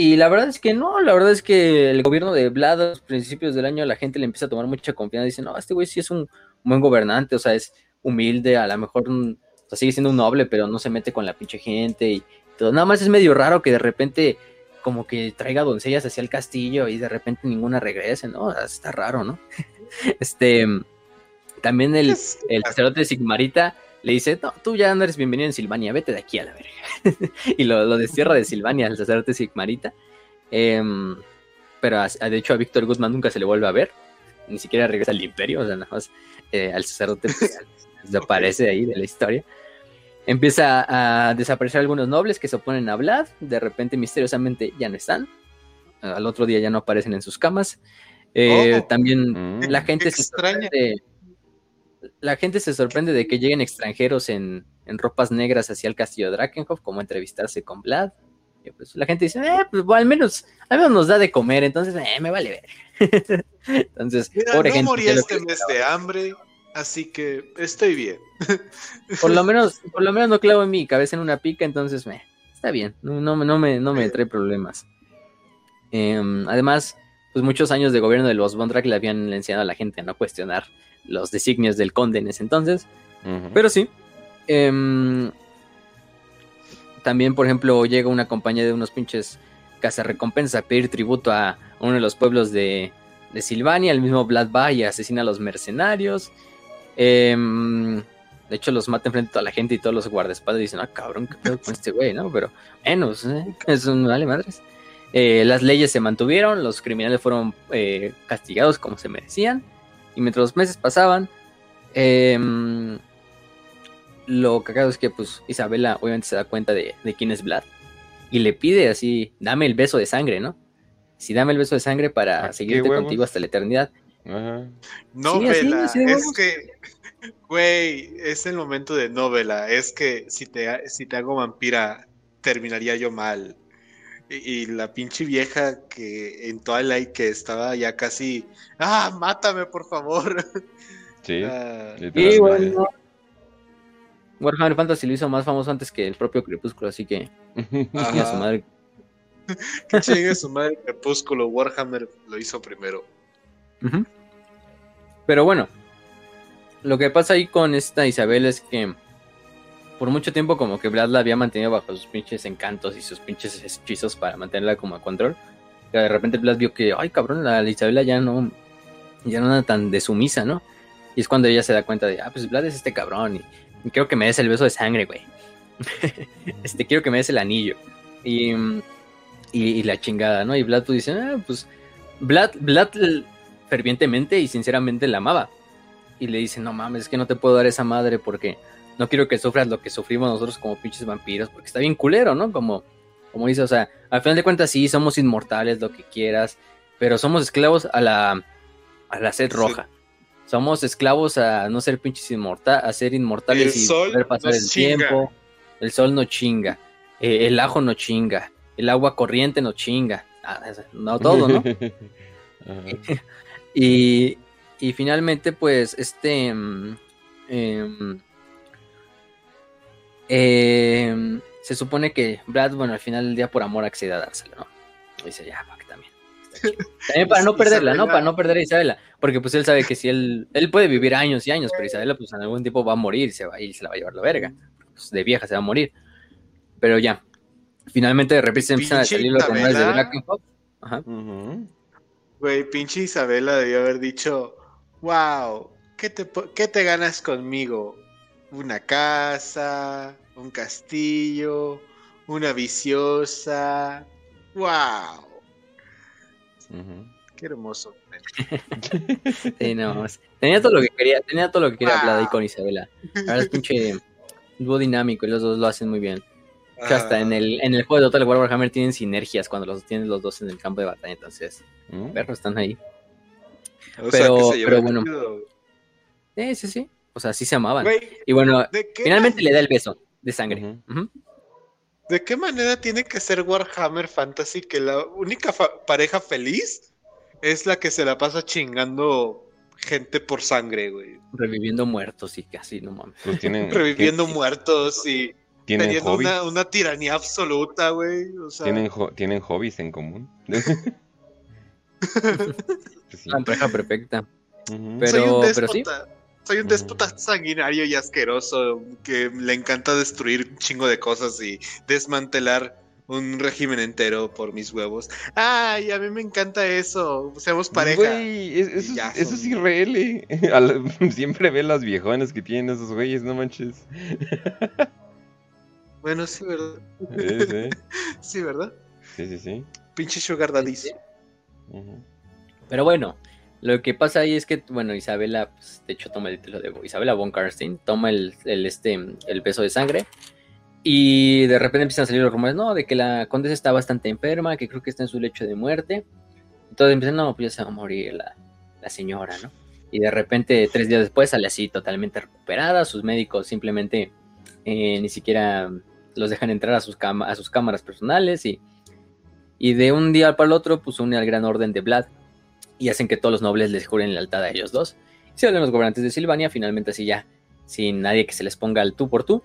Y la verdad es que no, la verdad es que el gobierno de Vlad a los principios del año la gente le empieza a tomar mucha confianza. Dice, no, este güey sí es un buen gobernante, o sea, es humilde, a lo mejor o sea, sigue siendo un noble, pero no se mete con la pinche gente y todo. Nada más es medio raro que de repente como que traiga doncellas hacia el castillo y de repente ninguna regrese, ¿no? Está raro, ¿no? *laughs* este, también el, el sacerdote de Sigmarita le dice, no, tú ya no eres bienvenido en Silvania, vete de aquí a la verga. *laughs* y lo, lo, destierra de Silvania, el sacerdote Sigmarita. Em, pero de hecho a Víctor Guzmán nunca se le vuelve a ver, ni siquiera regresa al imperio, o sea, nada más eh, al sacerdote *laughs* pues, desaparece ahí de la historia. Empieza a desaparecer algunos nobles que se oponen a Vlad. De repente, misteriosamente, ya no están. Al otro día ya no aparecen en sus camas. Eh, Oh. También Mm. la gente se sorprende. La gente se sorprende de que lleguen extranjeros en, en ropas negras hacia el castillo de Drakenhof, como entrevistarse con Vlad. Y pues la gente dice, eh, pues bueno, al menos, al menos nos da de comer, entonces eh, me vale ver. *laughs* entonces, Mira, pobre no gente. este mes de hambre, así que estoy bien. *laughs* por lo menos, por lo menos no clavo en mi cabeza en una pica, entonces me está bien, no, no, me- no me, no me trae problemas. Em, además, pues muchos años de gobierno de los Bondrak le habían enseñado a la gente a no cuestionar los designios del conde en ese entonces. Pero sí. em, también, por ejemplo, llega una compañía de unos pinches cazarrecompensas a pedir tributo a uno de los pueblos de, de Silvania. El mismo Vlad va y asesina a los mercenarios. Em, de hecho, los mata enfrente de toda la gente y todos los guardaespaldas dicen, ah, cabrón, qué pedo con este güey, ¿no? Pero, menos, ¿eh? eso no vale madres. Eh, las leyes se mantuvieron, los criminales fueron eh, castigados como se merecían. Y mientras los meses pasaban, em, lo cagado es que pues Isabela obviamente se da cuenta de, de quién es Vlad. Y le pide así, dame el beso de sangre, ¿no? Si dame el beso de sangre para Ah, seguirte huevos. contigo hasta la eternidad. Ajá. Novela, así de es que, güey, es el momento de novela. Es que si te, si te hago vampira, terminaría yo mal. Y, y la pinche vieja que en Twilight que estaba ya casi, ah, mátame por favor. *laughs* Sí. Ah. Y bueno, Warhammer Fantasy lo hizo más famoso antes que el propio Crepúsculo, así que *laughs* Ajá. chinga su madre. *laughs* que chingue su madre Crepúsculo, Warhammer lo hizo primero. Pero bueno, lo que pasa ahí con esta Isabel es que por mucho tiempo como que Vlad la había mantenido bajo sus pinches encantos y sus pinches hechizos para mantenerla como a control. Que de repente Vlad vio que, ay cabrón, la, la Isabela ya no, ya no tan de sumisa, ¿no? Y es cuando ella se da cuenta de, ah, pues Vlad es este cabrón y, y quiero que me des el beso de sangre, güey. *laughs* este, quiero que me des el anillo. Y, y, y la chingada, ¿no? Y Vlad pues dice, ah, pues Vlad, Vlad fervientemente y sinceramente la amaba. Y le dice, no mames, es que no te puedo dar esa madre porque no quiero que sufras lo que sufrimos nosotros como pinches vampiros, porque está bien culero, ¿no? Como, como dice, o sea, al final de cuentas sí, somos inmortales, lo que quieras, pero somos esclavos a la, a la sed Sí. roja. Somos esclavos a no ser pinches inmortales, a ser inmortales El y sol poder pasar el chinga. tiempo. El sol no chinga, eh, el ajo no chinga, el agua corriente no chinga. No todo, ¿no? *laughs* *laughs* Y, y finalmente, pues, este. mm, em, em, se supone que Brad, bueno, al final del día por amor accede a dárselo, ¿no? Y dice, ya, fuck, también. está chido". También para *laughs* no perderla, ¿no? Para no perder a Isabela. Porque pues él sabe que si él, él puede vivir años y años, pero Isabela pues en algún tiempo va a morir, se va ir, se la va a llevar la verga. Pues, de vieja se va a morir. Pero ya. Finalmente de repente empiezan a salir los rumores de. Drakenhof. Ajá. Ujú. Güey, pinche Isabela debió haber dicho, wow, ¿qué te, qué te ganas conmigo? Una casa, un castillo, una viciosa. Wow, qué hermoso. *laughs* Sí, no, mames. tenía todo lo que quería, tenía todo lo que quería Wow. Vlad ahí con Isabela. Ahora es pinche dúo dinámico y los dos lo hacen muy bien. Que hasta Ah, en el, en el juego de Total War Warhammer tienen sinergias cuando los tienen los dos en el campo de batalla, entonces, ¿Mm? perros están ahí. o pero- que se pero bueno. chido. Sí, sí, sí. O sea, sí se amaban. Y bueno, ¿de qué finalmente le da el beso de sangre. ¿De qué manera tiene que ser Warhammer Fantasy que la única pareja feliz es la que se la pasa chingando gente por sangre, güey? Reviviendo muertos y casi, no mames. Pues tienen, *laughs* Reviviendo muertos y tienen teniendo hobbies. una, una tiranía absoluta, güey. O sea, Tienen, ho- tienen hobbies en común. *laughs* Sí. La pareja perfecta. Pero- soy un pero sí. déspota. Soy un déspota sanguinario y asqueroso que le encanta destruir un chingo de cosas y desmantelar un régimen entero por mis huevos. Ay, a mí me encanta eso. Seamos pareja. Güey, es- eso, es, eso son- es irreal. *laughs* La- Siempre ve las viejonas que tienen esos güeyes, no manches. Bueno, sí, ¿verdad? Sí, sí, *laughs* Sí, ¿verdad? sí, sí, sí. Pinche sugar daddies. Pero bueno, lo que pasa ahí es que, bueno, Isabela, pues, de hecho toma el título de Isabela von Karstein, toma el, el, este, el beso de sangre y de repente empiezan a salir los rumores, no, de que la condesa está bastante enferma, que creo que está en su lecho de muerte. Entonces empiezan, no, pues ya se va a morir la, la señora, ¿no? Y de repente, tres días después, sale así totalmente recuperada. Sus médicos simplemente eh, ni siquiera los dejan entrar a sus, cámaras personales y, de un día para el otro, pues une al gran orden de Vlad y hacen que todos los nobles les juren lealtad a ellos dos. Se vuelven los gobernantes de Silvania, finalmente así ya, sin nadie que se les ponga al tú por tú,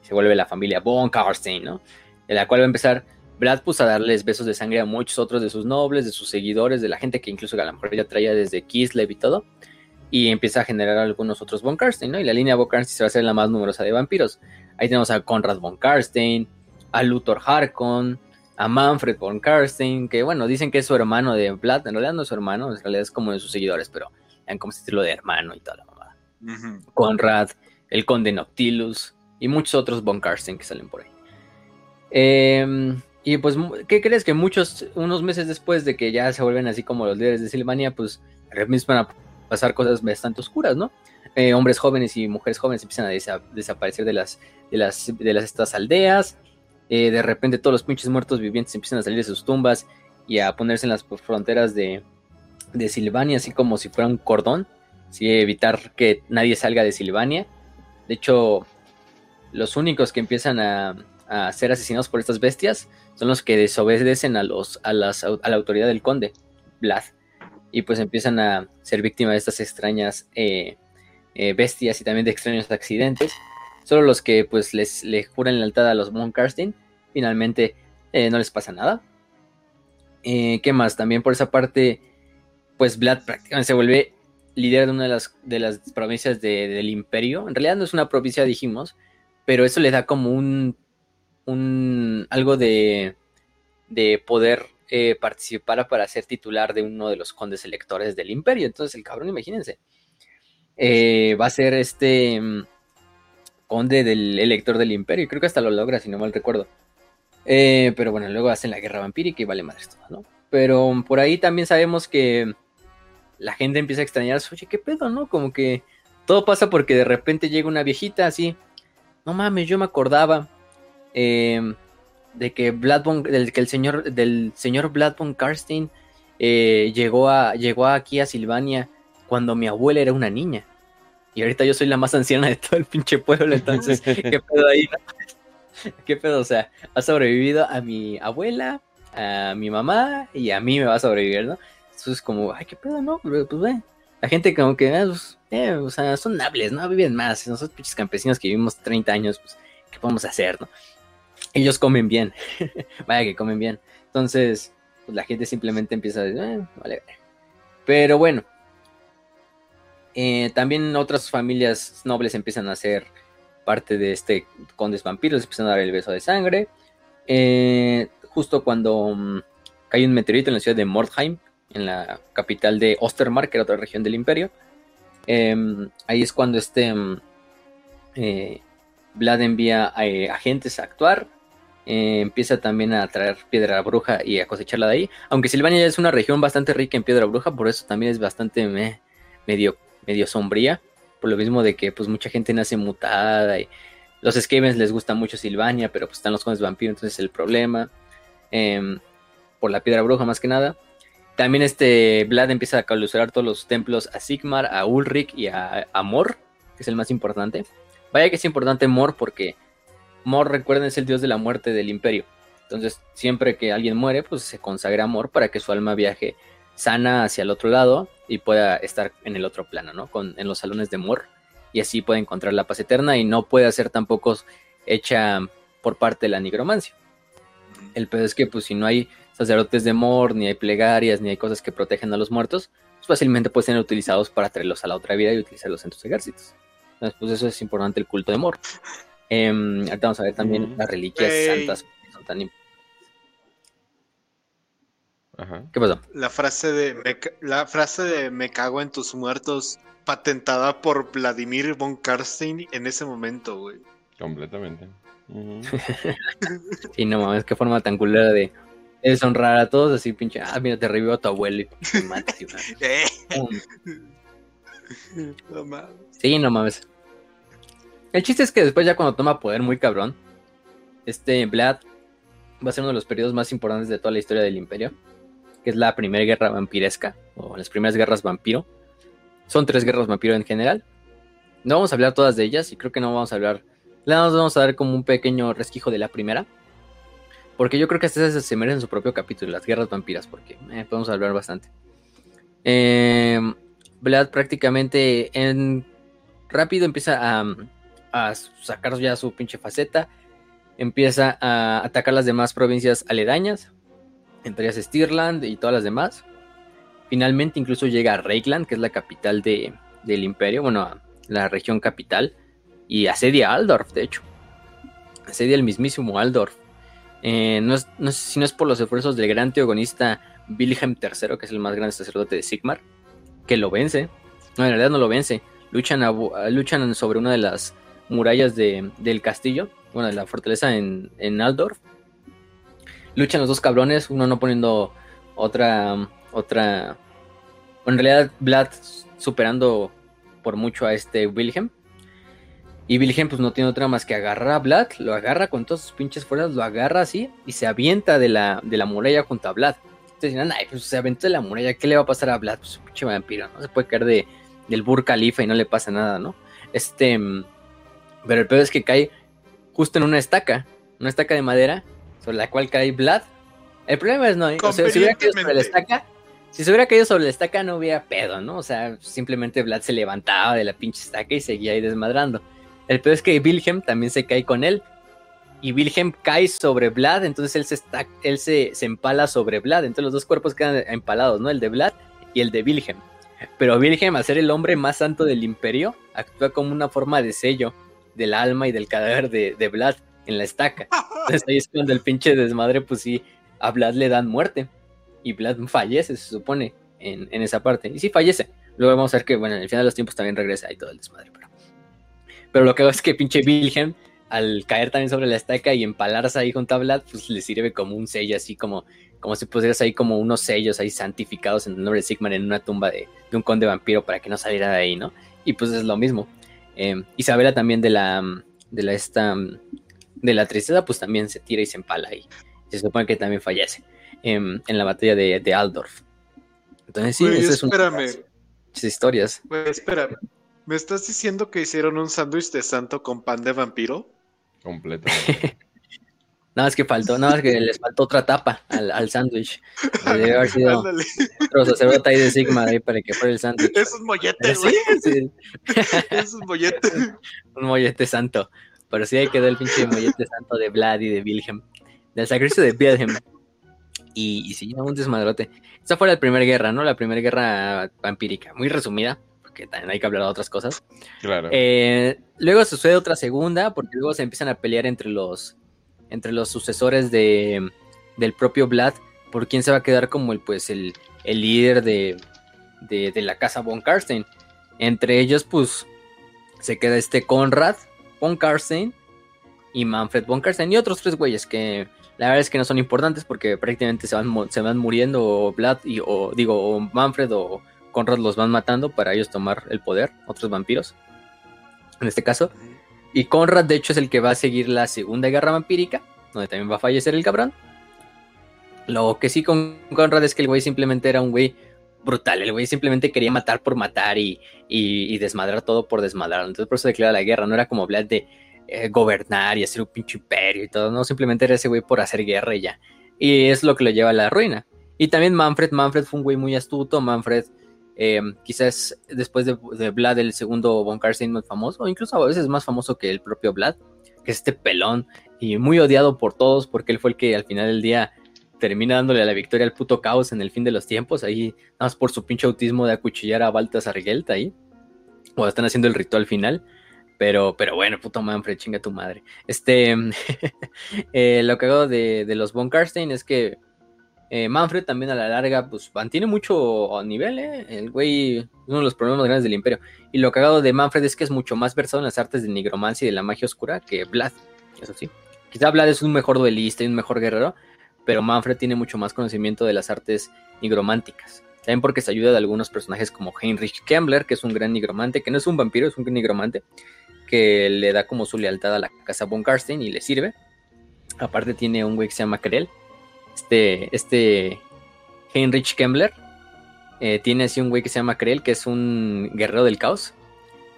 se vuelve la familia Von Karstein, ¿no? En la cual va a empezar Vlad pues a darles besos de sangre a muchos otros de sus nobles, de sus seguidores, de la gente que incluso a lo traía desde Kislev y todo, y empieza a generar algunos otros Von Karstein, ¿no? Y la línea Von Karstein se va a hacer la más numerosa de vampiros. Ahí tenemos a Conrad Von Karstein, a Luthor Harkon, a Manfred von Karstein, que bueno, dicen que es su hermano de Vlad, en realidad no es su hermano, en realidad es como de sus seguidores, pero dan como estilo de hermano y toda la mamada. Conrad, el conde Noctilus y muchos otros von Karstein que salen por ahí. Em, y pues, ¿qué crees? Que muchos, unos meses después de que ya se vuelven así como los líderes de Silvania, pues van a pasar cosas bastante oscuras, ¿no? Eh, hombres jóvenes y mujeres jóvenes empiezan a desaparecer de las, de las, de las estas aldeas eh, de repente todos los pinches muertos vivientes empiezan a salir de sus tumbas y a ponerse en las fronteras de, de Silvania, así como si fuera un cordón, ¿sí? evitar que nadie salga de Silvania. De hecho, los únicos que empiezan a, ser asesinados por estas bestias son los que desobedecen a, los, a, las, a la autoridad del conde, Vlad, y pues empiezan a ser víctimas de estas extrañas eh, eh, bestias y también de extraños accidentes. Solo los que pues les, le juran lealtad a los Von Karstein, finalmente eh, no les pasa nada. Eh, ¿Qué más? También por esa parte, pues Vlad prácticamente se vuelve líder de una de las, de las provincias del imperio. En realidad no es una provincia, dijimos, pero eso le da como un, un algo de, de poder eh, participar para ser titular de uno de los condes electores del imperio. Entonces el cabrón, imagínense, va a ser este conde del elector del imperio. Creo que hasta lo logra, si no mal recuerdo. Eh, pero bueno, luego hacen la guerra vampírica y vale madre todo, ¿no? Pero por ahí también sabemos que la gente empieza a extrañarse. Oye, ¿qué pedo, no? Como que todo pasa porque de repente llega una viejita así. No mames, yo me acordaba em, de que Vlad del, que el señor, del señor von Karstein eh, llegó, a, llegó aquí a Silvania cuando mi abuela era una niña. Y ahorita yo soy la más anciana de todo el pinche pueblo, *laughs* entonces, ¿qué pedo ahí? *laughs* ¿Qué pedo? O sea, ha sobrevivido a mi abuela, a mi mamá y a mí me va a sobrevivir, ¿no? Eso es como, ay, ¿qué pedo, no? Pues, ve, la gente como que, ah, pues, eh, o sea, son nables, ¿no? Viven más. Nosotros pinches campesinos que vivimos 30 años, pues, ¿qué podemos hacer, no? Ellos comen bien. *laughs* Vaya que comen bien. Entonces, pues la gente simplemente empieza a decir, eh, vale. Pero bueno, eh, también otras familias nobles empiezan a ser parte de este condes vampiros, empiezan a dar el beso de sangre. Eh, justo cuando um, cae un meteorito en la ciudad de Mordheim, en la capital de Ostermark, que era otra región del imperio. Em, ahí es cuando este um, eh, Vlad envía a, agentes a actuar. empieza también a traer piedra bruja y a cosecharla de ahí. Aunque Silvania es una región bastante rica en piedra bruja, por eso también es bastante medio medio sombría, por lo mismo de que pues mucha gente nace mutada y los Skavens les gusta mucho Silvania, pero pues están los condes vampiros, entonces el problema, em, por la piedra bruja más que nada. También este Vlad empieza a clausurar todos los templos a Sigmar, a Ulrich y a, Mor, que es el más importante. Vaya que es importante Mor porque Mor, recuerden, es el dios de la muerte del imperio. Entonces, siempre que alguien muere, pues se consagra a Mor para que su alma viaje sana hacia el otro lado y pueda estar en el otro plano, ¿no? Con, en los salones de Mor y así puede encontrar la paz eterna y no puede ser tampoco hecha por parte de la nigromancia. El peor es que pues si no hay sacerdotes de Mor, ni hay plegarias, ni hay cosas que protegen a los muertos, pues fácilmente pueden ser utilizados para traerlos a la otra vida y utilizarlos en tus ejércitos. Entonces pues eso es importante el culto de Mor. Em, ahorita vamos a ver también las reliquias santas que son tan importantes ¿Qué pasó? La frase de me, la frase de me cago en tus muertos patentada por Vladimir von Karstein en ese momento, güey. Completamente. y *laughs* no mames, qué forma tan culera de deshonrar a todos así, pinche. Ah, mira, te revivo a tu abuelo y *laughs* eh. no mames. Sí, no mames. El chiste es que después, ya cuando toma poder muy cabrón, este Vlad va a ser uno de los periodos más importantes de toda la historia del imperio que es la primera guerra vampiresca, o las primeras guerras vampiro. Son tres guerras vampiro en general. No vamos a hablar todas de ellas y creo que no vamos a hablar. Le vamos a dar como un pequeño resquijo de la primera. Porque yo creo que estas se merecen su propio capítulo, las guerras vampiras, porque eh, podemos hablar bastante. Eh, Vlad prácticamente en rápido empieza a, a sacar ya su pinche faceta. Empieza a atacar las demás provincias aledañas, entre ellas Stirland y todas las demás. Finalmente incluso llega a Reikland, que es la capital de, del imperio, bueno, la región capital, y asedia Aldorf, de hecho. Asedia el mismísimo Aldorf. Eh, no, es, no, si no es por los esfuerzos del gran teogonista Wilhelm III, que es el más grande sacerdote de Sigmar, que lo vence. No, en realidad no lo vence. Luchan, luchan sobre una de las murallas de, del castillo, bueno, de la fortaleza en, en Aldorf. Luchan los dos cabrones, uno no poniendo otra, otra... En realidad, Vlad superando por mucho a este Wilhelm. Y Wilhelm pues no tiene otra más que agarrar a Vlad, lo agarra con todas sus pinches fuerzas, lo agarra así y se avienta de la, de la muralla junto a Vlad. Entonces dirán, ay, pues se aventó de la muralla, ¿qué le va a pasar a Vlad? Pues un pinche vampiro, ¿no? Se puede caer de, del Bur Khalifa y no le pasa nada, ¿no? Este, pero el peor es que cae justo en una estaca, una estaca de madera, sobre la cual cae Vlad. El problema es no, o sea, si hubiera caído sobre la estaca, si se hubiera caído sobre la estaca no hubiera pedo, ¿no? O sea, simplemente Vlad se levantaba de la pinche estaca y seguía ahí desmadrando. El peor es que Wilhelm también se cae con él. Y Wilhelm cae sobre Vlad, entonces él se está, él se, se empala sobre Vlad. Entonces los dos cuerpos quedan empalados, ¿no? El de Vlad y el de Wilhelm. Pero Wilhelm, al ser el hombre más santo del imperio, actúa como una forma de sello del alma y del cadáver de, de Vlad en la estaca. Entonces ahí es cuando el pinche desmadre, pues sí, a Vlad le dan muerte. Y Vlad fallece, se supone, en, en, esa parte. Y sí fallece. Luego vamos a ver que, bueno, en el final de los tiempos también regresa ahí todo el desmadre. Pero, pero lo que hago es que pinche Wilhelm, al caer también sobre la estaca y empalarse ahí junto a Vlad, pues le sirve como un sello, así como, como si pusieras ahí como unos sellos ahí santificados en el nombre de Sigmar en una tumba de, de un conde vampiro para que no saliera de ahí, ¿no? Y pues es lo mismo. Eh, Isabela también de la, de la esta, de la tristeza, pues también se tira y se empala y se supone que también fallece eh, en la batalla de, de Aldorf. Entonces sí, son espérame. muchas historias. Güey, espérame. ¿Me estás diciendo que hicieron un sándwich de santo con pan de vampiro? Completamente. *laughs* Nada más que faltó, nada más que les faltó otra tapa al, al sándwich. Debe haber sido otro sacerdote ahí de Sigma ahí para que fuera el sándwich. Es un mollete, güey. sí, sí, *laughs* Es un mollete. *laughs* un mollete santo. Pero sí ahí quedó el pinche mollete santo de Vlad y de Wilhelm. Del sacrificio de Wilhelm. Y, y sí, un desmadrote. Esta fue la primera guerra, ¿no? La primera guerra vampírica. Muy resumida, porque también hay que hablar de otras cosas. Claro. Eh, luego sucede otra segunda, porque luego se empiezan a pelear entre los, entre los sucesores de, del propio Vlad, por quién se va a quedar como el, pues, el, el líder de, de, de la casa von Karstein. Entre ellos, pues, se queda este Conrad von Karstein y Manfred von Karstein y otros tres güeyes que la verdad es que no son importantes porque prácticamente se van, se van muriendo o Vlad y, o digo, Manfred o Conrad los van matando para ellos tomar el poder, otros vampiros, en este caso. Y Conrad, de hecho, es el que va a seguir la Segunda Guerra Vampírica, donde también va a fallecer el cabrón. Lo que sí con Conrad es que el güey simplemente era un güey brutal. El güey simplemente quería matar por matar y, y- desmadrar todo por desmadrar. Entonces por eso declara la guerra. No era como Vlad de eh, gobernar y hacer un pinche imperio y todo. No, simplemente era ese güey por hacer guerra y ya. Y es lo que lo lleva a la ruina. Y también Manfred. Manfred fue un güey muy astuto. Manfred eh, quizás después de, de Vlad, el segundo Von Karstein más famoso, o incluso a veces más famoso que el propio Vlad, que es este pelón y muy odiado por todos porque él fue el que al final del día termina dándole la victoria al puto caos en el fin de los tiempos, ahí nada más por su pinche autismo de acuchillar a Baltasar Gelt ahí, o están haciendo el ritual final. Pero, pero bueno, puto Manfred, chinga tu madre. Este, *laughs* eh, lo que de, de los Von Karstein es que eh, Manfred también a la larga, pues mantiene mucho nivel, ¿eh? El güey uno de los problemas grandes del imperio. Y lo cagado de Manfred es que es mucho más versado en las artes de nigromancia y de la magia oscura que Vlad, eso sí. Quizá Vlad es un mejor duelista y un mejor guerrero, pero Manfred tiene mucho más conocimiento de las artes nigrománticas. También porque se ayuda de algunos personajes como Heinrich Kemmler, que es un gran nigromante, que no es un vampiro, es un nigromante, que le da como su lealtad a la casa von Karstein y le sirve. Aparte tiene un güey que se llama Krell, este, este Heinrich Kemmler. Eh, tiene así un güey que se llama Krell, que es un guerrero del caos.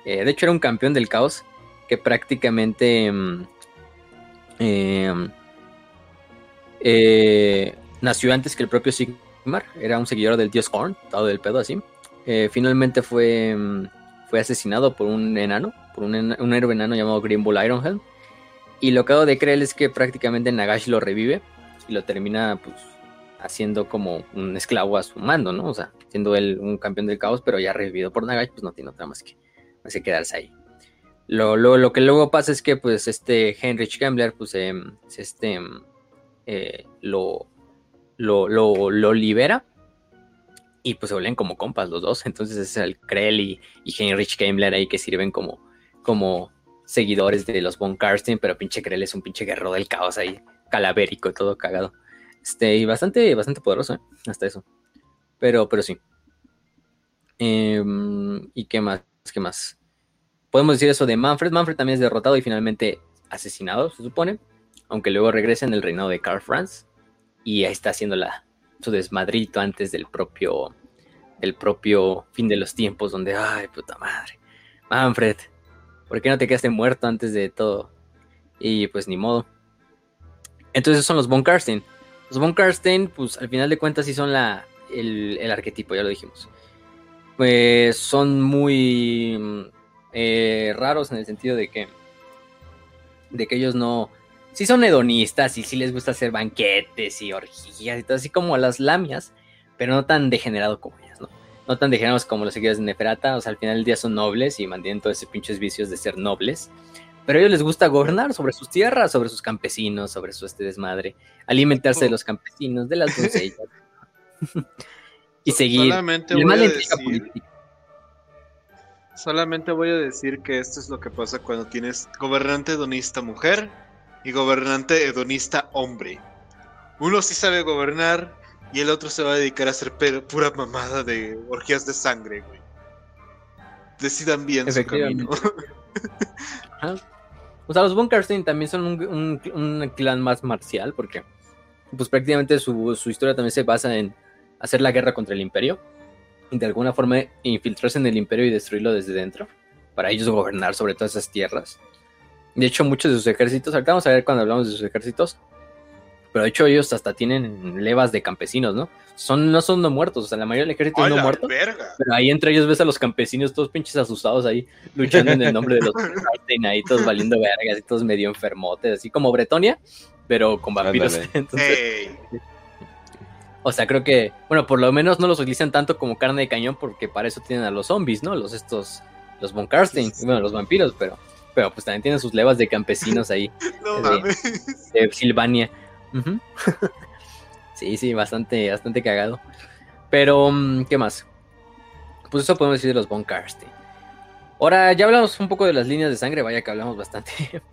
Eh, de hecho, era un campeón del caos que prácticamente mm, em, nació antes que el propio Sigmar. Era un seguidor del dios Horn, todo del pedo así. finalmente fue, mm, fue asesinado por un enano, por un, un héroe enano llamado Green Bull Ironhelm. Y lo que hago de creer es que prácticamente Nagash lo revive y lo termina pues haciendo como un esclavo a su mando, ¿no? O sea, siendo él un campeón del caos, pero ya revivido por Nagash, pues no tiene otra más que, más que quedarse ahí. Lo, lo, que luego pasa es que pues este Heinrich Gambler pues em, este, em, eh, lo, lo, lo, libera y pues se vuelven como compas los dos. *laughs* Entonces es el Krell y, Heinrich Gambler ahí que sirven como, como seguidores de los Von Karsten, pero pinche Krell es un pinche guerrero del caos ahí, calavérico, todo cagado. Este, y bastante, bastante poderoso, ¿eh? hasta eso. Pero, pero sí. Em, ¿Y qué más? ¿Qué más? Podemos decir eso de Manfred. Manfred también es derrotado y finalmente asesinado, se supone. Aunque luego regresa en el reinado de Karl Franz. Y ahí está haciendo la, su desmadrito antes del propio, del propio fin de los tiempos, donde, ay, puta madre. Manfred, ¿Por qué no te quedaste muerto antes de todo? Y pues ni modo. Entonces son los Von Karstein. Los Von Karstein, pues al final de cuentas sí son la, el, arquetipo, ya lo dijimos. Pues son muy eh, raros en el sentido de que, de que ellos no, sí son hedonistas y sí les gusta hacer banquetes y orgías y todo así como las lamias, pero no tan degenerado como ellas, ¿no? no tan degenerados como los seguidores de Neferata, o sea, al final del día son nobles y mantienen todos esos pinches vicios de ser nobles, pero a ellos les gusta gobernar sobre sus tierras, sobre sus campesinos, sobre su este desmadre, alimentarse de los campesinos, de las doncellas, *laughs* y seguir. Solamente voy, a decir, solamente voy a decir que esto es lo que pasa cuando tienes gobernante hedonista mujer y gobernante hedonista hombre. Uno sí sabe gobernar, y el otro se va a dedicar a hacer pura mamada de orgías de sangre, güey. Decidan bien su camino. *laughs* O sea, los Von también son un, clan más marcial, porque pues prácticamente su, su, historia también se basa en hacer la guerra contra el imperio y de alguna forma infiltrarse en el imperio y destruirlo desde dentro, para ellos gobernar sobre todas esas tierras. De hecho, muchos de sus ejércitos, ahorita vamos a ver cuando hablamos de sus ejércitos, pero de hecho ellos hasta tienen levas de campesinos, ¿no? Son, no son no muertos, o sea, la mayoría del ejército es no muerto. Pero ahí entre ellos ves a los campesinos todos pinches asustados ahí, luchando en el nombre de los *laughs* ahí todos valiendo vergas y todos medio enfermotes, así como Bretonia, pero con vampiros. *laughs* O sea, creo que, bueno, por lo menos no los utilizan tanto como carne de cañón porque para eso tienen a los zombies, ¿no? Los estos, los Von Karstein, bueno, los vampiros, pero, pero pues también tienen sus levas de campesinos ahí. *laughs* no de Silvania. *laughs* sí, sí, bastante, bastante cagado. Pero, mm, ¿qué más? Pues eso podemos decir de los Von Karstein. Ahora, ya hablamos un poco de las líneas de sangre, vaya que hablamos bastante. *laughs*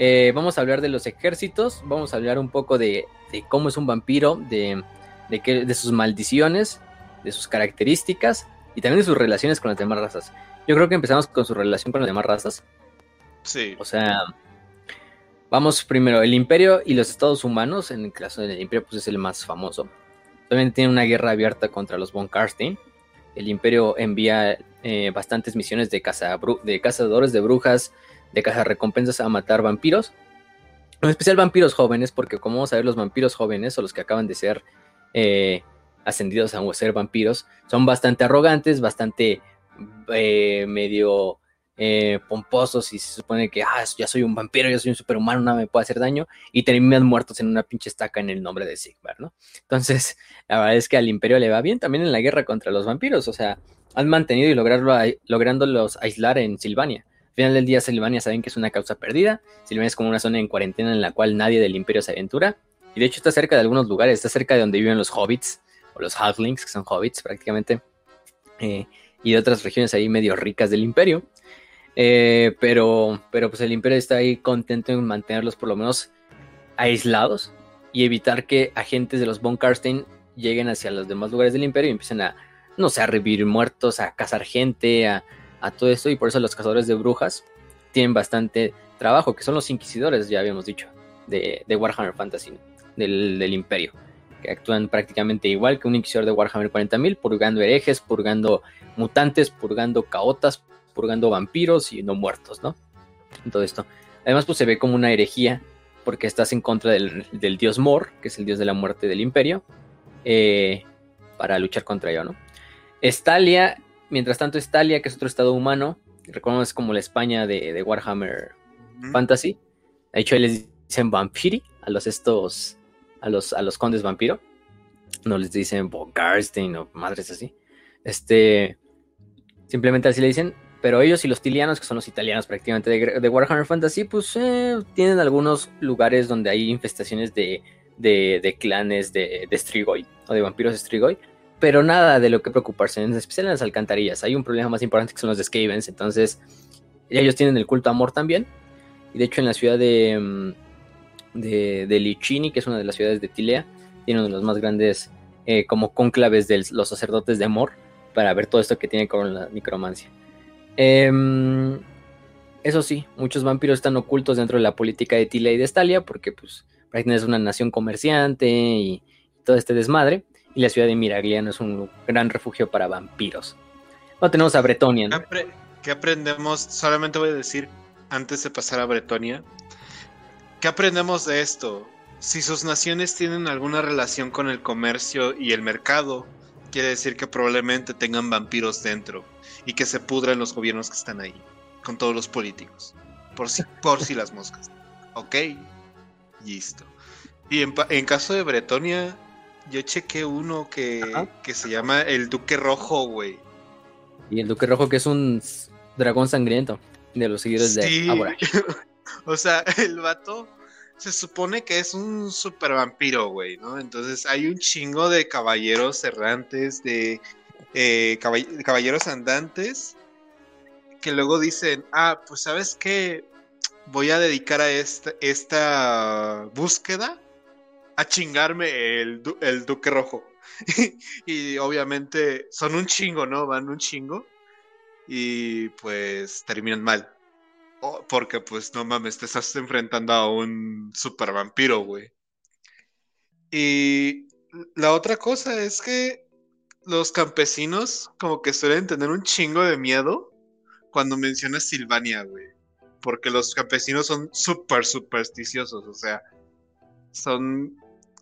Eh, vamos a hablar de los ejércitos, vamos a hablar un poco de, cómo es un vampiro, de, de, de sus maldiciones, de sus características y también de sus relaciones con las demás razas. Yo creo que empezamos con su relación con las demás razas. Sí. O sea, Vamos primero, el imperio y los estados humanos, en el caso del imperio pues es el más famoso. También tiene una guerra abierta contra los von Karstein. El imperio envía eh, bastantes misiones de, caza, de cazadores de brujas, de recompensas a matar vampiros. En especial vampiros jóvenes, porque como vamos a ver, los vampiros jóvenes o los que acaban de ser eh, ascendidos a ser vampiros son bastante arrogantes, bastante eh, medio eh, pomposos y se supone que ah, ya soy un vampiro, yo soy un superhumano, nada me puede hacer daño, y terminan muertos en una pinche estaca en el nombre de Sigmar, ¿no? Entonces, *laughs* la verdad es que al imperio le va bien también en la guerra contra los vampiros, o sea, han mantenido y lograrlo, lográndolos aislar en Silvania. Al final del día, Silvania saben que es una causa perdida, Silvania es como una zona en cuarentena en la cual nadie del imperio se aventura, y de hecho está cerca de algunos lugares, está cerca de donde viven los hobbits, o los halflings, que son hobbits prácticamente, eh, y de otras regiones ahí medio ricas del imperio. Eh, pero, pero pues el imperio está ahí contento en mantenerlos por lo menos aislados y evitar que agentes de los Von Karstein lleguen hacia los demás lugares del imperio y empiecen a, no sé, a revivir muertos, a cazar gente, a, todo esto. Y por eso los cazadores de brujas tienen bastante trabajo, que son los inquisidores, ya habíamos dicho, de, Warhammer Fantasy, del, imperio. que actúan prácticamente igual que un inquisidor de Warhammer 40.000, purgando herejes, purgando mutantes, purgando caotas, purgando vampiros y no muertos, ¿no? todo esto. Además, pues se ve como una herejía, porque estás en contra del, dios Mor, que es el dios de la muerte del imperio, eh, para luchar contra ello, ¿no? Estalia, mientras tanto, Estalia, que es otro estado humano, recordemos como la España de, Warhammer Fantasy. De hecho, ahí les dicen vampiri a los estos, a los, a los condes vampiro. No les dicen Bogarstein o madres así. Este, simplemente así le dicen. Pero ellos y los tilianos, que son los italianos prácticamente de, Warhammer Fantasy, pues eh, tienen algunos lugares donde hay infestaciones de, de, clanes de, de Strigoi o de vampiros Strigoi pero nada de lo que preocuparse, en especial en las alcantarillas. Hay un problema más importante que son los de Skavens, entonces ellos tienen el culto amor también. Y de hecho en la ciudad de, mm, de, de Lichini, que es una de las ciudades de Tilea, tiene uno de los más grandes eh, como conclaves de los sacerdotes de amor para ver todo esto que tiene con la necromancia. Em, eso sí, muchos vampiros están ocultos dentro de la política de Tilea y de Stalia porque pues prácticamente es una nación comerciante y todo este desmadre y la ciudad de Miragliano es un gran refugio para vampiros. No tenemos a Bretonia. ¿Qué aprendemos? Solamente voy a decir, antes de pasar a Bretonia, ¿qué aprendemos de esto? Si sus naciones tienen alguna relación con el comercio y el mercado, quiere decir que probablemente tengan vampiros dentro y que se pudran los gobiernos que están ahí, con todos los políticos. Por si, por si las moscas. Ok, listo. Y en, en caso de Bretonia, yo chequé uno que, que se llama el Duque Rojo, güey. Y el Duque Rojo que es un dragón sangriento de los seguidores de Abora. *laughs* o sea, el vato se supone que es un super vampiro, güey, ¿no? Entonces hay un chingo de caballeros errantes, de eh, caballeros andantes, que luego dicen, ah, pues sabes qué, voy a dedicar a esta, búsqueda a chingarme el, el Duque Rojo. *laughs* y obviamente son un chingo, ¿no? Van un chingo. Y pues terminan mal. porque pues no mames, te estás enfrentando a un super vampiro, güey. Y la otra cosa es que los campesinos como que suelen tener un chingo de miedo cuando mencionas Silvania, güey. Porque los campesinos son súper supersticiosos, o sea, son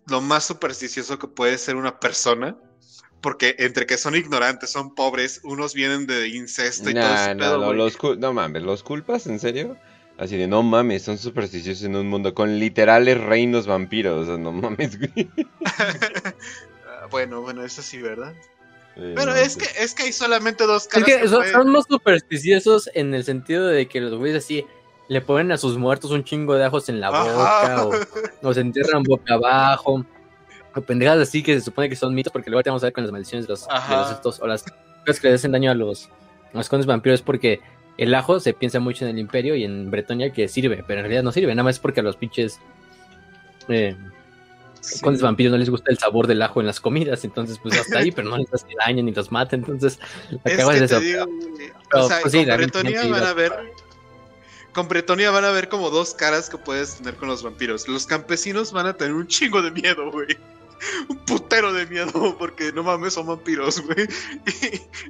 lo más supersticioso que puede ser una persona. Porque entre que son ignorantes, son pobres, unos vienen de incesto y todo eso. No, no, los no mames, ¿los culpas? ¿En serio? Así de, no mames, son supersticiosos en un mundo con literales reinos vampiros. O sea, no mames, güey. *laughs* bueno, bueno, eso sí, ¿verdad? Pero es, que, es que hay solamente dos caras. Es que, son, son, más supersticiosos en el sentido de que los güeyes así le ponen a sus muertos un chingo de ajos en la boca o, se entierran boca abajo. O pendejadas así que se supone que son mitos porque luego te vamos a ver con las maldiciones de los, estos o las cosas que le hacen daño a los, a los condes vampiros porque el ajo se piensa mucho en el imperio y en Bretonia que sirve, pero en realidad no sirve, nada más es porque a los pinches eh, condes vampiros no les gusta el sabor del ajo en las comidas, entonces pues hasta ahí, pero no les hace daño ni los mata, entonces acabas de eso. o sea, pues, sí, Bretonia van a ver con Bretonia van a ver como dos caras que puedes tener con los vampiros. Los campesinos van a tener un chingo de miedo, güey. Un putero de miedo, porque no mames, son vampiros, güey.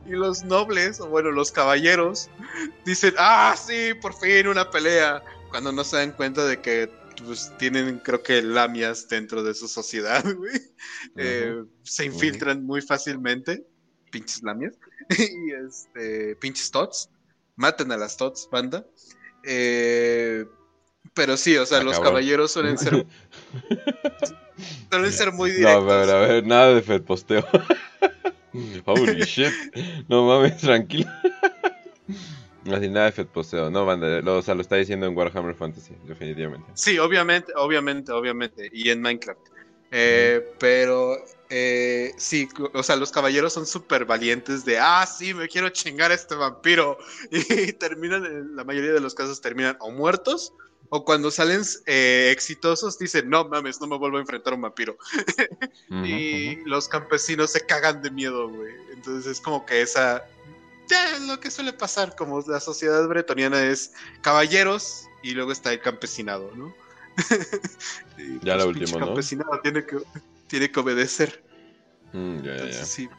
Y, los nobles, o bueno, los caballeros, dicen, ah, sí, por fin una pelea. Cuando no se dan cuenta de que pues, tienen, creo que, lamias dentro de su sociedad, *laughs* güey. Eh, se infiltran muy fácilmente. Pinches lamias. *laughs* y este, pinches tots. Maten a las tots, banda. Eh, pero sí, o sea, los caballeros suelen ser. *laughs* suelen ser muy directos. No, a ver, a ver, nada de Fed posteo. Holy shit. No mames, tranquilo. Nada de Fed posteo. No, banda, lo, o sea, lo está diciendo en Warhammer Fantasy, definitivamente. Sí, obviamente, obviamente, obviamente. Y en Minecraft. Eh, pero eh, sí, o sea, los caballeros son súper valientes de, ah, sí, me quiero chingar a este vampiro. *laughs* Y terminan, en la mayoría de los casos terminan o muertos, o cuando salen eh, exitosos dicen, no mames, no me vuelvo a enfrentar a un vampiro. *laughs* y los campesinos se cagan de miedo, güey. Entonces es como que esa... Ya es lo que suele pasar, como la sociedad bretoniana es caballeros y luego está el campesinado, ¿no? *laughs* ya la última, ¿no? Campesinado tiene que tiene que obedecer. Mm, ya, ya, sí.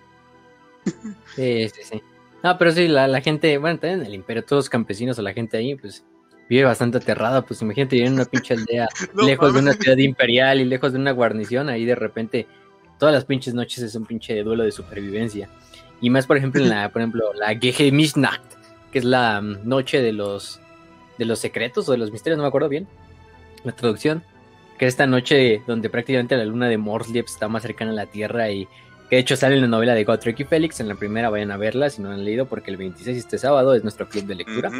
Sí, sí, sí. No, pero sí, la, la gente, bueno, también en el imperio, todos los campesinos o la gente ahí, pues vive bastante aterrada. Pues imagínate vivir en una pinche aldea *laughs* No lejos de una ciudad imperial y lejos de una guarnición, ahí de repente todas las pinches noches es un pinche duelo de supervivencia. Y más, por ejemplo, en la, *laughs* por ejemplo, la Geheimnisnacht, que es la mm, noche de los de los secretos o de los misterios, no me acuerdo bien la traducción, que es esta noche donde prácticamente la luna de Morsliep está más cercana a la Tierra y que de hecho sale en la novela de Gotrek y Félix, en la primera vayan a verla si no han leído, porque el 26 este sábado es nuestro club de lectura.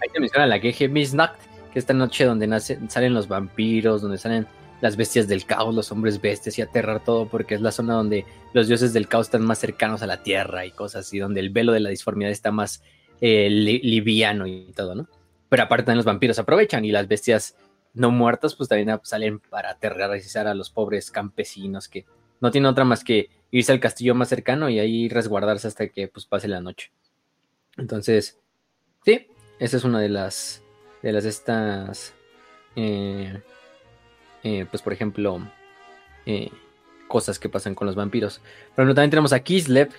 Ahí se menciona la Geheimnisnacht, que es esta noche donde nace- salen los vampiros, donde salen las bestias del caos, los hombres bestias y aterrar todo, porque es la zona donde los dioses del caos están más cercanos a la tierra y cosas así, donde el velo de la disformidad está más eh, li- liviano y todo, ¿no? Pero aparte también los vampiros aprovechan y las bestias no muertas pues también salen para aterrorizar a los pobres campesinos que no tienen otra más que irse al castillo más cercano y ahí resguardarse hasta que pues pase la noche. Entonces, sí, esa es una de las de las estas eh, eh, pues por ejemplo eh, cosas que pasan con los vampiros. Por ejemplo, también tenemos a Kislev,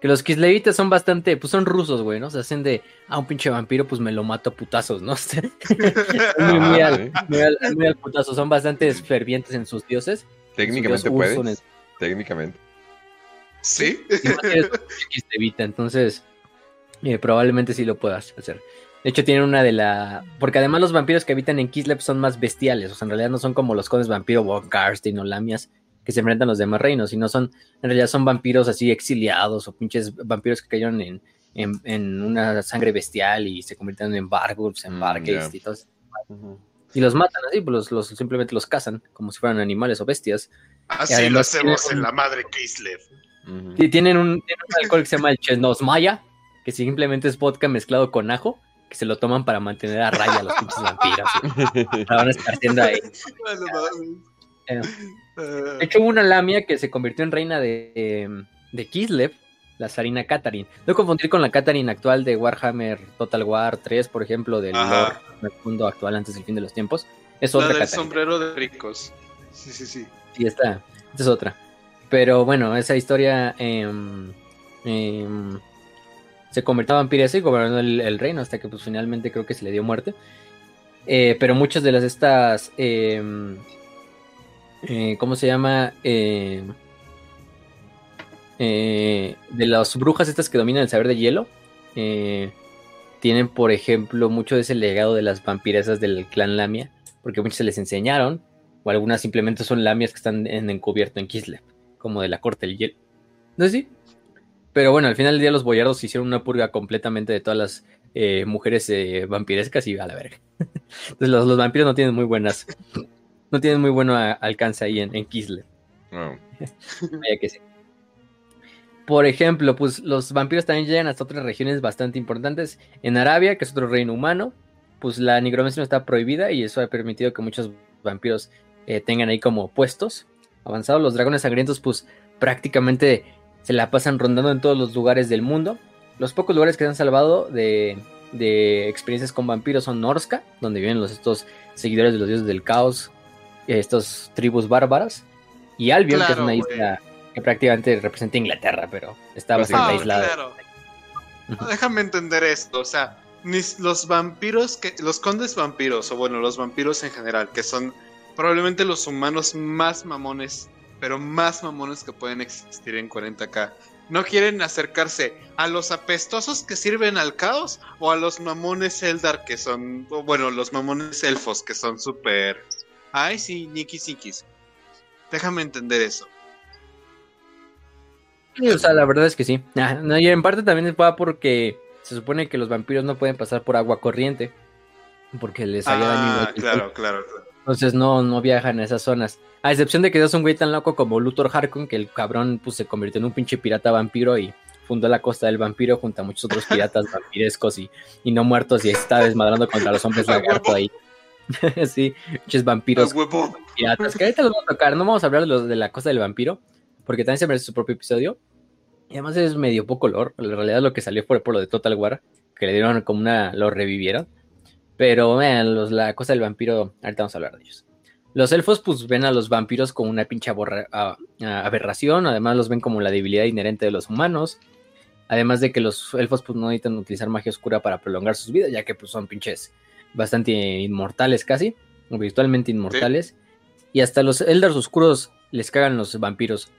que los Kislevitas son bastante, pues son rusos, güey, ¿no? Se hacen de, ah, un pinche vampiro, pues me lo mato a putazos, ¿no? *laughs* muy, muy Ah, al, muy al- muy al putazo, son bastante fervientes en sus dioses. Técnicamente Sus dioses puedes. Técnicamente. Sí. Y más eres Kislevita, entonces eh, probablemente sí lo puedas hacer. De hecho, tienen una de la. Porque además los vampiros que habitan en Kislev son más bestiales. O sea, en realidad no son como los condes vampiro Von Karstein o Lamias que se enfrentan a los demás reinos, sino son. En realidad son vampiros así exiliados o pinches vampiros que cayeron en, en, en una sangre bestial y se convirtieron en Bargulfs, en Mm, Bargeist ya. y todo eso. Y los matan así, pues los, los- simplemente los cazan como si fueran animales o bestias. Así Y lo hacemos en la madre Kislev. Y tienen un, tienen un alcohol que se llama el Chenosmaya, que simplemente es vodka mezclado con ajo, que se lo toman para mantener a raya a los pinches vampiros. y La van esparciendo ahí. Ah. Eh, De hecho, hubo una lamia que se convirtió en reina de, eh, de Kislev, la zarina Katarin. No confundir con la Katarin actual de Warhammer Total War 3, por ejemplo, del mundo actual antes del fin de los tiempos. Es la otra del Katarin. sombrero de ricos. Sí, sí, sí. Sí, esta, esta es otra. Pero bueno, esa historia em, em, se convirtió en vampiresa y gobernó el, reino hasta que pues finalmente creo que se le dio muerte. Eh, pero muchas de las estas, em, eh, ¿cómo se llama? Eh, de las brujas estas que dominan el saber de hielo, eh, tienen por ejemplo mucho de ese legado de las vampiresas del clan Lamia, porque muchas se les enseñaron o algunas simplemente son lamias que están en encubierto en Kislev, como de la corte del hielo. Sé si. Pero bueno, al final del día los boyardos hicieron una purga completamente de todas las eh, mujeres eh, vampirescas y a la verga. *laughs* Entonces los, los vampiros no tienen muy buenas. No tienen muy buen a- alcance ahí en, en Kislev. Oh. *laughs* Que sí. Por ejemplo, pues los vampiros también llegan hasta otras regiones bastante importantes. En Arabia, que es otro reino humano, pues la nigromancia no está prohibida y eso ha permitido que muchos vampiros eh, tengan ahí como puestos avanzados. Los dragones sangrientos, pues prácticamente se la pasan rondando en todos los lugares del mundo. Los pocos lugares que se han salvado de, de experiencias con vampiros son Norska, donde viven los, estos seguidores de los dioses del caos, estos tribus bárbaras, y Albion, que es una isla que prácticamente representa Inglaterra, pero está Pues bastante Ah, aislada. claro. Ujú. Déjame entender esto, o sea, los vampiros, que, los condes vampiros, o bueno, los vampiros en general, que son probablemente los humanos más mamones, pero más mamones que pueden existir en 40k, no quieren acercarse a los apestosos que sirven al caos o a los mamones Eldar que son, o bueno, los mamones elfos que son súper... Ay, sí, nikis, nikis. Déjame entender eso. Sí, o sea, la verdad es que sí. *laughs* Ah, no, y en parte también va porque se supone que los vampiros no pueden pasar por agua corriente, porque les haría. Ah, claro, claro, claro. Entonces no, no viajan a esas zonas. A excepción de que seas un güey tan loco como Luthor Harkon, que el cabrón pues, se convirtió en un pinche pirata vampiro y fundó la costa del vampiro junto a muchos otros *laughs* piratas vampirescos y, y no muertos y está desmadrando contra los hombres ¡A lagarto ahí. *laughs* sí, muchos vampiros piratas. Que ahorita los vamos a tocar, no vamos a hablar de los de la costa del vampiro, porque también se merece su propio episodio. Y además es medio poco lore. En realidad lo que salió fue por lo de Total War, que le dieron como una. lo revivieron. Pero vean, los, la costa del vampiro, ahorita vamos a hablar de ellos. Los elfos pues ven a los vampiros como una pinche aberración, además los ven como la debilidad inherente de los humanos. Además de que los elfos pues no necesitan utilizar magia oscura para prolongar sus vidas, ya que pues son pinches bastante inmortales casi, virtualmente inmortales. Y hasta los elders oscuros les cagan los vampiros.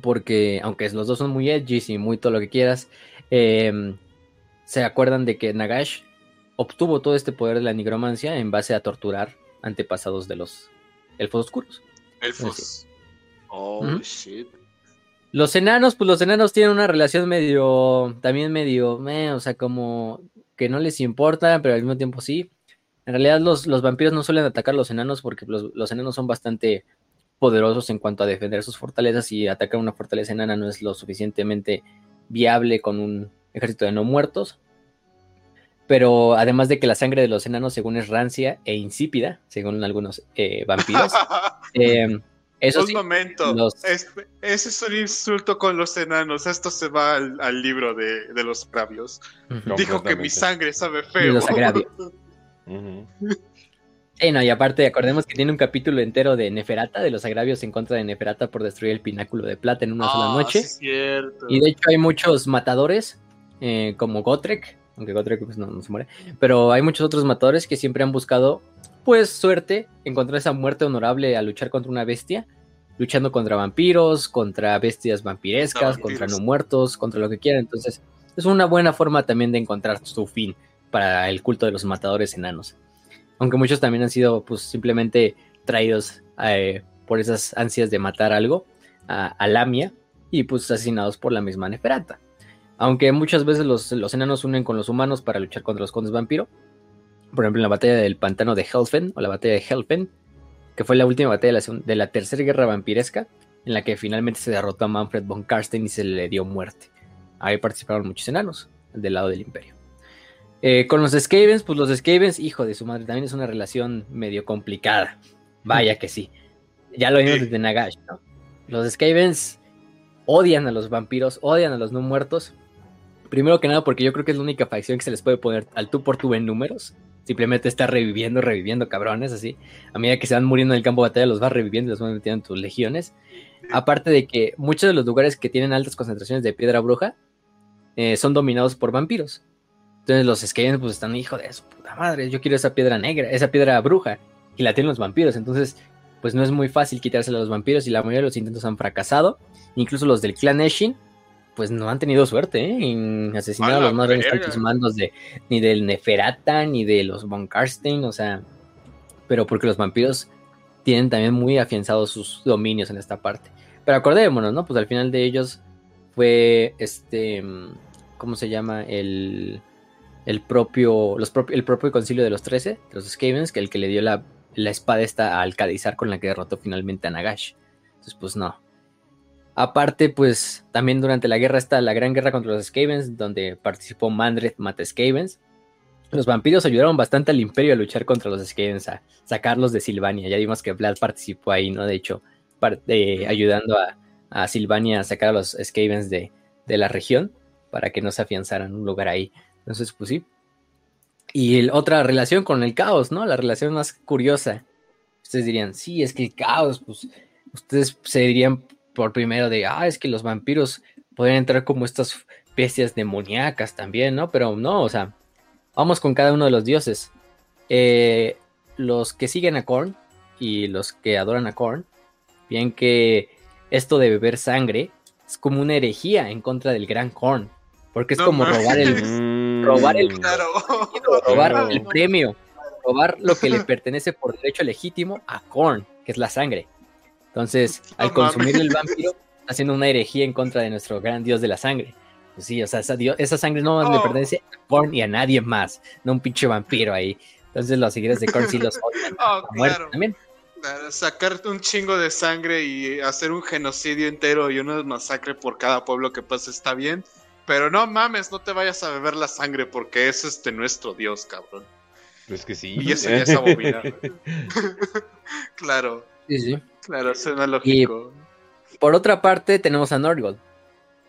Porque aunque los dos son muy edgy y muy todo lo que quieras, em, se acuerdan de que Nagash obtuvo todo este poder de la nigromancia en base a torturar antepasados de los elfos oscuros. Elfos. Oh, shit. Los enanos, pues los enanos tienen una relación medio, también medio, o sea, como que no les importa, pero al mismo tiempo sí. En realidad los, los vampiros no suelen atacar a los enanos porque los, enanos son bastante poderosos en cuanto a defender sus fortalezas y atacar una fortaleza enana no es lo suficientemente viable con un ejército de no muertos. Pero además de que la sangre de los enanos, según es rancia e insípida, según algunos eh, vampiros, *laughs* eh, un momento. ese es un insulto con los enanos. Esto se va al, libro de, los agravios. Dijo que mi sangre sabe feo. los agravios. *laughs* y aparte, acordemos que tiene un capítulo entero de Neferata, de los agravios en contra de Neferata por destruir el pináculo de plata en una sola ah, noche. Y de hecho hay muchos matadores, eh, como Gotrek, aunque Gotrek pues, no, no se muere, pero hay muchos otros matadores que siempre han buscado pues suerte, encontrar esa muerte honorable a luchar contra una bestia, luchando contra vampiros, contra bestias vampirescas, contra, no muertos, contra lo que quieran. Entonces, es una buena forma también de encontrar su fin para el culto de los matadores enanos. Aunque muchos también han sido pues simplemente traídos eh, por esas ansias de matar algo a, Lamia y pues asesinados por la misma Neferata. Aunque muchas veces los, los enanos unen con los humanos para luchar contra los condes vampiro, por ejemplo, en la batalla del pantano de Helfen, o la batalla de Helfen, que fue la última batalla de la, tercera guerra vampiresca, en la que finalmente se derrotó a Manfred von Karsten y se le dio muerte. Ahí participaron muchos enanos del lado del imperio. Eh, con los Skavens, pues los Skavens, hijo de su madre, también es una relación medio complicada. Vaya que sí. Ya lo vimos desde Nagash, ¿no? Los Skavens odian a los vampiros, odian a los no muertos. Primero que nada, porque yo creo que es la única facción que se les puede poner al tú por tú en números. Simplemente está reviviendo, reviviendo cabrones, así. A medida que se van muriendo en el campo de batalla, los vas reviviendo y los vas metiendo en tus legiones. Aparte de que muchos de los lugares que tienen altas concentraciones de piedra bruja eh, son dominados por vampiros. Entonces los Skavens pues están, hijo de su puta madre, yo quiero esa piedra negra, esa piedra bruja, y la tienen los vampiros. Entonces, pues no es muy fácil quitársela a los vampiros y la mayoría de los intentos han fracasado. Incluso los del clan Eshin pues no han tenido suerte ¿eh? en asesinar a, los más grandes mandos de ni del Neferata ni de los Von Karstein, o sea, pero porque los vampiros tienen también muy afianzados sus dominios en esta parte. Pero acordémonos, ¿no? Pues al final de ellos fue este, ¿cómo se llama? El, el propio, los el propio concilio de los 13, de los Skavens, que el que le dio la, la espada esta a Alcadizar con la que derrotó finalmente a Nagash. Entonces, pues no, Aparte, pues también durante la guerra está la gran guerra contra los Skavens, donde participó Mandred mata Skavens. Los vampiros ayudaron bastante al imperio a luchar contra los Skavens, a sacarlos de Silvania. Ya vimos que Vlad participó ahí, ¿no? De hecho, ayudando a, a, Silvania a sacar a los Skavens de, la región para que no se afianzaran un lugar ahí. Entonces, pues sí. Y otra relación con el caos, ¿no? La relación más curiosa. Ustedes dirían, sí, es que el caos, pues ustedes se dirían, por primero de, ah, es que los vampiros pueden entrar como estas bestias demoníacas también, ¿no? Pero no, o sea, vamos con cada uno de los dioses. Eh, los que siguen a Korn y los que adoran a Korn, bien que esto de beber sangre es como una herejía en contra del gran Korn, porque es como robar el *laughs* robar el robar el premio, robar lo que le pertenece por derecho legítimo a Korn, que es la sangre. Entonces, *laughs* al consumir el vampiro, está haciendo una herejía en contra de nuestro gran dios de la sangre. Pues sí, o sea, esa, sangre no le oh. pertenece a Korn y a nadie más, no un pinche vampiro ahí. Entonces, los seguidores de Korn sí los odian. *laughs* Oh, claro. también. Sacar un chingo de sangre y hacer un genocidio entero y una masacre por cada pueblo que pase está bien. Pero no mames, no te vayas a beber la sangre porque es este nuestro dios, cabrón. Pues que sí. Y eso ya es *laughs* abominable. claro. Sí, sí. Claro, suena lógico. por otra parte, tenemos a Norgold.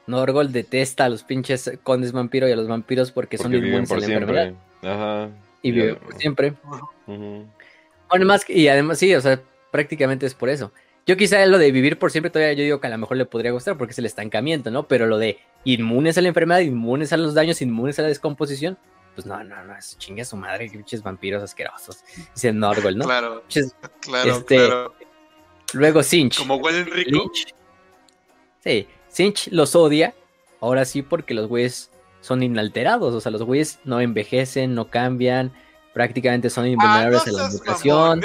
Norgold detesta a los pinches condes vampiro y a los vampiros porque, son inmunes a la enfermedad. Ajá. Y vive por siempre. Bueno, más y además sí, o sea, prácticamente es por eso. Yo quizá lo de vivir por siempre todavía yo digo que a lo mejor le podría gustar porque es el estancamiento, ¿no? Pero lo de inmunes a la enfermedad, inmunes a los daños, inmunes a la descomposición, pues no, no, no, es chingue a su madre, que pinches vampiros asquerosos. Dice Norgol, ¿no? Claro, Pinches- claro, este, claro. Luego Sinch. Como huelen rico. Lynch. Sí, Sinch los odia. Ahora sí, porque los güeyes son inalterados. O sea, los güeyes no envejecen, no cambian. Prácticamente son Ah, no invulnerables a la mutación.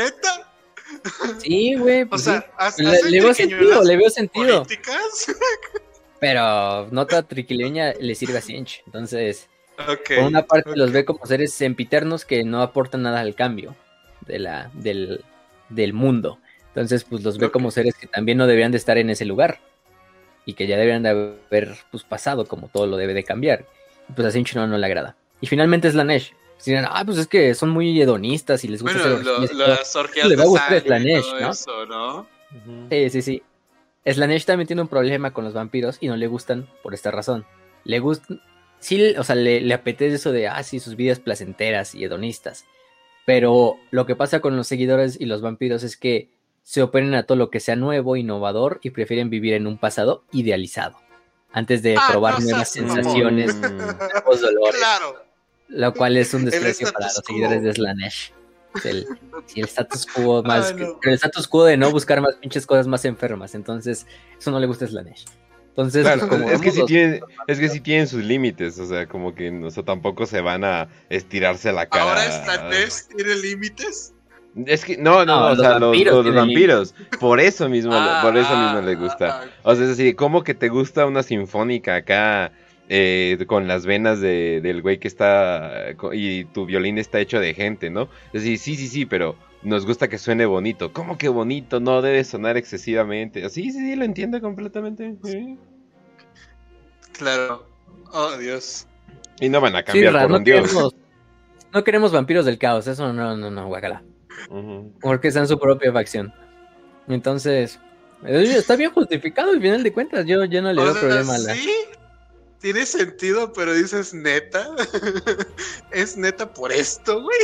Sí, güey. O pues sea, sí. Le, veo sentido, le veo sentido. políticas. *laughs* Pero nota triquileña le sirve a Sinch. Entonces, por una parte los ve como seres sempiternos que no aportan nada al cambio de la, del, del mundo. Entonces, pues los ve como seres que también no deberían de estar en ese lugar. Y que ya deberían de haber pues, pasado como todo lo debe de cambiar. Y pues a Sinch no, no le agrada. Y finalmente es Lanesh. Dirán, ah, pues es que son muy hedonistas y les gusta Bueno, hacer lo- todo". las orgías Le va a gustar Slanesh, ¿no? eso, ¿no? Sí, sí, sí. Slanesh también tiene un problema con los vampiros y no le gustan por esta razón. Le gustan, sí, o sea, le, le apetece eso de, ah, sí, sus vidas placenteras y hedonistas. Pero lo que pasa con los seguidores y los vampiros es que se oponen a todo lo que sea nuevo, innovador y prefieren vivir en un pasado idealizado antes de Ah, probar no nuevas sensaciones, Mm. nuevos dolores, Claro. lo cual es un desprecio para los seguidores de Slanesh. El, status quo *laughs* más. No. el status quo de no buscar más pinches cosas más enfermas. Entonces, eso no le gusta a Slanesh. Entonces, Claro, pues, como es que sí los- tienen, es que sí tienen sus límites, o sea, como que, o sea, tampoco se van a estirarse la cara. Ahora Slanesh tiene límites. Es que, no, no, o los sea, los, vampiros los tienen vampiros, por eso mismo, Ah, por eso mismo ah, les gusta. ah, O sea, es así, como que te gusta una sinfónica acá eh, con las venas de, del güey que está y tu violín está hecho de gente, ¿no? Es decir, sí, sí, sí, pero nos gusta que suene bonito. ¿Cómo que bonito? No debe sonar excesivamente. Sí, sí, sí, lo entiendo completamente. sí. Claro. Oh, Dios. Y no van a Sí, cambiar Ra, por no un dios. *laughs* no queremos vampiros del caos. Eso no, no, no, guacala. Porque sean su propia facción. Entonces, eh, está bien justificado al final de cuentas. Yo, yo no le O veo sea, problema a la. sí, tiene sentido, pero dices neta. *laughs* es neta por esto, güey.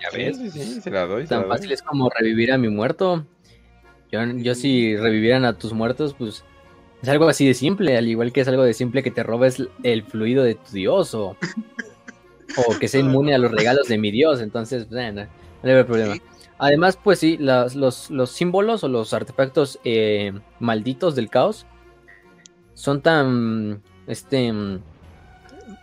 Ya ves. sí, sí, se la doy. se Tan la doy. fácil es como revivir a mi muerto. Yo, yo si revivieran a tus muertos, pues es algo así de simple, al igual que es algo de simple que te robes el fluido de tu dios o, *laughs* o que sea inmune a los regalos de mi dios. Entonces, eh, no, veo problema. Además, pues sí, las- los, los símbolos o los artefactos eh, malditos del caos son tan, este, mm,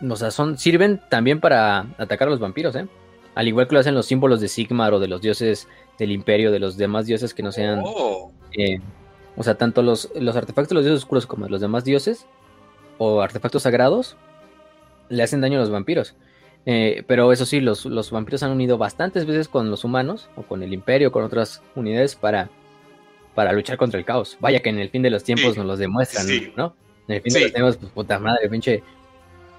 o sea, son, sirven también para atacar a los vampiros, ¿eh? Al igual que lo hacen los símbolos de Sigmar o de los dioses del imperio, de los demás dioses que no sean, Oh, eh, o sea, tanto los, los artefactos de los dioses oscuros como de los demás dioses o artefactos sagrados le hacen daño a los vampiros. Eh, pero eso sí, los, los vampiros han unido bastantes veces con los humanos o con el imperio, con otras unidades para, para luchar contra el caos. Vaya que en el fin de los tiempos Sí, nos los demuestran, sí. ¿no? En el fin Sí. de los tiempos, pues puta madre, pinche.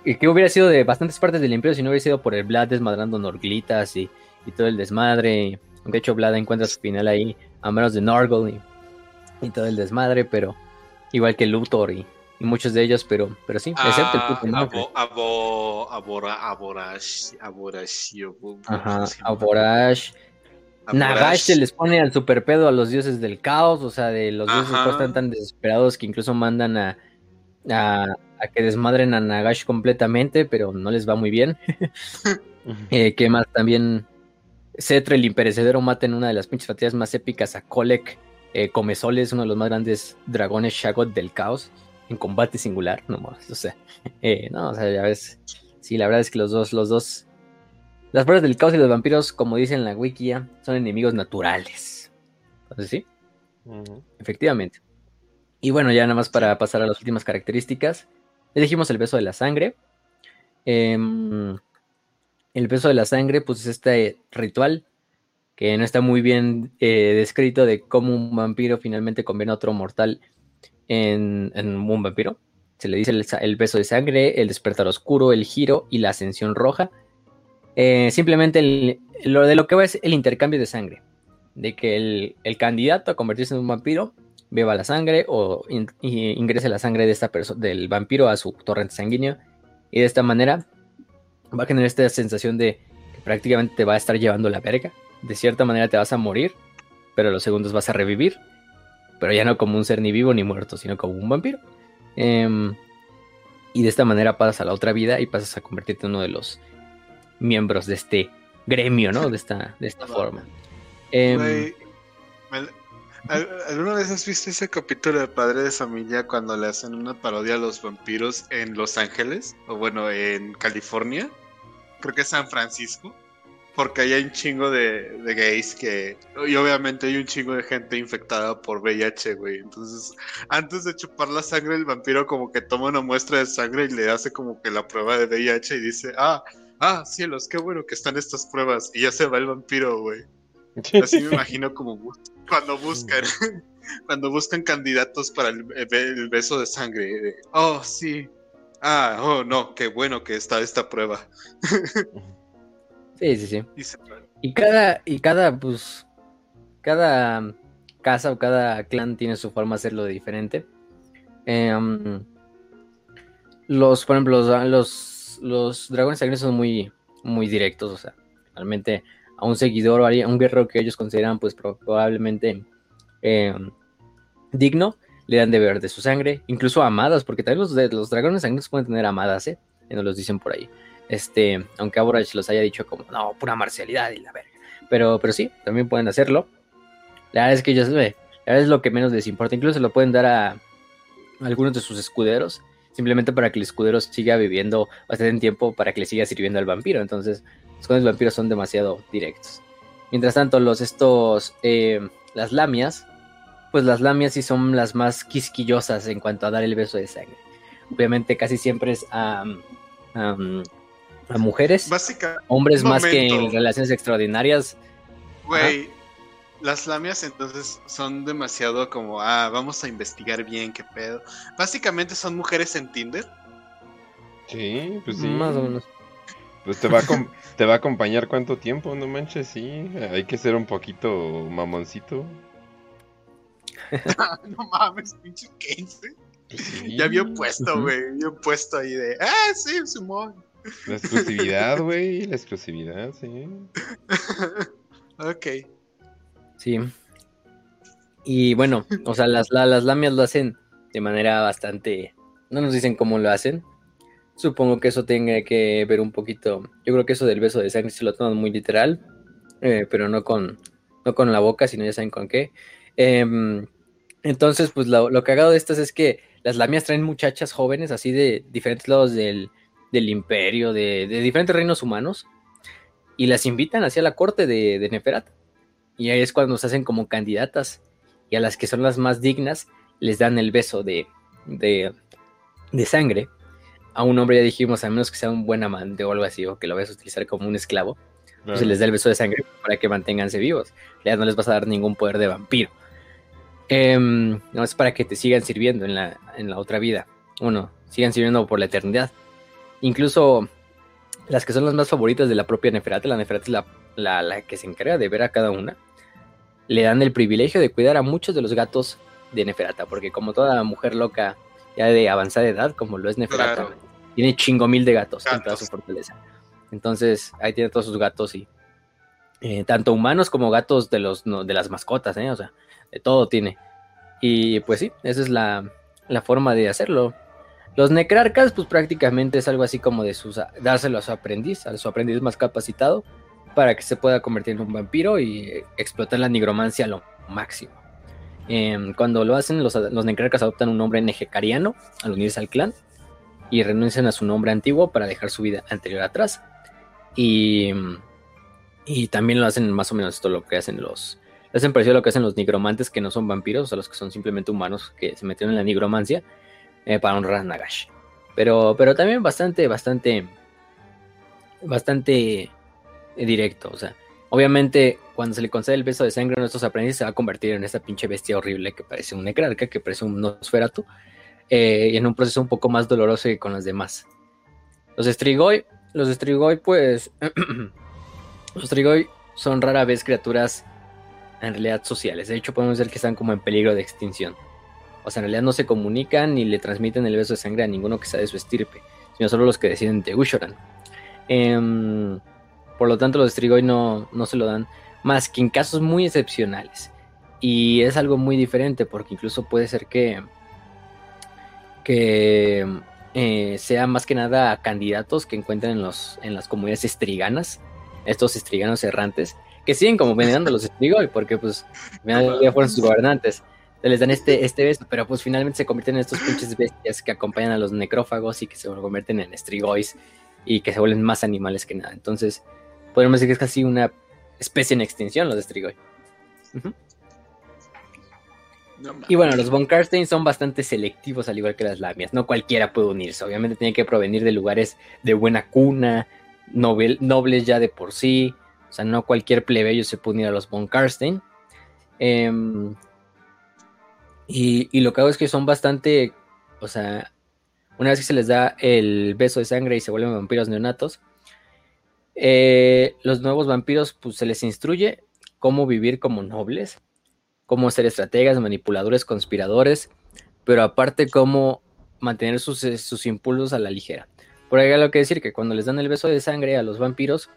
¿Y qué hubiera sido de bastantes partes del imperio si no hubiera sido por el Vlad desmadrando Norglitas y, y todo el desmadre? De hecho, Vlad encuentra su final ahí a manos de Norgol y, y todo el desmadre, pero igual que Luthor y, y muchos de ellos, pero, pero sí, excepto el ah, puto Norgol. abo, abo, abora, aborash, aboracio, Ajá. Aborash. Aborash. Nagash se les pone al super pedo a los dioses del caos, o sea, de los dioses que están tan desesperados que incluso mandan a, a, a que desmadren a Nagash completamente, pero no les va muy bien. *laughs* *laughs* Eh, que más también Cetre, el imperecedero, mata en una de las pinches batallas más épicas a Kolek eh, Comesoles, uno de los más grandes dragones Shagot del caos, en combate singular, no más, o sea, *laughs* eh, no, o sea, ya ves, sí, la verdad es que los dos, los dos, las fuerzas del caos y los vampiros, como dice en la wiki, ya, son enemigos naturales. Entonces sí, efectivamente. Y bueno, ya nada más para pasar a las últimas características. Elegimos el beso de la sangre. Em, el beso de la sangre, pues es este ritual que no está muy bien eh, descrito de cómo un vampiro finalmente conviene a otro mortal en, un vampiro. Se le dice el, beso de sangre, el despertar oscuro, el giro y la ascensión roja. Eh, simplemente lo de lo que va es el intercambio de sangre. De que el, el candidato a convertirse en un vampiro beba la sangre o ingrese la sangre de esta del vampiro a su torrente sanguíneo. Y de esta manera va a generar esta sensación de que prácticamente te va a estar llevando la verga. De cierta manera te vas a morir. pero los segundos vas a revivir, pero ya no como un ser ni vivo ni muerto, sino como un vampiro. Em, y de esta manera pasas a la otra vida y pasas a convertirte en uno de los miembros de este gremio, ¿no? De esta, de esta forma. Em, ¿Alguna vez has visto ese capítulo de Padre de Familia cuando le hacen una parodia a los vampiros en Los Ángeles? O bueno, en California. Creo que es San Francisco. Porque hay un chingo de, gays que. Y obviamente hay un chingo de gente infectada por VIH, güey. Entonces, antes de chupar la sangre, el vampiro como que toma una muestra de sangre y le hace como que la prueba de VIH y dice: Ah, ah, cielos, qué bueno que están estas pruebas. Y ya se va el vampiro, güey. Así me imagino como cuando buscan, *laughs* cuando buscan candidatos para el, beso de sangre. oh, sí. Ah, oh, no, qué bueno que está esta prueba. *laughs* Sí, sí, sí. Y cada, y cada, pues, cada casa o cada clan tiene su forma de hacerlo diferente. Em, los, por ejemplo, los, los, dragones sangrientos son muy, muy directos, o sea, realmente a un seguidor o a un guerrero que ellos consideran pues probablemente em, digno, le dan de beber de su sangre, incluso amadas, porque también los, los dragones sangrientos pueden tener amadas, ¿eh? nos los dicen por ahí. Este, aunque Aborach los haya dicho como, no, pura marcialidad y la verga. Pero, pero sí, también pueden hacerlo. La verdad es que ellos, la verdad es lo que menos les importa. Incluso se lo pueden dar a algunos de sus escuderos, simplemente para que el escudero siga viviendo bastante tiempo, para que le siga sirviendo al vampiro. Entonces, los vampiros son demasiado directos. Mientras tanto, los estos, eh, las lamias, pues las lamias sí son las más quisquillosas en cuanto a dar el beso de sangre. Obviamente casi siempre es a, mujeres, hombres más que en relaciones extraordinarias. Güey, las lamias entonces son demasiado como, ah, vamos a investigar bien qué pedo. Básicamente son mujeres en Tinder. Sí, pues sí. Más o menos. Pues te va a, *laughs* te va a acompañar cuánto tiempo, no manches, sí. Hay que ser un poquito mamoncito. *laughs* no mames, pinche 15. Pues ya había puesto, güey. Había puesto ahí de, ah, sí, Simón. La exclusividad, güey. La exclusividad, sí. ok. Sí. Y bueno, o sea, las, las lamias lo hacen de manera bastante. No nos dicen cómo lo hacen, Supongo que eso tenga que ver un poquito. Yo creo que eso del beso de sangre se lo toman muy literal, eh, pero no con, no con la boca, sino ya saben con qué. Em, entonces, pues lo, lo, cagado de estas es que las lamias traen muchachas jóvenes, así de diferentes lados del, imperio, de, diferentes reinos humanos, y las invitan hacia la corte de, de Neferat. Y ahí es cuando se hacen como candidatas, y a las que son las más dignas les dan el beso de, de, de sangre a un hombre ya dijimos, a menos que sea un buen amante o algo así, o que lo vayas a utilizar como un esclavo, pues se les da el beso de sangre para que manténganse vivos. Ya no les vas a dar ningún poder de vampiro. Em, no es para que te sigan sirviendo en la, en la otra vida. Uno, sigan sirviendo por la eternidad. Incluso las que son las más favoritas de la propia Neferata, la Neferata es la, la que se encarga de ver a cada una, le dan el privilegio de cuidar a muchos de los gatos de Neferata, porque como toda mujer loca ya de avanzada edad, como lo es Neferata, tiene chingo mil de gatos, en toda su fortaleza. Entonces, ahí tiene todos sus gatos y eh, tanto humanos como gatos de los de las mascotas, ¿eh? o sea, de todo tiene. Y pues sí, esa es la, forma de hacerlo. Los necrarcas, pues prácticamente es algo así como de dárselo a su aprendiz, a su aprendiz más capacitado, para que se pueda convertir en un vampiro y explotar la nigromancia a lo máximo. Em, cuando lo hacen, los, necrarcas adoptan un nombre nejecariano al unirse al clan y renuncian a su nombre antiguo para dejar su vida anterior atrás. Y, también lo hacen más o menos esto lo que hacen los... Lo hacen parecido a lo que hacen los nigromantes que no son vampiros, o sea, los que son simplemente humanos que se metieron en la nigromancia eh, para honrar a Nagash. Pero, pero también bastante, bastante, bastante directo, o sea, Obviamente, cuando se le concede el beso de sangre a nuestros aprendices, se va a convertir en esta pinche bestia horrible que parece un necrarca, que parece un nosferatu, eh, y en un proceso un poco más doloroso que con los demás. Los Strigoi, los Strigoi, pues. *clears throat* los Strigoi son rara vez criaturas en realidad sociales. De hecho, podemos decir que están como en peligro de extinción. O sea, en realidad no se comunican ni le transmiten el beso de sangre a ninguno que sea de su estirpe, sino solo los que deciden de Ushoran. Em, por lo tanto, los Strigoi no, no se lo dan más que en casos muy excepcionales. Y es algo muy diferente porque incluso puede ser que, que eh, sea más que nada candidatos que encuentren en, los, en las comunidades estriganas, estos estriganos errantes, que siguen como venerando a los *laughs* estrigoi porque pues ya fueron sus gobernantes. Les dan este, este beso, pero pues finalmente se convierten en estos pinches bestias que acompañan a los necrófagos y que se convierten en estrigois y que se vuelven más animales que nada. Entonces, podemos decir que es casi una especie en extinción los estrigoi y bueno, los von Karstein son bastante selectivos, al igual que las lamias. No cualquiera puede unirse. Obviamente tiene que provenir de lugares de buena cuna, nobles ya de por sí. O sea, no cualquier plebeyo se puede unir a los von Karstein. Em, y, lo que hago es que son bastante. O sea, una vez que se les da el beso de sangre y se vuelven vampiros neonatos, eh, los nuevos vampiros, pues se les instruye cómo vivir como nobles cómo ser estrategas, manipuladores, conspiradores, pero aparte cómo mantener sus, eh, sus impulsos a la ligera. Por ahí hay lo que decir que cuando les dan el beso de sangre a los vampiros,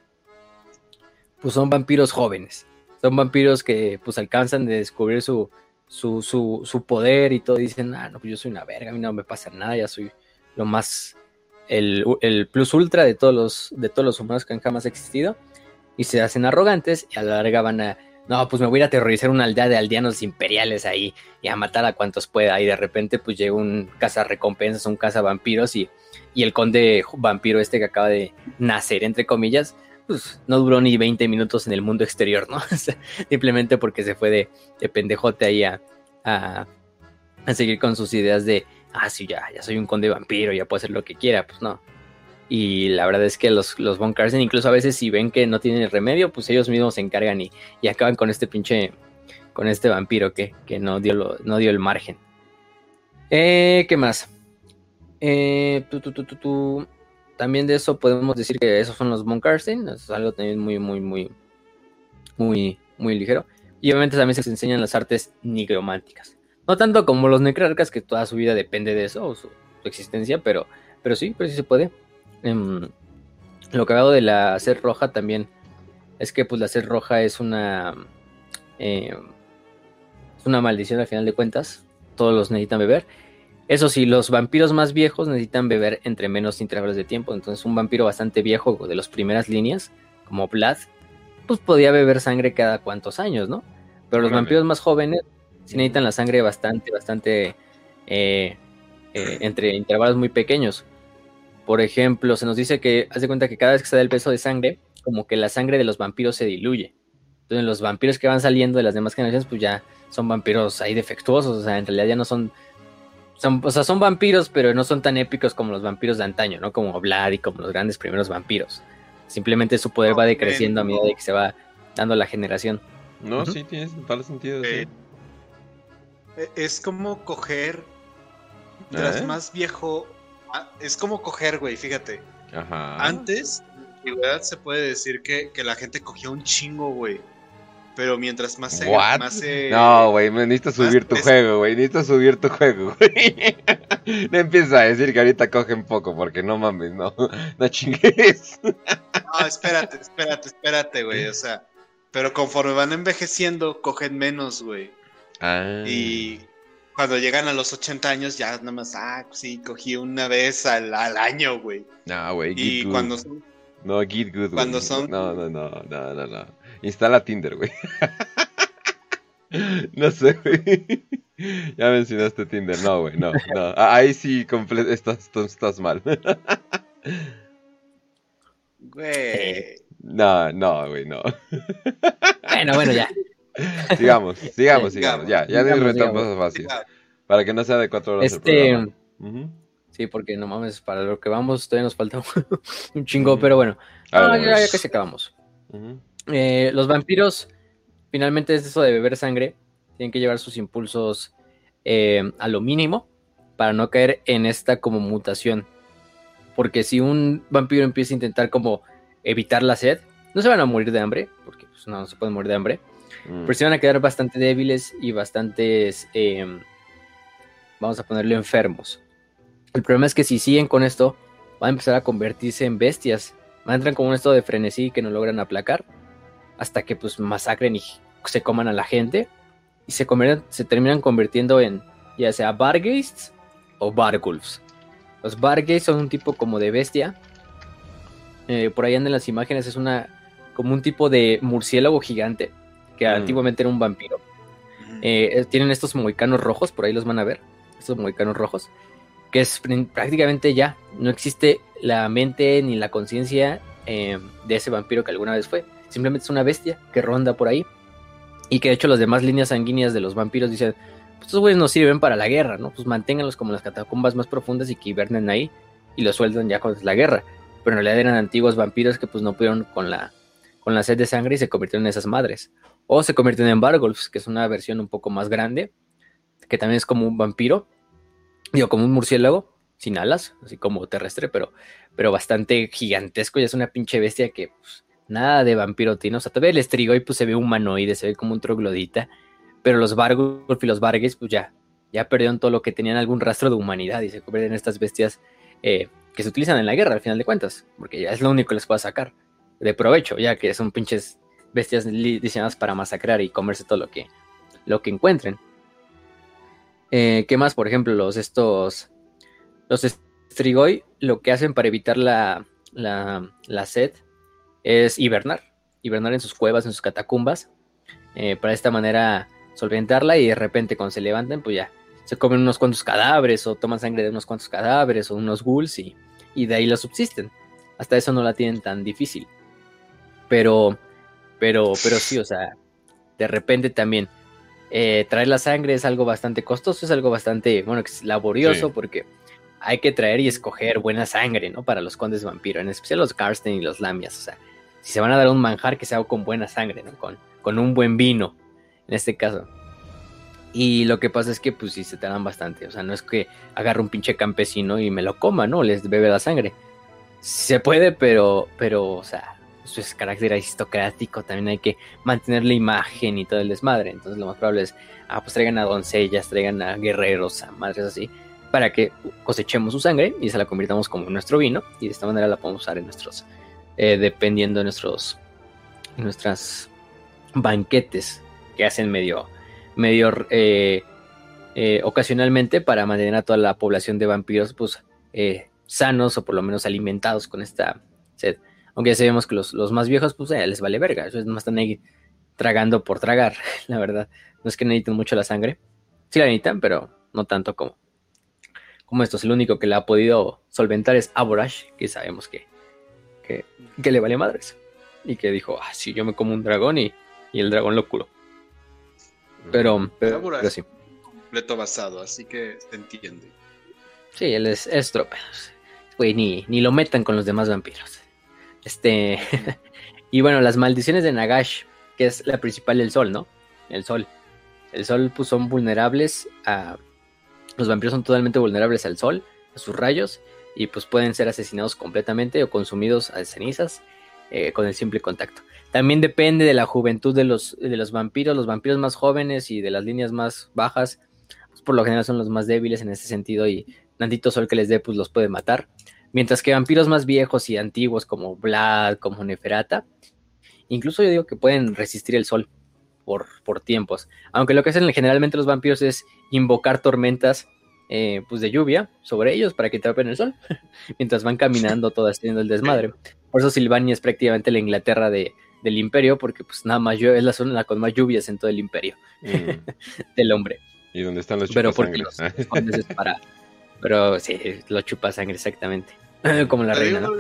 pues son vampiros jóvenes. Son vampiros que pues alcanzan de descubrir su, su, su, poder y todo. dicen, ah, no, pues yo soy una verga, a mí no me pasa nada, ya soy lo más, el, el, plus ultra de todos, los, de todos los humanos que han jamás existido. Y se hacen arrogantes y a la larga van a no, pues me voy a aterrorizar una aldea de aldeanos imperiales ahí y a matar a cuantos pueda. Y de repente, pues llega un caza recompensas, un caza vampiros y, y el conde vampiro este que acaba de nacer, entre comillas, pues no duró ni 20 minutos en el mundo exterior, ¿no? *laughs* simplemente porque se fue de, de pendejote ahí a, a, a, seguir con sus ideas de, ah, sí, ya, ya soy un conde vampiro, ya puedo hacer lo que quiera. Pues no, y la verdad es que los, los Von Carson, incluso a veces si ven que no tienen remedio, pues ellos mismos se encargan y, acaban con este pinche, con este vampiro que, no, dio no dio el margen. Eh, ¿Qué más? Eh, también de eso podemos decir que esos son los Von es algo también muy, muy, muy, muy, muy ligero. Y obviamente también se enseñan las artes nigrománticas. No tanto como los necrarcas, que toda su vida depende de eso, o su, existencia, pero, pero sí, pero sí se puede. Em, lo que hago de la sed roja también es que pues la sed roja es una em, es una maldición al final de cuentas. Todos los necesitan beber. Eso sí, los vampiros más viejos necesitan beber entre menos intervalos de tiempo. Entonces un vampiro bastante viejo de las primeras líneas, como Vlad, pues podía beber sangre cada cuantos años, ¿no? Pero los vampiros más jóvenes sí necesitan la sangre bastante, bastante eh, eh, entre intervalos muy pequeños. Por ejemplo, se nos dice que, haz de cuenta que cada vez que se da el peso de sangre, como que la sangre de los vampiros se diluye. Entonces los vampiros que van saliendo de las demás generaciones, pues ya son vampiros ahí defectuosos, o sea, en realidad ya no son, son, o sea, son vampiros, pero no son tan épicos como los vampiros de antaño, ¿no? Como Vlad y como los grandes primeros vampiros. Simplemente su poder va decreciendo a medida de que se va dando la generación. No, sí, tiene total sentido. Sí. E, es como coger, tras ¿Eh? más viejo, Ah, es como coger, güey, fíjate. Ajá. Antes, en verdad se puede decir que, la gente cogía un chingo, güey. Pero mientras más se. Más no, güey, necesitas subir tu juego, güey. Necesitas subir tu juego, güey. no empiezas a decir que ahorita cogen poco, porque no mames, no. *laughs* No chingues. no, espérate, espérate, espérate, güey. O sea, pero conforme van envejeciendo, cogen menos, güey. Ah. Y cuando llegan a los 80 años ya nada más, ah, sí, cogí una vez al, año, güey. No, güey. Y cuando son... No, Git Good, Cuando son... No, no, no, no, no, no. Instala Tinder, güey. *laughs* no sé, güey. Ya mencionaste Tinder. No, güey, no, no. Ahí sí estás, estás mal. Güey. *laughs* No, no, güey, no. Bueno, bueno, ya. Sigamos, sigamos, sigamos. Ya, ya de más fácil. Para que no sea de cuatro horas este... Sí, porque no mames, para lo que vamos todavía nos falta *laughs* un chingo, pero bueno. Ah, ya, ya casi acabamos. Eh, los vampiros, finalmente es eso de beber sangre. Tienen que llevar sus impulsos eh, a lo mínimo para no caer en esta como mutación. Porque si un vampiro empieza a intentar como evitar la sed, no se van a morir de hambre, porque pues, no, no se pueden morir de hambre Mm. Pero se van a quedar bastante débiles y bastantes, em, vamos a ponerlo enfermos. El problema es que si siguen con esto, van a empezar a convertirse en bestias. Van a entrar como un estado de frenesí que no logran aplacar hasta que pues masacren y se coman a la gente. y se, se terminan convirtiendo en ya sea Bargheists o Bargulfs. Los Bargheists son un tipo como de bestia. Eh, por ahí andan las imágenes, es una como un tipo de murciélago gigante que mm. antiguamente era un vampiro. Eh, tienen estos moicanos rojos, por ahí los van a ver, estos moicanos rojos, que es prácticamente ya, no existe la mente ni la conciencia eh, de ese vampiro que alguna vez fue. Simplemente es una bestia que ronda por ahí y que de hecho las demás líneas sanguíneas de los vampiros dicen, pues estos güeyes no sirven para la guerra, ¿no? Pues manténganlos como las catacumbas más profundas y que hibernen ahí y los sueltan ya con la guerra. Pero en realidad eran antiguos vampiros que pues no pudieron con la, con la sed de sangre y se convirtieron en esas madres. O se convirtieron en Bargolfs, que es una versión un poco más grande, que también es como un vampiro, digo, como un murciélago, sin alas, así como terrestre, pero, pero bastante gigantesco, y es una pinche bestia que pues, nada de vampiro tiene, o sea, todavía el estrigo y pues se ve humanoide, se ve como un troglodita, pero los Bargolf y los Vargas pues ya, ya perdieron todo lo que tenían algún rastro de humanidad y se convierten en estas bestias eh, que se utilizan en la guerra al final de cuentas, porque ya es lo único que les puede sacar de provecho, ya que son pinches bestias diseñadas para masacrar y comerse todo lo que, lo que encuentren. Eh, ¿Qué más? Por ejemplo, los estos. Los Strigoi lo que hacen para evitar la, la, sed es hibernar. Hibernar en sus cuevas, en sus catacumbas. Eh, para de esta manera solventarla y de repente cuando se levantan, pues ya se comen unos cuantos cadáveres o toman sangre de unos cuantos cadáveres o unos ghouls y, y de ahí la subsisten. Hasta eso no la tienen tan difícil. Pero pero, pero sí, o sea, de repente también eh, traer la sangre es algo bastante costoso, es algo bastante, bueno, laborioso porque hay que traer y escoger buena sangre, ¿no? Para los condes vampiro, en especial los Karsten y los Lamias, o sea, si se van a dar un manjar que sea con buena sangre, ¿no? Con, con un buen vino, en este caso. Y lo que pasa es que, pues sí, se te dan bastante. O sea, no es que agarre un pinche campesino y me lo coma, ¿no? Les bebe la sangre. Se puede, pero, pero, o sea, su carácter aristocrático, también hay que mantener la imagen y todo el desmadre. Entonces lo más probable es, ah, pues traigan a doncellas, traigan a guerreros, a madres así, para que cosechemos su sangre y se la convirtamos como nuestro vino y de esta manera la podemos usar en nuestros, eh, dependiendo de nuestros, nuestras banquetes que hacen medio, medio eh, eh, ocasionalmente para mantener a toda la población de vampiros, pues, sanos o por lo menos alimentados con esta sed. Aunque ya sabemos que los, más viejos, pues les vale verga. Más están ahí tragando por tragar, *laughs* la verdad. No es que necesiten mucho la sangre. Sí la necesitan, pero no tanto como, como estos. El único que la ha podido solventar es Aborash, que sabemos que, que, le vale madres. Y que dijo, ah, sí, yo me como un dragón y, el dragón lo curo. Pero, pero, sí. Completo basado, así que se entiende. Sí, él es, es Güey, ni, ni lo metan con los demás vampiros. Este. *laughs* y bueno, las maldiciones de Nagash, que es la principal del sol, ¿no? El sol. El sol, pues son vulnerables a. Los vampiros son totalmente vulnerables al sol, a sus rayos, y pues pueden ser asesinados completamente o consumidos a cenizas eh, con el simple contacto. También depende de la juventud de los, de los vampiros. Los vampiros más jóvenes y de las líneas más bajas, pues por lo general son los más débiles en ese sentido y tantito sol que les dé, pues los puede matar. Mientras que vampiros más viejos y antiguos como Vlad, como Neferata, incluso yo digo que pueden resistir el sol por, por tiempos. Aunque lo que hacen generalmente los vampiros es invocar tormentas eh, pues de lluvia sobre ellos para que tapen el sol, *laughs* mientras van caminando todas teniendo el desmadre. Por eso Silvania es prácticamente la Inglaterra de, del imperio, porque pues nada más es la zona con más lluvias en todo el imperio mm. *laughs* del hombre. ¿Y dónde están los Pero porque los, *laughs* para... Pero sí, lo chupa sangre exactamente. *clears throat* Como la reina, ¿no?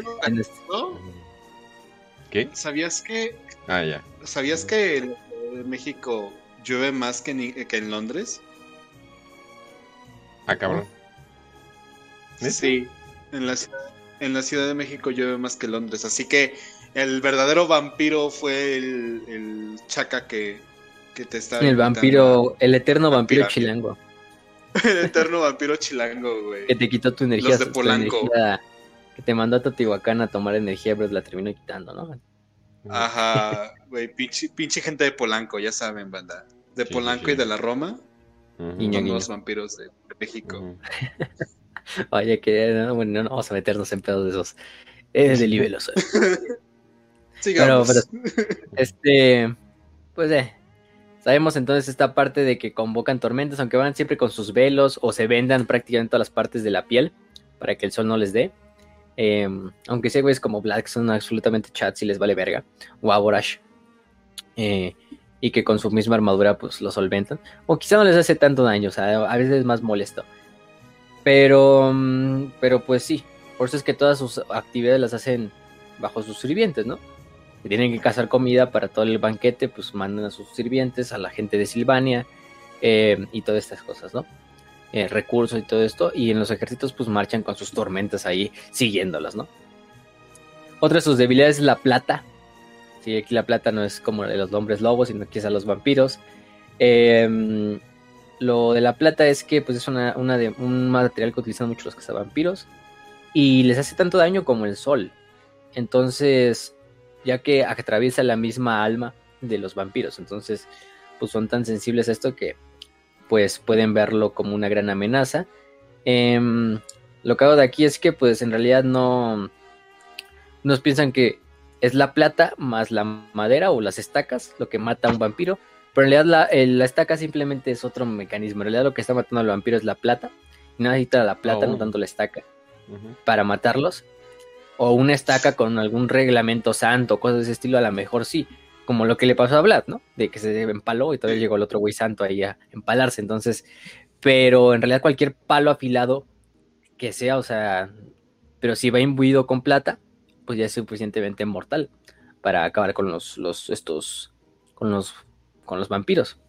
¿Qué? ¿Sabías que. Ah, ya. ¿Sabías que en México llueve más que en, que en Londres? Ah, cabrón. Sí, en la, en la Ciudad de México llueve más que Londres. Así que el verdadero vampiro fue el, el chaca que, que te estaba. El vampiro, el eterno vampiro chilango. *laughs* el eterno vampiro chilango, güey. Que te quitó tu energía. Los de Polanco que te mandó a Teotihuacán a tomar energía, pero la terminó quitando, ¿no? Ajá, güey, pinche, gente de Polanco, ya saben, banda. De Polanco y de la Roma. Y los vampiros de, México. *laughs* Oye, que no, bueno, no vamos a meternos en pedos de esos. Es de libelos. *laughs* Sigamos. Pero, pero, *laughs* este, pues eh, Sabemos entonces esta parte de que convocan tormentas, aunque van siempre con sus velos o se vendan prácticamente todas las partes de la piel para que el sol no les dé. Em, aunque sea güeyes como Black son absolutamente chats y les vale verga. O Aborash. Eh, y que con su misma armadura pues lo solventan. O quizá no les hace tanto daño, o sea, a veces es más molesto. Pero, mm, pero pues sí, por eso es que todas sus actividades las hacen bajo sus sirvientes, ¿no? Que tienen que cazar comida para todo el banquete, pues mandan a sus sirvientes, a la gente de Silvania eh, y todas estas cosas, ¿no? Eh, recursos y todo esto, y en los ejércitos pues marchan con sus tormentas ahí siguiéndolas, ¿no? Otra de sus debilidades es la plata. Sí, aquí la plata no es como de los hombres lobos, sino que es a los vampiros. Em, lo de la plata es que pues es una, de, un material que utilizan mucho los cazavampiros y les hace tanto daño como el sol. Entonces, ya que atraviesa la misma alma de los vampiros, entonces pues son tan sensibles a esto que pues pueden verlo como una gran amenaza. Em, lo que hago de aquí es que pues en realidad no nos piensan que es la plata más la madera o las estacas lo que mata a un vampiro, pero en realidad la, estaca simplemente es otro mecanismo. En realidad lo que está matando al vampiro es la plata. Y no necesita la plata, no oh. tanto la estaca, para matarlos. O una estaca con algún reglamento santo, cosas de ese estilo, a lo mejor sí como lo que le pasó a Vlad, ¿no? De que se empaló y todavía llegó el otro güey santo ahí a empalarse. Entonces, pero en realidad cualquier palo afilado que sea, o sea, pero si va imbuido con plata, pues ya es suficientemente mortal para acabar con los, los estos, con los, con los vampiros.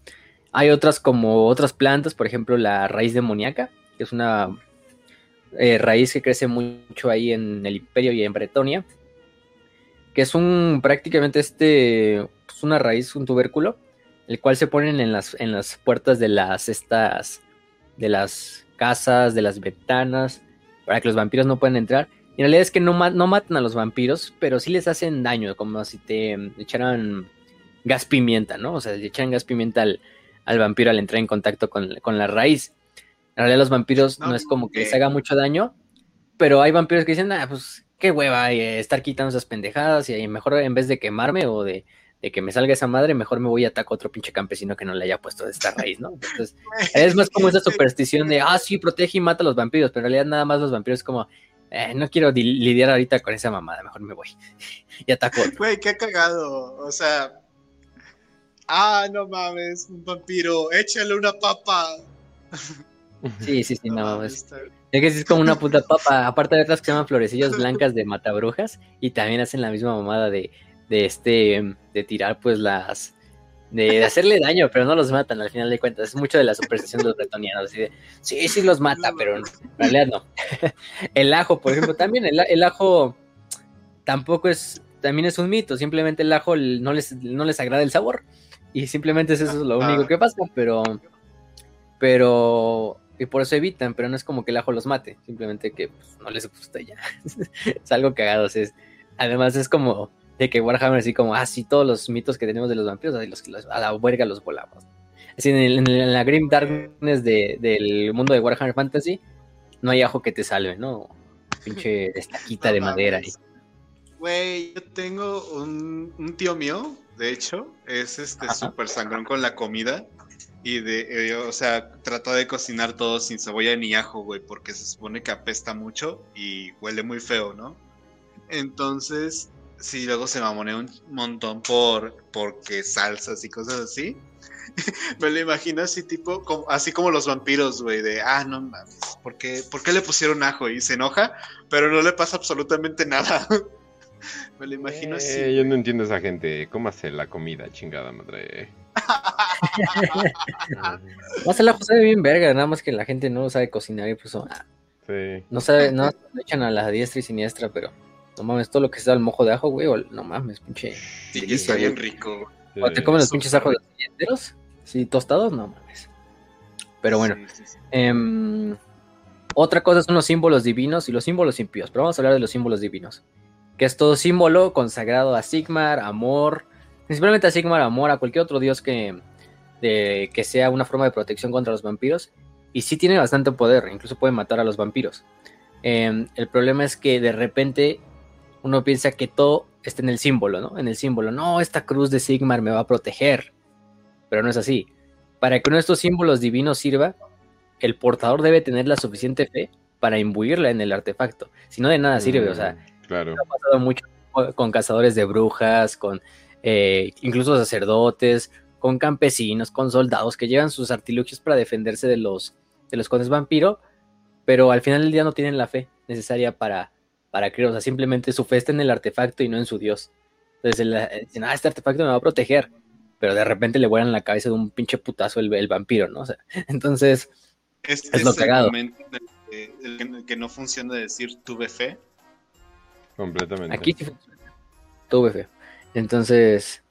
Hay otras como otras plantas, por ejemplo, la raíz demoníaca, que es una eh, raíz que crece mucho ahí en el Imperio y en Bretonia que es un prácticamente este, pues una raíz, un tubérculo, el cual se ponen en las, en las puertas de las, estas, de las casas, de las ventanas, para que los vampiros no puedan entrar. Y en realidad es que no, no matan a los vampiros, pero sí les hacen daño, como si te echaran gas pimienta, ¿no? O sea, le echan gas pimienta al, vampiro al entrar en contacto con, la raíz. En realidad los vampiros no, es como que les haga mucho daño, pero hay vampiros que dicen, ah, pues qué hueva eh, estar quitando esas pendejadas y mejor en vez de quemarme o de, que me salga esa madre, mejor me voy a atacar a otro pinche campesino que no le haya puesto de esta raíz, ¿no? Entonces, es más como esa *laughs* superstición de, ah, sí, protege y mata a los vampiros, pero en realidad nada más los vampiros es como, eh, no quiero lidiar ahorita con esa mamada, mejor me voy *laughs* y ataco. Güey, qué cagado, o sea, ah, no mames, un vampiro, échale una papa. *laughs* Sí, sí, sí, no, es, es que es como una puta papa. *laughs* Aparte de otras que se llaman florecillas blancas de matabrujas y también hacen la misma mamada de, de este, de tirar pues las, de, hacerle daño, pero no los matan al final de cuentas. Es mucho de la superstición de los bretonianos. De, sí, sí los mata, pero en realidad no. *laughs* el ajo, por ejemplo, también el, el, ajo tampoco es, también es un mito. Simplemente el ajo no les, no les agrada el sabor. Y simplemente eso es lo único que pasa, pero, pero y por eso evitan, pero no es como que el ajo los mate, simplemente que pues, no les gusta ya. *laughs* es algo cagado. Es, además es como de que Warhammer así como, ah, sí, todos los mitos que tenemos de los vampiros, así los a la huelga los volamos. Así en, la Grim Darkness del mundo de Warhammer Fantasy, no hay ajo que te salve, ¿no? Pinche estaquita *laughs* de madera. Güey, yo tengo un, tío mío, de hecho, es este súper sangrón con la comida. Y de, eh, o sea, trató de cocinar todo sin cebolla ni ajo, güey, porque se supone que apesta mucho y huele muy feo, ¿no? Entonces, sí, luego se mamoneó un montón por porque salsas y cosas así. *laughs* Me lo imagino así, tipo, como, así como los vampiros, güey, de, ah, no mames, ¿por qué, ¿por qué le pusieron ajo? Y se enoja, pero no le pasa absolutamente nada. *laughs* Me lo imagino así. Eh, yo no entiendo a esa gente. ¿Cómo hace la comida, chingada madre? Más el ajo sabe bien verga, nada más que la gente no sabe cocinar y pues ah, no sabe, no, echan a la diestra y siniestra, pero no mames, todo lo que sea el mojo de ajo, güey, no mames, pinche. Sí, está bien rico. O te comen los pinches ajos enteros, sí, tostados, no mames. Pero bueno, em, otra cosa son los símbolos divinos y los símbolos impíos, pero vamos a hablar de los símbolos divinos, que es todo símbolo consagrado a Sigmar, amor, principalmente a Sigmar, amor, a cualquier otro dios que, que sea una forma de protección contra los vampiros. Y sí tiene bastante poder, incluso puede matar a los vampiros. Em, el problema es que de repente uno piensa que todo está en el símbolo, ¿no? En el símbolo, no, esta cruz de Sigmar me va a proteger. pero no es así. Para que uno de estos símbolos divinos sirva, el portador debe tener la suficiente fe para imbuirla en el artefacto. Si no, de nada sirve. o sea, mm, claro. ha pasado mucho con cazadores de brujas, con eh, incluso sacerdotes, con campesinos, con soldados que llevan sus artilugios para defenderse de los, de los condes vampiro, pero al final del día no tienen la fe necesaria para, para creer. O sea, simplemente su fe está en el artefacto y no en su dios. Entonces dicen, ah, este artefacto me va a proteger. Pero de repente le vuelan la cabeza de un pinche putazo el, vampiro, ¿no? O sea, *laughs* entonces es, lo cagado. El, que no funciona decir tuve fe. Completamente. Aquí sí funciona. Tuve fe. Entonces,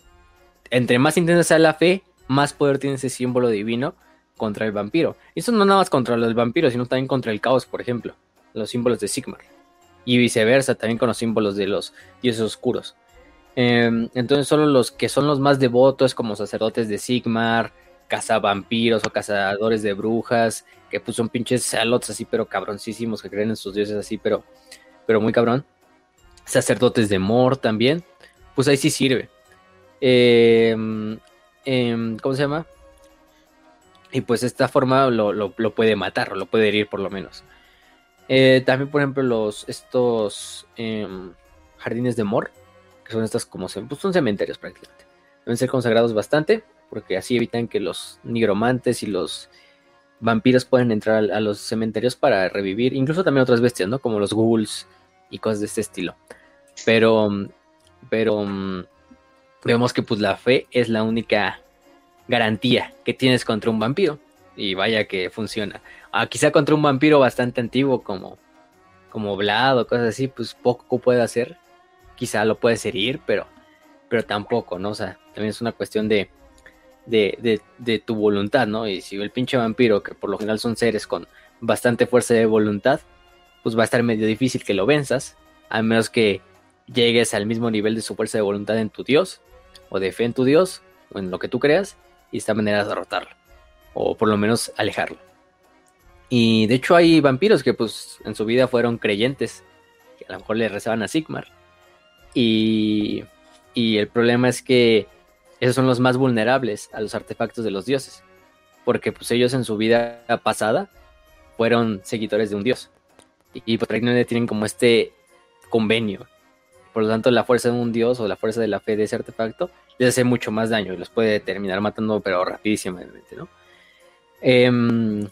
entre más intensa sea la fe, más poder tiene ese símbolo divino contra el vampiro. Y eso no nada más contra el vampiro, sino también contra el caos, por ejemplo. Los símbolos de Sigmar. Y viceversa, también con los símbolos de los dioses oscuros. Em, entonces, solo los que son los más devotos, como sacerdotes de Sigmar, cazavampiros o cazadores de brujas, que pues son pinches salots así, pero cabroncísimos, que creen en sus dioses así, pero, pero muy cabrón. Sacerdotes de Mor también, pues ahí sí sirve. Em, ¿Cómo se llama? Y pues esta forma lo, puede matar, o lo puede herir por lo menos. Eh, también, por ejemplo, los estos em, jardines de Mor, que son estas como pues son cementerios prácticamente. Deben ser consagrados bastante porque así evitan que los nigromantes y los vampiros puedan entrar a, los cementerios para revivir, incluso también otras bestias, ¿no? Como los ghouls y cosas de este estilo. Pero, pero vemos que pues la fe es la única garantía que tienes contra un vampiro y vaya que funciona. Ah, quizá contra un vampiro bastante antiguo como como Vlad o cosas así, pues poco puede hacer. Quizá lo puedes herir, pero pero tampoco, ¿no? O sea, también es una cuestión de de, tu voluntad, ¿no? Y si el pinche vampiro, que por lo general son seres con bastante fuerza de voluntad, pues va a estar medio difícil que lo venzas, a menos que llegues al mismo nivel de su fuerza de voluntad en tu dios, o de fe en tu dios, o en lo que tú creas, y esta manera de derrotarlo, o por lo menos alejarlo. Y de hecho hay vampiros que pues en su vida fueron creyentes, que a lo mejor le rezaban a Sigmar. Y, y el problema es que esos son los más vulnerables a los artefactos de los dioses, porque pues ellos en su vida pasada fueron seguidores de un dios y ahí tienen como este convenio. Por lo tanto, la fuerza de un dios o la fuerza de la fe de ese artefacto les hace mucho más daño y los puede terminar matando, pero rapidísimamente, ¿no? Em,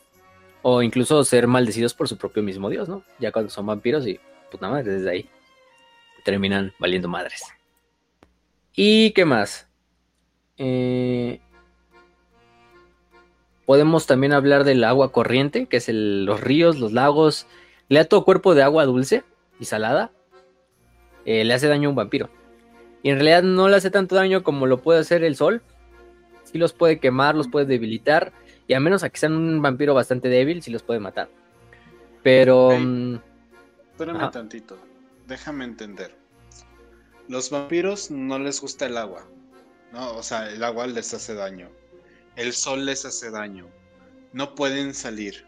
o incluso ser maldecidos por su propio mismo dios, ¿no? Ya cuando son vampiros y pues nada más desde ahí terminan valiendo madres. ¿Y qué más? Eh, podemos también hablar del agua corriente, que es los ríos, los lagos. Le da todo cuerpo de agua dulce y salada. Eh, le hace daño a un vampiro. Y en realidad no le hace tanto daño como lo puede hacer el sol. Sí los puede quemar, los puede debilitar. Y a menos a que sean un vampiro bastante débil, sí los puede matar. Pero... Mm, Espérame tantito. Déjame entender. Los vampiros no les gusta el agua. ¿no? O sea, el agua les hace daño. El sol les hace daño. No pueden salir.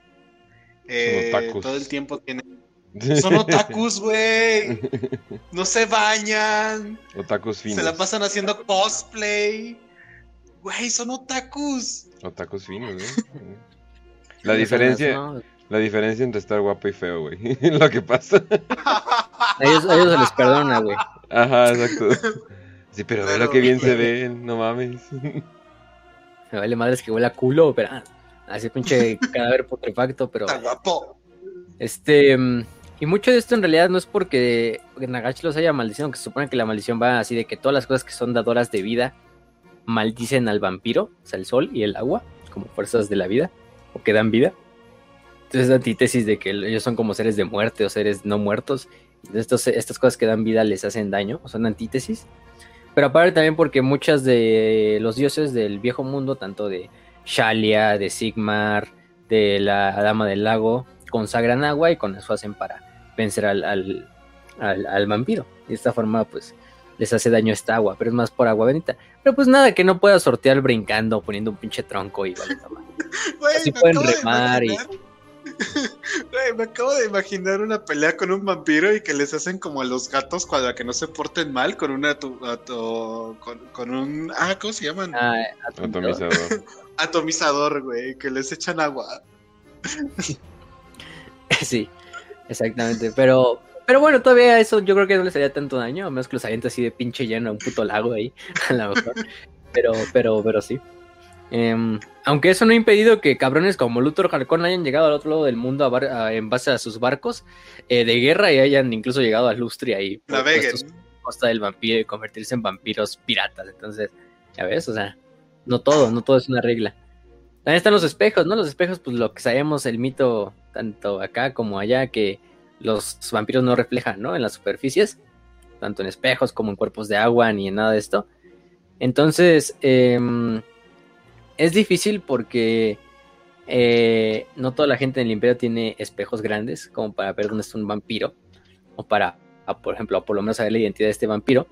Eh, todo el tiempo tienen. *laughs* Son otakus, güey. *laughs* No se bañan. Otakus finos. Se la pasan haciendo cosplay. Güey, son otakus. Otakus finos, ¿eh? *laughs* La diferencia, la diferencia entre estar guapo y feo, güey. *laughs* Lo que pasa. A *laughs* ellos, a ellos se les perdona, güey. Ajá, exacto. Sí, pero, ve lo que bien se ve, no mames. Me vale madres que huele a culo, pero ah, así pinche cadáver putrefacto, pero. Este. Mm, y mucho de esto en realidad no es porque Nagashi los haya maldicido, que se supone que la maldición va así de que todas las cosas que son dadoras de vida maldicen al vampiro, o sea, el sol y el agua, como fuerzas de la vida, o que dan vida. Entonces es antítesis de que ellos son como seres de muerte o seres no muertos. Estas cosas que dan vida les hacen daño, o son antítesis. Pero aparte también porque muchas de los dioses del viejo mundo, tanto de Shalia, de Sigmar, de la Dama del Lago, consagran agua y con eso hacen para vencer al, al, vampiro. Y de esta forma, pues, les hace daño esta agua, pero es más por agua bendita. Pero pues nada que no pueda sortear brincando, poniendo un pinche tronco y vale, *laughs* Así pueden remar y. *laughs* me acabo de imaginar una pelea con un vampiro y que les hacen como a los gatos para que no se porten mal con una con, un ah, ¿cómo se llaman? Ah, atomizador. *laughs* atomizador, güey, que les echan agua. sí, exactamente, pero pero bueno, todavía eso yo creo que no les haría tanto daño, a menos que los aviente así de pinche lleno a un puto lago ahí, *laughs* a lo mejor. Pero, pero, pero sí. Em, aunque eso no ha impedido que cabrones como Luthor Harkon hayan llegado al otro lado del mundo en base a sus barcos eh, de guerra y hayan incluso llegado a Lustria y costa del vampiro y convertirse en vampiros piratas. Entonces, ya ves, o sea, no todo, no todo es una regla. También están los espejos, ¿no? Los espejos, pues lo que sabemos, el mito, tanto acá como allá, que los vampiros no reflejan, ¿no? En las superficies, tanto en espejos como en cuerpos de agua, ni en nada de esto. Entonces, eh, es difícil porque eh, no toda la gente en el imperio tiene espejos grandes como para ver dónde está un vampiro o para, por ejemplo, por lo menos saber la identidad de este vampiro.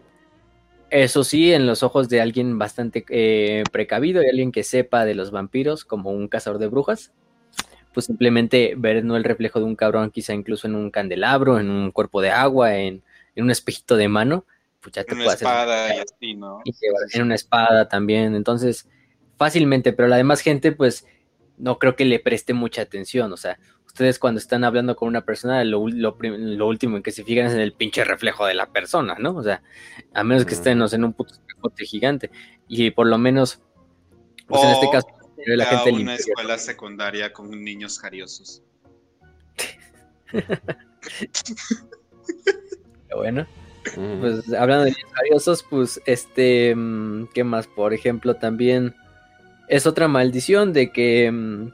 Eso sí, en los ojos de alguien bastante eh, precavido y alguien que sepa de los vampiros, como un cazador de brujas, pues simplemente ver no el reflejo de un cabrón, quizá incluso en un candelabro, en un cuerpo de agua, en, un espejito de mano, pues ya te puede hacer. Espada y así, ¿no? en una espada también. Entonces, fácilmente, pero la demás gente, pues, no creo que le preste mucha atención. O sea, ustedes cuando están hablando con una persona, lo, último en que se fijan es en el pinche reflejo de la persona, ¿no? O sea, a menos que estén en un puto gigante. Y por lo menos, pues en este caso, la gente una escuela secundaria con niños jariosos. bueno. Pues hablando de niños jariosos, pues este, mm, ¿qué más? Por ejemplo, también es otra maldición de que mm,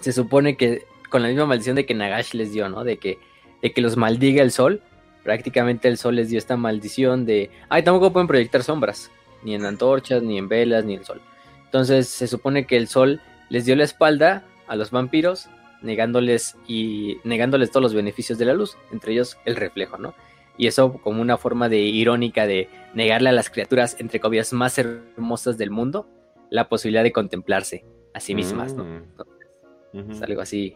se supone que con la misma maldición de que Nagash les dio, ¿no? De que, de que los maldiga el sol. Prácticamente el sol les dio esta maldición de, ay, tampoco pueden proyectar sombras, ni en antorchas, ni en velas, ni en el sol. Entonces se supone que el sol les dio la espalda a los vampiros, negándoles y negándoles todos los beneficios de la luz, entre ellos el reflejo, ¿no? Y eso como una forma de irónica de negarle a las criaturas entre comillas más hermosas del mundo la posibilidad de contemplarse a sí mismas, ¿no? Mm. Es algo así.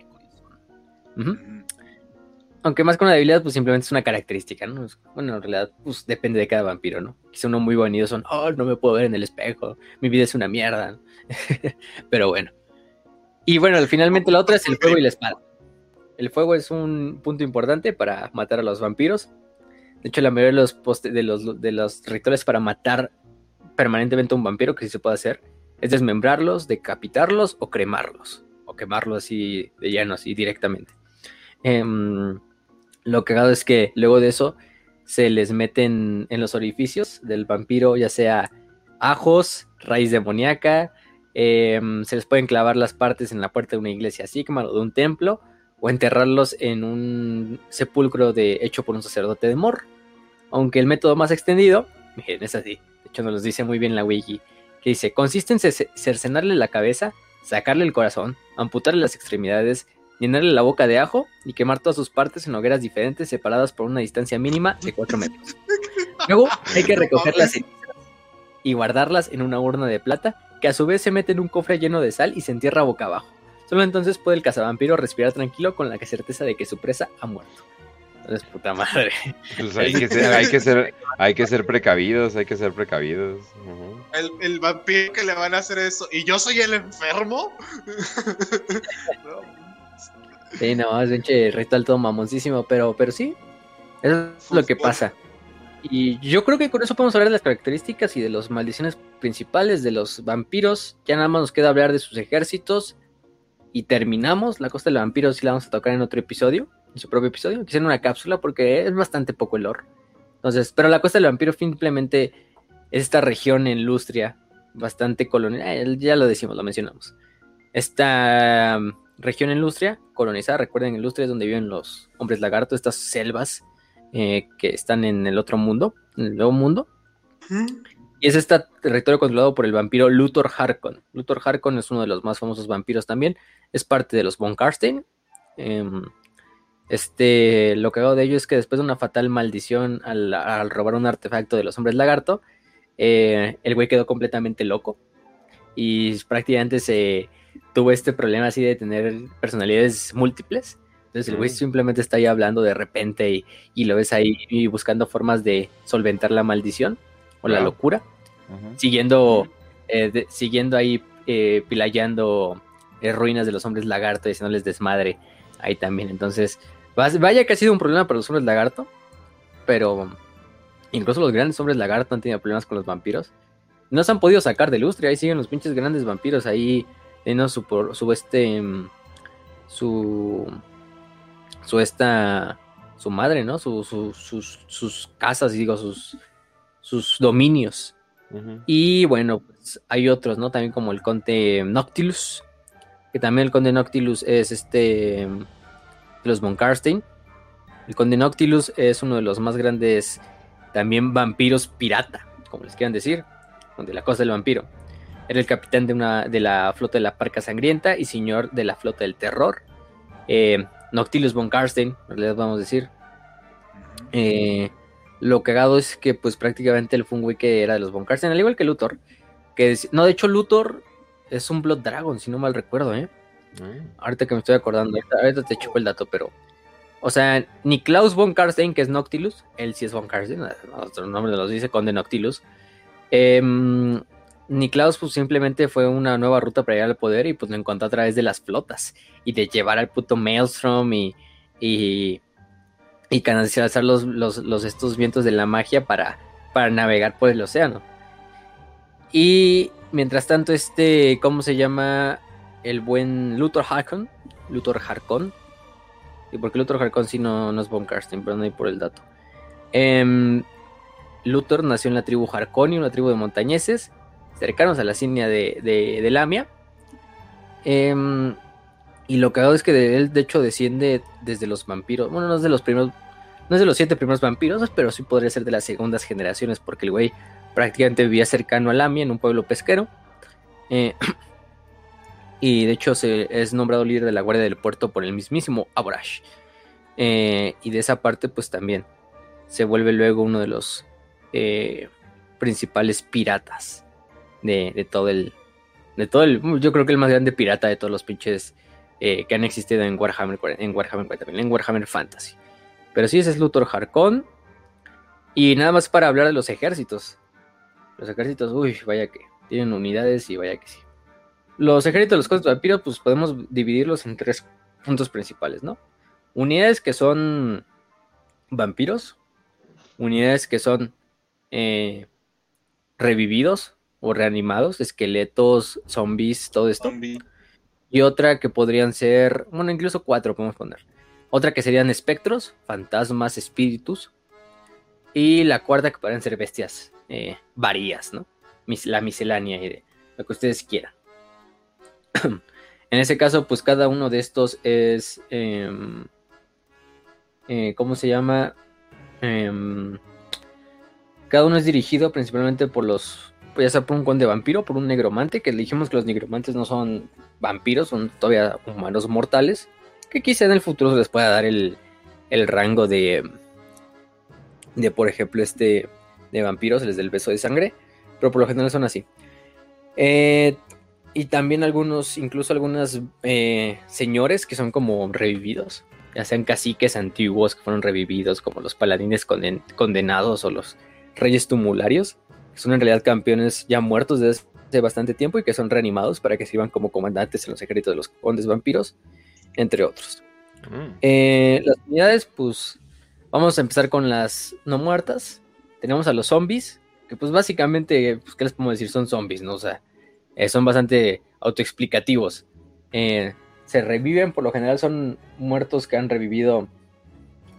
Aunque más con una debilidad, pues simplemente es una característica, ¿no? Bueno, en realidad, pues depende de cada vampiro, ¿no? Quizá uno muy bonito son, oh, no me puedo ver en el espejo, mi vida es una mierda. *laughs* Pero bueno. Y bueno, finalmente la otra es el fuego y la espada. El fuego es un punto importante para matar a los vampiros. De hecho, la mayoría de los, de los, de los rituales para matar permanentemente a un vampiro, que sí se puede hacer, es desmembrarlos, decapitarlos o cremarlos, o quemarlos así de lleno, así directamente. Em, lo hago es que luego de eso se les meten en los orificios del vampiro, ya sea ajos, raíz demoníaca, em, se les pueden clavar las partes en la puerta de una iglesia sigma o de un templo, o enterrarlos en un sepulcro de, hecho por un sacerdote de Mor. Aunque el método más extendido, miren, es así, de hecho nos lo dice muy bien la wiki, que dice, consiste en cercenarle la cabeza, sacarle el corazón, amputarle las extremidades, llenarle la boca de ajo y quemar todas sus partes en hogueras diferentes separadas por una distancia mínima de 4 metros. Luego hay que recoger las cenizas y guardarlas en una urna de plata que a su vez se mete en un cofre lleno de sal y se entierra boca abajo. Solo entonces puede el cazavampiro respirar tranquilo con la certeza de que su presa ha muerto. Entonces, puta madre. Pues hay, que ser, hay, que ser, hay que ser precavidos, hay que ser precavidos. el, vampiro que le van a hacer eso. ¿Y yo soy el enfermo? *laughs* Sí, no, es un ritual todo mamoncísimo, pero, pero sí, eso es lo que pasa. Y yo creo que con eso podemos hablar de las características y de las maldiciones principales de los vampiros. Ya nada más nos queda hablar de sus ejércitos. Y terminamos. La costa del vampiro sí la vamos a tocar en otro episodio en su propio episodio, quizá en una cápsula, porque es bastante poco el lore. Entonces, pero la Costa del Vampiro simplemente es esta región en Lustria, bastante colonial, ya lo decimos, lo mencionamos. Esta región en Lustria, colonizada, recuerden, en Lustria es donde viven los hombres lagarto, estas selvas eh, que están en el otro mundo, en el nuevo mundo. Y es este territorio controlado por el vampiro Luthor Harkon. Luthor Harkon es uno de los más famosos vampiros también. Es parte de los Von Karstein. Em, este, lo que hago de ello es que después de una fatal maldición al, robar un artefacto de los hombres lagarto, eh, el güey quedó completamente loco y prácticamente se tuvo este problema así de tener personalidades múltiples, Entonces el güey simplemente está ahí hablando de repente y, lo ves ahí y buscando formas de solventar la maldición o la locura, siguiendo, eh, siguiendo ahí eh, pilayando eh, ruinas de los hombres lagarto y haciéndoles desmadre ahí también. Entonces, vaya que ha sido un problema para los hombres lagarto, pero incluso los grandes hombres lagarto han tenido problemas con los vampiros. No se han podido sacar de lustre, ahí siguen los pinches grandes vampiros ahí teniendo su, su este mm, su su esta su madre, ¿no? Su, sus, sus, casas, digo, sus, sus dominios. Y bueno, pues hay otros, ¿no? También como el conde Noctilus, que también el conde Noctilus es este de los von Karstein. El conde Noctilus es uno de los más grandes también vampiros pirata, como les quieran decir, de la cosa del vampiro. Era el capitán de, una, de la flota de la Parca Sangrienta y señor de la flota del terror. Eh, Noctilus von Karstein, en realidad vamos a decir. Eh, lo cagado es que pues prácticamente él fue un güey que era de los von Karstein, al igual que Luthor. Que no, de hecho Luthor es un Blood Dragon, si no mal recuerdo, ¿eh? Mm. Ahorita que me estoy acordando, ahorita, te chupo el dato, pero... O sea, ni Klaus von Karstein, que es Noctilus, él sí es von Karstein, otro nombre los dice, Conde Noctilus. Eh, Niklaus pues simplemente fue una nueva ruta para llegar al poder y pues lo encontró a través de las flotas y de llevar al puto Maelstrom y, y, y canalizar los, los, estos vientos de la magia para, para navegar por el océano. Y mientras tanto este, ¿cómo se llama? El buen Luthor Harkon, Luthor Harkon. Y porque Luthor Harkon sí no, no es Von Karsten, pero no hay por el dato. Em, Luthor nació en la tribu Harkoni, una tribu de montañeses cercanos a la línea de, de, Lamia. Em, y lo que hago es que de él, de hecho, desciende desde los vampiros. Bueno, no es de los primeros. No es de los siete primeros vampiros, pero sí podría ser de las segundas generaciones, porque el güey prácticamente vivía cercano a Lamia, en un pueblo pesquero. Eh, *clears throat* y de hecho se, es nombrado líder de la Guardia del Puerto por el mismísimo Aborash. Eh, y de esa parte, pues también se vuelve luego uno de los eh, principales piratas de, todo el. De todo el. Yo creo que el más grande pirata de todos los pinches eh, que han existido en Warhammer, en Warhammer también, en Warhammer Fantasy. Pero sí, ese es Luthor Harkon. Y nada más para hablar de los ejércitos. Los ejércitos, uy, vaya que tienen unidades y vaya que sí. Los ejércitos de los costos vampiros, pues podemos dividirlos en tres puntos principales, ¿no? Unidades que son vampiros, unidades que son eh, revividos, o reanimados, esqueletos, zombies, todo esto. Y otra que podrían ser, bueno, incluso cuatro podemos poner. Otra que serían espectros, fantasmas, espíritus. Y la cuarta que podrían ser bestias eh, varías, ¿no? la miscelánea de lo que ustedes quieran. *clears throat* en ese caso, pues cada uno de estos es, em, eh, ¿cómo se llama? Em, cada uno es dirigido principalmente por los ya sea por un conde vampiro, por un negromante, que dijimos que los negromantes no son vampiros, son todavía humanos mortales, que quizá en el futuro se les pueda dar el, rango de, de, por ejemplo, este, de vampiros, les dé el beso de sangre, pero por lo general son así. Eh, y también algunos, incluso algunos eh, señores que son como revividos, ya sean caciques antiguos que fueron revividos, como los paladines condenados o los reyes tumularios son en realidad campeones ya muertos desde hace bastante tiempo y que son reanimados para que sirvan como comandantes en los ejércitos de los condes vampiros, entre otros. Mm. Eh, las unidades, pues vamos a empezar con las no muertas. Tenemos a los zombies, que pues básicamente, pues, ¿qué les podemos decir? Son zombies, ¿no? O sea, eh, son bastante autoexplicativos. Eh, se reviven, por lo general son muertos que han revivido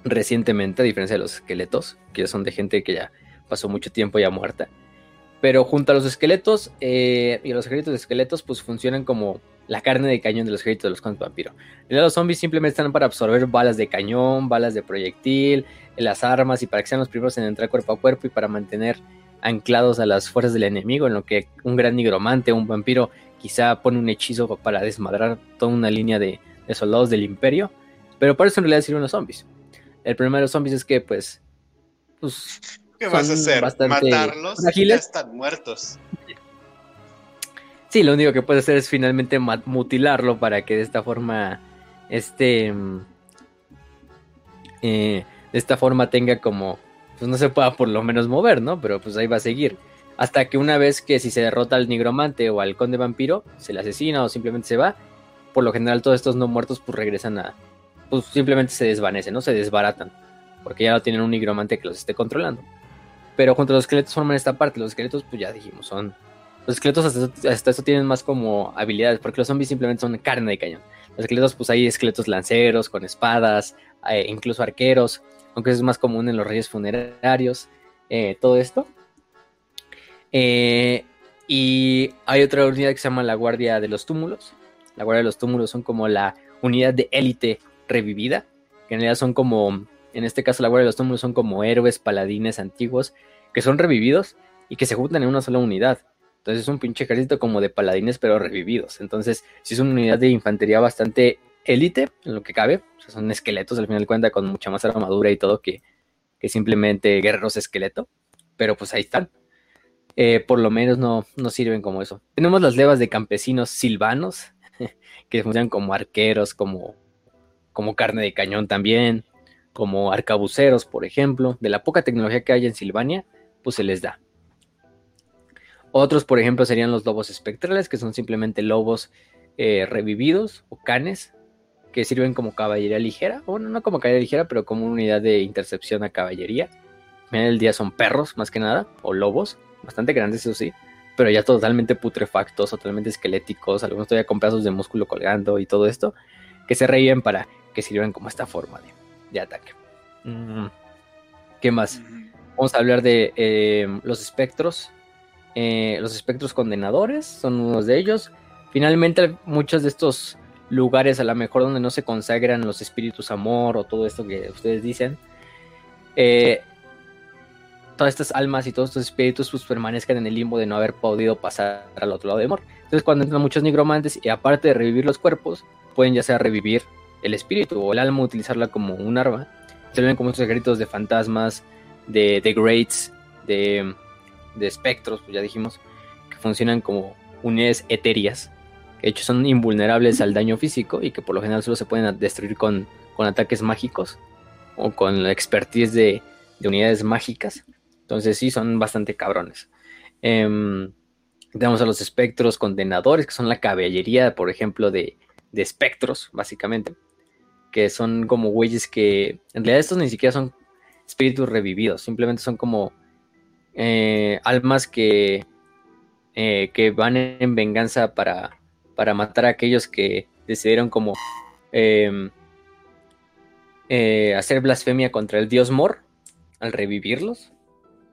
recientemente, a diferencia de los esqueletos, que son de gente que ya pasó mucho tiempo ya muerta. Pero junto a los esqueletos eh, y los ejércitos de esqueletos, pues funcionan como la carne de cañón de los ejércitos de los condes vampiro. los zombies simplemente están para absorber balas de cañón, balas de proyectil, las armas y para que sean los primeros en entrar cuerpo a cuerpo y para mantener anclados a las fuerzas del enemigo, en lo que un gran nigromante, un vampiro, quizá pone un hechizo para desmadrar toda una línea de, soldados del imperio. Pero para eso en realidad sirven los zombies. El problema de los zombies es que, pues, pues ¿Qué vas a hacer? ¿Matarlos? Ya están muertos. Sí, lo único que puedes hacer es finalmente mutilarlo para que de esta forma este eh, de esta forma tenga como, pues no se pueda por lo menos mover, ¿no? Pero pues ahí va a seguir. Hasta que una vez que si se derrota al nigromante o al conde vampiro, se le asesina o simplemente se va, por lo general todos estos no muertos pues regresan a, pues simplemente se desvanecen, ¿no? Se desbaratan, porque ya no tienen un nigromante que los esté controlando. Pero junto a los esqueletos forman esta parte, los esqueletos pues ya dijimos, son... Los esqueletos hasta, hasta esto tienen más como habilidades, porque los zombies simplemente son carne de cañón. Los esqueletos, pues hay esqueletos lanceros con espadas, eh, incluso arqueros, aunque eso es más común en los reyes funerarios, eh, todo esto. Eh, y hay otra unidad que se llama la Guardia de los Túmulos. La Guardia de los Túmulos son como la unidad de élite revivida, que en realidad son como, en este caso la Guardia de los Túmulos son como héroes paladines antiguos que son revividos y que se juntan en una sola unidad. Entonces es un pinche ejército como de paladines pero revividos. Entonces si es una unidad de infantería bastante élite, en lo que cabe. son esqueletos al final de cuentas con mucha más armadura y todo que, simplemente guerreros esqueleto. Pero pues ahí están. Eh, por lo menos no, no sirven como eso. Tenemos las levas de campesinos silvanos, *laughs* que funcionan como arqueros, como, como carne de cañón también, como arcabuceros, por ejemplo. De la poca tecnología que hay en Silvania, pues se les da. Otros, por ejemplo, serían los lobos espectrales, que son simplemente lobos eh, revividos o canes que sirven como caballería ligera. Bueno, no como caballería ligera, pero como unidad de intercepción a caballería. En el día son perros, más que nada, o lobos, bastante grandes, eso sí, pero ya totalmente putrefactos, totalmente esqueléticos, algunos todavía con pedazos de músculo colgando y todo esto, que se reían para que sirvan como esta forma de, ataque. Mm, ¿Qué más? Vamos a hablar de eh, los espectros, eh, los espectros condenadores son unos de ellos. Finalmente, muchos de estos lugares, a lo mejor donde no se consagran los espíritus amor o todo esto que ustedes dicen, eh, todas estas almas y todos estos espíritus pues permanezcan en el limbo de no haber podido pasar al otro lado de amor. Entonces, cuando entran muchos nigromantes y aparte de revivir los cuerpos, pueden ya sea revivir el espíritu o el alma, utilizarla como un arma. Se ven como estos ejércitos de fantasmas, de, de greats, de espectros, pues ya dijimos, que funcionan como unidades etéreas, que de hecho son invulnerables al daño físico y que por lo general solo se pueden destruir con, ataques mágicos o con la expertise de, unidades mágicas. Entonces sí, son bastante cabrones. Em, tenemos a los espectros condenadores, que son la caballería, por ejemplo, de, de espectros, básicamente. Que son como güeyes que. En realidad, estos ni siquiera son espíritus revividos, simplemente son como eh, almas que, eh, que van en venganza para, para matar a aquellos que decidieron como em, eh, hacer blasfemia contra el dios Mor al revivirlos.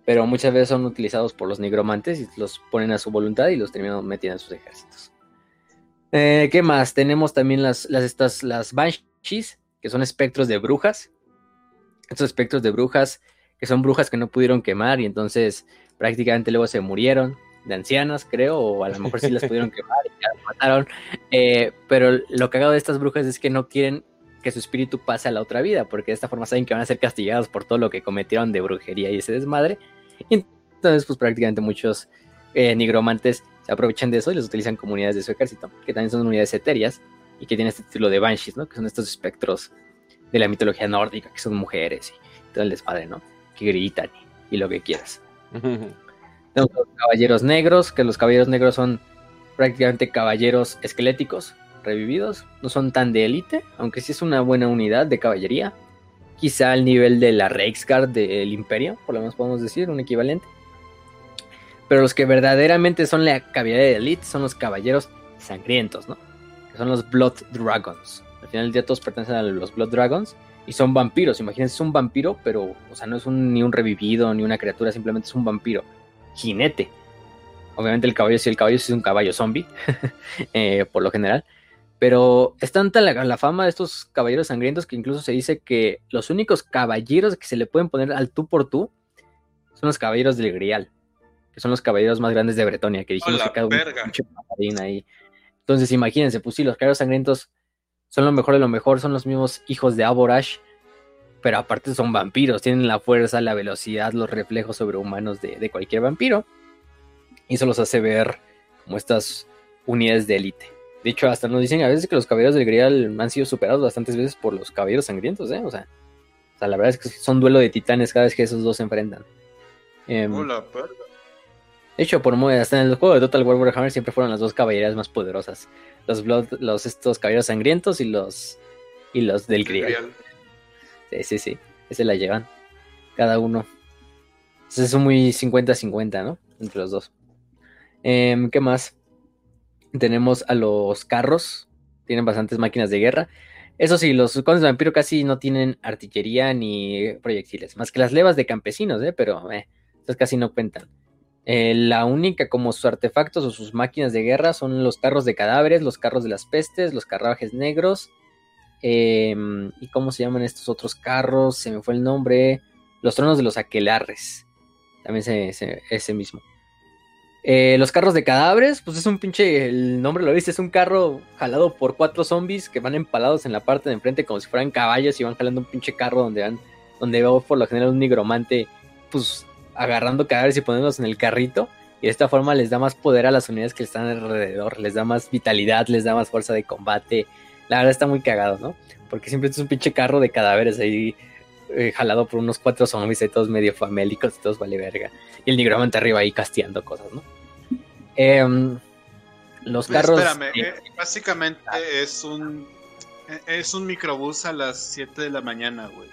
Pero muchas veces son utilizados por los nigromantes y los ponen a su voluntad y los terminan metiendo en sus ejércitos. ¿Qué más? Tenemos también las, las, estas, las Banshees, que son espectros de brujas. Estos espectros de brujas que son brujas que no pudieron quemar y entonces prácticamente luego se murieron de ancianas, creo, o a lo mejor sí las pudieron *laughs* quemar y ya las mataron. Eh, pero lo cagado de estas brujas es que no quieren que su espíritu pase a la otra vida, porque de esta forma saben que van a ser castigados por todo lo que cometieron de brujería y ese desmadre. Y entonces, pues prácticamente muchos eh, nigromantes se aprovechan de eso y los utilizan como unidades de su ejército, que también son unidades etéreas y que tienen este título de banshees, ¿no? Que son estos espectros de la mitología nórdica, que son mujeres y todo el desmadre, ¿no? que gritan y, lo que quieras. *laughs* Tenemos los caballeros negros, que los caballeros negros son prácticamente caballeros esqueléticos, revividos. No son tan de élite, aunque sí es una buena unidad de caballería. Quizá al nivel de la Reichsguard del Imperio, por lo menos podemos decir, un equivalente. Pero los que verdaderamente son la caballería de élite son los caballeros sangrientos, ¿no? Son los Blood Dragons. Al final del día todos pertenecen a los Blood Dragons y son vampiros. Imagínense, es un vampiro, pero, o sea, no es ni un revivido ni una criatura, simplemente es un vampiro. Jinete. Obviamente el caballo, si el caballo es un caballo zombie, *laughs* eh, por lo general. Pero es tanta la, fama de estos caballeros sangrientos que incluso se dice que los únicos caballeros que se le pueden poner al tú por tú son los caballeros del Grial, que son los caballeros más grandes de Bretonia, que dijimos que cada uno ahí. Entonces imagínense, pues sí, los caballeros sangrientos son lo mejor de lo mejor, son los mismos hijos de Aborash, pero aparte son vampiros, tienen la fuerza, la velocidad, los reflejos sobrehumanos de, de cualquier vampiro. Y eso los hace ver como estas unidades de élite. De hecho, hasta nos dicen a veces que los caballeros del Grial han sido superados bastantes veces por los caballeros sangrientos, ¿eh? O sea, sea, la verdad es que son duelo de titanes cada vez que esos dos se enfrentan. Em, de hecho, por muy- hasta en el juego de Total War Warhammer siempre fueron las dos caballerías más poderosas. Los Blood, los estos caballeros sangrientos y los y los del Grial. Sí, sí, sí. Ese la llevan. Cada uno. Entonces es muy 50-50, ¿no? Entre los dos. Em, ¿Qué más? Tenemos a los carros. Tienen bastantes máquinas de guerra. Eso sí, los condes de vampiro casi no tienen artillería ni proyectiles. Más que las levas de campesinos, ¿eh? Pero eh, esas casi no cuentan. Eh, la única como sus artefactos o sus máquinas de guerra son los carros de cadáveres, los carros de las pestes, los carruajes negros. em, ¿Y cómo se llaman estos otros carros? Se me fue el nombre. Los tronos de los aquelarres. También se, se- ese mismo. Eh, los carros de cadáveres, pues es un pinche, el nombre lo dice, es un carro jalado por cuatro zombies que van empalados en la parte de enfrente como si fueran caballos y van jalando un pinche carro donde van, donde va por lo general un nigromante, pues agarrando cadáveres y poniéndolos en el carrito. Y de esta forma les da más poder a las unidades que están alrededor, les da más vitalidad, les da más fuerza de combate. La verdad está muy cagado, ¿no? Porque siempre es un pinche carro de cadáveres ahí eh, jalado por unos cuatro zombies ahí todos medio famélicos y todos vale verga. Y el nigromante arriba ahí casteando cosas, ¿no? Em, los carros. Espérame, eh, básicamente es un es un microbús a las 7 de la mañana, güey.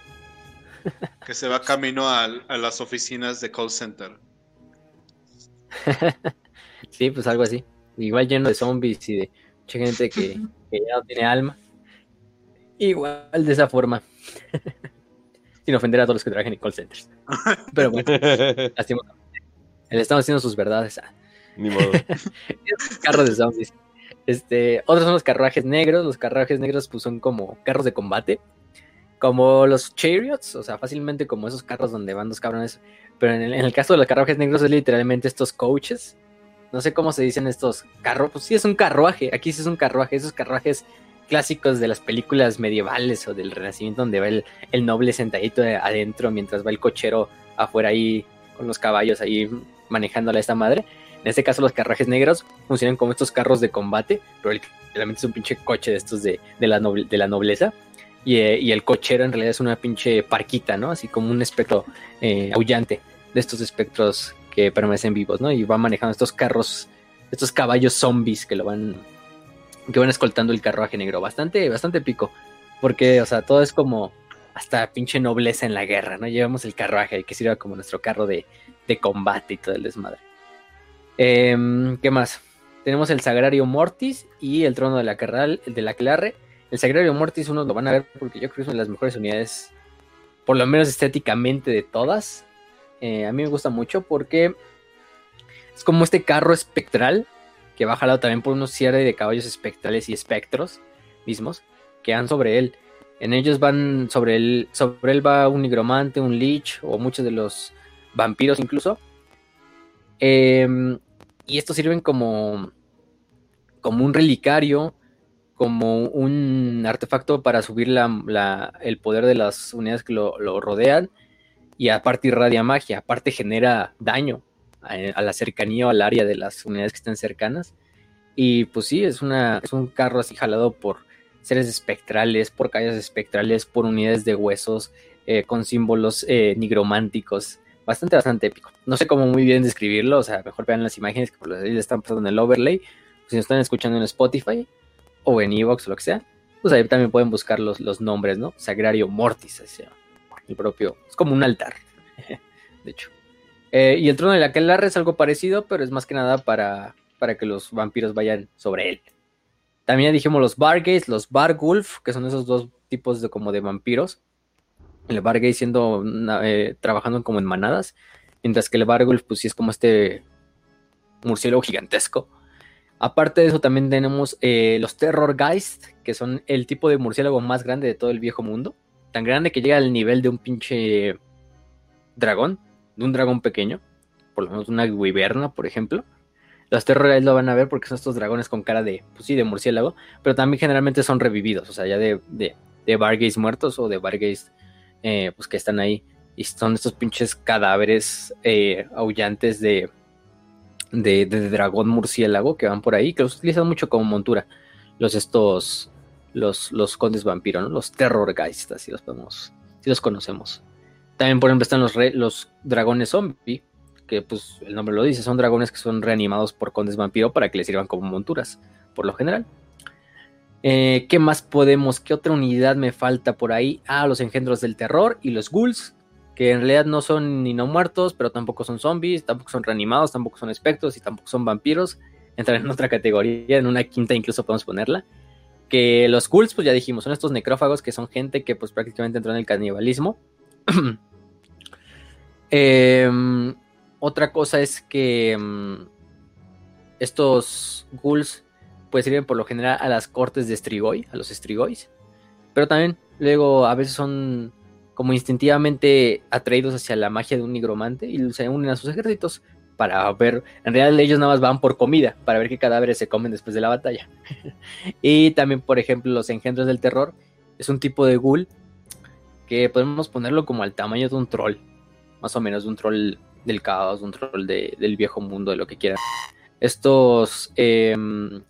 Que se va camino a, las oficinas de call center. *laughs* sí, pues algo así. Igual lleno de zombies y de mucha gente que, *laughs* que ya no tiene alma. Igual de esa forma. *laughs* Sin ofender a todos los que trabajan en call centers. Pero bueno, lastimosamente. Le estamos haciendo sus verdades. ah. Ni modo. carros de zombies. Este, otros son los carruajes negros. Los carruajes negros pues, son como carros de combate. Como los chariots, o sea, fácilmente como esos carros donde van dos cabrones. Pero en el, en el caso de los carruajes negros es literalmente estos coaches. No sé cómo se dicen estos carros. Pues sí, es un carruaje. Aquí sí es un carruaje. Esos carruajes clásicos de las películas medievales o del Renacimiento, donde va el, noble sentadito de- adentro mientras va el cochero afuera ahí con los caballos ahí manejándole a esta madre. En este caso, los carruajes negros funcionan como estos carros de combate, pero literalmente es un pinche coche de estos de, la, de la nobleza. Y, eh, y el cochero en realidad es una pinche parquita, ¿no? Así como un espectro eh, aullante de estos espectros que permanecen vivos, ¿no? Y va manejando estos carros, estos caballos zombies que lo van, que van escoltando el carruaje negro. Bastante, bastante pico. Porque, o sea, todo es como hasta pinche nobleza en la guerra, ¿no? Llevamos el carruaje que sirva como nuestro carro de, de combate y todo el desmadre. Em, ¿Qué más? Tenemos el Sagrario Mortis y el Trono de la Carral, de la Clarre. El Sagrario Mortis uno lo van a ver porque yo creo que es una de las mejores unidades, por lo menos estéticamente de todas. Eh, a mí me gusta mucho porque es como este carro espectral que va jalado también por unos cierre de caballos espectrales y espectros mismos que van sobre él. En ellos van sobre él, sobre él va un nigromante, un lich o muchos de los vampiros incluso. Em, y estos sirven como, como un relicario, como un artefacto para subir la- el poder de las unidades que lo, rodean. Y aparte irradia magia, aparte genera daño a, la cercanía o al área de las unidades que están cercanas. Y pues sí, es, una, es un carro así jalado por seres espectrales, por calles espectrales, por unidades de huesos, eh, con símbolos eh, nigrománticos. Bastante, bastante épico. No sé cómo muy bien describirlo, o sea, mejor vean las imágenes que por lo están pasando en el overlay. Si nos están escuchando en Spotify o en Evox o lo que sea, pues ahí también pueden buscar los, los nombres, ¿no? Sagrario Mortis, así. El propio, es como un altar, *laughs* de hecho. Eh, y el trono de la Aquelarre es algo parecido, pero es más que nada para, para que los vampiros vayan sobre él. También dijimos los Bargaze, los Bargulf, que son esos dos tipos de como de vampiros. El Bargaze siendo eh, trabajando como en manadas, mientras que el Bargulf pues sí es como este murciélago gigantesco. Aparte de eso también tenemos eh, los Terrorgeist, que son el tipo de murciélago más grande de todo el viejo mundo. Tan grande que llega al nivel de un pinche dragón, de un dragón pequeño, por lo menos una wiberna, por ejemplo. Los Terrorgeist lo van a ver porque son estos dragones con cara de, pues sí, de murciélago, pero también generalmente son revividos, o sea, ya de, de, de muertos o de Bargaze eh, pues que están ahí. Y son estos pinches cadáveres eh, aullantes de, de, dragón murciélago que van por ahí, que los utilizan mucho como montura. Los estos, los, los condes vampiro, ¿no? Los terrorgeist, así los podemos sí los conocemos. También, por ejemplo, están los, los dragones zombie, que pues el nombre lo dice, son dragones que son reanimados por condes vampiro para que les sirvan como monturas, por lo general. Eh, ¿Qué más podemos? ¿Qué otra unidad me falta por ahí? Ah, los engendros del terror y los ghouls, que en realidad no son ni no muertos, pero tampoco son zombies, tampoco son reanimados, tampoco son espectros y tampoco son vampiros. Entran en otra categoría, en una quinta incluso podemos ponerla. Que los ghouls, pues ya dijimos, son estos necrófagos que son gente que pues prácticamente entró en el canibalismo. *clears throat* Em, otra cosa es que em, estos ghouls pues sirven por lo general a las cortes de Strigoi, a los Strigois. Pero también luego a veces son como instintivamente atraídos hacia la magia de un nigromante y se unen a sus ejércitos para ver, en realidad ellos nada más van por comida, para ver qué cadáveres se comen después de la batalla. *laughs* y también, por ejemplo, los engendros del terror es un tipo de ghoul que podemos ponerlo como al tamaño de un troll, más o menos de un troll del caos, un troll del viejo mundo, de lo que quieran. Estos em,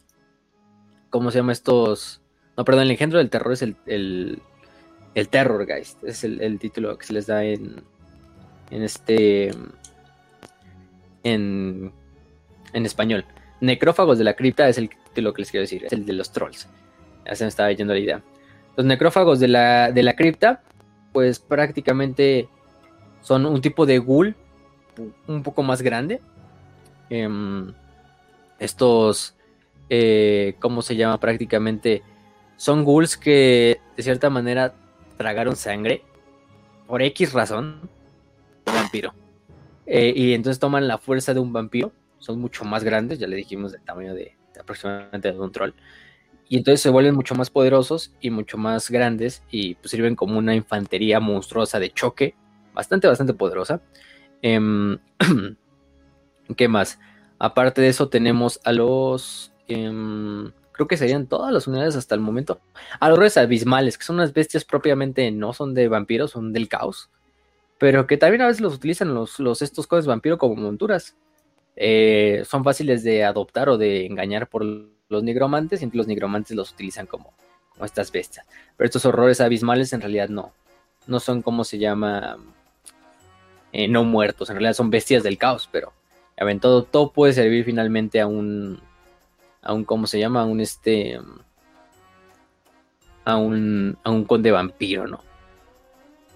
¿Cómo se llama estos? No, perdón, el engendro del terror es el, el Terrorgeist. Es el, título que se les da en, en este. En, en español. Necrófagos de la cripta es el título que les quiero decir. Es el de los trolls. Ya se me estaba yendo la idea. Los necrófagos de la, de la cripta, pues prácticamente son un tipo de ghoul un poco más grande. Em, estos eh, ¿cómo se llama? Prácticamente son ghouls que de cierta manera tragaron sangre por X razón vampiro. Eh, y entonces toman la fuerza de un vampiro, son mucho más grandes, ya le dijimos del tamaño de, aproximadamente de un troll. Y entonces se vuelven mucho más poderosos y mucho más grandes y pues sirven como una infantería monstruosa de choque, bastante, bastante poderosa. Em, *clears throat* ¿Qué más? Aparte de eso tenemos a los Em, creo que serían todas las unidades hasta el momento. Reyes abismales, que son unas bestias propiamente no son de vampiros, son del caos. Pero que también a veces los utilizan los, estos cosas vampiro como monturas. Eh, son fáciles de adoptar o de engañar por los nigromantes, y los nigromantes los utilizan como, como estas bestias. Pero estos horrores abismales en realidad no. No son como se llama. Eh, no muertos. En realidad son bestias del caos, pero ya ven, todo, todo puede servir finalmente a un, a un, ¿cómo se llama? A un este, a un, a un conde vampiro, ¿no?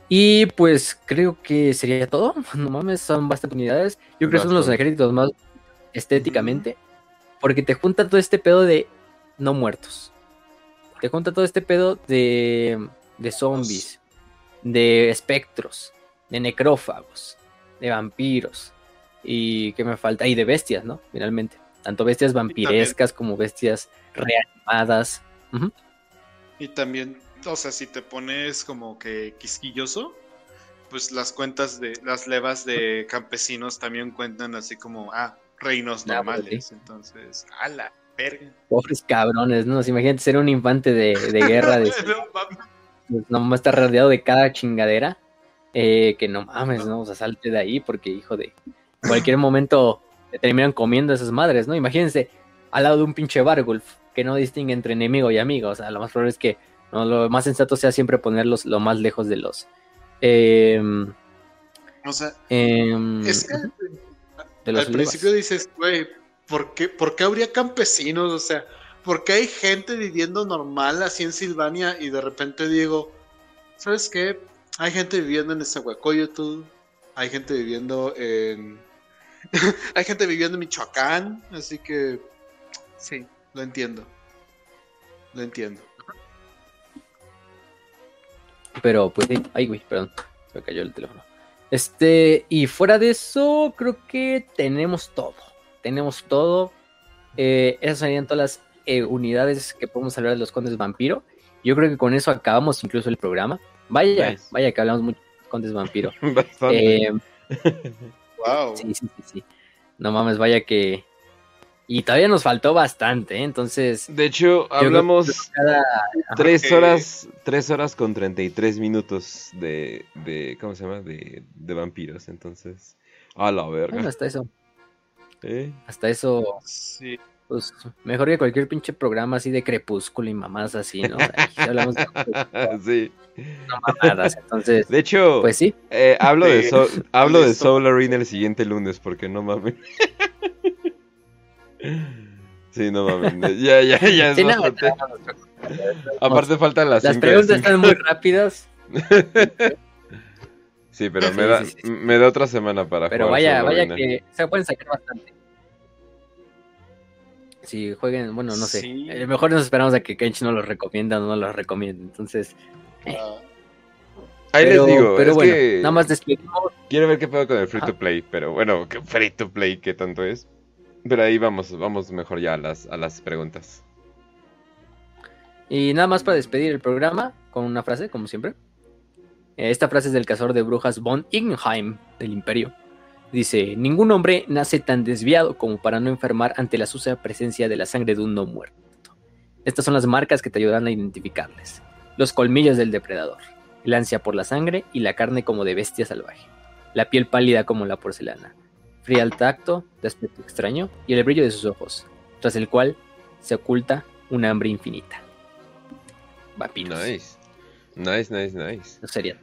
Y pues creo que sería todo. *laughs* No mames, son bastantes unidades. Yo creo que son los ejércitos más estéticamente. Porque te junta todo este pedo de no muertos. Te junta todo este pedo de, de zombies, de espectros, de necrófagos, de vampiros. Y que me falta. Y de bestias, ¿no? Finalmente. Tanto bestias vampirescas como bestias reanimadas. Y también, o sea, si te pones como que quisquilloso, pues las cuentas de las levas de campesinos también cuentan así como, ah, reinos ah, normales. Entonces, a la verga. Pobres cabrones, ¿no? Imagínate ser un infante de, *laughs* guerra. De, pues, no mames. estar rodeado de cada chingadera. Eh, que no mames, ¿no? O sea, salte de ahí porque, hijo de. cualquier momento terminan comiendo esas madres, ¿no? Imagínense al lado de un pinche Bargulf que no distingue entre enemigo y amigo. O sea, lo más probable es que lo más sensato sea siempre ponerlos lo más lejos de los. Em, o sea, em, es que al principio dices, güey, ¿por qué, ¿por qué habría campesinos? O sea, ¿por qué hay gente viviendo normal así en Silvania y de repente digo, ¿sabes qué? Hay gente viviendo en Esahuacoyotl, hay gente viviendo en *laughs* Hay gente viviendo en Michoacán, así que sí, lo entiendo. Lo entiendo. Pero pues sí, ay güey, perdón, se me cayó el teléfono. Este, y fuera de eso, creo que tenemos todo. Tenemos todo. Eh, esas serían todas las eh, unidades que podemos hablar de los condes vampiro. Yo creo que con eso acabamos incluso el programa. Vaya, vaya que hablamos mucho de los condes vampiro. *laughs* Eh, *laughs* Wow. Sí, sí, sí, No mames, vaya que. Y todavía nos faltó bastante, ¿eh? entonces. De hecho, hablamos tres horas, tres horas con 33 minutos de, de ¿cómo se llama? De, de vampiros, entonces. A la verga. hasta eso. ¿Eh? Hasta eso. Sí. Pues mejor que cualquier pinche programa así de crepúsculo y mamás así, ¿no? Hablamos de *laughs* sí. no mamadas, entonces, De hecho, pues sí. eh, hablo, de. Sol- hablo de. Soul Arena el siguiente lunes, porque no mames. *laughs* Sí, no mames. Ya, ya, ya es Sí, no, bastante. Aparte faltan las Las cinco preguntas están muy rápidas, *laughs* Sí, pero me Sí, da, sí, sí. me da otra semana para pero jugar vaya, Soul vaya Arena. que se pueden sacar bastante. Si jueguen, bueno, no sé. Sí. Eh, mejor nos esperamos a que Kench no los recomienda o no los recomiende. Entonces, Ah, Ahí pero, les digo, pero bueno, que nada más despedimos. quiero ver qué pedo con el free to play, pero bueno, ¿qué free to play qué tanto es? Pero ahí vamos, vamos mejor ya a las, a las preguntas. Y nada más para despedir el programa con una frase, como siempre. Eh, Esta frase es del cazador de brujas Von Ingenheim del Imperio. Dice, ningún hombre nace tan desviado como para no enfermar ante la sucia presencia de la sangre de un no muerto. Estas son las marcas que te ayudarán a identificarles. Los colmillos del depredador, el ansia por la sangre y la carne como de bestia salvaje, la piel pálida como la porcelana, fría al tacto, de aspecto extraño y el brillo de sus ojos, tras el cual se oculta una hambre infinita. Vampiros. Nice. Nice, nice, nice. No sería.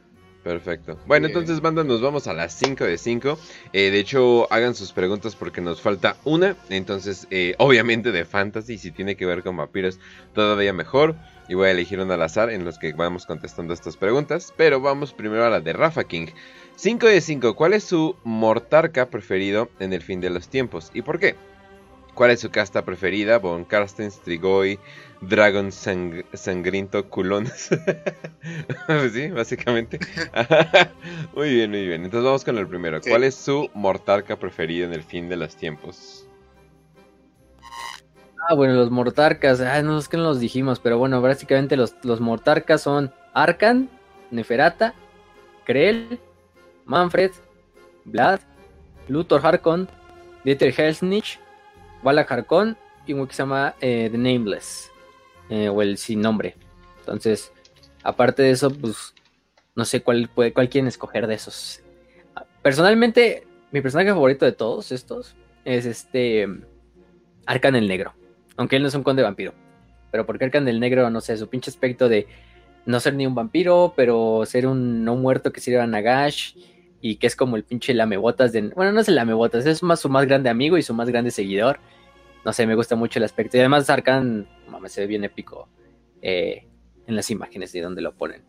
Perfecto. Bueno, Bien. entonces, banda, nos vamos a las 5 de 5. Eh, de hecho, hagan sus preguntas porque nos falta una. Entonces, eh, *laughs* obviamente de fantasy, si tiene que ver con vampiros, todavía mejor. Y voy a elegir un al azar en los que vamos contestando estas preguntas. Pero vamos primero a la de Rafa King. 5 de 5. ¿Cuál es su mortarca preferido en el fin de los tiempos? ¿Y por qué? ¿Cuál es su casta preferida? Von Karsten, Strigoi, Dragon sang- Sangriento, Culón. Pues *laughs* sí, básicamente. *laughs* muy bien, muy bien. Entonces vamos con el primero. Sí. ¿Cuál es su mortarca preferida en el fin de los tiempos? Ah, bueno, los mortarcas. Ah, no es que no los dijimos, pero bueno, básicamente los, los mortarcas son Arkan, Neferata, Krell, Manfred, Vlad, Luthor Harkon, Dieter Helsnich, Vala Harkon y uno que se llama eh, The Nameless, eh, o el sin nombre. Entonces, aparte de eso, pues no sé cuál, puede, cuál quieren escoger de esos. Personalmente, mi personaje favorito de todos estos es este Arkan el Negro. Aunque él no es un conde vampiro. Pero porque Arkan el Negro, no sé, su pinche aspecto de no ser ni un vampiro, pero ser un no muerto que sirva a Nagash. Y que es como el pinche lamebotas de. Bueno, no es el lamebotas, es más su más grande amigo y su más grande seguidor. No sé, me gusta mucho el aspecto. Y además, Arkan, mames, se ve bien épico eh, en las imágenes de donde lo ponen.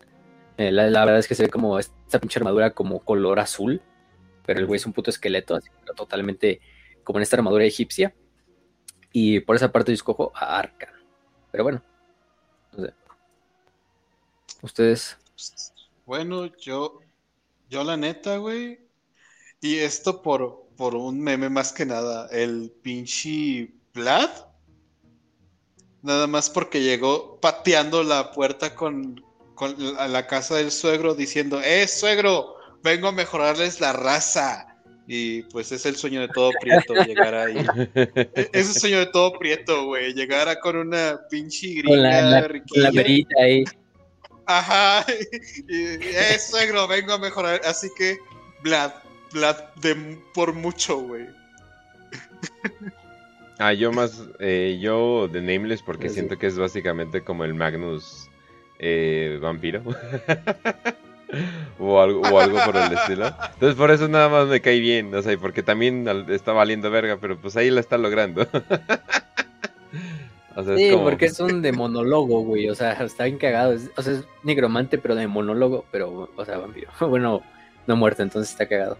Eh, la, la verdad es que se ve como esta pinche armadura como color azul. Pero el güey es un puto esqueleto, así, pero totalmente como en esta armadura egipcia. Y por esa parte yo escojo a Arkan. Pero bueno. No sé. Ustedes. Bueno, yo, yo la neta, güey. Y esto por, por un meme más que nada. El pinche Vlad. Nada más porque llegó pateando la puerta con, con la, a la casa del suegro diciendo, ¡Eh, suegro! Vengo a mejorarles la raza. Y pues es el sueño de todo prieto llegar ahí. *laughs* Es el sueño de todo prieto, güey. Llegar a con una pinche Con la, gringa la- con riquilla. la verita ahí. Ajá. *laughs* Y, eh, suegro, vengo a mejorar. Así que, Vlad, Vlad, de, por mucho, güey. *laughs* Ah, yo más, eh, yo de Nameless porque Sí. siento que es básicamente como el Magnus eh, vampiro. *laughs* o, algo, o algo por el estilo. Entonces por eso nada más me cae bien, o sea, porque también está valiendo verga, pero pues ahí la está logrando. O sea, es Sí, como- porque es un de monólogo, güey. O sea, está bien cagado. Es- o sea, es nigromante, pero de monólogo. Pero, o sea, vampiro. *laughs* Bueno, no muerto, entonces está cagado.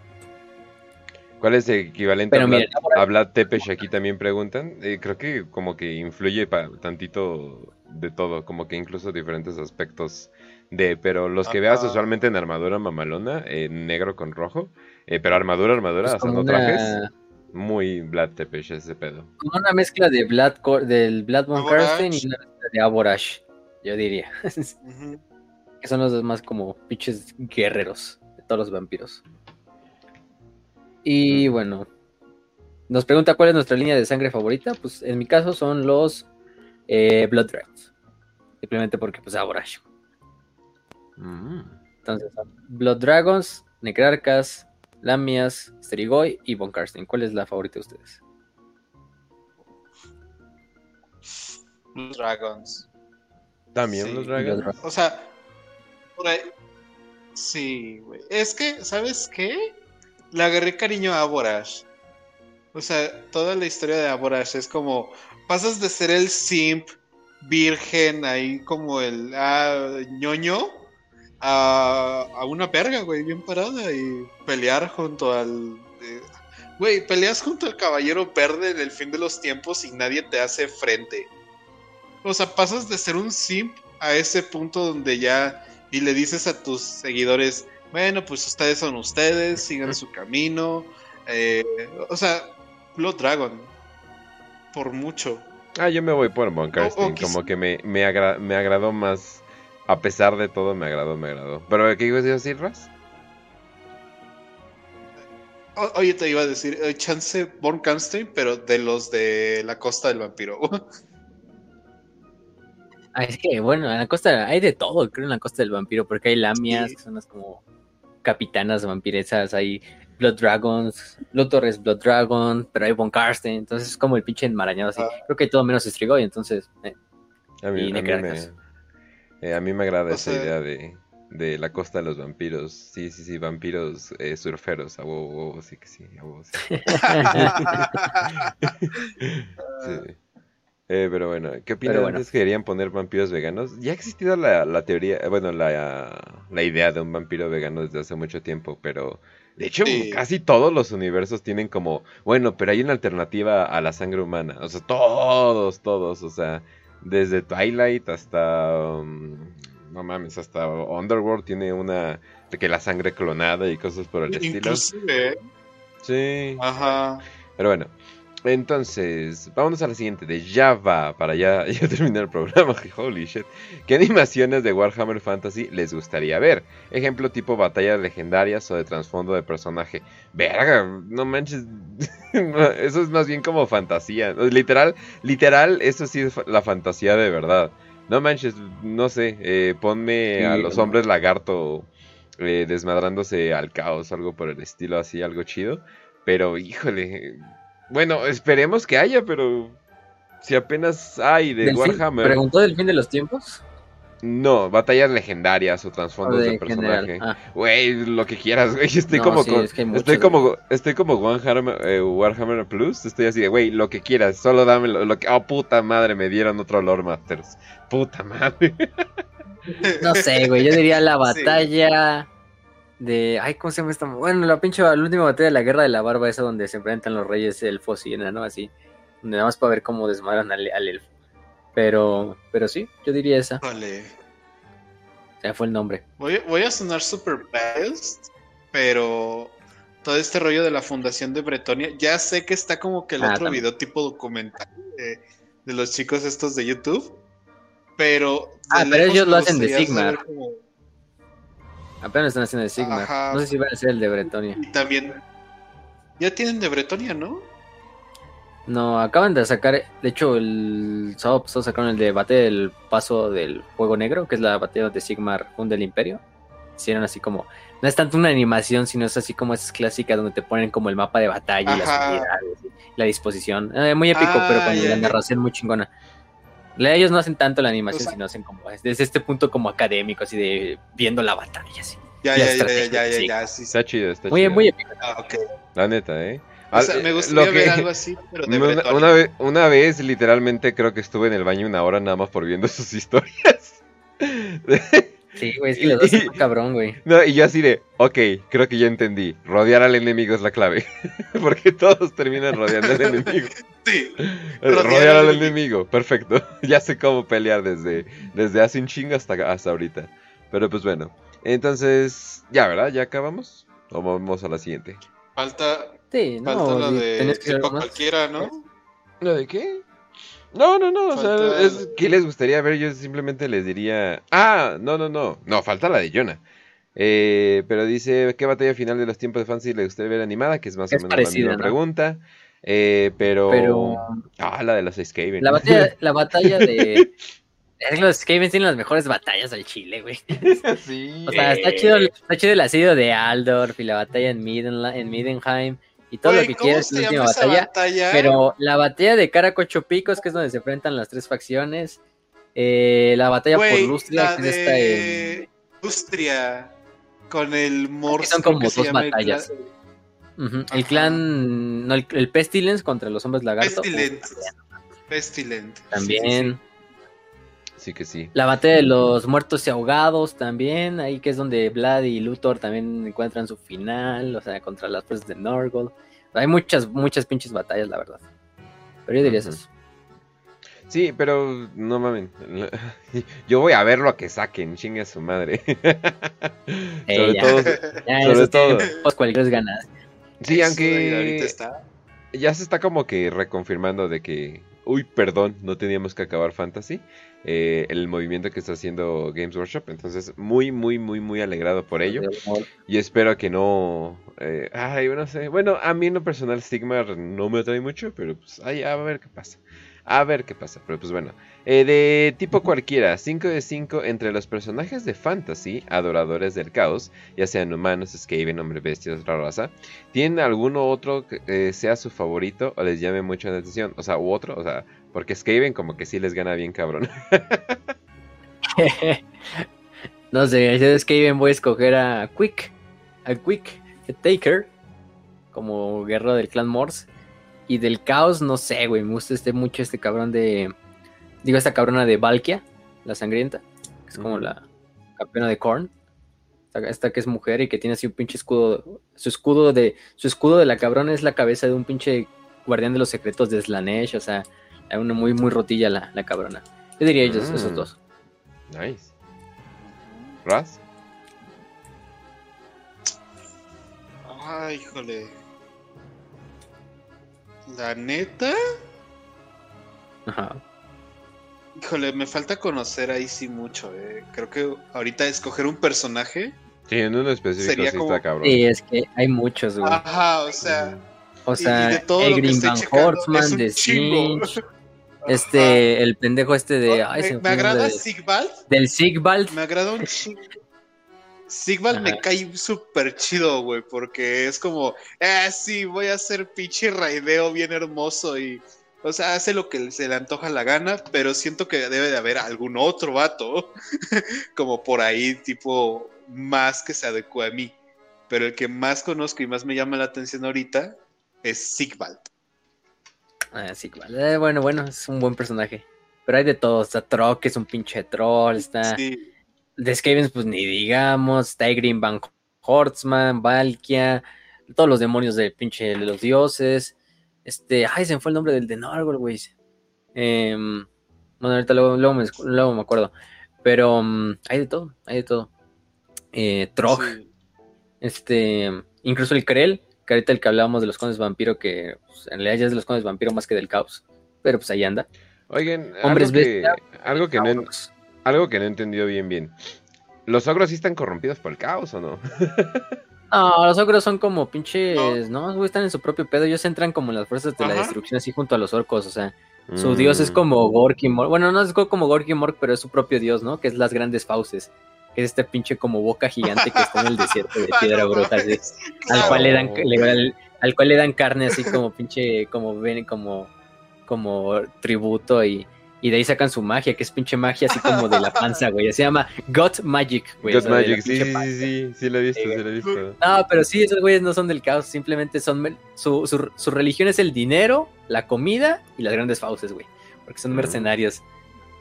¿Cuál es el equivalente Pero a Vlad, miren, ahora- a Vlad Tepes? Aquí también preguntan. Eh, creo que como que influye pa- tantito de todo, como que incluso diferentes aspectos de, pero los que veas usualmente en armadura mamalona, eh, negro con rojo, eh, pero armadura, armadura, Es o sea, como no una- trajes, muy Vlad Tepes ese pedo. Como una mezcla de Vlad, del Vlad von. Karsten y una mezcla de Aborash, yo diría. *laughs* Que son los dos más como pinches guerreros de todos los vampiros. Y bueno, nos pregunta cuál es nuestra línea de sangre favorita. Pues en mi caso son los eh, Blood Dragons. Simplemente porque, pues, Aborash. Mm. Entonces, Blood Dragons, Necrarcas, Lamias, Strigoi y Von Karsten. ¿Cuál es la favorita de ustedes? Los Dragons. También Sí, los. Dragons. O sea, por ahí. Sí, güey. Es que, ¿sabes qué? Le agarré cariño a Aborash. O sea, toda la historia de Aborash es como. Pasas de ser el simp virgen, ahí como el ah, ñoño, a, a una verga, güey, bien parada y pelear junto al. eh, Güey, peleas junto al caballero verde en el fin de los tiempos y nadie te hace frente. O sea, pasas de ser un simp a ese punto donde ya y le dices a tus seguidores, bueno, pues ustedes son ustedes, sigan su camino. eh, o sea, Blood Dragon, por mucho. Ah, yo me voy por Von Karstein, O- o quizá- como que me, me, agra- me agradó más, a pesar de todo, me agradó, me agradó. ¿Pero qué ibas a decir, Raz? O- oye, te iba a decir, eh, chance Born Canstein, pero de los de la costa del vampiro. *laughs* Ah, es que, bueno, en la costa hay de todo, creo, en la costa del vampiro, porque hay lamias, Sí. que son las como capitanas vampiresas, hay Blood Dragons, Luthor es Blood Dragon, pero hay Von Karsten, entonces es como el pinche enmarañado así. Ah. Creo que hay todo menos Strigoy, entonces, eh, A mí, Y a mí me, Necratas. Eh, a mí me agrada O esa sea- idea de, de la costa de los vampiros. Sí, sí, sí, vampiros eh, surferos, a huevo, a huevo, sí que sí, a huevo, sí. *laughs* *laughs* Sí. Eh, pero bueno, ¿qué opinan bueno. antes que querían poner vampiros veganos? Ya ha existido la, la teoría, eh, bueno, la, la idea de un vampiro vegano desde hace mucho tiempo, pero de hecho Sí. casi todos los universos tienen como, bueno, pero hay una alternativa a la sangre humana, o sea, todos, todos, o sea, desde Twilight hasta, um, no mames, hasta Underworld tiene una, de que la sangre clonada y cosas por el estilo. Inclusive, Sí. ajá. Pero bueno, entonces, vámonos a la siguiente de Java para ya, *laughs* ya terminar el programa. *laughs* Holy shit. ¿Qué animaciones de Warhammer Fantasy les gustaría ver? Ejemplo tipo batallas legendarias o de trasfondo de personaje. Verga, no manches. *laughs* eso es más bien como fantasía. Literal, literal, eso sí es la fantasía de verdad. No manches, no sé, eh, ponme Sí, a los no. hombres lagarto eh, desmadrándose al caos, algo por el estilo así, algo chido. Pero, híjole. Bueno, esperemos que haya, pero. Si apenas hay de Warhammer. ¿Preguntó del fin de los tiempos? No, batallas legendarias o ¿O trasfondos de, de personaje. Ah, Güey, lo que quieras, güey. *laughs* Estoy No, como sí, con- es que estoy muchos, como estoy como Warhammer, eh, Warhammer Plus, estoy así de, güey, lo que quieras, solo dame lo, lo que Oh, puta madre, me dieron otro Lord Masters. Puta madre. *laughs* no sé, güey, yo diría la Sí. De... Ay, ¿cómo se llama esta? Bueno, la pinche, la última batalla de la guerra de la barba, esa donde se enfrentan los reyes elfos y ¿no? Así. Donde nada más para ver cómo desmadran al, al elfo. Pero, pero sí, yo diría esa. Vale. Ya fue el nombre. Voy, voy a sonar super biased, pero todo este rollo de la fundación de Bretonia, ya sé que está como que el Ah, otro también. video tipo documental de, de los chicos estos de YouTube, pero... Ah, pero ellos lo hacen de como- Apenas están haciendo de Sigma. Ajá. No sé si van a hacer el de Bretonia. Y también... Ya tienen de Bretonia, ¿no? No, acaban de sacar, de hecho, el sábado pasado sacaron el de batalla del paso del fuego negro, que es la batalla de Sigmar funde el imperio. Hicieron así como, no es tanto una animación, sino es así como esas clásicas donde te ponen como el mapa de batalla y las unidades, la disposición. Eh, muy épico, Ah, pero con ya, la narración muy chingona. Ellos no hacen tanto la animación, O sea- sino hacen como desde este punto como académico, así de viendo la batalla, así. Ya, La ya, ya, ya, estrategia ya, de ya, Sigmar. ya, sí, sí. Está chido, está Muy, chido. muy épico. Ah, ok. La neta, ¿eh? O sea, Al- me eh, gustaría ver algo así, pero de Una, Bretonia. una vez, una vez, literalmente, creo que estuve en el baño una hora nada más por viendo *laughs* sus historias. Sí, güey, es que los dos son *laughs* cabrón, güey. No, y yo así de, ok, creo que ya entendí. Rodear al enemigo es la clave. *laughs* Porque todos terminan rodeando al enemigo. *laughs* Sí. Rodear, Rodear al enemigo, perfecto. ya sé cómo pelear desde, desde hace un chingo hasta, hasta ahorita. Pero pues bueno. Entonces, ya, ¿verdad? ¿Ya acabamos? O vamos a la siguiente. Falta, Sí, falta no, lo sí, de que cualquiera, ¿no? ¿Lo de qué? No, no, no, o sea, es, ¿qué les gustaría ver? Yo simplemente les diría... Ah, no, no, no, no, falta la de Jonah. Eh, pero dice, ¿qué batalla final de los tiempos de fantasy le gustaría ver animada? Que es más o menos parecida, la misma ¿no? pregunta. Eh, pero... Pero Ah, la de los Skaven. la batalla, *laughs* la batalla de. Es que los Skavens tienen las mejores batallas del Chile, güey. *laughs* sí. O sea, está chido, está chido el asedio de Aldorf y la batalla en, Midenla- en Midenheim. Y todo lo que ¿cómo quieras en la última batalla. batalla? Pero la batalla de Caracocho Picos, que es donde se enfrentan las tres facciones. eh, la batalla Güey, por Lustria, que es esta en- Lustria con el Morse. son como dos llama el batallas. clan-. El clan, no, el, el Pestilence contra los hombres lagarto. Pestilent. Pestilent. También. Sí que sí. La batalla de los muertos y ahogados también, ahí que es donde Vlad y Luthor también encuentran su final, o sea, contra las fuerzas de Norgol. Hay muchas, muchas pinches batallas, la verdad. Pero yo diría eso. Sí, pero no mamen. *laughs* Yo voy a ver lo que saquen, chingue a su madre. *laughs* Eh, Sobre ya. todo. Ya, Sobre todo. tiempos cualquier ganas. Sí, aunque. ahorita está. ya se está como que reconfirmando de que, uy, perdón, no teníamos que acabar Fantasy, eh, el movimiento que está haciendo Games Workshop, entonces muy, muy, muy, muy alegrado por ello y espero que no, eh, ay, no sé, bueno, a mí en lo personal Sigmar no me atrae mucho, pero pues, ay, a ver qué pasa. A ver qué pasa, pero pues bueno. Eh, de tipo cualquiera, 5 de 5 entre los personajes de fantasy, adoradores del caos, ya sean humanos, Skaven, hombre, bestias, otra raza, ¿tienen alguno otro que eh, sea su favorito o les llame mucho la atención? O sea, u otro, o sea, porque Skaven como que sí les gana bien cabrón. *laughs* no sé, yo es bien voy a escoger a Quick, a Quick the Taker, como guerrero del clan Morse. Y del caos, no sé, güey, me gusta este mucho este cabrón de. Digo, esta cabrona de Valkia, la sangrienta, que es como la campeona de Korn. Esta, esta que es mujer y que tiene así un pinche escudo. Su escudo de. Su escudo de la cabrona es la cabeza de un pinche guardián de los secretos de Slanesh. O sea, una muy, muy rotilla la, la cabrona. Yo diría ellos, Mm. esos dos. Nice. ¿Raz? Ay, híjole. La neta, Ajá. híjole, me falta conocer ahí sí mucho, eh. Creo que ahorita escoger un personaje. Sí, en uno específico Sería sí como- está cabrón. Sí, es que hay muchos, güey. Ajá, o sea, O y- y sea, de todo Egrin estoy Van es un de. Sinch, *laughs* este, el pendejo este de. Ay, me, el agrada de- Sigvald, Del Sigvald. me agrada un chingo. Sigvald me Ajá. cae súper chido, güey, porque es como, ah, sí, voy a hacer pinche raideo bien hermoso y, o sea, hace lo que se le antoja la gana, pero siento que debe de haber algún otro vato, *laughs* como por ahí, tipo, más que se adecue a mí. Pero el que más conozco y más me llama la atención ahorita es Sigvald. Ah, Sigvald. Eh, bueno, bueno, es un buen personaje. Pero hay de todo. Está Trock, que es un pinche troll. Está. Sí, De Skavens, pues ni digamos. Está Egrin Van Horstman, Valkia. Todos los demonios del pinche de los dioses. Este. Ay, se me fue el nombre del de Norgol, güey. Em, bueno, ahorita luego, luego me, luego me acuerdo. Pero mm, hay de todo, hay de todo. Eh, Trog, sí. este, incluso el Krell, que ahorita el que hablábamos de los condes vampiro, que pues, en realidad ya es de los condes vampiro más que del caos. Pero pues ahí anda. Oigan, Hombres algo que, bestia. algo, que no. Algo que no he entendido bien bien. ¿Los ogros sí están corrompidos por el caos o no? *laughs* No, los ogros son como pinches, no, güey, están en su propio pedo. Ellos entran como en las fuerzas de la destrucción, así junto a los orcos. O sea, su Mm. dios es como Gorky Mork. Bueno, no es como Gorky Mork, pero es su propio dios, ¿no? Que es las grandes fauces. Que es este pinche como boca gigante que está en el desierto de *laughs* Ah, piedra no bruja. así. mames, al claro. cual le dan le- al, al cual le dan carne así como pinche como ven como como tributo y, y de ahí sacan su magia que es pinche magia así como de la *laughs* panza güey se llama God Magic güey o God sea, Magic, sí, panza. sí, sí, sí lo he visto, Sí, sí lo he visto. no pero sí esos güeyes no son del caos simplemente son su, su, su religión es el dinero la comida y las grandes fauces güey porque son mercenarios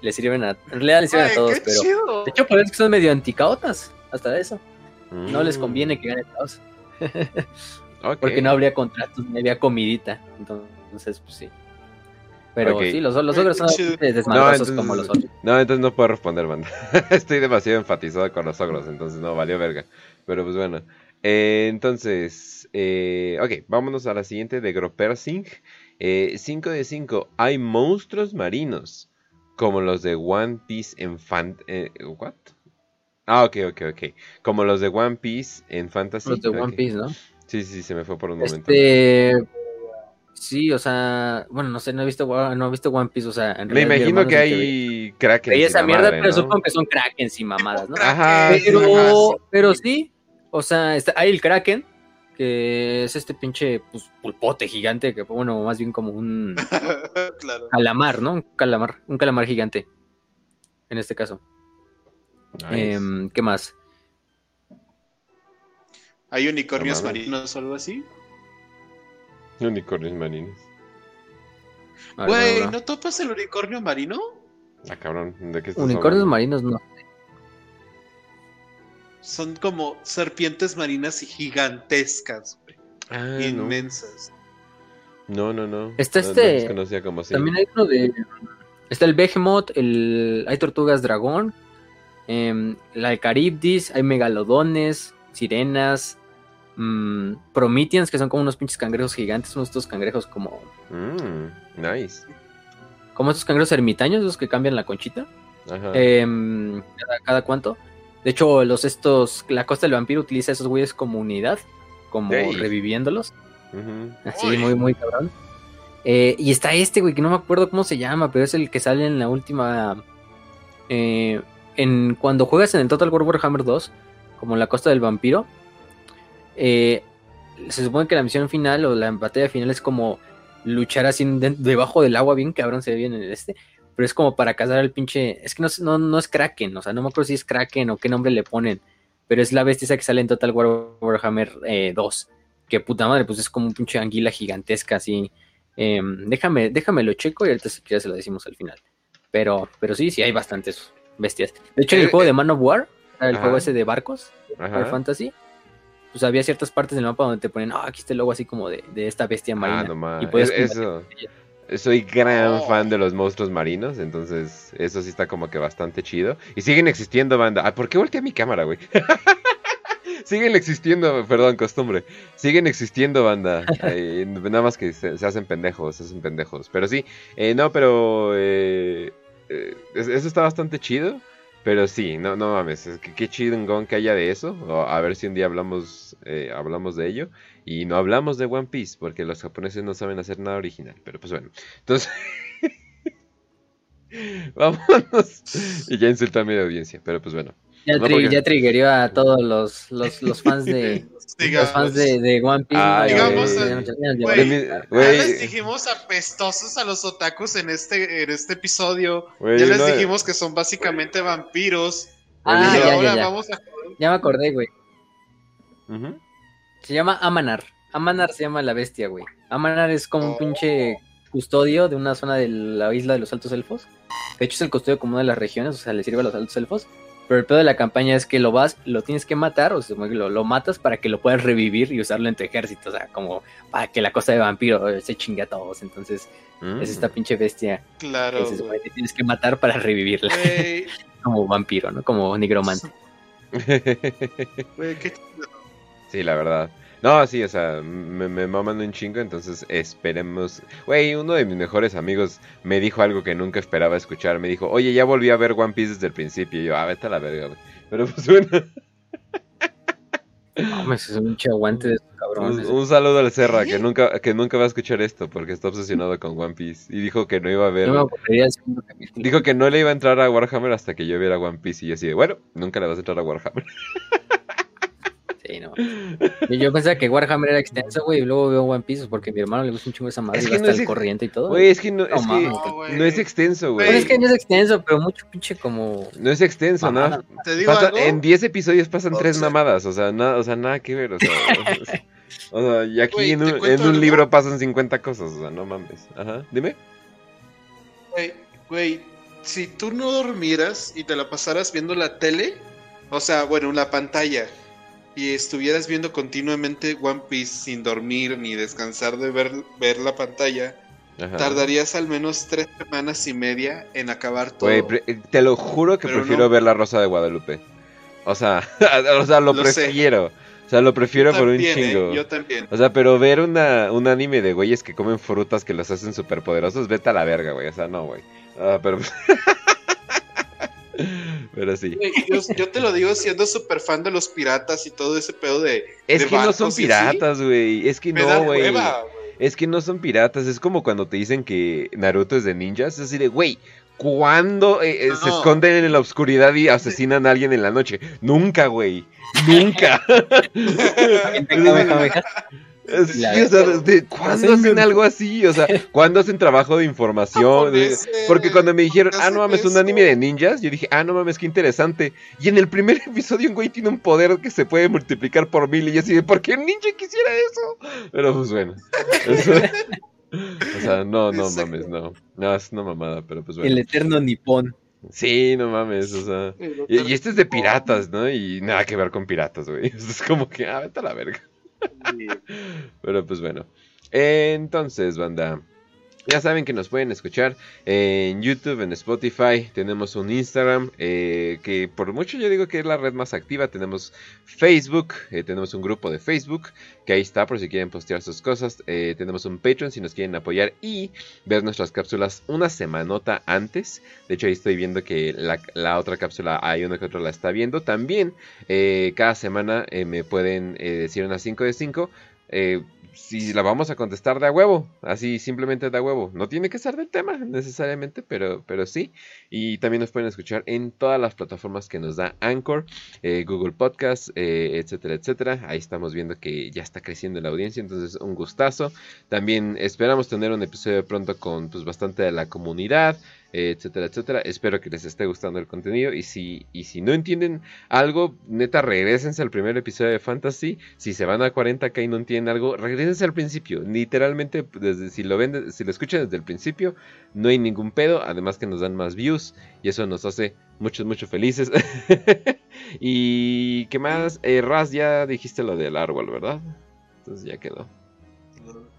le sirven a en realidad les sirven Ay, a todos qué pero chido. de hecho parece que son medio anticaotas hasta eso no les Mm, conviene que gane el caos *laughs* porque no habría contratos ni había comidita. Entonces, pues sí. Pero sí, los, los ogros son desmadrosos entonces- como los otros. No, entonces no puedo responder, banda. *laughs* Estoy demasiado enfatizado con los ogros, entonces no, valió verga. Pero pues bueno. Eh, entonces, eh, ok, vámonos a la siguiente de Gropersing. 5 de 5. Hay monstruos marinos, como los de One Piece en fan... eh, ¿What? Ah, ok, ok, ok. Como los de One Piece en Fantasy. Los de One. Piece, ¿no? Sí, sí, se me fue por un momento. Sí, o sea, bueno, no sé, no he visto, no he visto One Piece, o sea, en Me imagino que hay kraken. veía esa mierda, pero supongo que son krakens y mamadas, ¿no? Ajá, Pero, ajá, sí. pero sí, o sea, está, hay el kraken, que es este pinche pues, pulpote gigante, que bueno, más bien como un *laughs* claro. calamar, ¿no? Un calamar, un calamar gigante, en este caso. Nice. Em, ¿Qué más? ¿Hay unicornios marinos o algo así? *laughs* Unicornios marinos. Güey. ¿no topas el unicornio marino? Ah, cabrón, ¿de qué estás Unicornios hablando? marinos no. Son como serpientes marinas y gigantescas, güey. Ah, inmensas. No, no, no. Está No, no este- como así. También hay uno de. Está el Behemoth, el, hay tortugas dragón, em, la Caribdis, hay megalodones, sirenas, mm, Prometheans, que son como unos pinches cangrejos gigantes, unos estos cangrejos como. Mm, nice. Como estos cangrejos ermitaños, los que cambian la conchita. Ajá. em, cada, cada cuánto. De hecho, los estos. La costa del vampiro utiliza a esos güeyes como unidad, como reviviéndolos. Así, Uy. muy, muy cabrón. Eh, y está este, güey, que no me acuerdo cómo se llama, pero es el que sale en la última. eh, en Cuando juegas en el Total War Warhammer 2, como en la costa del vampiro. Eh, se supone que la misión final o la batalla final es como luchar así de- debajo del agua, bien cabrón, se ve bien en el este. Pero es como para cazar al pinche. Es que no, es- no, no es Kraken, o sea, no me acuerdo si es Kraken o qué nombre le ponen. Pero es la bestia esa que sale en Total War Warhammer eh, 2 que puta madre, pues es como un pinche anguila gigantesca así. Em, déjame, déjame lo checo y ahorita si quieres se lo decimos al final. Pero, pero sí, sí hay bastantes bestias. De hecho, en el Eh, juego eh. de Man of War, el Ajá. juego ese de barcos. War Fantasy, pues había ciertas partes del mapa donde te ponen, ah, aquí está el logo así como de, de esta bestia marina. Ah, no mames. y puedes Es- eso. Soy gran Oh. fan de los monstruos marinos, entonces eso sí está como que bastante chido. Y siguen existiendo, banda. Ah, ¿por qué volteé mi cámara, güey? *laughs* siguen existiendo, perdón, costumbre. Siguen existiendo, banda. Eh, nada más que se, se hacen pendejos, se hacen pendejos. Pero sí, eh, no, pero eh, eh, es- eso está bastante chido. Pero sí, no, no mames, es que qué chingón que haya de eso. a ver si un día hablamos, eh, hablamos de ello. Y no hablamos de One Piece, porque los japoneses no saben hacer nada original. Pero pues bueno, entonces... *laughs* Vámonos. Y ya insulté a mi audiencia, pero pues bueno. Ya, No, tri- porque- ya triggerió a todos los, los, los *laughs* fans de los fans de, de One Piece. Digamos, ya güey, les dijimos apestosos a los otakus en este, en este episodio. ya les no- dijimos que son básicamente vampiros. Ah, y ya, ahora ya, ya. vamos a Ya me acordé, güey. Se llama Amanar. Amanar se llama la bestia, güey. Amanar es como un pinche custodio de una zona de la isla de los altos elfos. De hecho, es el custodio como una de las regiones, o sea, le sirve a los altos elfos. Pero el pedo de la campaña es que lo vas, lo tienes que matar, o sea, lo, lo matas para que lo puedas revivir y usarlo en tu ejército. O sea, como para que la cosa de vampiro eh, se chingue a todos. Entonces, Mm. es esta pinche bestia Claro. que supone que tienes que matar para revivirla. *laughs* Como vampiro, ¿no? Como nigromante. güey, qué chido. sí, la verdad. No, sí, o sea, me, me maman un chingo, entonces esperemos. Güey, uno de mis mejores amigos me dijo algo que nunca esperaba escuchar. Me dijo, oye, ya volví a ver One Piece desde el principio. Y yo, ah, vete a la verga, güey. Pero pues bueno, No, mames, es un aguante de estos cabrones. un, un saludo al Serra, que nunca, que nunca va a escuchar esto porque está obsesionado con One Piece. Y dijo que no iba a ver. Yo me. Dijo que no le iba a entrar a Warhammer hasta que yo viera One Piece. Y yo así de, bueno, nunca le vas a entrar a Warhammer. *laughs* Sí, no. Yo, yo pensaba que Warhammer era extenso, güey, y luego veo One Piece porque a mi hermano le gusta un chingo esa madre Es y va no hasta es el ex- corriente y todo. Güey, es que no, No es, que. No, no extenso, güey. Es que no es extenso, pero mucho pinche como... No es extenso, ¿no? Mamada. Te digo Pasa- algo. en 10 episodios pasan O tres sea- mamadas, o sea, nada, o sea, nada que ver, o sea, *laughs* o sea, y aquí en ¿te un, en libro pasan 50 cosas, o sea, no mames. Ajá, dime. Güey, güey, si tú no dormieras y te la pasaras viendo la tele, o sea, bueno, la pantalla, y estuvieras viendo continuamente One Piece sin dormir ni descansar de ver, ver la pantalla, Ajá. tardarías al menos tres semanas y media en acabar todo. Eh, te lo juro que Pero prefiero no. ver La Rosa de Guadalupe. O sea, *laughs* o sea, lo, Lo sé. prefiero. O sea, lo prefiero por un También, ¿eh? chingo. Yo también. O sea, pero ver una, un anime de güeyes que comen frutas que los hacen súper poderosos, vete a la verga, güey. O sea, no, güey. Ah, pero... *laughs* pero sí. Yo, yo te lo digo siendo súper fan de los piratas y todo ese pedo de... Es de que no son piratas, güey. Es que Me no, güey. Es que no son piratas. Es como cuando te dicen que Naruto es de ninjas. Es así de, güey, ¿Cuándo eh, eh, se esconden en la oscuridad y asesinan a alguien en la noche? Nunca, güey. Nunca. *laughs* ¿cuándo hacen algo así? O sea, *laughs* ¿cuándo hacen trabajo de información? Porque cuando me dijeron, ah, no mames, un anime de ninjas, yo dije, ah, no mames, qué interesante. Y en el primer *laughs* episodio un güey tiene un poder que se puede multiplicar por mil y yo así, ¿por qué un ninja quisiera eso? Pero pues bueno. *laughs* o sea, no, no mames, no. No, es una mamada, pero pues bueno. El eterno nipón. Sí, no mames, o sea. Y, este es de piratas, ¿no? Y nada que ver con piratas, güey. Es como que, ah, vete a la verga. *laughs* Pero pues bueno. Entonces, banda. Ya saben que nos pueden escuchar en YouTube, en Spotify, tenemos un Instagram, eh, que por mucho yo digo que es la red más activa, tenemos Facebook, eh, tenemos un grupo de Facebook, que ahí está por si quieren postear sus cosas, eh, tenemos un Patreon si nos quieren apoyar y ver nuestras cápsulas una semanota antes, de hecho ahí estoy viendo que la, otra cápsula hay uno que otro la está viendo, también cada semana me pueden decir unas 5 de 5, si la vamos a contestar de a huevo, así simplemente de a huevo. No tiene que ser del tema necesariamente, pero, pero sí. Y también nos pueden escuchar en todas las plataformas que nos da Anchor, eh, Google Podcast, eh, etcétera, etcétera. Ahí estamos viendo que ya está creciendo la audiencia, entonces un gustazo. También esperamos tener un episodio pronto con pues bastante de la comunidad etcétera, etcétera. Espero que les esté gustando el contenido. Y si, y si no entienden algo, neta, regresense al primer episodio de Fantasy. Si se van a 40k y no entienden algo, regresense al principio. Literalmente, desde, si lo ven, si lo escuchan desde el principio, no hay ningún pedo. Además que nos dan más views. Y eso nos hace muchos, mucho felices. *laughs* y qué más, eh, Raz, ya dijiste lo del árbol, ¿verdad? Entonces ya quedó.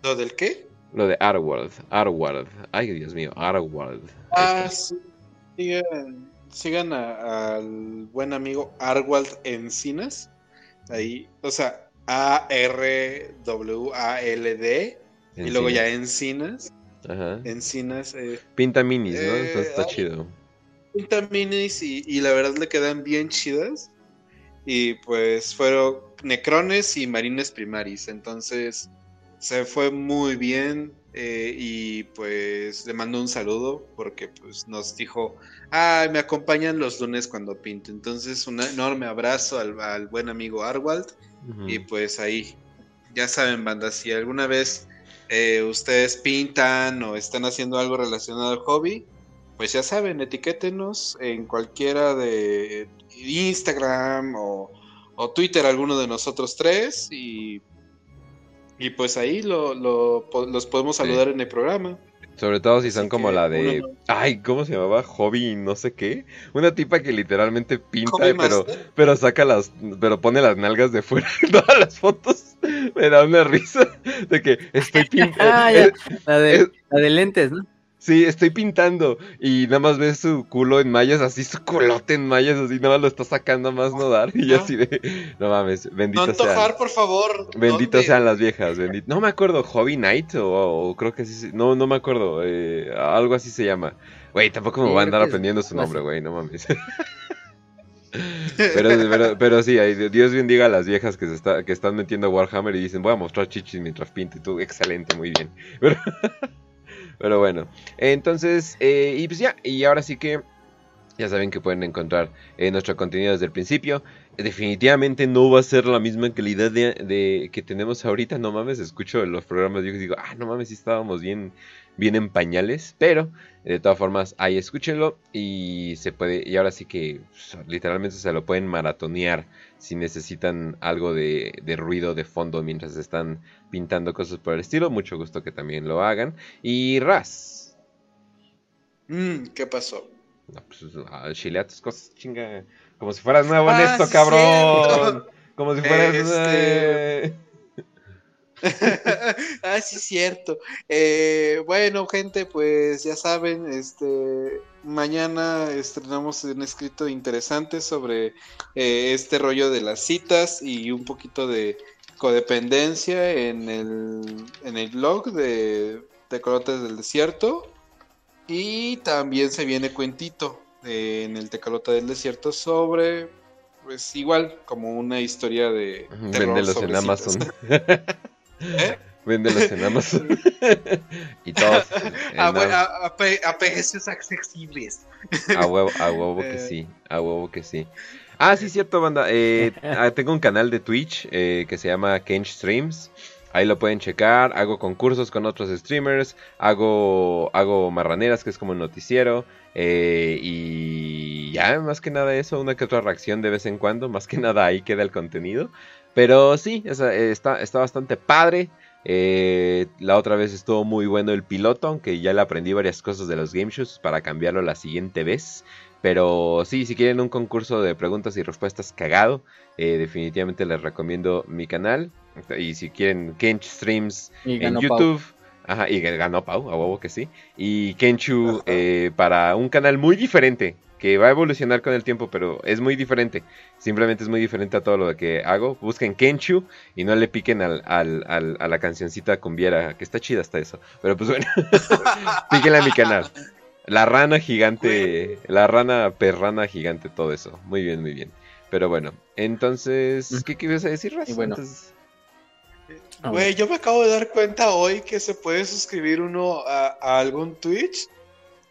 ¿Lo del qué? Lo de Arwald, Arwald. Ay, Dios mío, Arwald. Ah, sí. Sigan, al buen amigo Arwald Encinas. Ahí, o sea, A-R-W-A-L-D. Y luego ya Encinas. Ajá. Encinas. Eh, Pinta minis, ¿no? Eh, está chido. Pinta minis y, y la verdad le quedan bien chidas. Y pues fueron necrones y marines primaris. Entonces se fue muy bien eh, y pues le mando un saludo porque pues nos dijo, ah, me acompañan los lunes cuando pinto. Entonces un enorme abrazo al, buen amigo Arwald y pues ahí, ya saben banda, si alguna vez eh, ustedes pintan o están haciendo algo relacionado al hobby, pues ya saben, etiquétenos en cualquiera de Instagram o, o Twitter, alguno de nosotros tres y y pues ahí lo, los podemos saludar en el programa. Sobre todo si son como la de. Ay, ¿cómo se llamaba? Hobby, no sé qué. Una tipa que literalmente pinta, pero, pero saca las. Pero pone las nalgas de fuera *laughs* en todas las fotos. Me da una risa de que estoy *laughs* pintando. ah. La de, la de lentes, ¿no? Sí, estoy pintando y nada más ves su culo en mallas, así su culote en mallas, así nada más lo está sacando más no dar. Y así de, no mames, bendito no antojar, por favor. Bendito sean las viejas, bendito. No me acuerdo, Hobby Night o, creo que sí, no, no me acuerdo, eh, algo así se llama. Güey, tampoco me voy a andar aprendiendo su nombre, güey, no mames. *laughs* pero, pero, sí, Dios bendiga a las viejas que, se está, que están metiendo Warhammer y dicen, voy a mostrar chichis mientras pinto. Y tú, excelente, muy bien. Pero... *laughs* Pero bueno, entonces, eh, y pues ya, y ahora sí que ya saben que pueden encontrar eh, nuestro contenido desde el principio. Definitivamente no va a ser la misma calidad de, que tenemos ahorita. No mames, escucho los programas y digo, ah, no mames, sí estábamos bien, bien en pañales. Pero de todas formas, ahí escúchenlo y se puede. Y ahora sí que pues, literalmente se lo pueden maratonear si necesitan algo de, ruido de fondo mientras están pintando cosas por el estilo. Mucho gusto que también lo hagan. Y Raz. Mm, ¿Qué pasó? No, pues chilea tus cosas, chinga. Como si fueras nuevo en ah, esto, cabrón. Como si fueras. Este... *laughs* ah, sí, cierto. Eh, bueno, gente, pues ya saben, este mañana estrenamos un escrito interesante sobre eh, este rollo de las citas y un poquito de codependencia en el, en el blog de Tecolotes del Desierto. Y también se viene cuentito eh, en el Tecalota del Desierto sobre, pues igual, como una historia de... Vendelos en Amazon. *laughs* *laughs* ¿Eh? Véndelos en Amazon. y todos. A, a, a, precios accesibles. A huevo, a huevo que *laughs* eh. sí. A huevo que sí. Ah, sí, cierto, banda. Eh, *laughs* ah, tengo un canal de Twitch eh, que se llama Kench Streams. Ahí lo pueden checar. Hago concursos con otros streamers. Hago, hago marraneras, que es como un noticiero. Eh, y ya, más que nada eso, una que otra reacción de vez en cuando. Más que nada ahí queda el contenido. Pero sí, está, está bastante padre. Eh, la otra vez estuvo muy bueno el piloto, aunque ya le aprendí varias cosas de los game shows para cambiarlo la siguiente vez. Pero sí, si quieren un concurso de preguntas y respuestas cagado, eh, definitivamente les recomiendo mi canal. Y si quieren Kench Streams en YouTube. Ajá, y ganó Pau, a huevo que sí. Y Kenchu eh, para un canal muy diferente, que va a evolucionar con el tiempo, pero es muy diferente. Simplemente es muy diferente a todo lo que hago. Busquen Kenchu y no le piquen al, al, al, a la cancioncita cumbiera, que está chida hasta eso. Pero pues bueno, *laughs* píquenle a mi canal. La rana gigante, la rana perrana gigante, todo eso. Muy bien, muy bien. Pero bueno, entonces, ¿qué quieres decir, Raz? Bueno. Güey, yo me acabo de dar cuenta hoy que se puede suscribir uno a, algún Twitch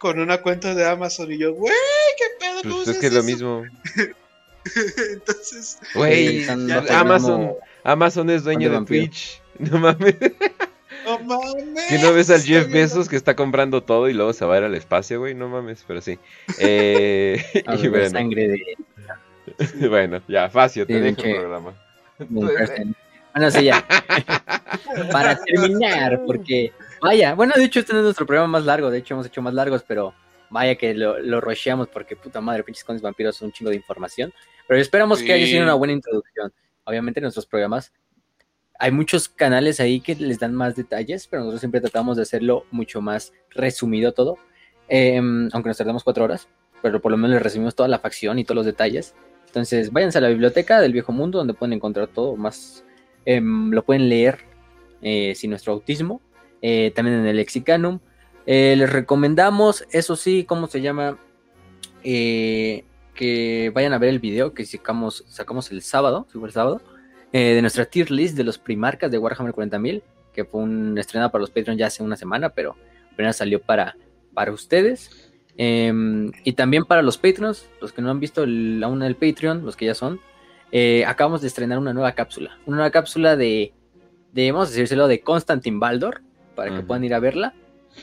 con una cuenta de Amazon y yo, güey, qué pedo. Pues es que es lo mismo. *laughs* Entonces, güey, Amazon, Amazon es dueño de Twitch. *laughs* No mames. No mames. Que no ves al Jeff Bezos que está comprando todo y luego se va a ir al espacio, güey. No mames, pero sí. Eh, *laughs* y bueno. sangre de. bueno, ya, fácil, te dejo el programa. Bueno, sí, ya. Para terminar, porque, vaya, bueno, de hecho, este es nuestro programa más largo, de hecho, hemos hecho más largos, pero vaya que lo, lo rusheamos porque, puta madre, pinches con vampiros son un chingo de información. Pero esperamos que haya sido una buena introducción. Obviamente, en nuestros programas hay muchos canales ahí que les dan más detalles, pero nosotros siempre tratamos de hacerlo mucho más resumido todo. Em, aunque nos tardamos cuatro horas, pero por lo menos les resumimos toda la facción y todos los detalles. Entonces, váyanse a la biblioteca del viejo mundo donde pueden encontrar todo más Em, lo pueden leer eh, sin nuestro autismo. Eh, también en el Lexicanum. Eh, les recomendamos, eso sí, ¿cómo se llama? que vayan a ver el video que sacamos, sacamos el sábado, el sábado, de nuestra tier list de los primarcas de Warhammer 40.000, que fue un estrenado para los Patreons ya hace una semana, pero apenas salió para, para ustedes. Em, y también para los Patreons, los que no han visto aún el Patreon, los que ya son, eh, acabamos de estrenar una nueva cápsula. Una nueva cápsula de, de vamos a decírselo, de Constantin Baldor, para que puedan ir a verla.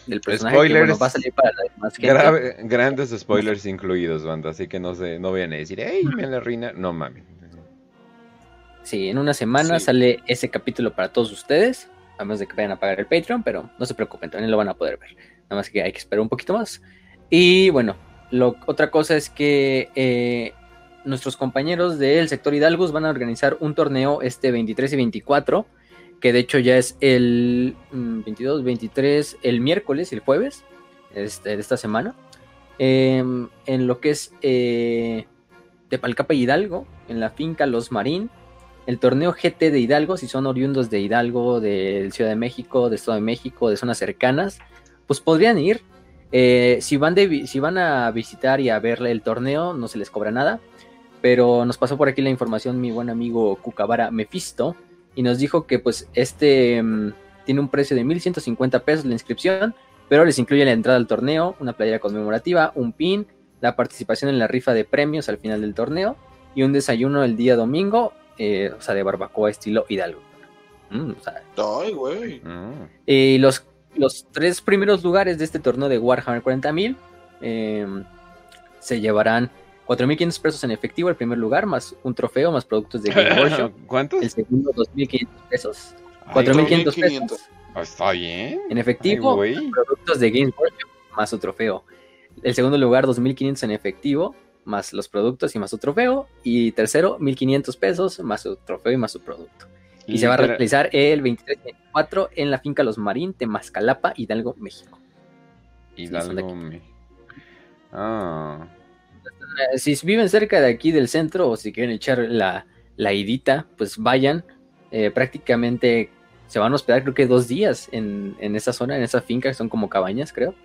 Del personaje spoilers, va a salir para la demás gente. grandes spoilers incluidos, banda, así que no se, no vayan a decir, ¡Ey, me la reina! No mames. Sí, en una semana sale ese capítulo para todos ustedes, a menos de que vayan a pagar el Patreon, pero no se preocupen, también lo van a poder ver. Nada más que hay que esperar un poquito más. Y bueno, lo, otra cosa es que eh, nuestros compañeros del sector Hidalgos van a organizar un torneo este 23 y 24, que de hecho ya es el 22, mm, 23, el miércoles, el jueves este, de esta semana, em, en lo que es eh, de Palcapa Hidalgo, en la finca Los Marín, el torneo GT de Hidalgo, si son oriundos de Hidalgo, de Ciudad de México, de Estado de México, de zonas cercanas, pues podrían ir. Eh, si, van de, si van a visitar y a ver el torneo, no se les cobra nada. Pero nos pasó por aquí la información mi buen amigo Cucabara Mephisto y nos dijo que pues este mm, tiene un precio de 1150 pesos la inscripción, pero les incluye la entrada al torneo, una playera conmemorativa, un pin, la participación en la rifa de premios al final del torneo y un desayuno el día domingo, eh, o sea, de barbacoa estilo Hidalgo. Mm, Ay, güey. Mm. Y los, los tres primeros lugares de este torneo de Warhammer 40.000 eh, se llevarán 4.500 pesos en efectivo el primer lugar, más un trofeo, más productos de Game Workshop. *laughs* ¿Cuántos? El segundo, 2.500 pesos. 4.500 pesos. Ah, está bien. En efectivo, productos de Game Workshop, más su trofeo. El segundo lugar, 2.500 en efectivo, más los productos y más su trofeo. Y tercero, 1.500 pesos, más su trofeo y más su producto. Y, se va a realizar el 23 24 en la finca Los Marín, Temascalapa, Hidalgo, México. Hidalgo, México. Ah. Eh, si viven cerca de aquí del centro o si quieren echar la, la idita, pues vayan. Eh, prácticamente se van a hospedar creo que dos días en, esa zona, en esa finca, que son como cabañas, creo.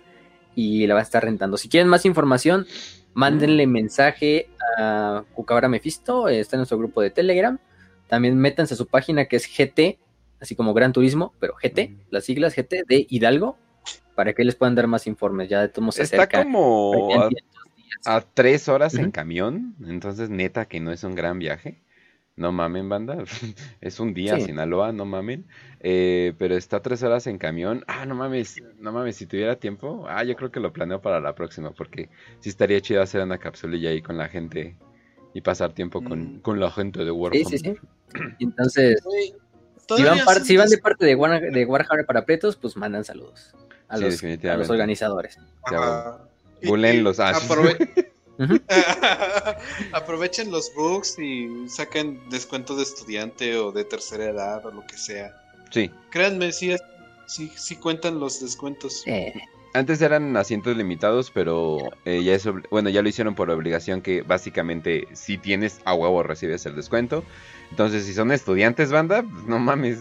Y la va a estar rentando. Si quieren más información, mándenle mensaje a Cucabra Mephisto, está en nuestro grupo de Telegram. También métanse a su página que es GT, así como Gran Turismo, pero GT, las siglas GT de Hidalgo, para que les puedan dar más informes. Ya de todos se Está acerca. como a, tres horas en camión, entonces neta que no es un gran viaje. No mamen, banda. *laughs* Es un día Sí. Sinaloa, no mamen. Eh, pero está tres horas en camión. Ah, no mames, no mames, si tuviera tiempo. Ah, yo creo que lo planeo para la próxima, porque sí estaría chido hacer una capsulilla ahí con la gente y pasar tiempo con, Mm. con la gente de Sí, Warhammer. sí, sí. Entonces, si van, par- si van de parte de, War- de Warhammer para Pretos, pues mandan saludos a, Sí, los, a definitivamente. los organizadores. Ajá. *laughs* Bulenlos, y ah, aprove-. *laughs* *laughs* Aprovechen los bugs y saquen descuento de estudiante o de tercera edad o lo que sea. Sí. Créanme, sí, sí, sí cuentan los descuentos. Eh, Antes eran asientos limitados, pero eh, ya es bueno, ya lo hicieron por obligación que básicamente si tienes a huevo recibes el descuento. Entonces, si son estudiantes, banda, pues, no mames.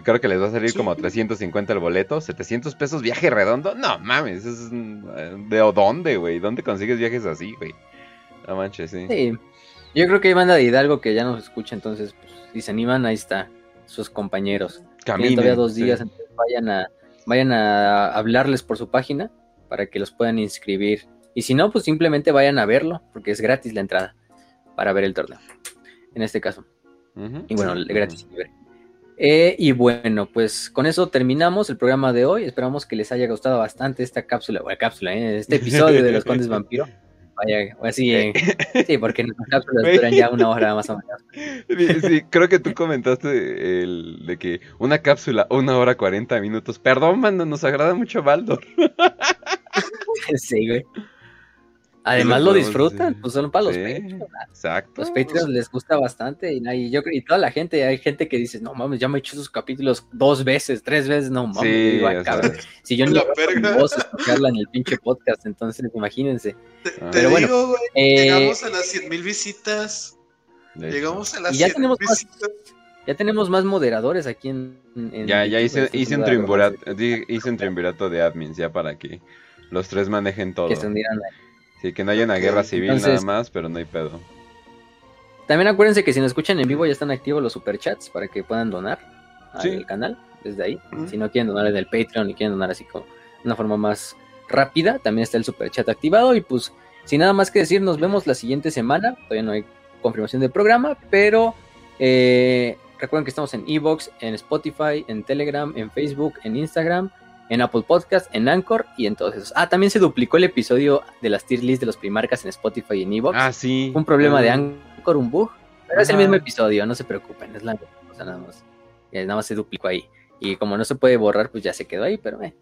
Creo que les va a salir Sí. como 350 el boleto, 700 pesos viaje redondo. No mames, es eh, ¿de dónde, güey? ¿Dónde consigues viajes así, güey? No manches, sí. sí. Yo creo que hay banda de Hidalgo que ya nos escucha, entonces, pues, si se animan, ahí está, sus compañeros. Tienen Caminen, todavía dos sí. días, entonces vayan a, vayan a hablarles por su página para que los puedan inscribir. Y si no, pues simplemente vayan a verlo, porque es gratis la entrada para ver el torneo. En este caso. Ujú, Y bueno, gratis y libre. Eh, y bueno, pues con eso terminamos el programa de hoy. Esperamos que les haya gustado bastante esta cápsula, o la cápsula, ¿eh? este episodio de los Condes Vampiro. Vaya, o así, eh, *laughs* sí, porque nuestras cápsulas duran ya una hora más o menos. Sí, creo que tú comentaste el de que una cápsula, una hora 40 minutos. Perdón, mano, nos agrada mucho Baldor. *laughs* sí, güey. Además lo disfrutan, pues son para los Sí, Patreons. Exacto. Los Patreons les gusta bastante y, y yo creo- y toda la gente, hay gente que dice, no mames, ya me he hecho esos capítulos dos veces, tres veces, no mames, Sí, digo, "Ay, o sea, cabrón". si yo ni La verga. voz escucharla en el pinche podcast, entonces imagínense. Te, Ah. te Pero bueno, digo, güey, Eh, llegamos a las 100 mil visitas. Llegamos a las Y ya 100 tenemos más- visitas. ya tenemos más moderadores aquí en, en Ya, ya hice, estoy hice un triunvirato, di- hice un triunvirato de admins ya para que los tres manejen todo. que se ahí. Sí, que no haya una guerra civil Entonces- nada más, pero no hay pedo. También acuérdense que si nos escuchan en vivo ya están activos los superchats para que puedan donar al Sí. canal desde ahí. Si no quieren donar en el Patreon y quieren donar así como de una forma más rápida, también está el superchat activado. Y pues, sin nada más que decir, nos vemos la siguiente semana. Todavía no hay confirmación del programa, pero eh, recuerden que estamos en Evox, en Spotify, en Telegram, en Facebook, en Instagram, en Apple Podcast, en Anchor y en todos esos. Ah, también se duplicó el episodio de las tier list de los primarcas en Spotify y en Evox. Ah, sí. un problema de Ah, Anchor, un bug, pero es el mismo episodio, no se preocupen, es la cosa nada más. Eh, nada más se duplicó ahí. Y como no se puede borrar, pues ya se quedó ahí, pero eh,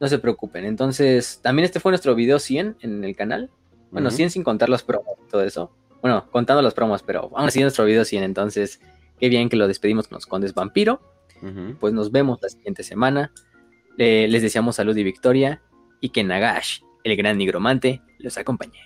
no se preocupen. Entonces, también este fue nuestro video 100 en el canal. Bueno, Ujú. 100 sin contar las promos y todo eso. Bueno, contando las promos, pero aún así nuestro video 100. Entonces, qué bien que lo despedimos con los Condes Vampiro. Pues nos vemos la siguiente semana. Eh, les deseamos salud y victoria y que Nagash, el gran nigromante, los acompañe.